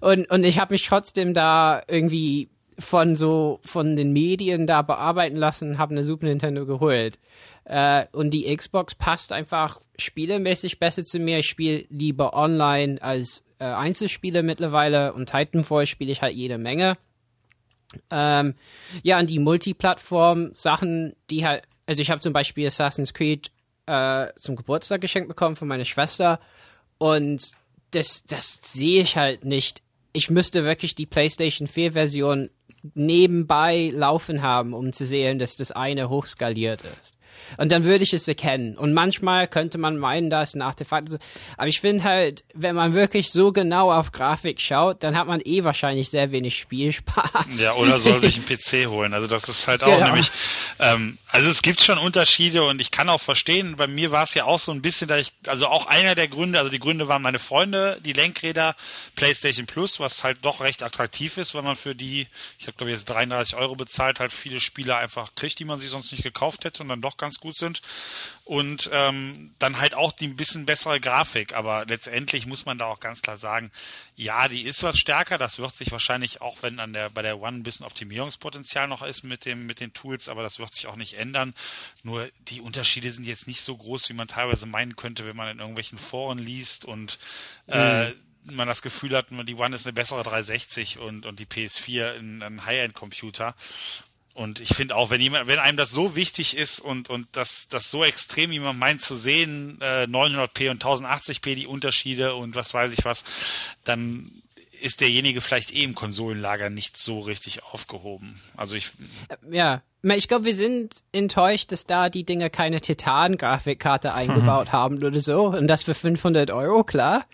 und und ich habe mich trotzdem da irgendwie von so von den Medien da bearbeiten lassen, habe eine Super Nintendo geholt. Äh, und die Xbox passt einfach spielemäßig besser zu mir. Ich spiele lieber online als äh, Einzelspiele mittlerweile und Titanfall spiele ich halt jede Menge. Ähm, ja, und die Multiplattform-Sachen, die halt, also ich habe zum Beispiel Assassin's Creed äh, zum Geburtstag geschenkt bekommen von meiner Schwester und das, das sehe ich halt nicht. Ich müsste wirklich die PlayStation 4-Version nebenbei laufen haben, um zu sehen, dass das eine hochskaliert ist. Und dann würde ich es erkennen. Und manchmal könnte man meinen, da ist ein Artefakt. Aber ich finde halt, wenn man wirklich so genau auf Grafik schaut, dann hat man eh wahrscheinlich sehr wenig Spielspaß. Ja, oder soll sich einen PC holen. Also das ist halt auch Genau. nämlich, ähm, also es gibt schon Unterschiede und ich kann auch verstehen, bei mir war es ja auch so ein bisschen, da ich, also auch einer der Gründe, also die Gründe waren meine Freunde, die Lenkräder, PlayStation Plus, was halt doch recht attraktiv ist, weil man für die, ich habe glaube ich jetzt 33 Euro bezahlt, halt viele Spiele einfach kriegt, die man sich sonst nicht gekauft hätte und dann doch ganz gut sind. Und ähm, dann halt auch die ein bisschen bessere Grafik, aber letztendlich muss man da auch ganz klar sagen, ja, die ist was stärker, das wird sich wahrscheinlich auch, wenn an der bei der One ein bisschen Optimierungspotenzial noch ist mit dem mit den Tools, aber das wird sich auch nicht ändern. Nur die Unterschiede sind jetzt nicht so groß, wie man teilweise meinen könnte, wenn man in irgendwelchen Foren liest und äh, man das Gefühl hat, die One ist eine bessere 360 und, und die PS4 ein, ein High-End-Computer. Und ich finde auch, wenn jemand, wenn einem das so wichtig ist und, und das, das so extrem, wie man meint zu sehen, äh, 900p und 1080p die Unterschiede und was weiß ich was, dann ist derjenige vielleicht eh im Konsolenlager nicht so richtig aufgehoben. Also ich, Ja, ich glaube, wir sind enttäuscht, dass da die Dinger keine Titan-Grafikkarte eingebaut haben oder so. Und das für 500 Euro, klar.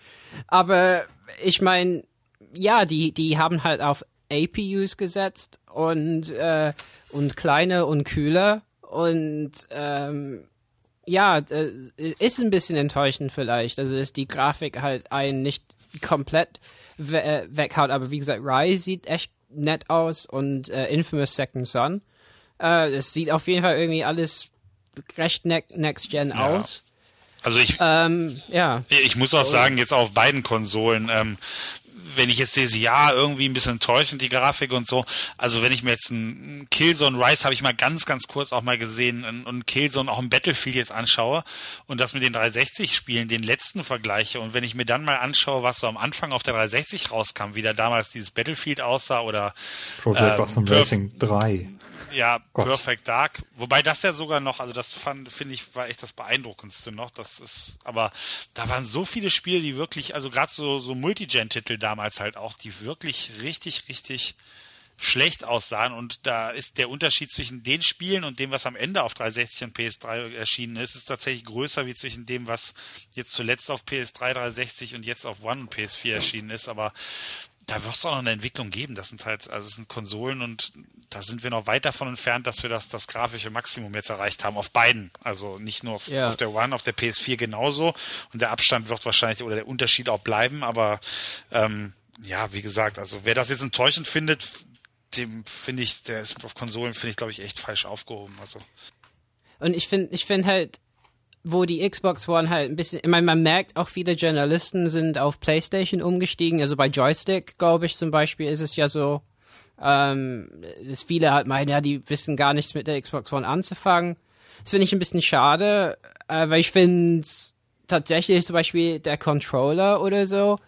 Aber ich meine, ja, die, die haben halt auf APUs gesetzt und, äh, und kleiner und kühler. Und ähm, ja, äh, ist ein bisschen enttäuschend vielleicht. Also ist die Grafik halt einen nicht komplett we äh, weghaut. Aber wie gesagt, Rise sieht echt nett aus und äh, Infamous Second Son. Äh, es sieht auf jeden Fall irgendwie alles recht ne Next Gen Ja. aus. also ich, Ähm, ja. Ich muss auch sagen, jetzt auf beiden Konsolen, ähm, wenn ich jetzt sehe, ja, irgendwie ein bisschen enttäuschend, die Grafik und so. Also wenn ich mir jetzt ein Killzone Rise habe ich mal ganz, ganz kurz auch mal gesehen und Killzone auch im Battlefield jetzt anschaue und das mit den 360-Spielen, den letzten vergleiche und wenn ich mir dann mal anschaue, was so am Anfang auf der 360 rauskam, wie da damals dieses Battlefield aussah oder Project Ähm, Gotham Racing 3. ja, Gott. Perfect Dark. Wobei das ja sogar noch, also das fand, finde ich, war echt das beeindruckendste noch. Das ist, aber da waren so viele Spiele, die wirklich, also gerade so, so Multigen-Titel damals halt auch, die wirklich richtig, richtig schlecht aussahen und da ist der Unterschied zwischen den Spielen und dem, was am Ende auf 360 und PS3 erschienen ist, ist tatsächlich größer wie zwischen dem, was jetzt zuletzt auf PS3, 360 und jetzt auf One und PS4 erschienen ist, aber da wird es auch noch eine Entwicklung geben. Das sind halt, also es sind Konsolen und da sind wir noch weit davon entfernt, dass wir das, das grafische Maximum jetzt erreicht haben. Auf beiden. Also nicht nur auf, Ja. auf der One, auf der PS4 genauso. Und der Abstand wird wahrscheinlich oder der Unterschied auch bleiben. Aber ähm, ja, wie gesagt, also wer das jetzt enttäuschend findet, dem finde ich, der ist auf Konsolen, finde ich, glaube ich, echt falsch aufgehoben. Also. Und ich finde, ich finde halt, wo die Xbox One halt ein bisschen, ich meine, man merkt auch viele Journalisten sind auf PlayStation umgestiegen. Also bei Joystick, glaube ich, zum Beispiel ist es ja so, ähm, dass viele halt meinen, ja, die wissen gar nichts mit der Xbox One anzufangen. Das finde ich ein bisschen schade, äh, weil ich finde tatsächlich zum Beispiel der Controller oder so,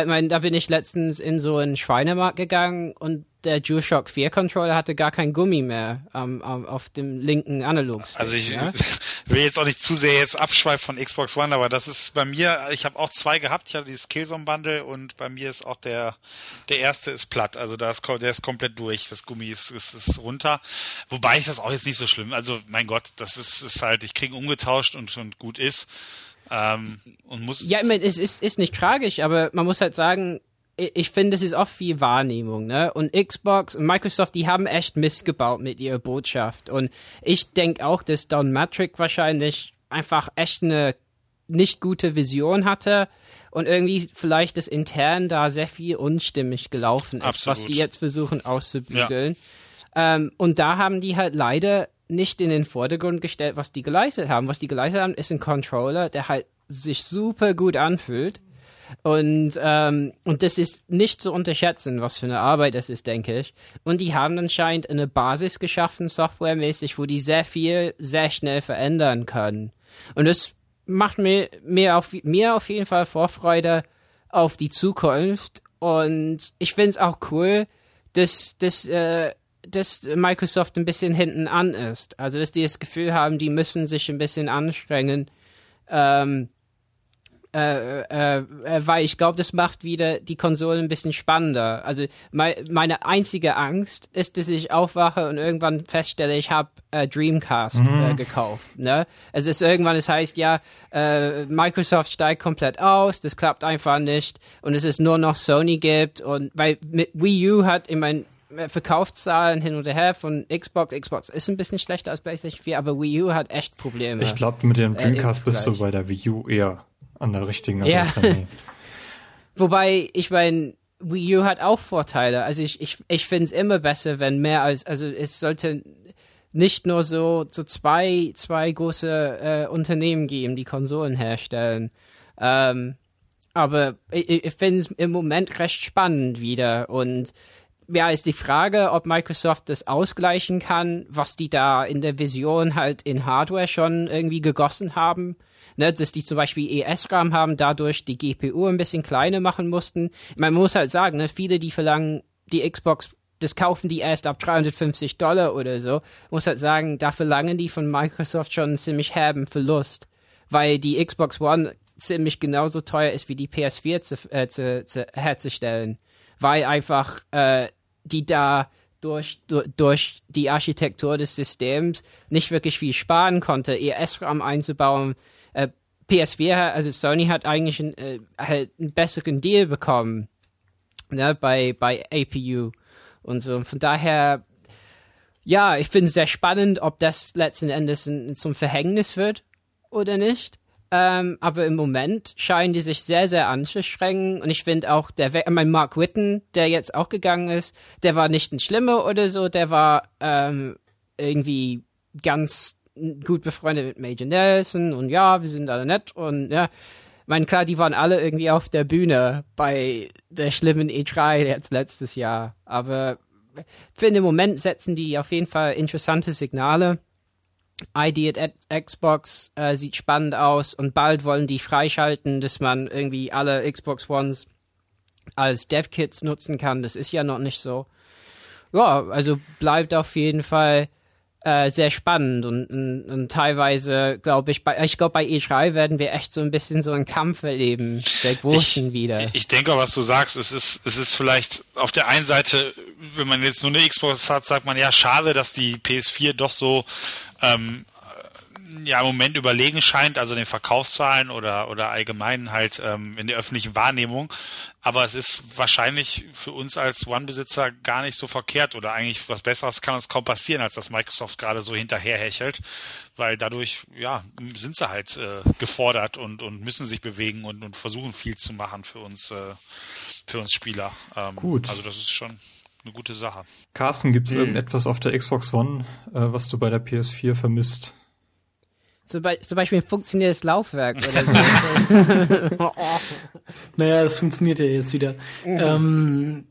ich meine, da bin ich letztens in so einen Schweinemarkt gegangen und der DualShock 4 Controller hatte gar kein Gummi mehr ähm, auf dem linken analog Also ich ja? will jetzt auch nicht zu sehr jetzt abschweifen von Xbox One, aber das ist bei mir, ich habe auch zwei gehabt, ich hatte dieses Killzone Bundle und bei mir ist auch der der erste ist platt, also da ist, der ist komplett durch, das Gummi ist, ist, ist runter, wobei ich das auch jetzt nicht so schlimm, also mein Gott, das ist, ist halt, ich kriege umgetauscht und, und gut ist ähm, und muss Ja, ich meine, es ist, ist nicht tragisch, aber man muss halt sagen, ich, finde, es ist oft viel Wahrnehmung, ne? Und Xbox und Microsoft, die haben echt missgebaut mit ihrer Botschaft. Und ich denke auch, dass Don Matrick wahrscheinlich einfach echt eine nicht gute Vision hatte und irgendwie vielleicht das intern da sehr viel unstimmig gelaufen ist, was Absolut. die jetzt versuchen auszubügeln. Ähm, und da haben die halt leider nicht in den Vordergrund gestellt, was die geleistet haben. Was die geleistet haben, ist ein Controller, der halt sich super gut anfühlt. Und, ähm, und das ist nicht zu unterschätzen, was für eine Arbeit das ist, denke ich. Und die haben anscheinend eine Basis geschaffen, softwaremäßig, wo die sehr viel, sehr schnell verändern können. Und das macht mir, mir, auf, mir auf jeden Fall Vorfreude auf die Zukunft. Und ich finde es auch cool, dass, dass, äh, dass Microsoft ein bisschen hinten an ist. Also, dass die das Gefühl haben, die müssen sich ein bisschen anstrengen, ähm, äh, äh, äh, weil ich glaube, das macht wieder die Konsole ein bisschen spannender. Also mein, meine einzige Angst ist, dass ich aufwache und irgendwann feststelle, ich habe äh, Dreamcast äh, mhm. gekauft. Ne? Es ist irgendwann, es heißt ja, äh, Microsoft steigt komplett aus, das klappt einfach nicht und es ist nur noch Sony gibt und weil mit Wii U hat in meinen äh, Verkaufszahlen hin und her von Xbox. Xbox ist ein bisschen schlechter als PlayStation 4, aber Wii U hat echt Probleme. Ich glaube, mit dem äh, Dreamcast äh, bist du bei der Wii U eher an der richtigen Adresse. Ja. Wobei, ich meine, Wii U hat auch Vorteile. Also ich, ich, ich finde es immer besser, wenn mehr als, also es sollte nicht nur so, so zwei, zwei große äh, Unternehmen geben, die Konsolen herstellen. Ähm, aber ich, ich finde es im Moment recht spannend wieder und ja, ist die Frage, ob Microsoft das ausgleichen kann, was die da in der Vision halt in Hardware schon irgendwie gegossen haben. Ne, dass die zum Beispiel ES-RAM haben, dadurch die GPU ein bisschen kleiner machen mussten. Man muss halt sagen, ne, viele, die verlangen, die Xbox, das kaufen die erst ab 350 Dollar oder so. Muss halt sagen, da verlangen die von Microsoft schon einen ziemlich herben Verlust, weil die Xbox One ziemlich genauso teuer ist wie die PS4 zu, äh, zu, zu herzustellen, weil einfach äh, die da durch, durch, die Architektur des Systems nicht wirklich viel sparen konnte, ES-RAM einzubauen. Äh, PS4, also Sony hat eigentlich ein, äh, halt einen besseren Deal bekommen ne, bei, bei APU und so. Von daher, ja, ich finde es sehr spannend, ob das letzten Endes zum Verhängnis wird oder nicht. Ähm, aber im Moment scheinen die sich sehr, sehr anzustrengen. Und ich finde auch, der, mein Mark Witten, der jetzt auch gegangen ist, der war nicht ein Schlimmer oder so, der war ähm, irgendwie ganz gut befreundet mit Major Nelson und ja, wir sind alle nett und ja. Ich meine, klar, die waren alle irgendwie auf der Bühne bei der schlimmen E3 jetzt letztes Jahr. Aber ich finde, im Moment setzen die auf jeden Fall interessante Signale. ID at Xbox äh, sieht spannend aus und bald wollen die freischalten, dass man irgendwie alle Xbox Ones als Dev-Kits nutzen kann. Das ist ja noch nicht so. Ja, also bleibt auf jeden Fall äh, sehr spannend und, und, und teilweise glaube ich, bei, ich glaube bei E3 werden wir echt so ein bisschen so einen Kampf erleben, der großen ich, wieder. Ich denke, was du sagst, es ist, es ist vielleicht auf der einen Seite, wenn man jetzt nur eine Xbox hat, sagt man ja, schade, dass die PS4 doch so ähm, ja im Moment überlegen scheint, also den Verkaufszahlen oder oder allgemein halt ähm, in der öffentlichen Wahrnehmung. Aber es ist wahrscheinlich für uns als One-Besitzer gar nicht so verkehrt oder eigentlich was Besseres kann uns kaum passieren, als dass Microsoft gerade so hinterherhechelt, weil dadurch ja sind sie halt äh, gefordert und und müssen sich bewegen und und versuchen viel zu machen für uns äh, für uns Spieler. Ähm, Gut. Also das ist schon eine gute Sache. Carsten, gibt es hm. irgendetwas auf der Xbox One, äh, was du bei der PS4 vermisst? Zum, Beispiel ein funktionierendes Laufwerk oder so. naja, das funktioniert ja jetzt wieder. Mhm. Ähm,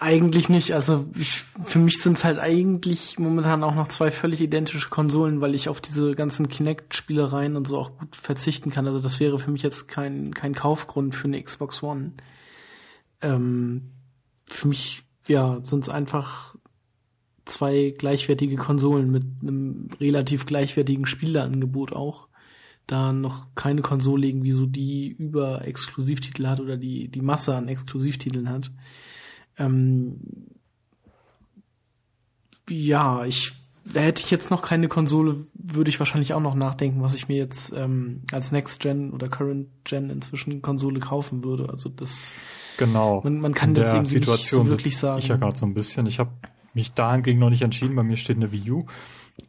eigentlich nicht. Also ich, für mich sind es halt eigentlich momentan auch noch zwei völlig identische Konsolen, weil ich auf diese ganzen Kinect-Spielereien und so auch gut verzichten kann. Also das wäre für mich jetzt kein, kein Kaufgrund für eine Xbox One. Ähm, für mich, ja, sind es einfach zwei gleichwertige Konsolen mit einem relativ gleichwertigen Spieleangebot auch. Da noch keine Konsole irgendwie so die über Exklusivtitel hat oder die, die Masse an Exklusivtiteln hat. Ähm, ja, ich hätte ich jetzt noch keine Konsole, würde ich wahrscheinlich auch noch nachdenken, was ich mir jetzt ähm, als Next Gen oder Current Gen inzwischen Konsole kaufen würde. Also das genau. Man, man kann In das irgendwie Situation nicht so wirklich sagen. Ich ja gerade so ein bisschen. Ich habe mich dahingegen noch nicht entschieden. Bei mir steht eine Wii U.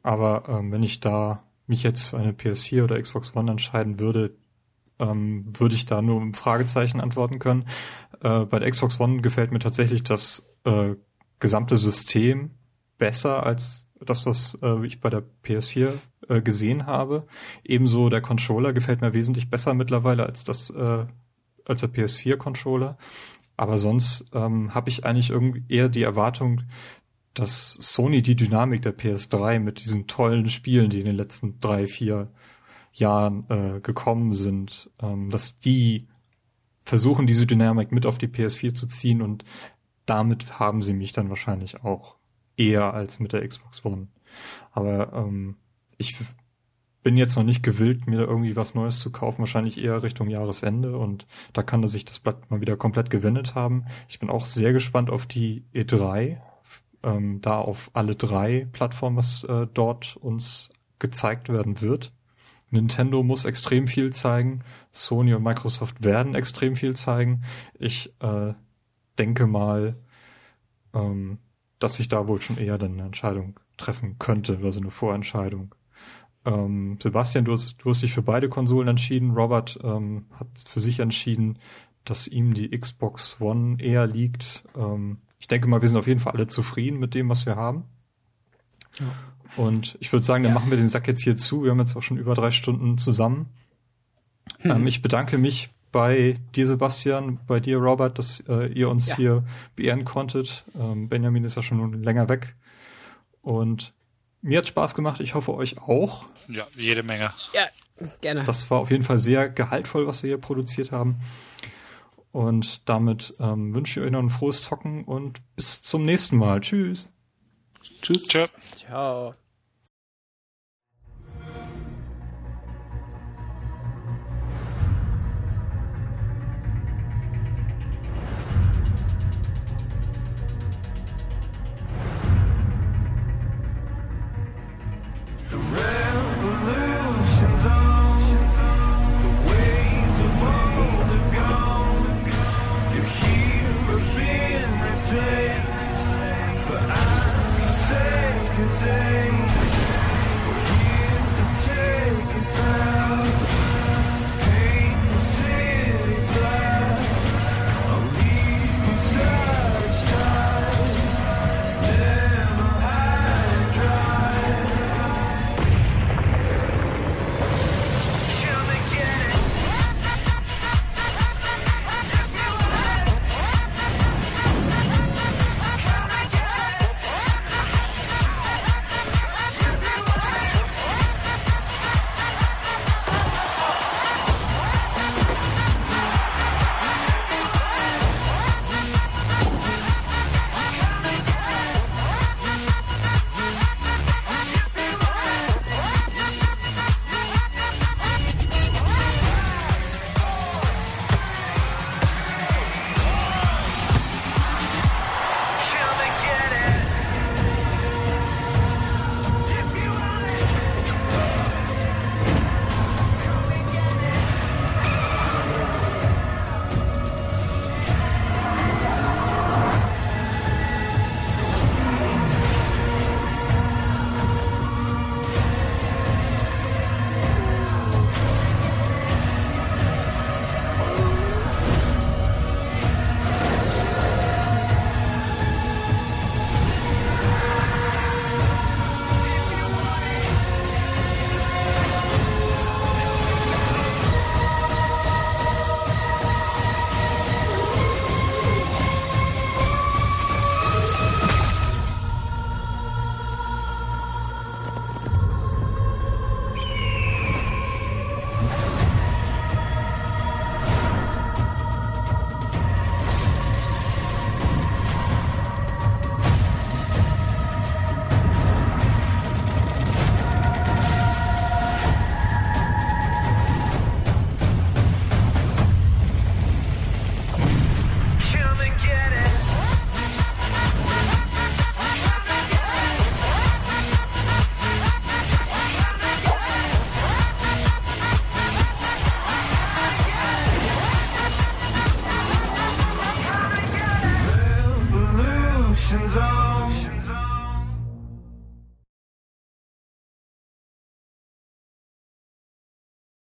Aber ähm, wenn ich da mich jetzt für eine PS4 oder Xbox One entscheiden würde, ähm, würde ich da nur im Fragezeichen antworten können. Äh, bei der Xbox One gefällt mir tatsächlich das äh, gesamte System besser als das, was äh, ich bei der PS4 äh, gesehen habe. Ebenso der Controller gefällt mir wesentlich besser mittlerweile als das äh, als der PS4-Controller. Aber sonst ähm, habe ich eigentlich irgendwie eher die Erwartung, dass Sony die Dynamik der PS3 mit diesen tollen Spielen, die in den letzten drei, vier Jahren äh, gekommen sind, ähm, dass die versuchen, diese Dynamik mit auf die PS4 zu ziehen und damit haben sie mich dann wahrscheinlich auch eher als mit der Xbox One. Aber ähm, ich bin jetzt noch nicht gewillt, mir da irgendwie was Neues zu kaufen, wahrscheinlich eher Richtung Jahresende und da kann er sich das Blatt mal wieder komplett gewendet haben. Ich bin auch sehr gespannt auf die E3, ähm, da auf alle drei Plattformen, was äh, dort uns gezeigt werden wird. Nintendo muss extrem viel zeigen, Sony und Microsoft werden extrem viel zeigen. Ich äh, denke mal, ähm, dass ich da wohl schon eher dann eine Entscheidung treffen könnte, also eine Vorentscheidung. Ähm, Sebastian, du hast, du hast dich für beide Konsolen entschieden. Robert ähm, hat für sich entschieden, dass ihm die Xbox One eher liegt. Ähm, ich denke mal, wir sind auf jeden Fall alle zufrieden mit dem, was wir haben. Ja. Und ich würde sagen, dann ja. machen wir den Sack jetzt hier zu. Wir haben jetzt auch schon über drei Stunden zusammen. Hm. Ähm, ich bedanke mich bei dir, Sebastian, bei dir, Robert, dass äh, ihr uns ja. hier beehren konntet. Ähm, Benjamin ist ja schon länger weg. Und mir hat Spaß gemacht. Ich hoffe, euch auch. Ja, jede Menge. Ja, gerne. Das war auf jeden Fall sehr gehaltvoll, was wir hier produziert haben. Und damit ähm, wünsche ich euch noch ein frohes Zocken und bis zum nächsten Mal. Tschüss. Tschüss. Ciao. Ciao.